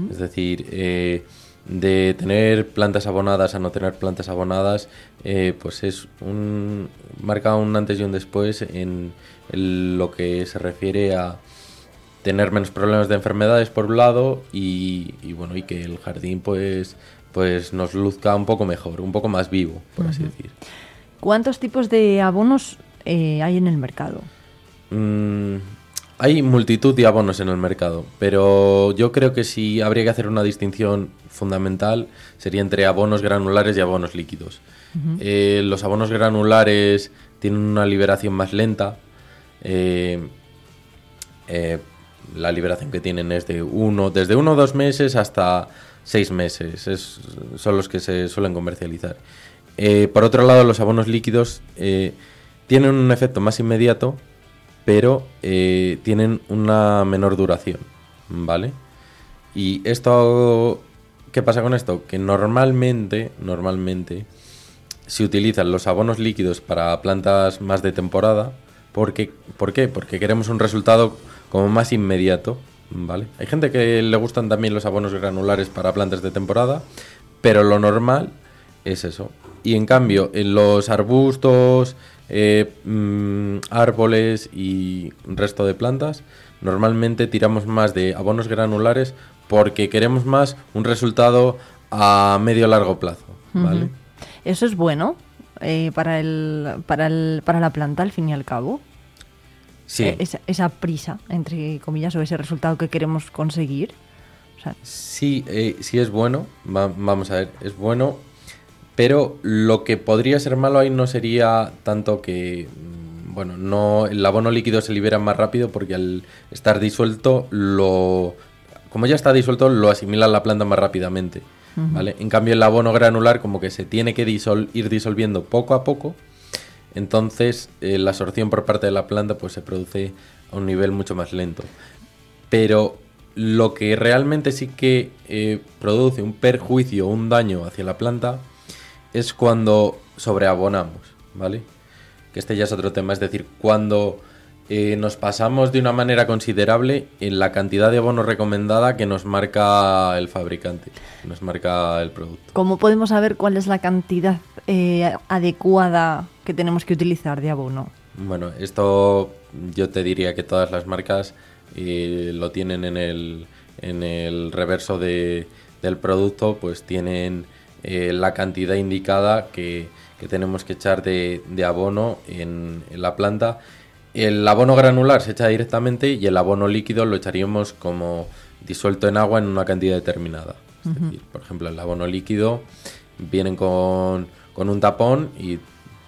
Es decir, eh, de tener plantas abonadas a no tener plantas abonadas, eh, pues es un marca un antes y un después en el- lo que se refiere a, tener menos problemas de enfermedades por un lado y, y bueno, y que el jardín pues, pues nos luzca un poco mejor, un poco más vivo, por así decir. ¿Cuántos tipos de abonos eh, hay en el mercado? Mm, hay multitud de abonos en el mercado, pero yo creo que si habría que hacer una distinción fundamental sería entre abonos granulares y abonos líquidos. Eh, los abonos granulares tienen una liberación más lenta. eh, la liberación que tienen es de uno, desde uno o dos meses hasta seis meses. Es- son los que se suelen comercializar. Eh, por otro lado, los abonos líquidos eh, tienen un efecto más inmediato, pero eh, tienen una menor duración, ¿vale? Y esto, ¿qué pasa con esto? Que normalmente, normalmente, se utilizan los abonos líquidos para plantas más de temporada. Porque, ¿Por qué? Porque queremos un resultado como más inmediato, ¿vale? Hay gente que le gustan también los abonos granulares para plantas de temporada, pero lo normal es eso. Y en cambio, en los arbustos, eh, mm, árboles y resto de plantas, normalmente tiramos más de abonos granulares porque queremos más un resultado a medio largo plazo, ¿vale? Eso es bueno eh, para, el, para, el, para la planta, al fin y al cabo. Sí. Eh, esa, esa prisa, entre comillas, o ese resultado que queremos conseguir. O sea, Sí, eh, sí es bueno, va- vamos a ver, es bueno, pero lo que podría ser malo ahí no sería tanto que, mm, bueno, no el abono líquido se libera más rápido porque al estar disuelto, lo, como ya está disuelto, lo asimila la planta más rápidamente. ¿vale? En cambio el abono granular como que se tiene que disol- ir disolviendo poco a poco, entonces eh, la absorción por parte de la planta pues se produce a un nivel mucho más lento. Pero lo que realmente sí que eh, produce un perjuicio, un daño hacia la planta, es cuando sobreabonamos, ¿vale? Que este ya es otro tema, es decir, cuando eh, nos pasamos de una manera considerable en la cantidad de abono recomendada que nos marca el fabricante, que nos marca el producto. ¿cómo podemos saber cuál es la cantidad adecuada que tenemos que utilizar de abono? Bueno, esto yo te diría que todas las marcas eh, lo tienen en el, en el reverso de- del producto, pues tienen eh, la cantidad indicada que, que tenemos que echar de, de abono en, en la planta. El abono granular se echa directamente y el abono líquido lo echaríamos como disuelto en agua en una cantidad determinada. Es Ujú. decir, por ejemplo, el abono líquido vienen con, con un tapón y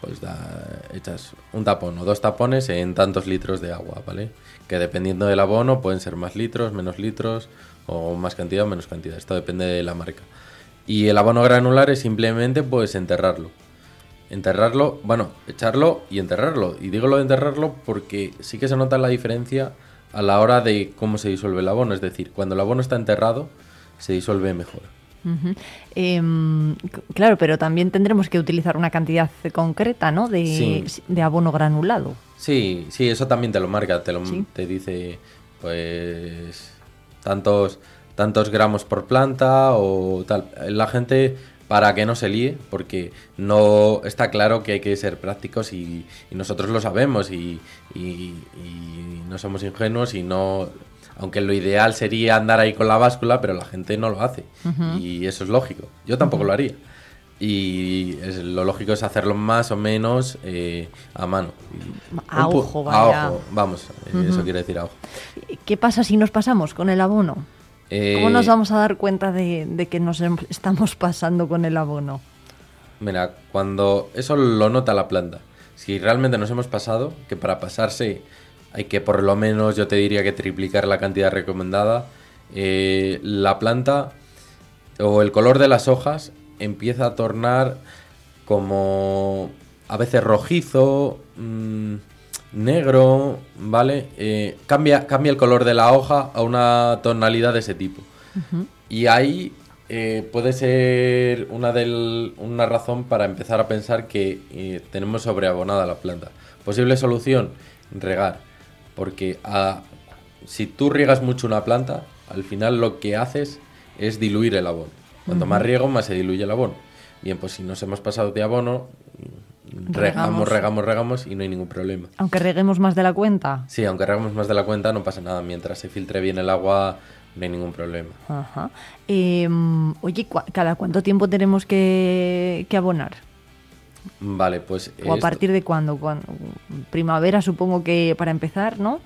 pues echas un tapón o dos tapones en tantos litros de agua, ¿vale? Que dependiendo del abono pueden ser más litros, menos litros o más cantidad o menos cantidad. Esto depende de la marca. Y el abono granular es simplemente pues enterrarlo. Enterrarlo, bueno, echarlo y enterrarlo. Y digo lo de enterrarlo porque sí que se nota la diferencia a la hora de cómo se disuelve el abono. Es decir, cuando el abono está enterrado, se disuelve mejor. Em, claro, pero también tendremos que utilizar una cantidad concreta, ¿no? De, Sí. de abono granulado. Sí, sí, eso también te lo marca, te lo Sí. te dice pues tantos tantos gramos por planta o tal. La gente para que no se líe, porque no está claro que hay que ser prácticos y, y nosotros lo sabemos y, y- y no somos ingenuos y no, aunque lo ideal sería andar ahí con la báscula, pero la gente no lo hace y eso es lógico. Yo tampoco lo haría. Y es- lo lógico es hacerlo más o menos eh, a mano. A ojo, A vaya. ojo, vamos, eh, eso quiere decir a ojo. ¿Qué pasa si nos pasamos con el abono? ¿Cómo Eh, nos vamos a dar cuenta de, de que nos em- estamos pasando con el abono? Mira, cuando eso lo nota la planta. Si realmente nos hemos pasado, que para pasarse hay que por lo menos, yo te diría que triplicar la cantidad recomendada, eh, la planta o el color de las hojas empieza a tornar como a veces rojizo, mm, negro, ¿vale? Eh, cambia, cambia el color de la hoja a una tonalidad de ese tipo. Y ahí eh, puede ser una, del- una razón para empezar a pensar que tenemos sobreabonada la planta. Posible solución, regar. Porque si tú riegas mucho una planta, al final lo que haces es diluir el abono. Cuanto más riego, más se diluye el abono. Bien, pues si nos hemos pasado de abono, regamos, Regamos. regamos, regamos y no hay ningún problema. Aunque reguemos más de la cuenta. Sí, aunque regamos más de la cuenta no pasa nada. Mientras se filtre bien el agua no hay ningún problema. Ajá. Eh, oye, ¿cu- ¿cada cuánto tiempo tenemos que, que abonar? Vale, pues... ¿O a partir de cuándo? Cuando- Primavera supongo que para empezar, ¿no?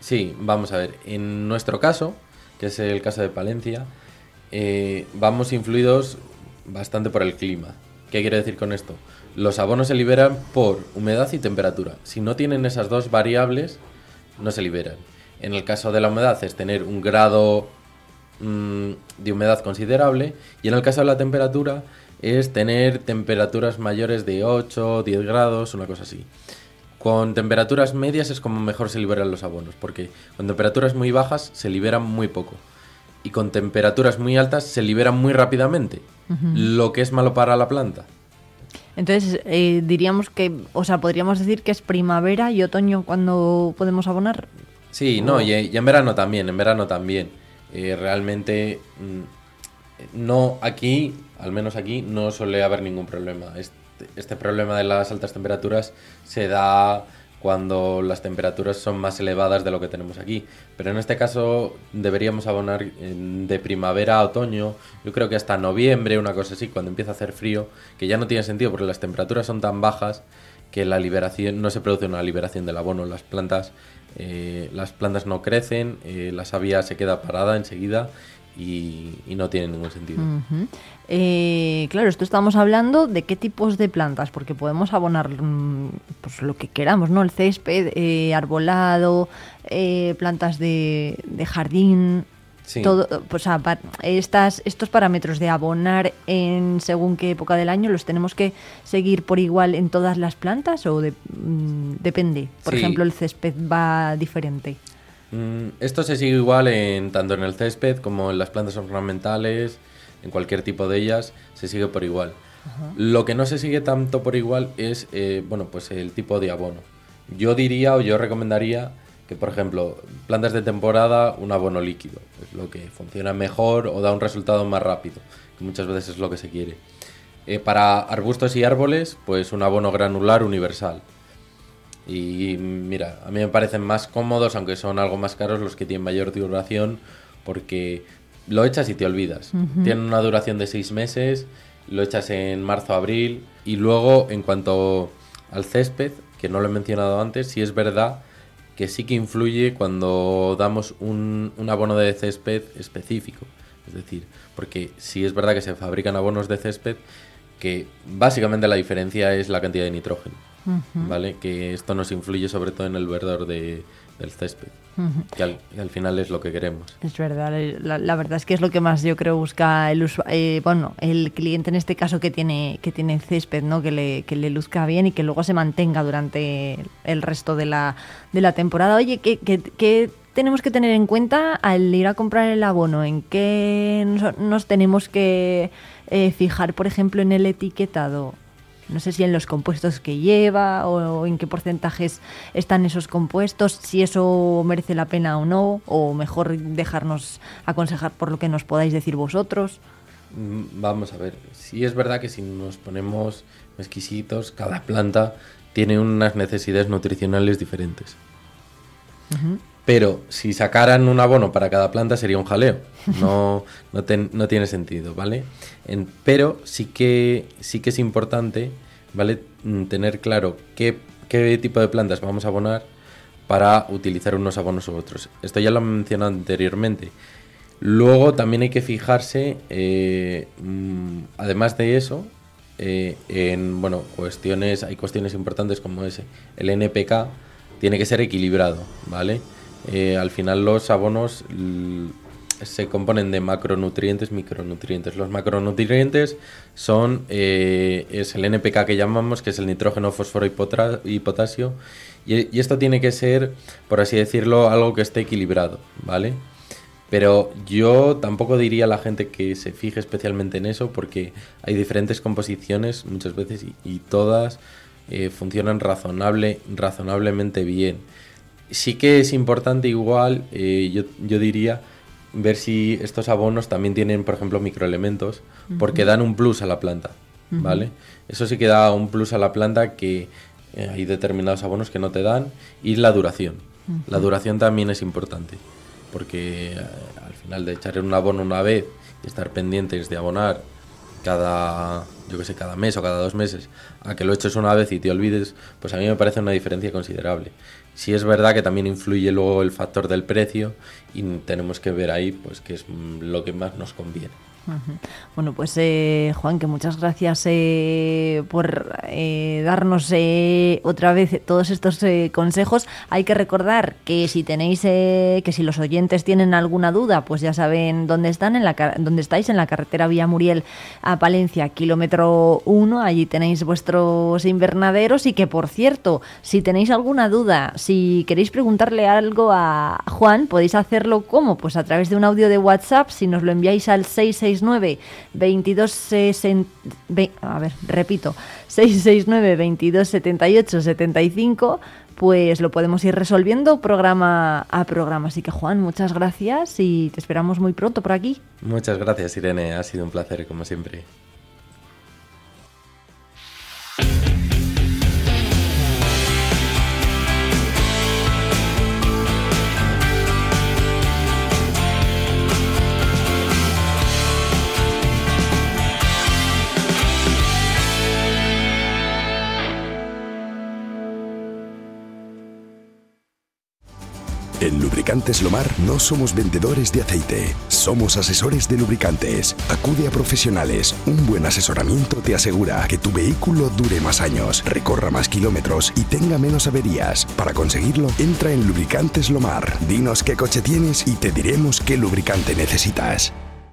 Sí, vamos a ver. En nuestro caso, que es el caso de Palencia, eh, vamos influidos bastante por el clima. ¿Qué quiere decir con esto? Los abonos se liberan por humedad y temperatura. Si no tienen esas dos variables, no se liberan. En el caso de la humedad es tener un grado mm, de humedad considerable y en el caso de la temperatura es tener temperaturas mayores de 8, 10 grados, una cosa así. Con temperaturas medias es como mejor se liberan los abonos, porque con temperaturas muy bajas se liberan muy poco. Y con temperaturas muy altas se liberan muy rápidamente, lo que es malo para la planta. Entonces, eh, diríamos que, o sea, podríamos decir que es primavera y otoño cuando podemos abonar. Sí, no, y, y en verano también, en verano también. Eh, realmente, mm, no, aquí, al menos aquí, no suele haber ningún problema. Este, problema de las altas temperaturas se da cuando las temperaturas son más elevadas de lo que tenemos aquí. Pero en este caso deberíamos abonar de primavera a otoño, yo creo que hasta noviembre, una cosa así, cuando empieza a hacer frío, que ya no tiene sentido porque las temperaturas son tan bajas que la liberación no se produce una liberación del abono. Las plantas, eh, las plantas no crecen, eh, la savia se queda parada enseguida y, y no tiene ningún sentido. Eh, claro, esto estamos hablando de qué tipos de plantas, porque podemos abonar mm, pues, lo que queramos, ¿no? El césped, eh, arbolado, eh, plantas de, de jardín. Sí. Todo, pues, o sea, pa- estas, estos parámetros de abonar en según qué época del año los tenemos que seguir por igual en todas las plantas o de- mm, depende. Por Sí. ejemplo, el césped va diferente. Mm, Esto se sigue igual en tanto en el césped como en las plantas ornamentales, en cualquier tipo de ellas, se sigue por igual. Lo que no se sigue tanto por igual es eh, bueno, pues el tipo de abono. Yo diría o yo recomendaría que, por ejemplo, plantas de temporada, un abono líquido. Es lo que funciona mejor o da un resultado más rápido, que muchas veces es lo que se quiere. Eh, para arbustos y árboles, pues un abono granular universal. Y mira, a mí me parecen más cómodos, aunque son algo más caros, los que tienen mayor duración, porque lo echas y te olvidas. Tienen una duración de seis meses, lo echas en marzo, abril, y luego en cuanto al césped, que no lo he mencionado antes, sí es verdad que sí que influye cuando damos un, un abono de césped específico. Es decir, porque sí es verdad que se fabrican abonos de césped que básicamente la diferencia es la cantidad de nitrógeno. ¿Vale? Que esto nos influye sobre todo en el verdor de- del césped. Ujú. Que al, final es lo que queremos. Es verdad, la, la verdad es que es lo que más yo creo busca el eh, bueno, el cliente en este caso que tiene que tiene césped, ¿no? Que le, que le luzca bien y que luego se mantenga durante el resto de la, de la temporada. Oye, ¿qué, qué, qué tenemos que tener en cuenta al ir a comprar el abono? ¿En qué nos, nos tenemos que eh, fijar, por ejemplo, en el etiquetado? No sé si en los compuestos que lleva o en qué porcentajes están esos compuestos, si eso merece la pena o no, o mejor dejarnos aconsejar por lo que nos podáis decir vosotros. Mm, Vamos a ver, sí es verdad que si nos ponemos exquisitos, cada planta tiene unas necesidades nutricionales diferentes. Pero si sacaran un abono para cada planta sería un jaleo. No, no, ten- no tiene sentido, ¿vale? Pero sí que, sí que es importante, ¿vale? Mm, Tener claro qué, qué tipo de plantas vamos a abonar para utilizar unos abonos u otros. Esto ya lo he anteriormente. Luego también hay que fijarse, eh, mm, además de eso, eh, en bueno, cuestiones, hay cuestiones importantes como ese. El NPK tiene que ser equilibrado, ¿vale? Eh, al final los abonos se componen de macronutrientes, micronutrientes. Los macronutrientes son eh, es el NPK que llamamos, que es el nitrógeno, fósforo y, potra- y potasio. Y, esto tiene que ser, por así decirlo, algo que esté equilibrado, ¿vale? Pero yo tampoco diría a la gente que se fije especialmente en eso porque hay diferentes composiciones muchas veces y, y todas eh, funcionan razonable, razonablemente bien. Sí que es importante igual, eh, yo, yo diría, ver si estos abonos también tienen, por ejemplo, microelementos porque dan un plus a la planta. ¿vale? Eso sí que da un plus a la planta que eh, hay determinados abonos que no te dan y la duración. La duración también es importante porque eh, al final de echar un abono una vez y estar pendientes de abonar cada, yo que sé, cada mes o cada dos meses, a que lo eches una vez y te olvides, pues a mí me parece una diferencia considerable. Sí es verdad que también influye luego el factor del precio y tenemos que ver ahí pues qué es mm, lo que más nos conviene. Bueno, pues eh, Juan, que muchas gracias eh, por eh, darnos eh, otra vez todos estos eh, consejos. Hay que recordar que si tenéis, eh, que si los oyentes tienen alguna duda, pues ya saben dónde están, en la dónde estáis, en la carretera Vía Muriel a Palencia, kilómetro 1. Allí tenéis vuestros invernaderos y que, por cierto, si tenéis alguna duda, si queréis preguntarle algo a Juan, podéis hacerlo como, pues a través de un audio de WhatsApp, si nos lo enviáis al 669 22 60 ve- a ver, repito, 669 22 78 75 pues lo podemos ir resolviendo programa a programa. Así que Juan, muchas gracias y te esperamos muy pronto por aquí. Muchas gracias Irene, ha sido un placer como siempre. En Lubricantes Lomar no somos vendedores de aceite, somos asesores de lubricantes. Acude a profesionales. Un buen asesoramiento te asegura que tu vehículo dure más años, recorra más kilómetros y tenga menos averías. Para conseguirlo, entra en Lubricantes Lomar. Dinos qué coche tienes y te diremos qué lubricante necesitas.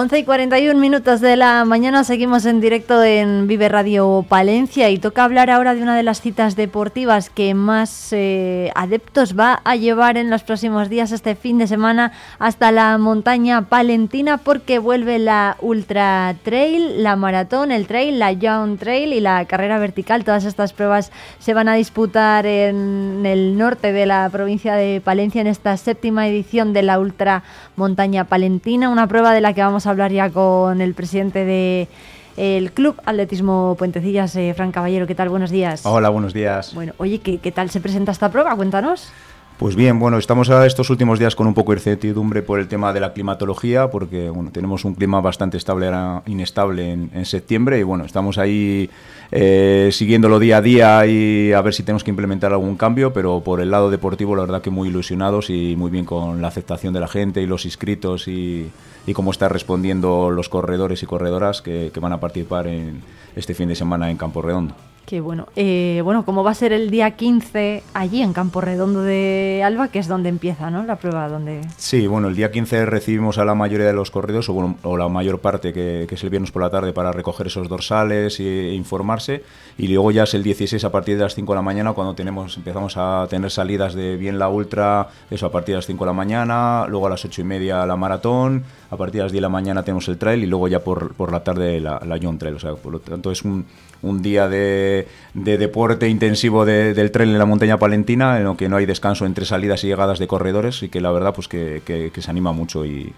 Once y 41 minutos de la mañana seguimos en directo en Vive Radio Palencia y toca hablar ahora de una de las citas deportivas que más eh, adeptos va a llevar en los próximos días este fin de semana hasta la montaña palentina porque vuelve la Ultra Trail, la maratón, el trail, la Young Trail y la carrera vertical. Todas estas pruebas se van a disputar en el norte de la provincia de Palencia en esta séptima edición de la Ultra Montaña Palentina, una prueba de la que vamos a hablar ya con el presidente de el Club Atletismo Puentecillas, eh, Fran Caballero. ¿Qué tal? Buenos días. Hola, buenos días. Bueno, oye, ¿qué, qué tal se presenta esta prueba? Cuéntanos. Pues bien, bueno, estamos a estos últimos días con un poco de incertidumbre por el tema de la climatología, porque bueno, tenemos un clima bastante estable, inestable en, en septiembre, y bueno, estamos ahí eh, siguiéndolo día a día y a ver si tenemos que implementar algún cambio, pero por el lado deportivo, la verdad que muy ilusionados y muy bien con la aceptación de la gente y los inscritos y, y cómo están respondiendo los corredores y corredoras que, que van a participar en este fin de semana en Campo Redondo. Qué bueno. Eh, bueno, ¿cómo va a ser el día 15 allí en Campo Redondo de Alba, que es donde empieza, ¿no? La prueba donde... Sí, bueno, el día 15 recibimos a la mayoría de los corridos, o, bueno, o la mayor parte, que, que es el viernes por la tarde, para recoger esos dorsales e, informarse. Y luego ya es el 16 a partir de las 5 de la mañana, cuando tenemos empezamos a tener salidas de bien la ultra, eso a partir de las 5 de la mañana, luego a las 8 y media la maratón, a partir de las 10 de la mañana tenemos el trail y luego ya por, por la tarde la, la Young Trail. O sea, por lo tanto es un, un día de, de deporte intensivo de- del trail en la montaña palentina, en lo que no hay descanso entre salidas y llegadas de corredores y que la verdad pues que, que- que se anima mucho y,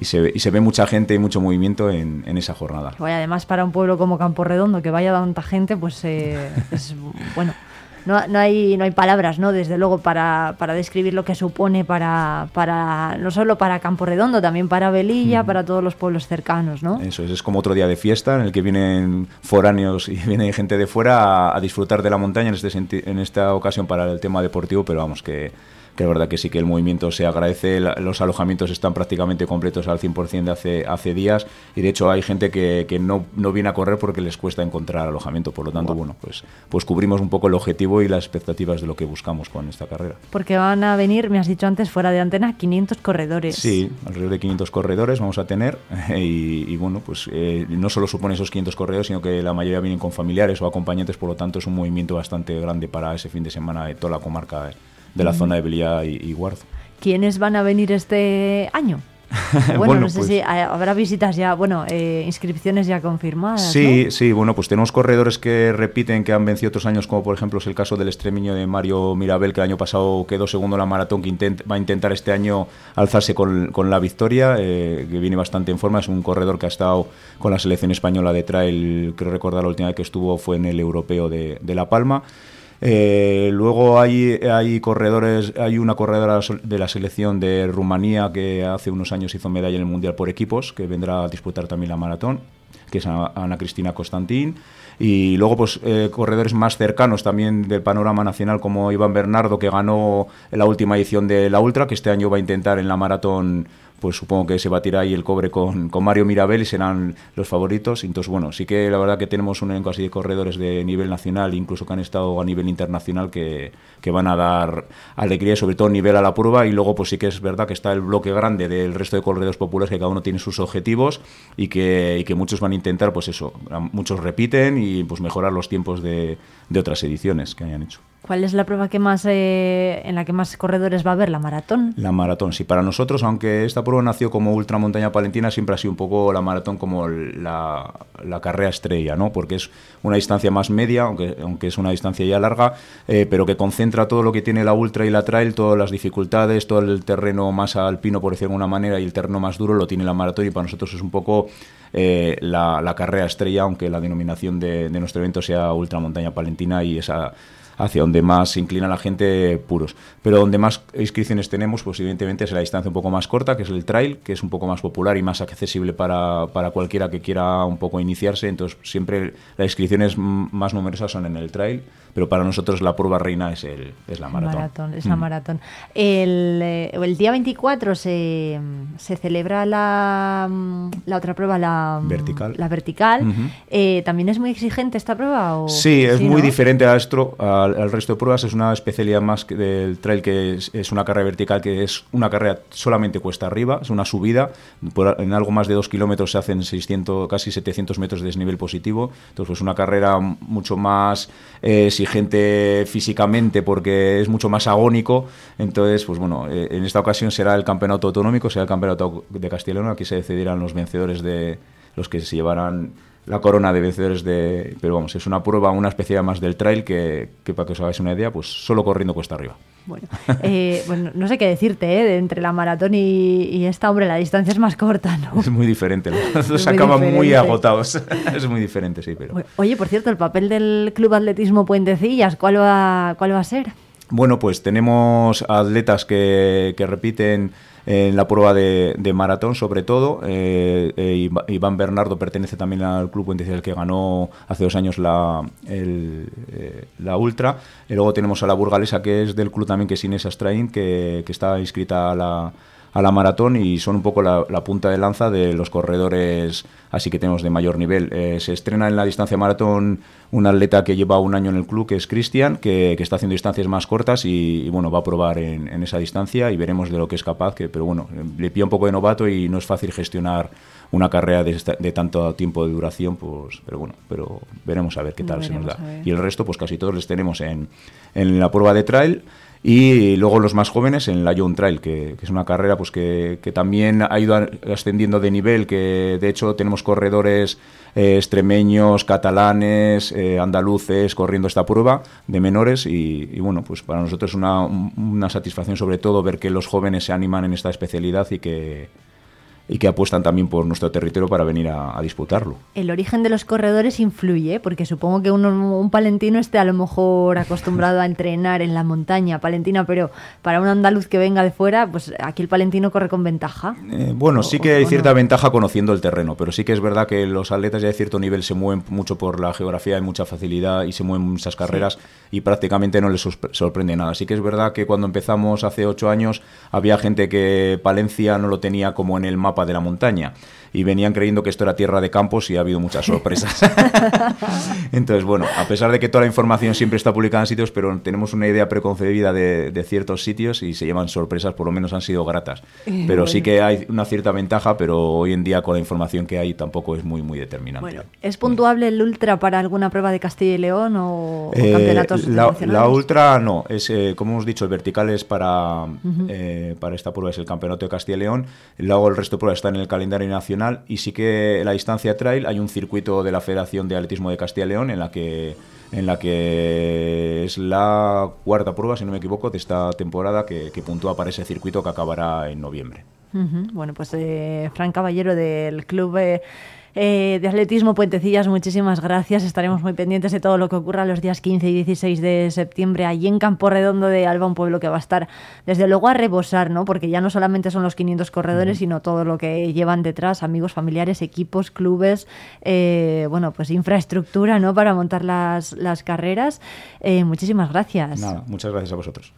y se, ve- y se ve mucha gente y mucho movimiento en, en esa jornada. Vaya, además para un pueblo como Campo Redondo, que vaya tanta gente, pues eh, es bueno. No, no hay, no hay palabras, ¿no? Desde luego, para, para describir lo que supone para, para, no solo para Campo Redondo, también para Velilla, para todos los pueblos cercanos, ¿no? Eso es, es como otro día de fiesta en el que vienen foráneos y viene gente de fuera a, a disfrutar de la montaña en, este en esta ocasión para el tema deportivo, pero vamos, que, que es verdad que sí que el movimiento se agradece, los alojamientos están prácticamente completos al 100% de hace, hace días y de hecho hay gente que, que no, no viene a correr porque les cuesta encontrar alojamiento, por lo tanto, bueno, pues, pues cubrimos un poco el objetivo y las expectativas de lo que buscamos con esta carrera. Porque van a venir, me has dicho antes, fuera de antena, 500 corredores. Sí, alrededor de 500 corredores vamos a tener y, y bueno, pues eh, no solo supone esos 500 corredores, sino que la mayoría vienen con familiares o acompañantes, por lo tanto es un movimiento bastante grande para ese fin de semana de toda la comarca eh, de la zona de Belía y, y Guardo. ¿Quiénes van a venir este año? Bueno, Bueno, no sé pues- si ha- habrá visitas ya, bueno, eh, inscripciones ya confirmadas. Sí, ¿no? sí, bueno, pues tenemos corredores que repiten, que han vencido otros años, como por ejemplo es el caso del extremeño de Mario Mirabel, que el año pasado quedó segundo en la maratón, que intent- va a intentar este año alzarse con, con la victoria, eh, que viene bastante en forma, es un corredor que ha estado con la selección española de trail, creo recordar la última vez que estuvo fue en el europeo de, de La Palma. Eh, luego hay, hay corredores, hay una corredora de la selección de Rumanía que hace unos años hizo medalla en el Mundial por equipos, que vendrá a disputar también la maratón, que es Ana Cristina Constantín. Y luego, pues, eh, corredores más cercanos también del panorama nacional, como Iván Bernardo, que ganó la última edición de la Ultra, que este año va a intentar en la maratón pues supongo que se batirá ahí el cobre con, con Mario Mirabel y serán los favoritos. Entonces, bueno, sí que la verdad que tenemos un elenco así de corredores de nivel nacional, incluso que han estado a nivel internacional, que, que van a dar alegría sobre todo nivel a la prueba. Y luego, pues sí que es verdad que está el bloque grande del resto de corredores populares, que cada uno tiene sus objetivos y que, que muchos van a intentar, pues eso, muchos repiten y pues mejorar los tiempos de, de otras ediciones que hayan hecho. ¿Cuál es la prueba que más eh, en la que más corredores va a haber? ¿La maratón? La maratón, sí, para nosotros, aunque esta prueba nació como ultramontaña palentina, siempre ha sido un poco la maratón como la, la carrera estrella, ¿no? Porque es una distancia más media, aunque, aunque es una distancia ya larga, eh, pero que concentra todo lo que tiene la ultra y la trail, todas las dificultades, todo el terreno más alpino, por decirlo de alguna manera, y el terreno más duro lo tiene la maratón, y para nosotros es un poco eh, la, la carrera estrella, aunque la denominación de, de nuestro evento sea ultramontaña palentina y esa hacia donde más se inclina la gente puros. Pero donde más inscripciones tenemos, pues evidentemente es la distancia un poco más corta, que es el trail, que es un poco más popular y más accesible para, para cualquiera que quiera un poco iniciarse. Entonces siempre las inscripciones más numerosas son en el trail, pero para nosotros la prueba reina es, el, es la maratón. es la Mm. maratón. El, eh, el día 24 se, se celebra la, mm, la otra prueba, la Vertical. La vertical. Ujú. Eh, ¿También es muy exigente esta prueba? O... Sí, es muy ¿no? diferente a esto, al, al resto de pruebas. Es una especialidad más que del trail que es, es una carrera vertical, que es una carrera solamente cuesta arriba, es una subida. Por- en algo más de dos kilómetros se hacen 600, casi 700 metros de desnivel positivo. Entonces, pues una carrera mucho más eh, exigente físicamente porque es mucho más agónico. Entonces, pues bueno, eh, en esta ocasión será el campeonato autonómico, será el campeonato de León. Aquí se decidirán los vencedores de los que se llevarán la corona de vencedores de... Pero vamos, es una prueba, una especie más del trail que, que para que os hagáis una idea, pues solo corriendo cuesta arriba. Bueno, eh, bueno, no sé qué decirte, ¿eh? entre la maratón y, y esta, hombre, la distancia es más corta, ¿no? Es muy diferente, los dos acaban muy agotados. es muy diferente, sí, pero... Oye, por cierto, el papel del Club Atletismo Puentecillas, ¿cuál va, cuál va a ser? Bueno, pues tenemos atletas que, que repiten en la prueba de, de maratón, sobre todo. Eh, eh, Iván Bernardo pertenece también al Club el que ganó hace dos años la, el, eh, la Ultra. Y luego tenemos a la burgalesa, que es del club también, que es Inés Astrain, que, que está inscrita a la, a la maratón y son un poco la, la punta de lanza de los corredores así que tenemos de mayor nivel. Eh, se estrena en la distancia maratón un atleta que lleva un año en el club, que es Cristian, que, que está haciendo distancias más cortas y, y, bueno, va a probar en, en esa distancia y veremos de lo que es capaz, que, pero bueno, le pilla un poco de novato y no es fácil gestionar una carrera de, esta- de tanto tiempo de duración, pues, pero bueno, pero veremos a ver qué tal se nos da. Veremos. Y el resto, pues casi todos les tenemos en, en la prueba de trail. Y luego los más jóvenes en la Young Trail, que, es una carrera pues que, que también ha ido ascendiendo de nivel, que de hecho tenemos corredores eh, extremeños, catalanes, eh, andaluces corriendo esta prueba de menores y, y bueno, pues para nosotros es una, una satisfacción sobre todo ver que los jóvenes se animan en esta especialidad y que, y que apuestan también por nuestro territorio para venir a, a disputarlo. El origen de los corredores influye, porque supongo que uno, un palentino esté a lo mejor acostumbrado a entrenar en la montaña palentina, pero para un andaluz que venga de fuera, pues aquí el palentino corre con ventaja. Eh, bueno, sí que hay cierta ventaja conociendo el terreno, pero sí que es verdad que los atletas ya de cierto nivel se mueven mucho por la geografía, hay mucha facilidad y se mueven muchas carreras y prácticamente no les sorpre- sorprende nada. Sí que es verdad que cuando empezamos hace ocho años había gente que Palencia no lo tenía como en el mapa de la montaña y venían creyendo que esto era tierra de campos y ha habido muchas sorpresas. Entonces, bueno, a pesar de que toda la información siempre está publicada en sitios, pero tenemos una idea preconcebida de, de ciertos sitios y se llevan sorpresas, por lo menos han sido gratas. Eh, Pero sí que hay una cierta ventaja, pero hoy en día con la información que hay tampoco es muy, muy determinante. Bueno, ¿es puntuable el ultra para alguna prueba de Castilla y León o, o Eh, campeonatos la, la ultra no, es eh, como hemos dicho, el vertical es para, Ujú. eh, para esta prueba es el campeonato de Castilla y León, luego el resto de pruebas está en el calendario nacional y sí que la distancia trail hay un circuito de la Federación de Atletismo de Castilla y León en la que en la que es la cuarta prueba, si no me equivoco, de esta temporada que, que puntúa para ese circuito que acabará en noviembre. Bueno, pues eh, Fran Caballero del Club eh, eh, de Atletismo Puentecillas, muchísimas gracias. Estaremos muy pendientes de todo lo que ocurra los días 15 y 16 de septiembre allí en Campo Redondo de Alba, un pueblo que va a estar desde luego a rebosar, ¿no? Porque ya no solamente son los 500 corredores, sino todo lo que llevan detrás, amigos, familiares, equipos, clubes, eh, bueno, pues infraestructura, ¿no? Para montar las, las carreras. Eh, muchísimas gracias. Nada, muchas gracias a vosotros.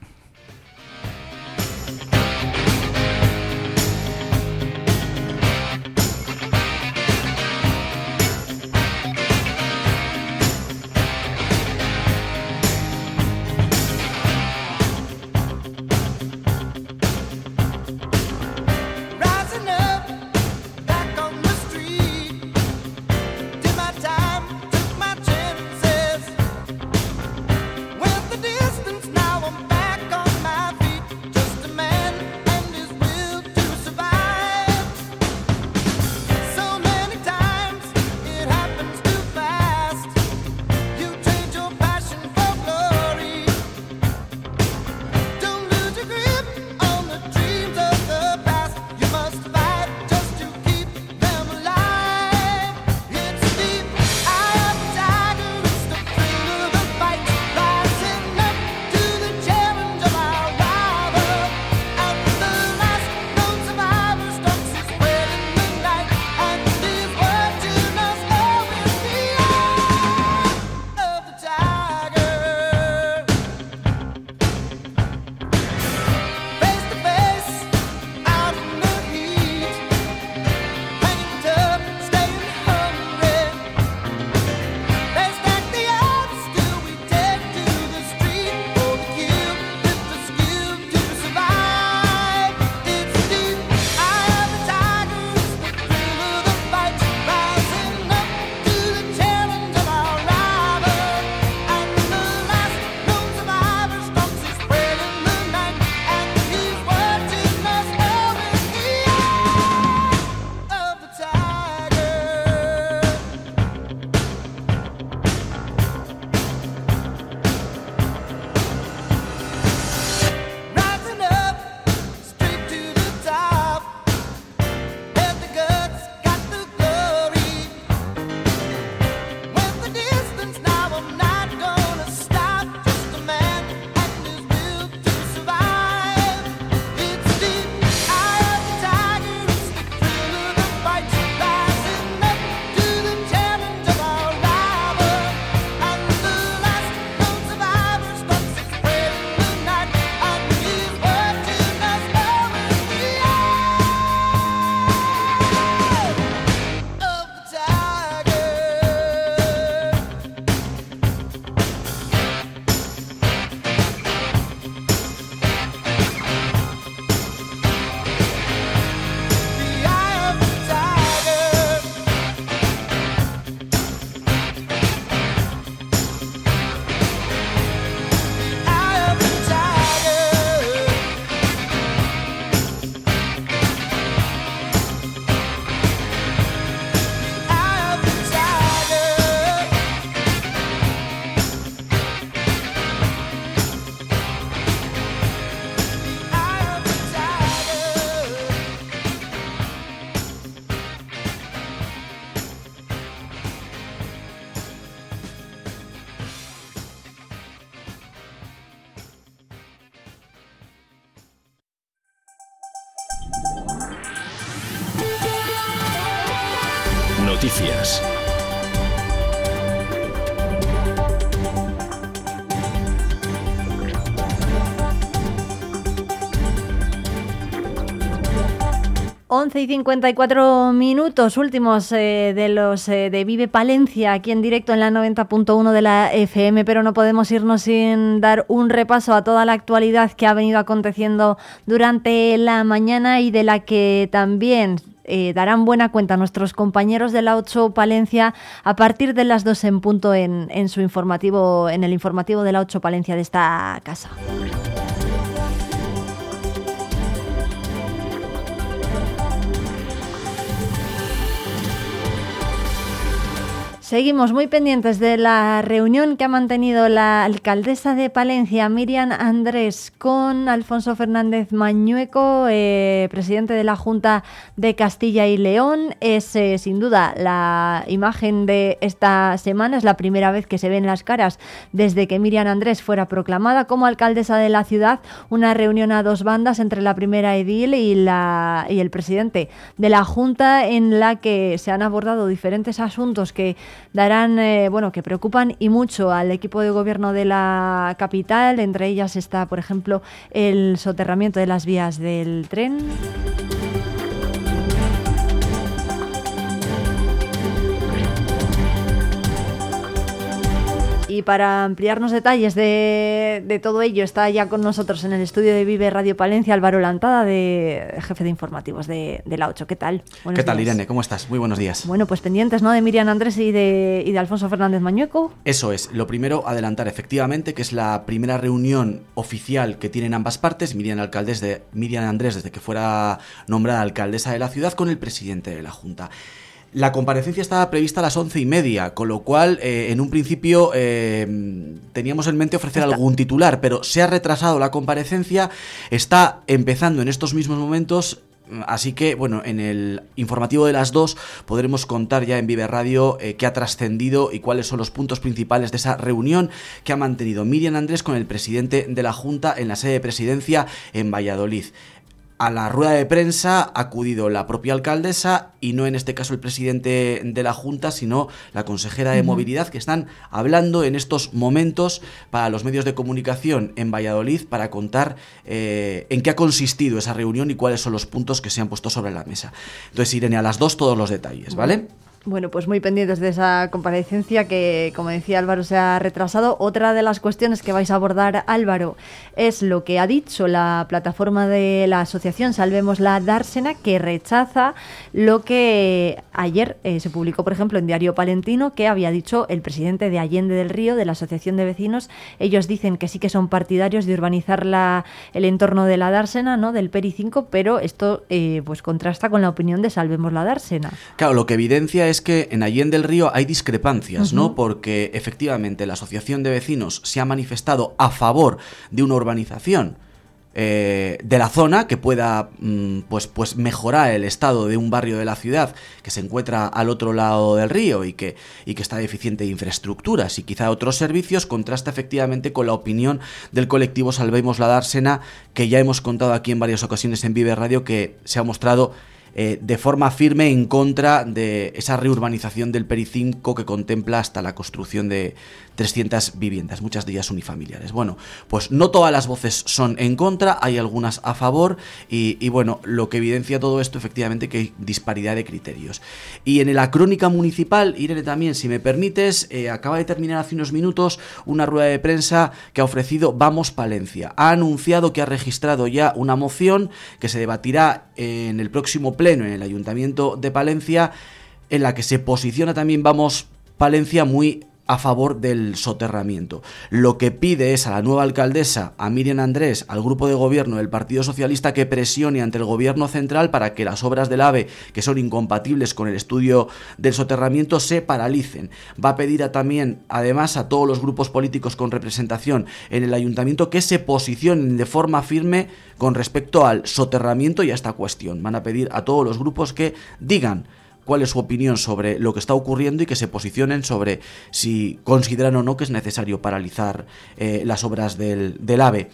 11 y 54 minutos últimos eh, de los eh, de Vive Palencia, aquí en directo en la 90.1 de la FM, pero no podemos irnos sin dar un repaso a toda la actualidad que ha venido aconteciendo durante la mañana y de la que también eh, darán buena cuenta nuestros compañeros de la 8 Palencia a partir de las 2 en punto en, en su informativo, en el informativo de la 8 Palencia de esta casa. Seguimos muy pendientes de la reunión que ha mantenido la alcaldesa de Palencia, Miriam Andrés, con Alfonso Fernández Mañueco, eh, presidente de la Junta de Castilla y León. Es eh, sin duda la imagen de esta semana, es la primera vez que se ven las caras desde que Miriam Andrés fuera proclamada como alcaldesa de la ciudad. Una reunión a dos bandas entre la primera edil y, la, y el presidente de la Junta en la que se han abordado diferentes asuntos que darán, eh, bueno, que preocupan y mucho al equipo de gobierno de la capital. Entre ellas está, por ejemplo, el soterramiento de las vías del tren. Y para ampliarnos detalles de, de, todo ello, está ya con nosotros en el estudio de Vive Radio Palencia Álvaro Lantada, de, jefe de informativos de, de la 8. ¿Qué tal? Buenos ¿Qué tal, días. Irene? ¿Cómo estás? Muy buenos días. Bueno, pues pendientes, ¿no? De Miriam Andrés y de, y de Alfonso Fernández Mañueco. Eso es. Lo primero, adelantar efectivamente que es la primera reunión oficial que tienen ambas partes, Miriam, Alcaldes de, Miriam Andrés, desde que fuera nombrada alcaldesa de la ciudad, con el presidente de la Junta. La comparecencia estaba prevista a las once y media, con lo cual, eh, en un principio, eh, teníamos en mente ofrecer está. algún titular, pero se ha retrasado la comparecencia, está empezando en estos mismos momentos Así que, bueno, en el informativo de las dos podremos contar ya en Vive Radio eh, qué ha trascendido y cuáles son los puntos principales de esa reunión que ha mantenido Miriam Andrés con el presidente de la Junta en la sede de presidencia en Valladolid. A la rueda de prensa ha acudido la propia alcaldesa y no en este caso el presidente de la Junta, sino la consejera de Movilidad, que están hablando en estos momentos para los medios de comunicación en Valladolid para contar eh, en qué ha consistido esa reunión y cuáles son los puntos que se han puesto sobre la mesa. Entonces, Irene, a las dos todos los detalles, ¿vale? Bueno, pues muy pendientes de esa comparecencia que, como decía Álvaro, se ha retrasado. Otra de las cuestiones que vais a abordar, Álvaro, es lo que ha dicho la plataforma de la asociación Salvemos la Dársena, que rechaza lo que ayer eh, se publicó, por ejemplo, en Diario Palentino, que había dicho el presidente de Allende del Río, de la Asociación de Vecinos. Ellos dicen que sí que son partidarios de urbanizar la, el entorno de la Dársena, ¿no? del PERI 5, pero esto eh, pues contrasta con la opinión de Salvemos la Dársena. Claro, lo que evidencia es que en Allende del Río hay discrepancias, uh -huh. ¿no? Porque efectivamente la Asociación de Vecinos se ha manifestado a favor de una urbanización eh, de la zona que pueda mm, pues, pues mejorar el estado de un barrio de la ciudad que se encuentra al otro lado del río y que, y que está deficiente de infraestructuras y quizá otros servicios, contrasta efectivamente con la opinión del colectivo Salvemos la Dársena, que ya hemos contado aquí en varias ocasiones en Vive Radio, que se ha mostrado eh, de forma firme en contra de esa reurbanización del Pericinco que contempla hasta la construcción de 300 viviendas, muchas de ellas unifamiliares. Bueno, pues no todas las voces son en contra, hay algunas a favor y, bueno, lo que evidencia todo esto efectivamente que hay disparidad de criterios. Y en la crónica municipal, Irene también, si me permites, eh, acaba de terminar hace unos minutos una rueda de prensa que ha ofrecido Vamos Palencia. Ha anunciado que ha registrado ya una moción que se debatirá en el próximo pleno en el Ayuntamiento de Palencia, en la que se posiciona también Vamos Palencia muy a favor del soterramiento. Lo que pide es a la nueva alcaldesa, a Miriam Andrés, al grupo de gobierno del Partido Socialista que presione ante el gobierno central para que las obras del AVE, que son incompatibles con el estudio del soterramiento, se paralicen. Va a pedir a, también, además, a todos los grupos políticos con representación en el ayuntamiento que se posicionen de forma firme con respecto al soterramiento y a esta cuestión. Van a pedir a todos los grupos que digan cuál es su opinión sobre lo que está ocurriendo y que se posicionen sobre si consideran o no que es necesario paralizar eh, las obras del, del AVE.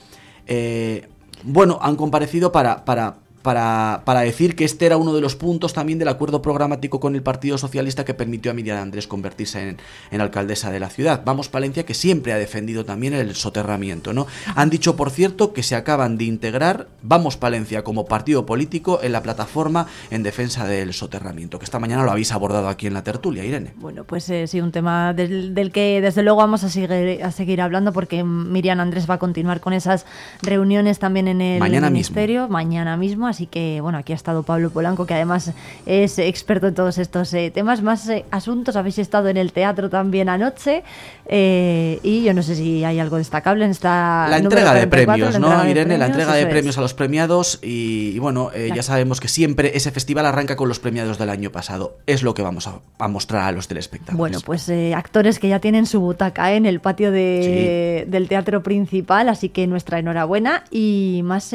Eh, bueno, han comparecido para, para para, para decir que este era uno de los puntos también del acuerdo programático con el Partido Socialista que permitió a Miriam Andrés convertirse en, en alcaldesa de la ciudad. Vamos Palencia, que siempre ha defendido también el soterramiento. ¿no? Han dicho, por cierto, que se acaban de integrar Vamos Palencia como partido político en la plataforma en defensa del soterramiento, que esta mañana lo habéis abordado aquí en la tertulia, Irene. Bueno, pues eh, sí, un tema del, del que desde luego vamos a seguir, a seguir hablando porque Miriam Andrés va a continuar con esas reuniones también en el Mañana mismo. ministerio, mañana mismo, así que bueno, aquí ha estado Pablo Polanco, que además es experto en todos estos eh, temas. Más eh, asuntos, habéis estado en el teatro también anoche eh, y yo no sé si hay algo destacable en esta... La entrega de 44, premios, ¿no, de Irene? la entrega de es. premios a los premiados y, y bueno, ya sabemos que siempre ese festival arranca con los premiados del año pasado. Es lo que vamos a, a mostrar a los telespectadores. Bueno, pues actores que ya tienen su butaca en el patio de- del teatro principal, así que nuestra enhorabuena. Y más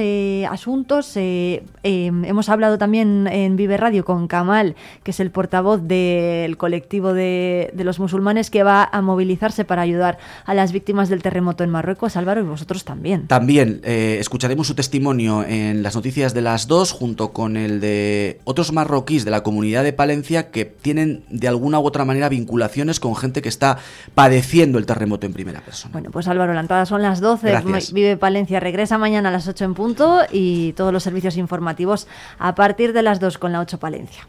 asuntos, eh, eh, hemos hablado también en Vive Radio con Kamal, que es el portavoz del colectivo de, de los musulmanes que va a movilizarse para ayudar a las víctimas del terremoto en Marruecos. Álvaro, y vosotros también. También eh, escucharemos su testimonio en las noticias de las dos, junto con el de otros marroquíes de la comunidad de Palencia que tienen de alguna u otra manera vinculaciones con gente que está padeciendo el terremoto en primera persona. Bueno, pues Álvaro, la entrada son las 12. Gracias. Vive Palencia regresa mañana a las 8 en punto y todos los servicios informativos a partir de las 2 con la 8 Palencia.